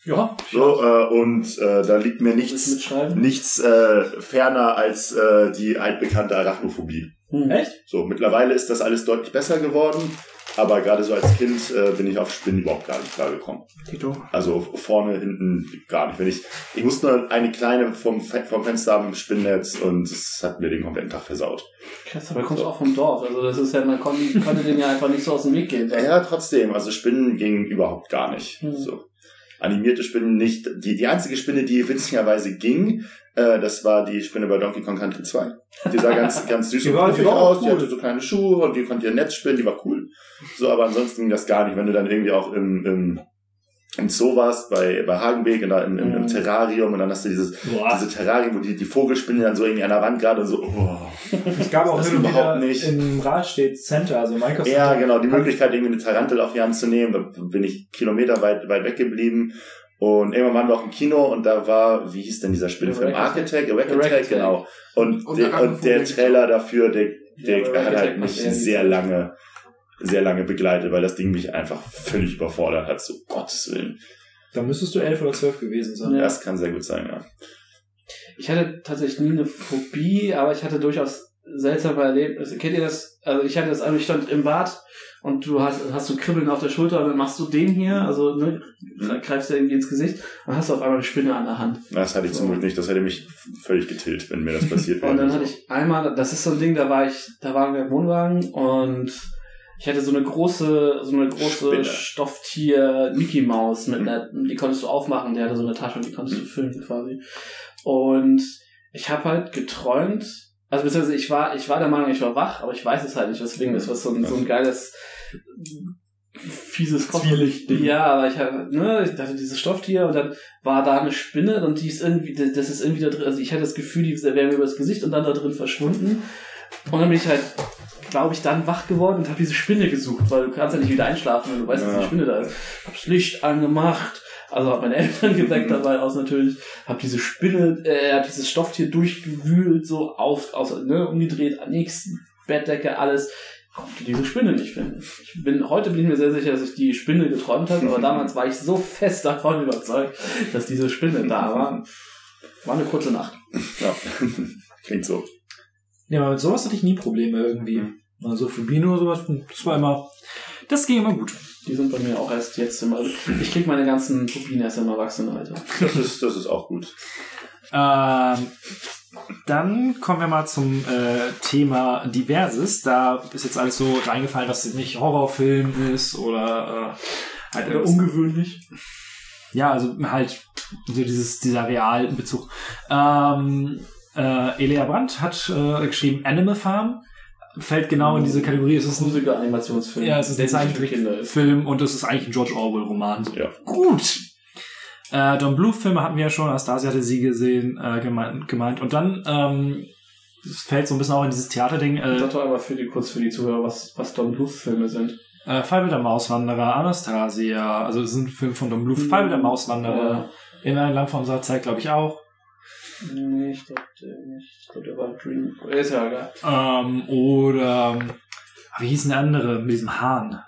Ja. So, äh, und äh, da liegt mir nichts, nichts äh, ferner als äh, die altbekannte Arachnophobie. Hm. Echt? So, mittlerweile ist das alles deutlich besser geworden, aber gerade so als Kind äh, bin ich auf Spinnen überhaupt gar nicht klargekommen. Tito. Also vorne, hinten gar nicht. Wenn ich, ich musste nur eine kleine vom, vom Fenster haben im Spinnnetz und es hat mir den kompletten Tag versaut. Krass, aber du kommst auch vom Dorf. Also das ist ja, man konnte, konnte den ja einfach nicht so aus dem Weg gehen. Ja, trotzdem, also Spinnen gingen überhaupt gar nicht. Mhm. So. Animierte Spinnen nicht. Die, die einzige Spinne, die witzigerweise ging, äh, das war die Spinne bei Donkey Kong Country 2. Die sah ganz, (laughs) ganz süß Die und die auch aus, die cool. hatte so kleine Schuhe und die konnte ihr Netz spinnen, die war cool. So, aber ansonsten ging das gar nicht. Wenn du dann irgendwie auch im, im, im Zoo warst, bei, bei Hagenbeek, in der, im, im, im Mhm. Terrarium und dann hast du dieses, Boah. diese Terrarium, wo die, die Vogelspinne dann so irgendwie an der Wand gerade und so, oh. Es gab auch hin und überhaupt nicht. im Rahlstedt Center, also Minecraft Ja, genau, die Möglichkeit, irgendwie eine Tarantel auf die Hand zu nehmen, da bin ich kilometerweit weit weggeblieben. Und irgendwann waren wir auch im Kino und da war, wie hieß denn dieser Spielfilm? Architect. Architect, Architect, genau. Und, Und der, und der. Trailer dafür, der, der Ja, aber hat halt mich sehr lange, sehr lange begleitet, weil das Ding mich einfach völlig überfordert hat, so Gottes Willen. Da müsstest du elf oder zwölf gewesen sein. Ja. Das kann sehr gut sein, ja. Ich hatte tatsächlich nie eine Phobie, aber ich hatte durchaus seltsame Erlebnisse. Kennt ihr das? Also ich hatte das, also ich stand im Bad und du hast, hast so Kribbeln auf der Schulter und dann machst du den hier, also ne, greifst dir irgendwie ins Gesicht und hast auf einmal eine Spinne an der Hand. Das hatte ich zum Glück nicht, das hätte mich völlig getillt, wenn mir das passiert wäre. Und dann hatte ich einmal, das ist so ein Ding, da war ich, da waren wir im Wohnwagen und ich hatte so eine große, so eine große Spinne. Stofftier Mickey Maus mit einer, die konntest du aufmachen, der hatte so eine Tasche und die konntest du füllen quasi. Und ich habe halt geträumt, also beziehungsweise ich war, ich war der Meinung, ich war wach, aber ich weiß es halt nicht, deswegen ist was so ein, so ein geiles fieses Zwielichtding. Ja, aber ich habe, ne, ich hatte dieses Stofftier und dann war da eine Spinne und die ist irgendwie, das ist irgendwie da drin, also ich hatte das Gefühl, die wäre mir über das Gesicht und dann da drin verschwunden. Und dann bin ich halt, glaube ich, dann wach geworden und habe diese Spinne gesucht, weil du kannst ja nicht wieder einschlafen, wenn du weißt, dass Ja. die Spinne da ist. Hab's Licht angemacht, also hab meine Eltern (laughs) geweckt dabei aus natürlich, hab diese Spinne, äh, hab dieses Stofftier durchgewühlt, so auf, aus, ne, umgedreht, an nächsten Bettdecke, alles konnte diese Spinne nicht finden. Ich bin, heute bin ich mir sehr sicher, dass ich die Spinne geträumt habe, aber (laughs) damals war ich so fest davon überzeugt, dass diese Spinne da war. War eine kurze Nacht. Ja. (laughs) Klingt so. Ja, aber mit sowas hatte ich nie Probleme irgendwie. Also für Bino oder sowas, das war immer, das ging immer gut. Die sind bei mir auch erst jetzt im also Ich krieg meine ganzen Phobien erst im Erwachsenenalter. Das ist, das ist auch gut. Ähm, dann kommen wir mal zum äh, Thema Diverses. Da ist jetzt alles so reingefallen, dass es nicht Horrorfilm ist oder äh, halt irgendwas- ungewöhnlich. Ja, also halt so dieses, dieser realen Bezug. Ähm, äh, Elia Brandt hat äh, geschrieben Animal Farm. Fällt genau in diese Kategorie. Es ist ein, Grusiger Animationsfilm. ja, es ist ein. Zeichentrickfilm und es ist eigentlich ein George Orwell-Roman. So. Ja. Gut. Äh, Don Bluth-Filme hatten wir ja schon, Anastasia hatte sie gesehen, äh, gemeint, gemeint. Und dann ähm, es fällt so ein bisschen auch in dieses Theaterding. Äh, Sag doch aber für die, kurz für die Zuhörer, was, was Don Bluth-Filme sind. äh, Fall der Mauswanderer, Anastasia, also es sind Filme von Don Bluth. Fall mit der Mauswanderer. In einem Land von unserer Zeit, glaube ich, auch. Nee, ich glaube nicht. Ich glaube, der war Dream. Ist ja egal. Ähm, oder wie hieß denn der andere mit diesem Hahn,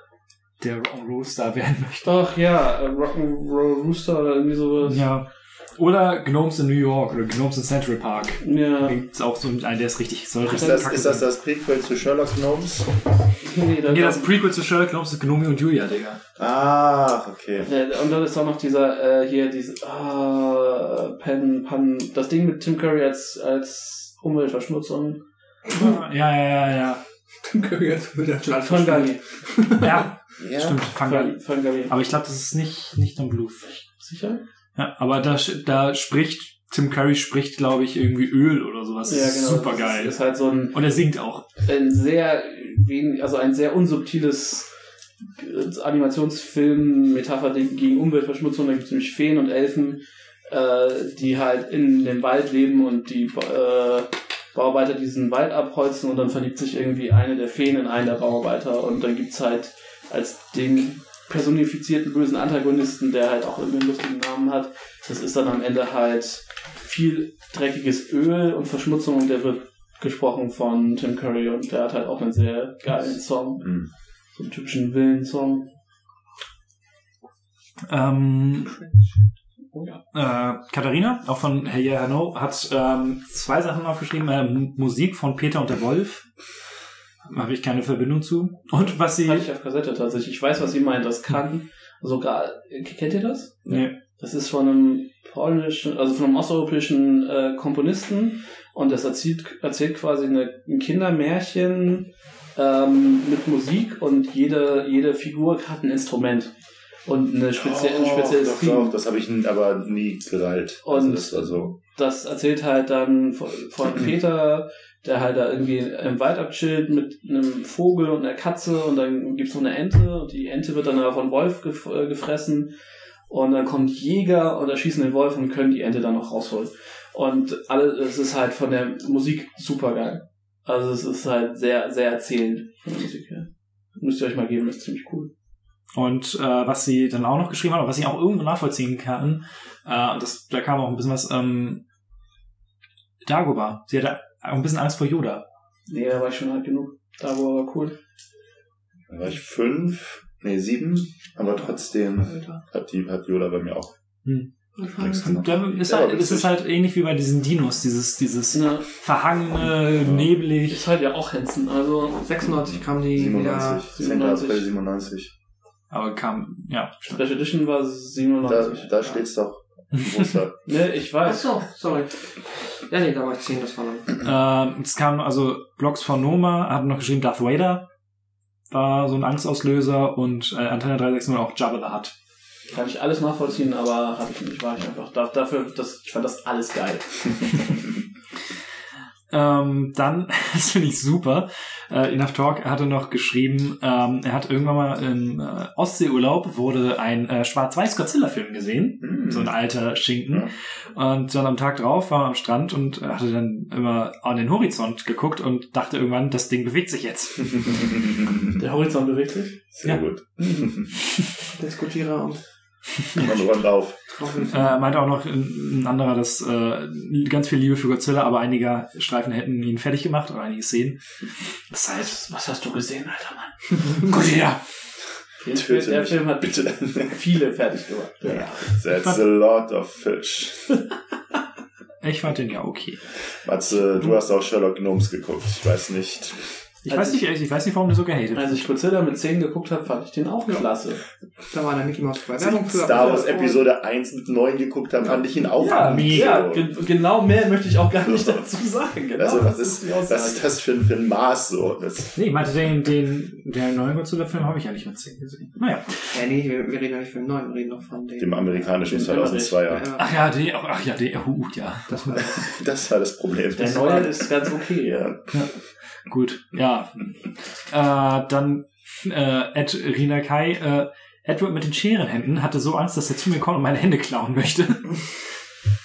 der Rockstar werden möchte? Ach ja, äh, Rock'n'Roll Rooster oder irgendwie sowas. Ja. Oder Gnomes in New York oder Gnomes in Central Park. Ja. Ist auch so ein, der ist richtig, soll Ist richtig das, kacke ist das das Prequel zu Sherlock Gnomes? Nee, Nee, das Prequel zu Sherlock Gnomes ist Gnomi und Julia, Digga. Ah, okay. Ja, und dann ist auch noch dieser, äh, hier, diese, ah, Pen, Pan, das Ding mit Tim Curry als, als Umweltverschmutzung. Ja, ja, ja, ja. Tim Curry als wieder Von Gali. Ja, Ja. stimmt, Fangali. Von Gali. Aber ich glaube, das ist nicht, nicht Don Bluth. Sicher? Ja, aber da, da spricht Tim Curry spricht, glaube ich, irgendwie Öl oder sowas. Das ist super geil. Ist, ist halt so ein, Und er singt auch. ein sehr, also ein sehr unsubtiles äh, Animationsfilm, Metapher gegen Umweltverschmutzung. Da gibt es nämlich Feen und Elfen, äh, die halt in dem Wald leben und die äh, Bauarbeiter diesen Wald abholzen und dann verliebt sich irgendwie eine der Feen in einen der Bauarbeiter und dann gibt's halt als den personifizierten bösen Antagonisten, der halt auch irgendwie einen lustigen Namen hat. Das ist dann am Ende halt viel dreckiges Öl und Verschmutzung und der wird gesprochen von Tim Curry und der hat halt auch einen sehr geilen Song. Hm. So einen typischen Villain-Song. Ähm, Oh ja. äh, Katharina, auch von Hey Yeah Hello, hat ähm, zwei Sachen aufgeschrieben. Äh, Musik von Peter und der Wolf. Habe ich keine Verbindung zu. Und was sie... Hatte ich auf Kassette tatsächlich. Ich weiß, was sie meint. Das kann sogar. Kennt ihr das? Nee. Das ist von einem polnischen, also von einem osteuropäischen äh, Komponisten und das erzählt, erzählt quasi eine, ein Kindermärchen ähm, mit Musik und jede, jede Figur hat ein Instrument und eine spezie ein spezielles doch, doch, das habe ich aber nie gereilt. Und- das war so. das erzählt halt dann von, von (clears throat) Peter, der halt da irgendwie im Wald abchillt mit einem Vogel und einer Katze und dann gibt's noch eine Ente und die Ente wird dann von Wolf gef äh, gefressen und dann kommt Jäger und erschießen den Wolf und können die Ente dann noch rausholen. Und alle, es ist halt von der Musik super geil. Also es ist halt sehr, sehr erzählend von der Musik her. Müsst ihr euch mal geben, ist ziemlich cool. Und äh, was sie dann auch noch geschrieben hat, was ich auch irgendwo nachvollziehen kann, äh, das, da kam auch ein bisschen was, ähm, Dagobah. Sie auch ein bisschen Angst vor Yoda. Nee, da war ich schon halt genug. Da war cool. Da war ich fünf, nee, sieben, aber trotzdem Alter. hat, die, hat Yoda bei mir auch gemacht. Da ist Ja, halt, aber es ist halt ähnlich wie bei diesen Dinos, dieses, dieses Ne, verhangene, neblig. ist halt ja auch Hansen. Also 96 kam die 97, 10. 97. April 97. Aber kam, ja. Special Edition war Da, 97. da steht's doch. Das? Ne, ich Ach weiß. so, sorry. Ja, nee, da war ich 10, das war dann. Ähm, es kam also Blogs von Noma, hat noch geschrieben Darth Vader war so ein Angstauslöser und äh, Antenne 360 auch Jabba the Hutt. Kann ich alles nachvollziehen, aber habe ich nicht. War ich einfach da, dafür, das, ich fand das alles geil. (laughs) Ähm, dann, (laughs) das finde ich super, äh, Enough Talk hatte noch geschrieben, ähm, er hat irgendwann mal im äh, Ostseeurlaub wurde ein äh, Schwarz-Weiß-Godzilla-Film gesehen, Hm. so ein alter Schinken. Und dann am Tag drauf war er am Strand und hatte dann immer an den Horizont geguckt und dachte irgendwann, das Ding bewegt sich jetzt. (laughs) Der Horizont bewegt sich. Sehr Ja. gut. (laughs) Diskutierer und Man räumt auf. Äh, meinte auch noch ein, anderer, dass äh, ganz viel Liebe für Godzilla, aber einige Streifen hätten ihn fertig gemacht oder einige Szenen. Das ist halt, Was hast du gesehen, alter Mann? (laughs) Godzilla! Töte der mich, Film hat bitte. viele fertig gemacht. Ja. That's a lot of fish. Ich fand den ja okay. Matze, du hast auch Sherlock Gnomes geguckt. Ich weiß nicht. Ich Also weiß nicht, ich weiß nicht, warum du so gehatet Als ich Godzilla mit 10 geguckt habe, fand ich den auch klasse. Da war der Mickey Mouse bei Als Werbung ich für. Star Wars Episode 1 mit 9 geguckt habe, fand ich ihn auch Ja, gut. ja ge genau mehr möchte ich auch gar nicht dazu sagen. Genau, Also, was das ist, was ist das für ein, für ein Maß so? Das, Nee, ich meinte, den, den, der neuen Godzilla-Film habe ich ja nicht mit 10 gesehen. Naja. Ja, nee, wir, wir reden ja nicht von dem neuen, wir reden noch von dem. dem amerikanischen Den 2002er. Ja, Ach ja, die, ach ja, die, uh, ja. das war (laughs) Das war das Problem. Der neue ist ganz okay, ja. Gut, ja. Äh, dann äh, Ed Rina Kai, äh, Edward mit den Scherenhänden hatte so Angst, dass er zu mir kommt und meine Hände klauen möchte.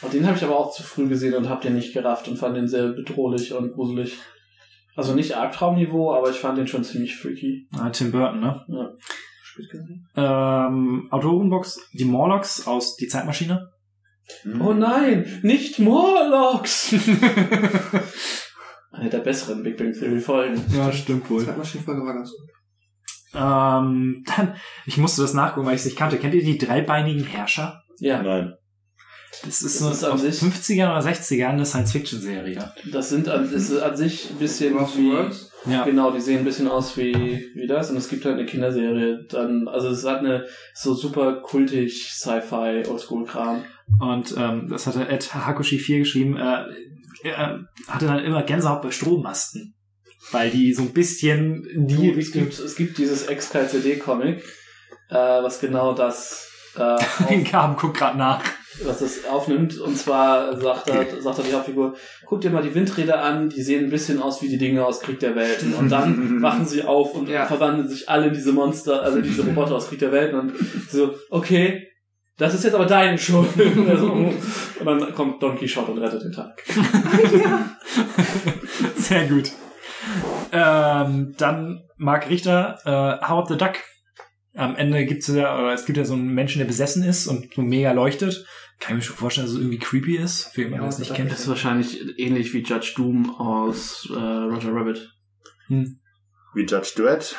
Und (laughs) den habe ich aber auch zu früh gesehen und habe den nicht gerafft und fand den sehr bedrohlich und gruselig. Also nicht Albtraumniveau, aber ich fand den schon ziemlich freaky. Ah, Tim Burton, ne? Ja. spät gesehen. Ähm, Autorenbox, die Morlocks aus Die Zeitmaschine. Oh nein, nicht Morlocks! (laughs) Eine der besseren Big Bang Theory Folgen. Ja, stimmt Die Zeitmaschinenfolge war ganz gut. Ähm, dann, ich musste das nachgucken, weil ich es nicht kannte. Kennt ihr die dreibeinigen Herrscher? Ja, Nein. Das ist Das so ist an aus sich- 50ern oder 60ern eine Science-Fiction-Serie. das sind an, das ist an sich ein bisschen wie? Ja. genau, die sehen ein bisschen aus wie, wie das und es gibt halt eine Kinderserie dann, also es hat eine so super kultig Sci-Fi Oldschool-Kram. Und ähm, das hatte Ed Hakushi 4 geschrieben. Äh, er hatte dann immer Gänsehaut bei Strommasten. Weil die so ein bisschen die es gibt, es gibt dieses XKCD-Comic, äh, was genau das äh, (laughs) Den auf, Gaben guckt gerade nach. was das aufnimmt. Und zwar sagt er, sagt er die Hauptfigur, guck dir mal die Windräder an, die sehen ein bisschen aus wie die Dinge aus Krieg der Welten. Und dann (laughs) wachen sie auf und Ja. verwandeln sich alle in diese Monster, also diese (laughs) Roboter aus Krieg der Welten. Und so, okay, das ist jetzt aber deine Schuld. Also, und dann kommt Don Quixote und rettet den Tag. (laughs) Sehr gut. Ähm, dann Mark Richter, äh, Howard the Duck. Am Ende gibt's ja, oder es gibt ja so einen Menschen, der besessen ist und so mega leuchtet. Kann ich mir schon vorstellen, dass es irgendwie creepy ist, für jemanden, der es nicht kennt. Das ist wahrscheinlich ähnlich wie Judge Doom aus äh, Roger Rabbit. Wie Judge Duet.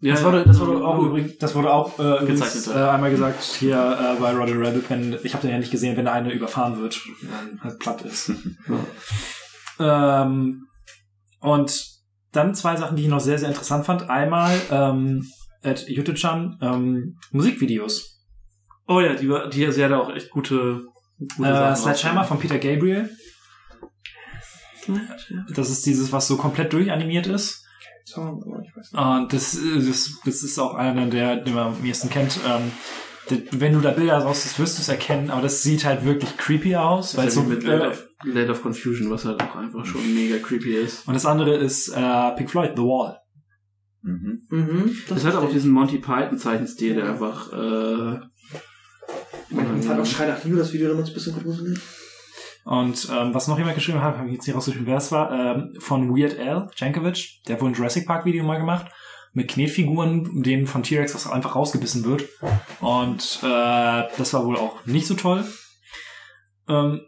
Ja, Das wurde, das wurde auch übrigens, das wurde auch äh, übrigens, äh, einmal gesagt hier äh, bei Roger Rabbit, wenn ich habe den ja nicht gesehen, wenn eine überfahren wird, dann halt platt ist. (laughs) ähm, und dann zwei Sachen, die ich noch sehr sehr interessant fand. Einmal ähm, at Yute-chan ähm, Musikvideos. Oh ja, die, war- die, sie hat auch echt gute, gute Äh, Sledgehammer von Peter Gabriel. Das ist dieses, was so komplett durchanimiert ist. Song, aber ich weiß nicht. Und das, äh, das, das ist auch einer, der, den man am ehesten kennt. Ähm, wenn du da Bilder raus wirst du es erkennen, aber das sieht halt wirklich creepy aus. Weil so, mit äh, Land of, Land of Confusion, was halt auch einfach schon mega creepy ist. und das andere ist äh, Pink Floyd, The Wall. Mhm. Mhm. Das hat auch diesen Monty Python Zeichenstil, der einfach, äh, Man fand auch Schrei nach Liebe, das Video damals ein bisschen gruselig. Und ähm, was noch jemand geschrieben hat, habe ich jetzt nicht rausgeschrieben, wer es war, ähm, von Weird Al Jankovic, der wohl ein Jurassic Park Video mal gemacht, mit Knetfiguren, denen von T-Rex was einfach rausgebissen wird. Und äh, das war wohl auch nicht so toll. Ähm,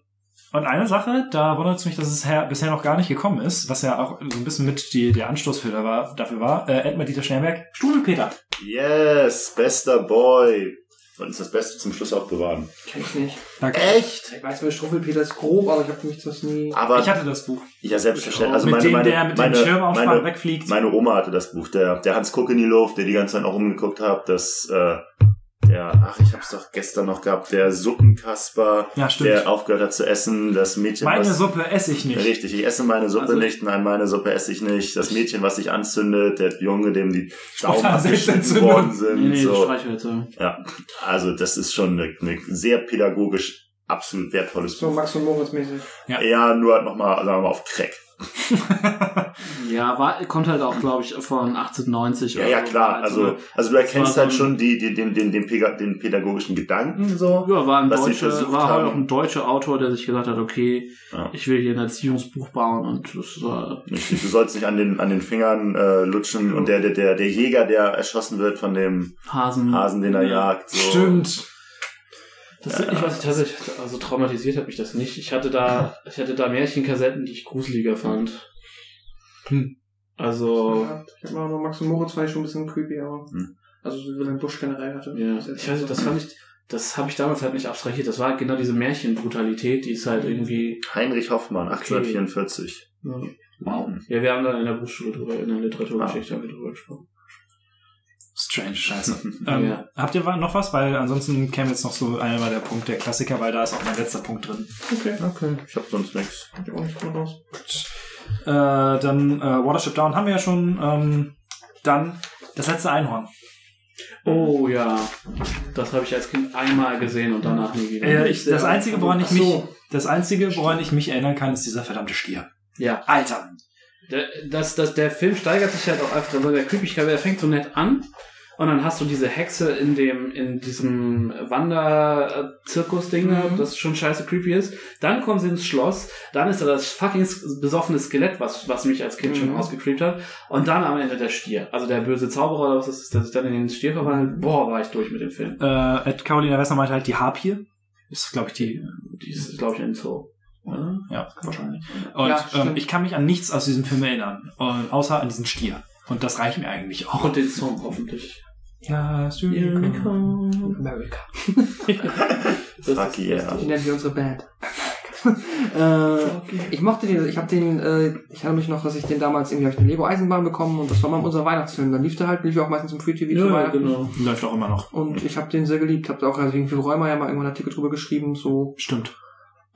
und eine Sache, da wundert es mich, dass es her, bisher noch gar nicht gekommen ist, was ja auch so ein bisschen mit die, der Anstoß für da war, dafür war, äh, Edmund Dieter Schnellberg, Strudelpeter. Yes, bester Boy. Und ist das Beste zum Schluss auch bewahren. Kenn ich nicht. Danke. Echt? Ich weiß, wer Struffelpeter ist grob, aber ich habe mich das nie. Aber Ich hatte das Buch. ja, selbstverständlich. Also mit meine, dem, meine, der mit meine, dem Schirm meine, wegfliegt. meine Oma hatte das Buch. Der, der Hans Kuck in die Luft, der die ganze Zeit auch rumgeguckt hat. Das, äh, der, ach, ich hab's doch gestern noch gehabt. Der Suppenkasper, ja, stimmt. der aufgehört hat zu essen. Das Mädchen, Meine was, Suppe esse ich nicht. Richtig, ich esse meine Suppe Also- nicht, nein, meine Suppe esse ich nicht. Das Mädchen, was sich anzündet, der Junge, dem die Daumen abgeschnitten worden sind. nee, nee, so. Ja, also das ist schon eine, eine sehr pädagogisch absolut wertvolles So Buch. Max und Moritz mäßig. Ja, nur halt nochmal, sagen wir mal, auf Crack. (laughs) Ja, war, kommt halt auch, glaube ich, von 1890. Ja, oder ja, klar. Also, also du erkennst halt so schon die, die, den, den, den, den pädagogischen Gedanken so. Ja, war ein deutscher, war halt auch ein deutscher Autor, der sich gesagt hat, okay, Ja. ich will hier ein Erziehungsbuch bauen und das war, Richtig, du sollst nicht an den, an den Fingern äh, lutschen und der, der, der, der Jäger, der erschossen wird von dem Hasen. Hasen, den er jagt. So. Stimmt. Das ist nicht, was ich tatsächlich, also traumatisiert hat mich das nicht. Ich hatte da, ich hatte da Märchenkassetten, die ich gruseliger fand. Hm. Also, Ja, Ich habe mal nur Max und Moritz fand ich schon ein bisschen creepy, aber. Hm. Also so wie den Busch generell hatte. ja, ich weiß nicht, das fand ich, das habe ich damals halt nicht abstrahiert. Das war genau diese Märchenbrutalität, die ist halt irgendwie, Heinrich Hoffmann, 1844. wow. Ja, wir haben dann in der Buchschule drüber, in der Literaturgeschichte haben wir drüber gesprochen. Strange Scheiße. (laughs) ähm, Ja. Habt ihr noch was? Weil ansonsten käme jetzt noch so einmal der Punkt der Klassiker, weil da ist auch mein letzter Punkt drin. Okay. Okay, ich hab sonst nichts. Ich auch nicht raus. Äh, dann äh, Watership Down haben wir ja schon. Ähm, dann das letzte Einhorn. Oh ja, das habe ich als Kind einmal gesehen und danach nie wieder. Äh, ich, das einzige, woran ich mich, so. das einzige, woran ich mich erinnern kann, ist dieser verdammte Stier. ja, Alter. Der, das, das, der Film steigert sich halt auch einfach in so der Creepigkeit. Der fängt so nett an und dann hast du diese Hexe in dem in diesem Wanderzirkus-Ding, Mhm. das schon scheiße creepy ist. Dann kommen sie ins Schloss, dann ist da das fucking besoffene Skelett, was, was mich als Kind schon Mhm. ausgecreept hat. Und dann am Ende der Stier. Also der böse Zauberer oder was das ist, der sich dann in den Stier verwandelt. Boah, war ich durch mit dem Film. Äh, Ed Carolina Wessner meinte halt die Harpie. Ist, glaube ich, die. Die ist, glaube ich, ein Zoo. Oder? Ja, wahrscheinlich. Und Ja, ähm, stimmt. ich kann mich an nichts aus diesem Film erinnern. Und, außer an diesen Stier. Und das reicht mir eigentlich auch. Und den Song hoffentlich. Last America. (laughs) Das Fuck ist- yeah. Die nennen wir unsere Band. (laughs) äh, ich mochte den, ich habe den, äh, ich erinnere mich noch, dass ich den damals irgendwie ich eine Lego Eisenbahn bekommen und das war mal unser Weihnachtsfilm. Dann lief der halt, lief ja auch meistens im Free TV zu Ja, Weihnachten. genau. Läuft auch immer noch. Und ich habe den sehr geliebt, habe auch also irgendwie Räumer ja mal irgendwann einen Artikel drüber geschrieben, so Stimmt.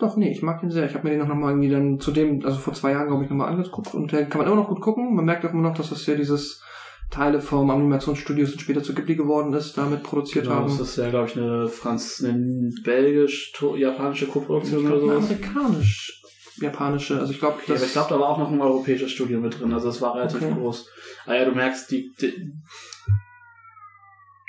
Doch, nee, ich mag den sehr. Ich habe mir den noch mal irgendwie dann zu dem, also vor zwei Jahren, glaube ich, nochmal angeguckt und den kann man immer noch gut gucken. Man merkt auch immer noch, dass das ja dieses Teile vom Animationsstudio sind später zu Ghibli geworden ist, damit produziert Genau, haben. das ist ja, glaube ich, eine Franz, eine belgisch-japanische Koproduktion oder sowas. amerikanisch japanische, also ich glaube, Ja, aber ich glaube, da war auch noch ein europäisches Studio mit drin, also es war relativ Okay. groß. Ah ja, du merkst, die, die der,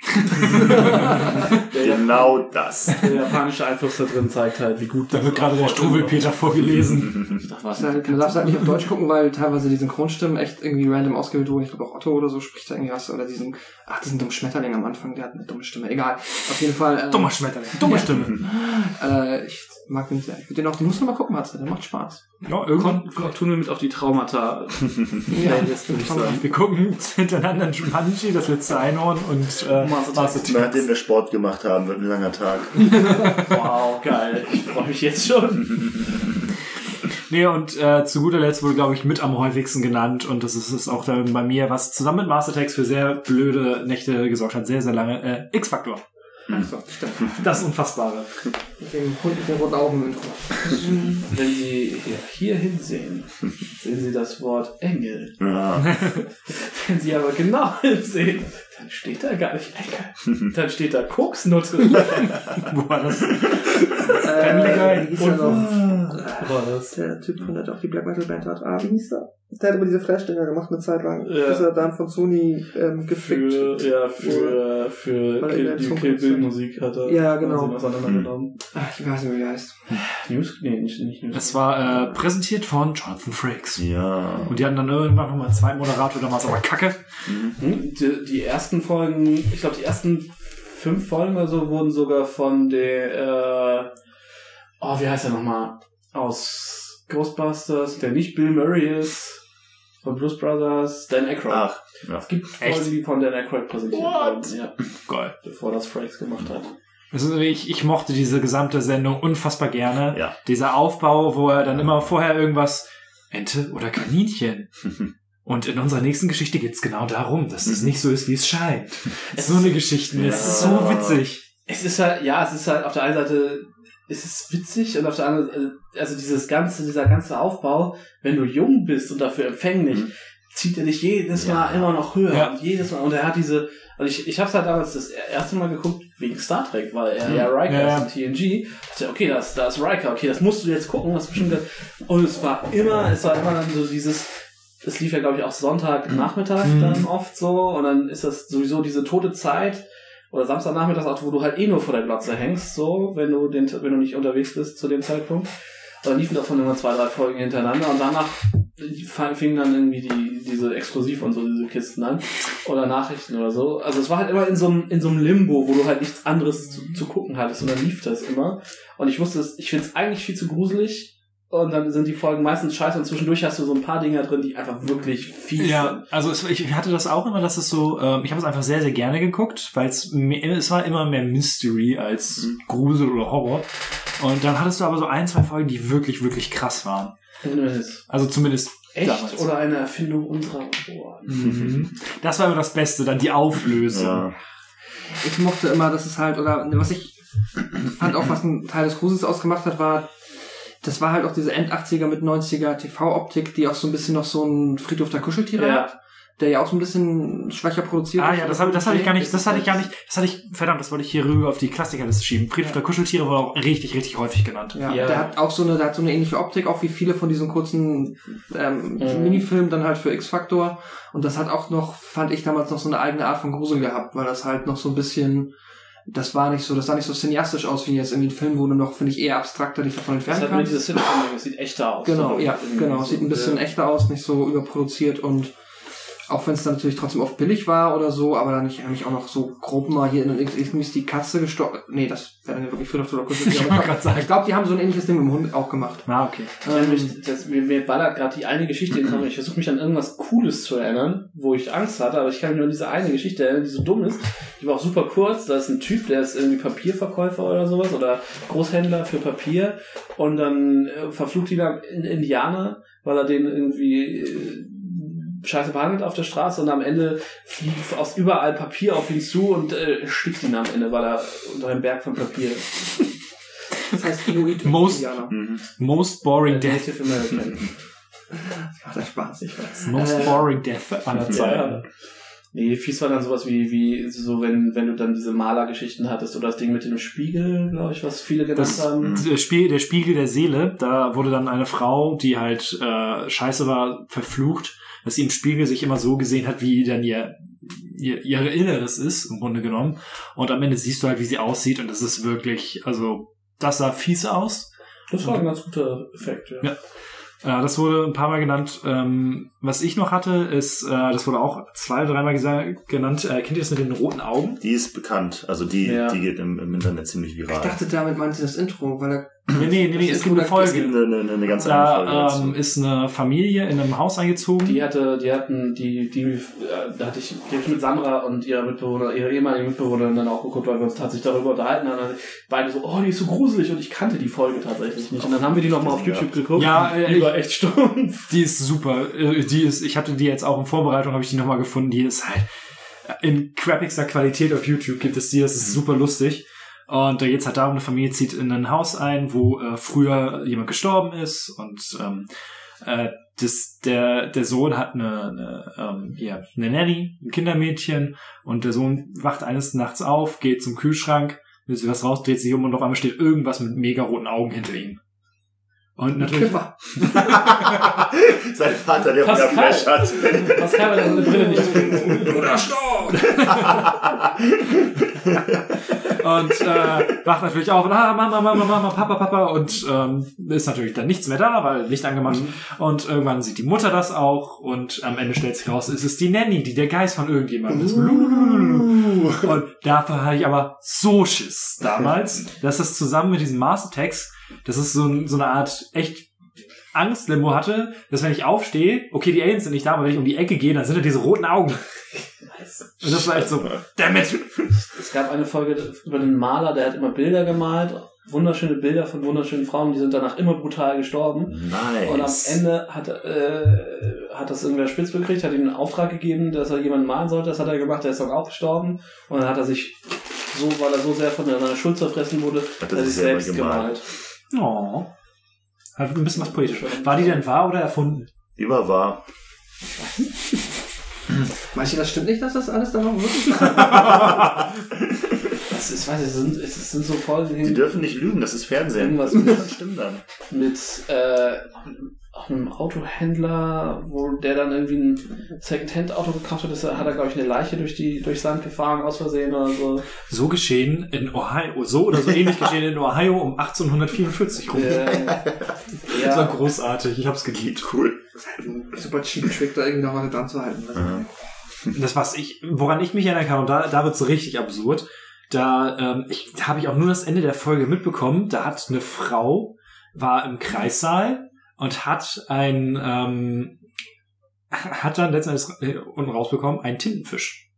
(laughs) Genau das. der japanische Einfluss da drin zeigt halt, wie gut Da wird gerade der Struwelpeter vorgelesen. Ich dachte, was Du darfst- halt nicht auf Deutsch gucken, weil teilweise die Synchronstimmen echt irgendwie random ausgewählt wurden. Ich glaube auch Otto oder so spricht da irgendwie was. Oder diesen, ach, diesen dummen Schmetterling am Anfang, der hat eine dumme Stimme. Egal. Auf jeden Fall. Äh, Dummer Schmetterling. Dumme Stimme. Äh, ich mag den sehr. Ich würde den auch, den musst du mal gucken, Matze. Der macht Spaß. Ja, irgendwann. Kon tun wir mit auf die Traumata. (laughs) Ja, Playlist, würde ich sagen. Wir gucken hintereinander Jumanji, das letzte Einhorn und äh, Master Master Nachdem wir Sport gemacht haben, wird ein langer Tag. (laughs) Wow, geil. Ich freue mich jetzt schon. (laughs) Nee, und äh, zu guter Letzt wurde, glaube ich, mit am häufigsten genannt und das ist, ist auch dann bei mir, was zusammen mit Master Text für sehr blöde Nächte gesorgt hat. Sehr, sehr lange. Äh, X-Faktor. Das Unfassbare. Mit dem Hund mit den roten Augen im. (laughs) Wenn Sie hier, hier hinsehen, sehen Sie das Wort Engel. Ja. (laughs) Wenn Sie aber genau (laughs) hinsehen, dann steht da gar nicht Engel. (laughs) Dann steht da Koksnutte. (laughs) Wo war das? Family Guy. Wie hieß er noch? War das? Der Typ von der, der auch die Black Metal Band hat. Ah, wie hieß er? Der hat immer diese Flash-Dinger gemacht eine Zeit lang. Ja. Bis er dann von Sony ähm, gefickt. Für, ja, für, für er Kill, der die Kill Bill ist. Musik hat er. Ja, genau. Ach, ich weiß nicht, wie der heißt. News? Nee, nicht, nicht News. Das war äh, präsentiert von Jonathan Frakes. ja. Und die hatten dann irgendwann nochmal einen zweiten Moderator, da war es aber kacke. Hm, Die, die ersten Folgen, ich glaube, die ersten fünf Folgen oder so wurden sogar von der, äh, oh, wie heißt er nochmal? Aus Ghostbusters, der nicht Bill Murray ist, von Blues Brothers, Dan Aykroyd. Ach, ja. Es gibt Echt? Folgen, die von Dan Aykroyd präsentiert What? wurden, ja, Geil. bevor das Frakes gemacht hat. Also ich, ich mochte diese gesamte Sendung unfassbar gerne. Ja. Dieser Aufbau, wo er dann immer vorher irgendwas Ente oder Kaninchen. (laughs) Und in unserer nächsten Geschichte geht's genau darum, dass es Mhm. nicht so ist, wie es scheint. (laughs) so eine Geschichte. Es ist so Ja. witzig. Es ist halt, ja, es ist halt auf der einen Seite, es ist witzig und auf der anderen, äh, also dieses ganze, dieser ganze Aufbau, wenn du jung bist und dafür empfänglich, Mhm. zieht er dich jedes Ja. Mal immer noch höher Ja. und jedes Mal, und er hat diese, und ich, ich hab's halt damals das erste Mal geguckt wegen Star Trek, weil er Mhm. ja Riker Ja, ja. ist in TNG, dachte, okay, da ist, da ist Riker, okay, das musst du jetzt gucken, ist bestimmt, und es war immer, es war immer dann so dieses, es lief ja, glaube ich, auch Sonntagnachmittag Mhm. dann oft so und dann ist das sowieso diese tote Zeit oder Samstagnachmittag auch, wo du halt eh nur vor der Glotze hängst, so, wenn du den, wenn du nicht unterwegs bist zu dem Zeitpunkt. Und dann liefen davon immer zwei, drei Folgen hintereinander und danach fingen dann irgendwie die, diese Exklusiv und so diese Kisten an oder Nachrichten oder so. Also es war halt immer in so einem, in so einem Limbo, wo du halt nichts anderes zu, zu gucken hattest und dann lief das immer. Und ich wusste, es- ich finde es eigentlich viel zu gruselig. Und dann sind die Folgen meistens scheiße und zwischendurch hast du so ein paar Dinger drin, die einfach wirklich fies Ja, sind. also es, ich hatte das auch immer, dass es so, ähm, ich habe es einfach sehr, sehr gerne geguckt, weil es es war immer mehr Mystery als Mhm. Grusel oder Horror. Und dann hattest du aber so ein, zwei Folgen, die wirklich, wirklich krass waren. Also zumindest Echt damals. oder eine Erfindung unserer Ohren? Mhm. Das war immer das Beste, dann die Auflösung. Ja. Ich mochte immer, dass es halt, oder was ich fand auch, was ein Teil des Grusels ausgemacht hat, war, das war halt auch diese End-80er mit 90er TV-Optik, die auch so ein bisschen noch so ein Friedhof der Kuscheltiere Ja. hat, der ja auch so ein bisschen schwächer produziert Ah ist. ja, das, hab, das hatte ich gar nicht, das hatte ich gar nicht, das hatte ich, verdammt, das wollte ich hier rüber auf die Klassikerliste schieben. Friedhof der Kuscheltiere wurde auch richtig, richtig häufig genannt. Ja, Ja. der hat auch so eine, der hat so eine ähnliche Optik, auch wie viele von diesen kurzen ähm, Mhm. Minifilmen dann halt für X-Factor. Und das hat auch noch, fand ich damals noch so eine eigene Art von Grusel gehabt, weil das halt noch so ein bisschen, das war nicht so, das sah nicht so cineastisch aus wie jetzt irgendwie ein Film, wo du noch, finde ich, eher abstrakter dich davon Das entfernen hat mir kannst. dieses Cinema-Ding, das sieht echter aus. Genau, So, ja, genau. so, Sieht ein bisschen echter aus, nicht so überproduziert und auch wenn es dann natürlich trotzdem oft billig war oder so, aber dann nicht eigentlich auch noch so grob mal hier in irgendwie ist die Katze gestorben. Nee, das wäre dann ja wirklich Friedhof oder Kuscheltier. (laughs) Ich. Ich glaube, die haben so ein ähnliches Ding mit dem Hund auch gemacht. Ah, okay. Ähm, mich, das, mir, mir ballert gerade die eine Geschichte in den Kopf. Ich versuche mich an irgendwas Cooles zu erinnern, wo ich Angst hatte, aber ich kann mich nur an diese eine Geschichte erinnern, die so dumm ist. Die war auch super kurz. Da ist ein Typ, der ist irgendwie Papierverkäufer oder sowas oder Großhändler für Papier und dann äh, verflucht ihn dann in Indianer, weil er den irgendwie äh, scheiße behandelt auf der Straße und am Ende fliegt aus überall Papier auf ihn zu und äh, stickt ihn am Ende, weil er unter einem Berg von Papier ist. Das heißt Inuit Most-. Mhm. Most boring death. Native American. (laughs) Das macht ja Spaß, ich weiß. Most Äh, boring death aller Zeiten. Ja. Nee, fies war dann sowas wie, wie so, wenn, wenn du dann diese Malergeschichten hattest oder das Ding mit dem Spiegel, glaube ich, was viele genannt Das, haben. der, Spiel, der Spiegel der Seele, da wurde dann eine Frau, die halt äh, scheiße war, verflucht, dass sie im Spiegel sich immer so gesehen hat, wie dann ihr, ihr ihre Inneres ist, im Grunde genommen. Und am Ende siehst du halt, wie sie aussieht und das ist wirklich, also das sah fies aus. Das war ein ganz guter Effekt, ja. Ja. Äh, das wurde ein paar Mal genannt. Ähm, was ich noch hatte, ist, äh, das wurde auch zwei, dreimal genannt, äh, kennt ihr das mit den roten Augen? Die ist bekannt. Also die, Ja. die geht im, im Internet ziemlich Ich viral. dachte, damit meinte sie das Intro, weil er Nee, nee, nee, nee es gibt eine ist Folge. es gibt eine, eine, eine ganz andere Folge Da dazu. ähm, ist eine Familie in einem Haus eingezogen. Die hatte, die hatten, die, die, äh, da hatte ich, die hab ich mit Samra und ihrer Mitbewohner, ihrer ehemaligen Mitbewohnerin dann auch geguckt, weil wir uns tatsächlich darüber unterhalten haben. Und beide so, oh, die ist so gruselig und ich kannte die Folge tatsächlich nicht. Und dann haben wir die nochmal auf YouTube geguckt. Ja, äh, die war echt stumpf. Die ist super. Äh, Die ist, ich hatte die jetzt auch in Vorbereitung, habe ich die nochmal gefunden. Die ist halt in crappigster Qualität auf YouTube gibt es die. Das ist super lustig. Und da geht's halt darum, eine Familie zieht in ein Haus ein, wo äh, früher jemand gestorben ist und ähm, äh, das, der, der Sohn hat eine, eine, ähm, hier, eine Nanny, ein Kindermädchen und der Sohn wacht eines Nachts auf, geht zum Kühlschrank, will sich was raus, dreht sich um und auf einmal steht irgendwas mit mega roten Augen hinter ihm. Und natürlich. (laughs) Sein Vater, der Pascal. Flash hat. Pascal, wenn er seine Brille nicht trägt. Bruder, stopp! (laughs) und äh, wacht natürlich auf und ah, Mama, Mama, Mama, Papa, Papa. Und ähm, ist natürlich dann nichts mehr da, weil Licht angemacht. Und irgendwann sieht die Mutter das auch und am Ende stellt sich raus, es ist die Nanny, die der Geist von irgendjemandem ist. Und dafür hatte ich aber so Schiss damals, (laughs) dass das zusammen mit diesem Mastertext, das ist so, ein, so eine Art echt Angstlimbo hatte, dass wenn ich aufstehe, okay, die Aliens sind nicht da, aber wenn ich um die Ecke gehe, dann sind da diese roten Augen. Und das war echt so, damit. Es gab eine Folge über einen Maler, der hat immer Bilder gemalt. Wunderschöne Bilder von wunderschönen Frauen, die sind danach immer brutal gestorben. Nice. Und am Ende hat, äh, hat das irgendwer spitz gekriegt, hat ihm einen Auftrag gegeben, dass er jemanden malen sollte. Das hat er gemacht, der ist dann auch gestorben. Und dann hat er sich so, weil er so sehr von seiner Schuld zerfressen wurde, Hat er sich selbst gemalt. gemalt. Oh. Hat ein bisschen was poetisch. War die denn wahr oder erfunden? Die war wahr. (laughs) Meinst du, das stimmt nicht, dass das alles dann noch wirklich? (laughs) Das ist, weiß ich, es sind, es sind so Folgen Die dürfen nicht lügen, das ist Fernsehen. Irgendwas- Das stimmt dann. mit äh, auch einem Autohändler, wo der dann irgendwie ein Secondhand-Auto gekauft hat, ist, hat er, glaube ich, eine Leiche durch die durchs Land gefahren aus Versehen oder so. So geschehen in Ohio, so oder so ähnlich (laughs) geschehen in Ohio um 1844 rum. Äh, Das war ja, großartig, ich hab's geliebt. Cool. Super cheap Trick, da irgendwie noch mal dran zu halten. Ja. Das was ich, woran ich mich erinnern kann, und da, da wird's richtig absurd. Da ähm, ich, da habe ich auch nur das Ende der Folge mitbekommen. Da hat eine Frau war im Kreissaal und hat ein ähm, hat dann letztendlich unten rausbekommen einen Tintenfisch.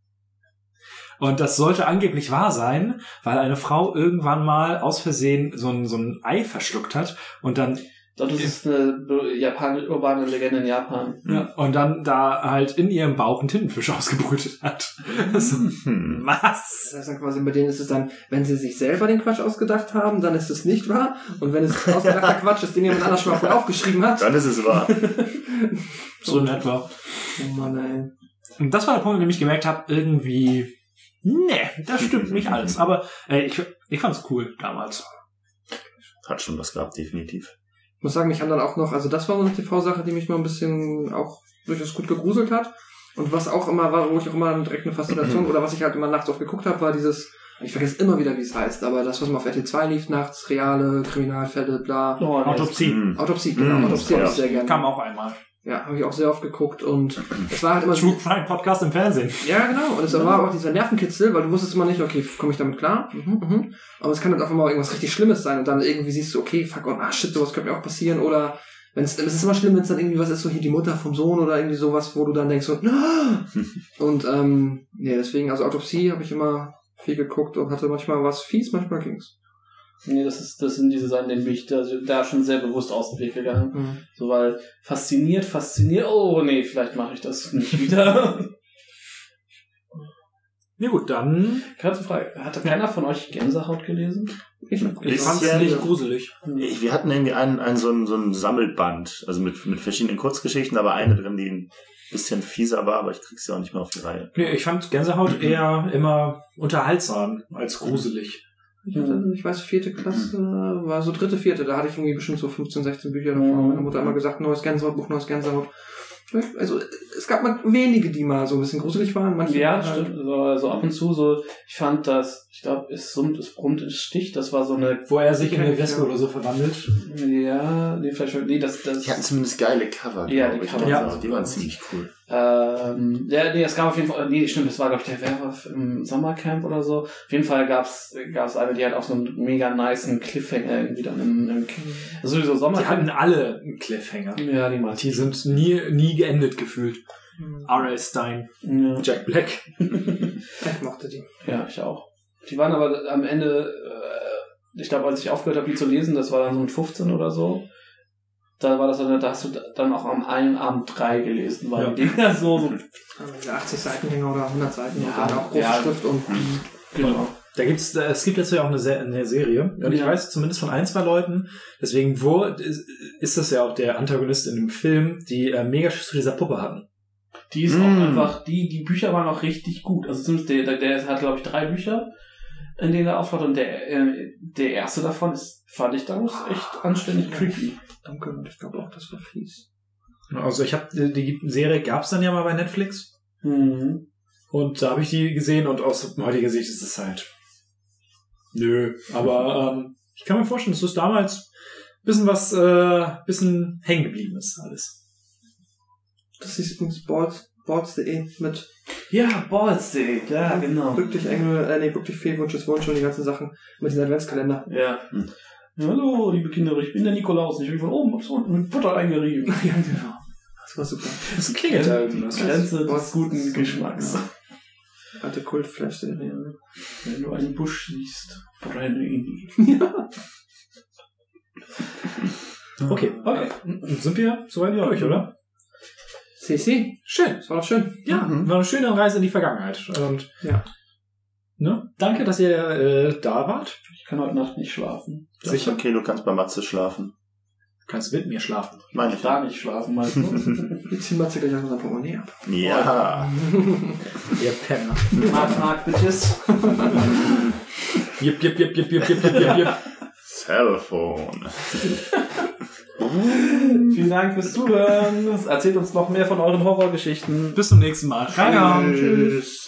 Und das sollte angeblich wahr sein, weil eine Frau irgendwann mal aus Versehen so ein, so ein Ei verschluckt hat und dann das ist eine Japan urbane Legende in Japan. ja, und dann da halt in ihrem Bauch einen Tintenfisch (laughs) ausgebrütet hat. so, Hm. Das was? heißt dann quasi, bei denen ist es dann, wenn sie sich selber den Quatsch ausgedacht haben, dann ist es nicht wahr. Und wenn es ausgedachter (laughs) Quatsch ist, den jemand anders schon mal vorher aufgeschrieben hat. Dann ist es wahr. (laughs) So in etwa. Oh Mann, ey. Und das war der Punkt, an dem ich gemerkt habe, irgendwie, nee, das stimmt nicht alles. Aber äh, ich, ich fand's cool damals. Hat schon was gehabt, definitiv. Ich muss sagen, mich haben dann auch noch, also das war so eine TV-Sache, die mich mal ein bisschen auch durchaus gut gegruselt hat. Und was auch immer war, wo ich auch immer direkt eine Faszination, (clears throat) oder was ich halt immer nachts oft geguckt habe, war dieses, ich vergesse immer wieder, wie es heißt, aber das, was mal auf RT2 lief nachts, reale Kriminalfälle, bla. Oh. Autopsie. Autopsie, genau, Mm, Autopsie habe ich sehr gerne. Kam auch einmal. Ja, habe ich auch sehr oft geguckt und es war halt immer True Crime Podcast im Fernsehen. Ja, genau. Und es war auch dieser Nervenkitzel, weil du wusstest immer nicht, okay, komme ich damit klar? Mhm, mhm. Aber es kann dann auch immer irgendwas richtig Schlimmes sein und dann irgendwie siehst du, okay, fuck, oh, ah, shit, sowas könnte mir auch passieren oder wenn es, ist immer schlimm, wenn es dann irgendwie was ist, so hier die Mutter vom Sohn oder irgendwie sowas, wo du dann denkst so, (laughs) und ähm, nee, deswegen, also Autopsie habe ich immer viel geguckt und hatte manchmal was fies, manchmal ging's. Nee, das ist, das sind diese Sachen, denen bin ich da, da schon sehr bewusst aus dem Weg gegangen. Mhm. So, weil fasziniert, fasziniert, oh nee, vielleicht mache ich das nicht (laughs) wieder. Ja gut, dann. Kurze Frage, hatte keiner von euch Gänsehaut gelesen? Ich, Ich fand's Bisschen- nicht gruselig. Ich- Wir hatten irgendwie einen, einen so, ein, so ein Sammelband, also mit, mit verschiedenen Kurzgeschichten, aber eine drin, die bisschen fieser war, aber ich krieg's ja auch nicht mehr auf die Reihe. Nee, ich fand Gänsehaut eher immer unterhaltsam als gruselig. Ich, hatte, ich weiß, vierte Klasse, war so dritte, vierte, da hatte ich irgendwie bestimmt so 15, 16 Bücher davon. Meine Mutter hat immer gesagt, neues Gänsehautbuch, neues Gänsehaut. Also, es gab mal wenige, die mal so ein bisschen gruselig waren. Manche Ja, waren halt- stimmt. So, so ab und zu so, ich fand das, ich glaube, es summt, es brummt, es sticht, das war so eine, Wo er sich in eine Wespe oder so verwandelt. ja, nee, vielleicht, nee, das, das, Die hatten zumindest geile Cover. Ja, die. Cover Ja. Also, die waren ziemlich cool. ähm, ja, nee, es gab auf jeden Fall, nee, stimmt, das war, glaube ich, der Werwolf im Sommercamp oder so. Auf jeden Fall gab's, gab's eine, die hat auch so einen mega niceen Cliffhanger irgendwie dann im, im sowieso Die Sommercamp. hatten alle einen Cliffhanger. ja, die meisten. Die sind nie, nie geendet gefühlt. R.L. Stein, Ja. Jack Black. (laughs) Ich mochte die. Ja, ich auch. Die waren aber am Ende, äh, ich glaube, als ich aufgehört habe, die zu lesen, das war dann so mit 15 oder so. Da war das dann, da hast du dann auch am einen Abend drei gelesen, weil Ja. die Dinger so, so Also diese 80 Seiten Dinger oder 100 Seiten Ja, und dann auch große ja. Schrift und genau. Da gibt's, es gibt jetzt ja auch eine, Se eine Serie. Und ich Ja. weiß zumindest von ein, zwei Leuten, deswegen wo ist, ist das ja auch der Antagonist in dem Film, die äh, mega Schiss zu dieser Puppe hatten. Die ist Mm. auch einfach, die, die Bücher waren auch richtig gut. Also zumindest der, der, der hat, glaube ich, drei Bücher, in denen er auftaucht und der, äh, der erste davon ist, fand ich damals echt anständig creepy. Danke, und ich glaube auch, das war fies. Also ich habe die Serie gab's dann ja mal bei Netflix Mhm. und da habe ich die gesehen und aus heutiger Sicht ist es halt nö. Aber ähm, ich kann mir vorstellen, dass das damals bisschen was, äh, bisschen hängen geblieben ist alles. Das ist übrigens Boards, Boards.de mit Ja, Ballsday, ja, genau. wirklich Engel, äh, nee, wirklich Fehlwunsch ist Wunsch und die ganzen Sachen mit diesem Adventskalender. Ja. Hm. Hallo, liebe Kinder, ich bin der Nikolaus. Ich bin von oben bis unten mit Butter eingerieben. (laughs) ja, genau. Das war super. Das klingelt da irgendwas. Grenze des guten Geschmacks. Alte Kultflash-Serie. Wenn du einen Busch siehst, brenne ihn. Okay, okay. Und sind wir soweit durch, oder? CC. Schön, es war doch schön. Ja, mhm. war eine schöne Reise in die Vergangenheit. Und ja. Ne? Danke, dass ihr äh, da wart. Ich kann heute Nacht nicht schlafen. Das Sicher? okay, du kannst bei Matze schlafen. Du kannst mit mir schlafen. Meine ich da nicht schlafen, meinst du? (laughs) zieh Matze gleich an unserer Portemonnaie ab. Ja. (laughs) ihr Penner. Mark, Mark, Bitches. Jip, jip, jip, jip, jip, jip, jip, jip. Cellphone. (laughs) Vielen Dank fürs Zuhören. Erzählt uns noch mehr von euren Horrorgeschichten. Bis zum nächsten Mal. Reingehauen. Tschüss.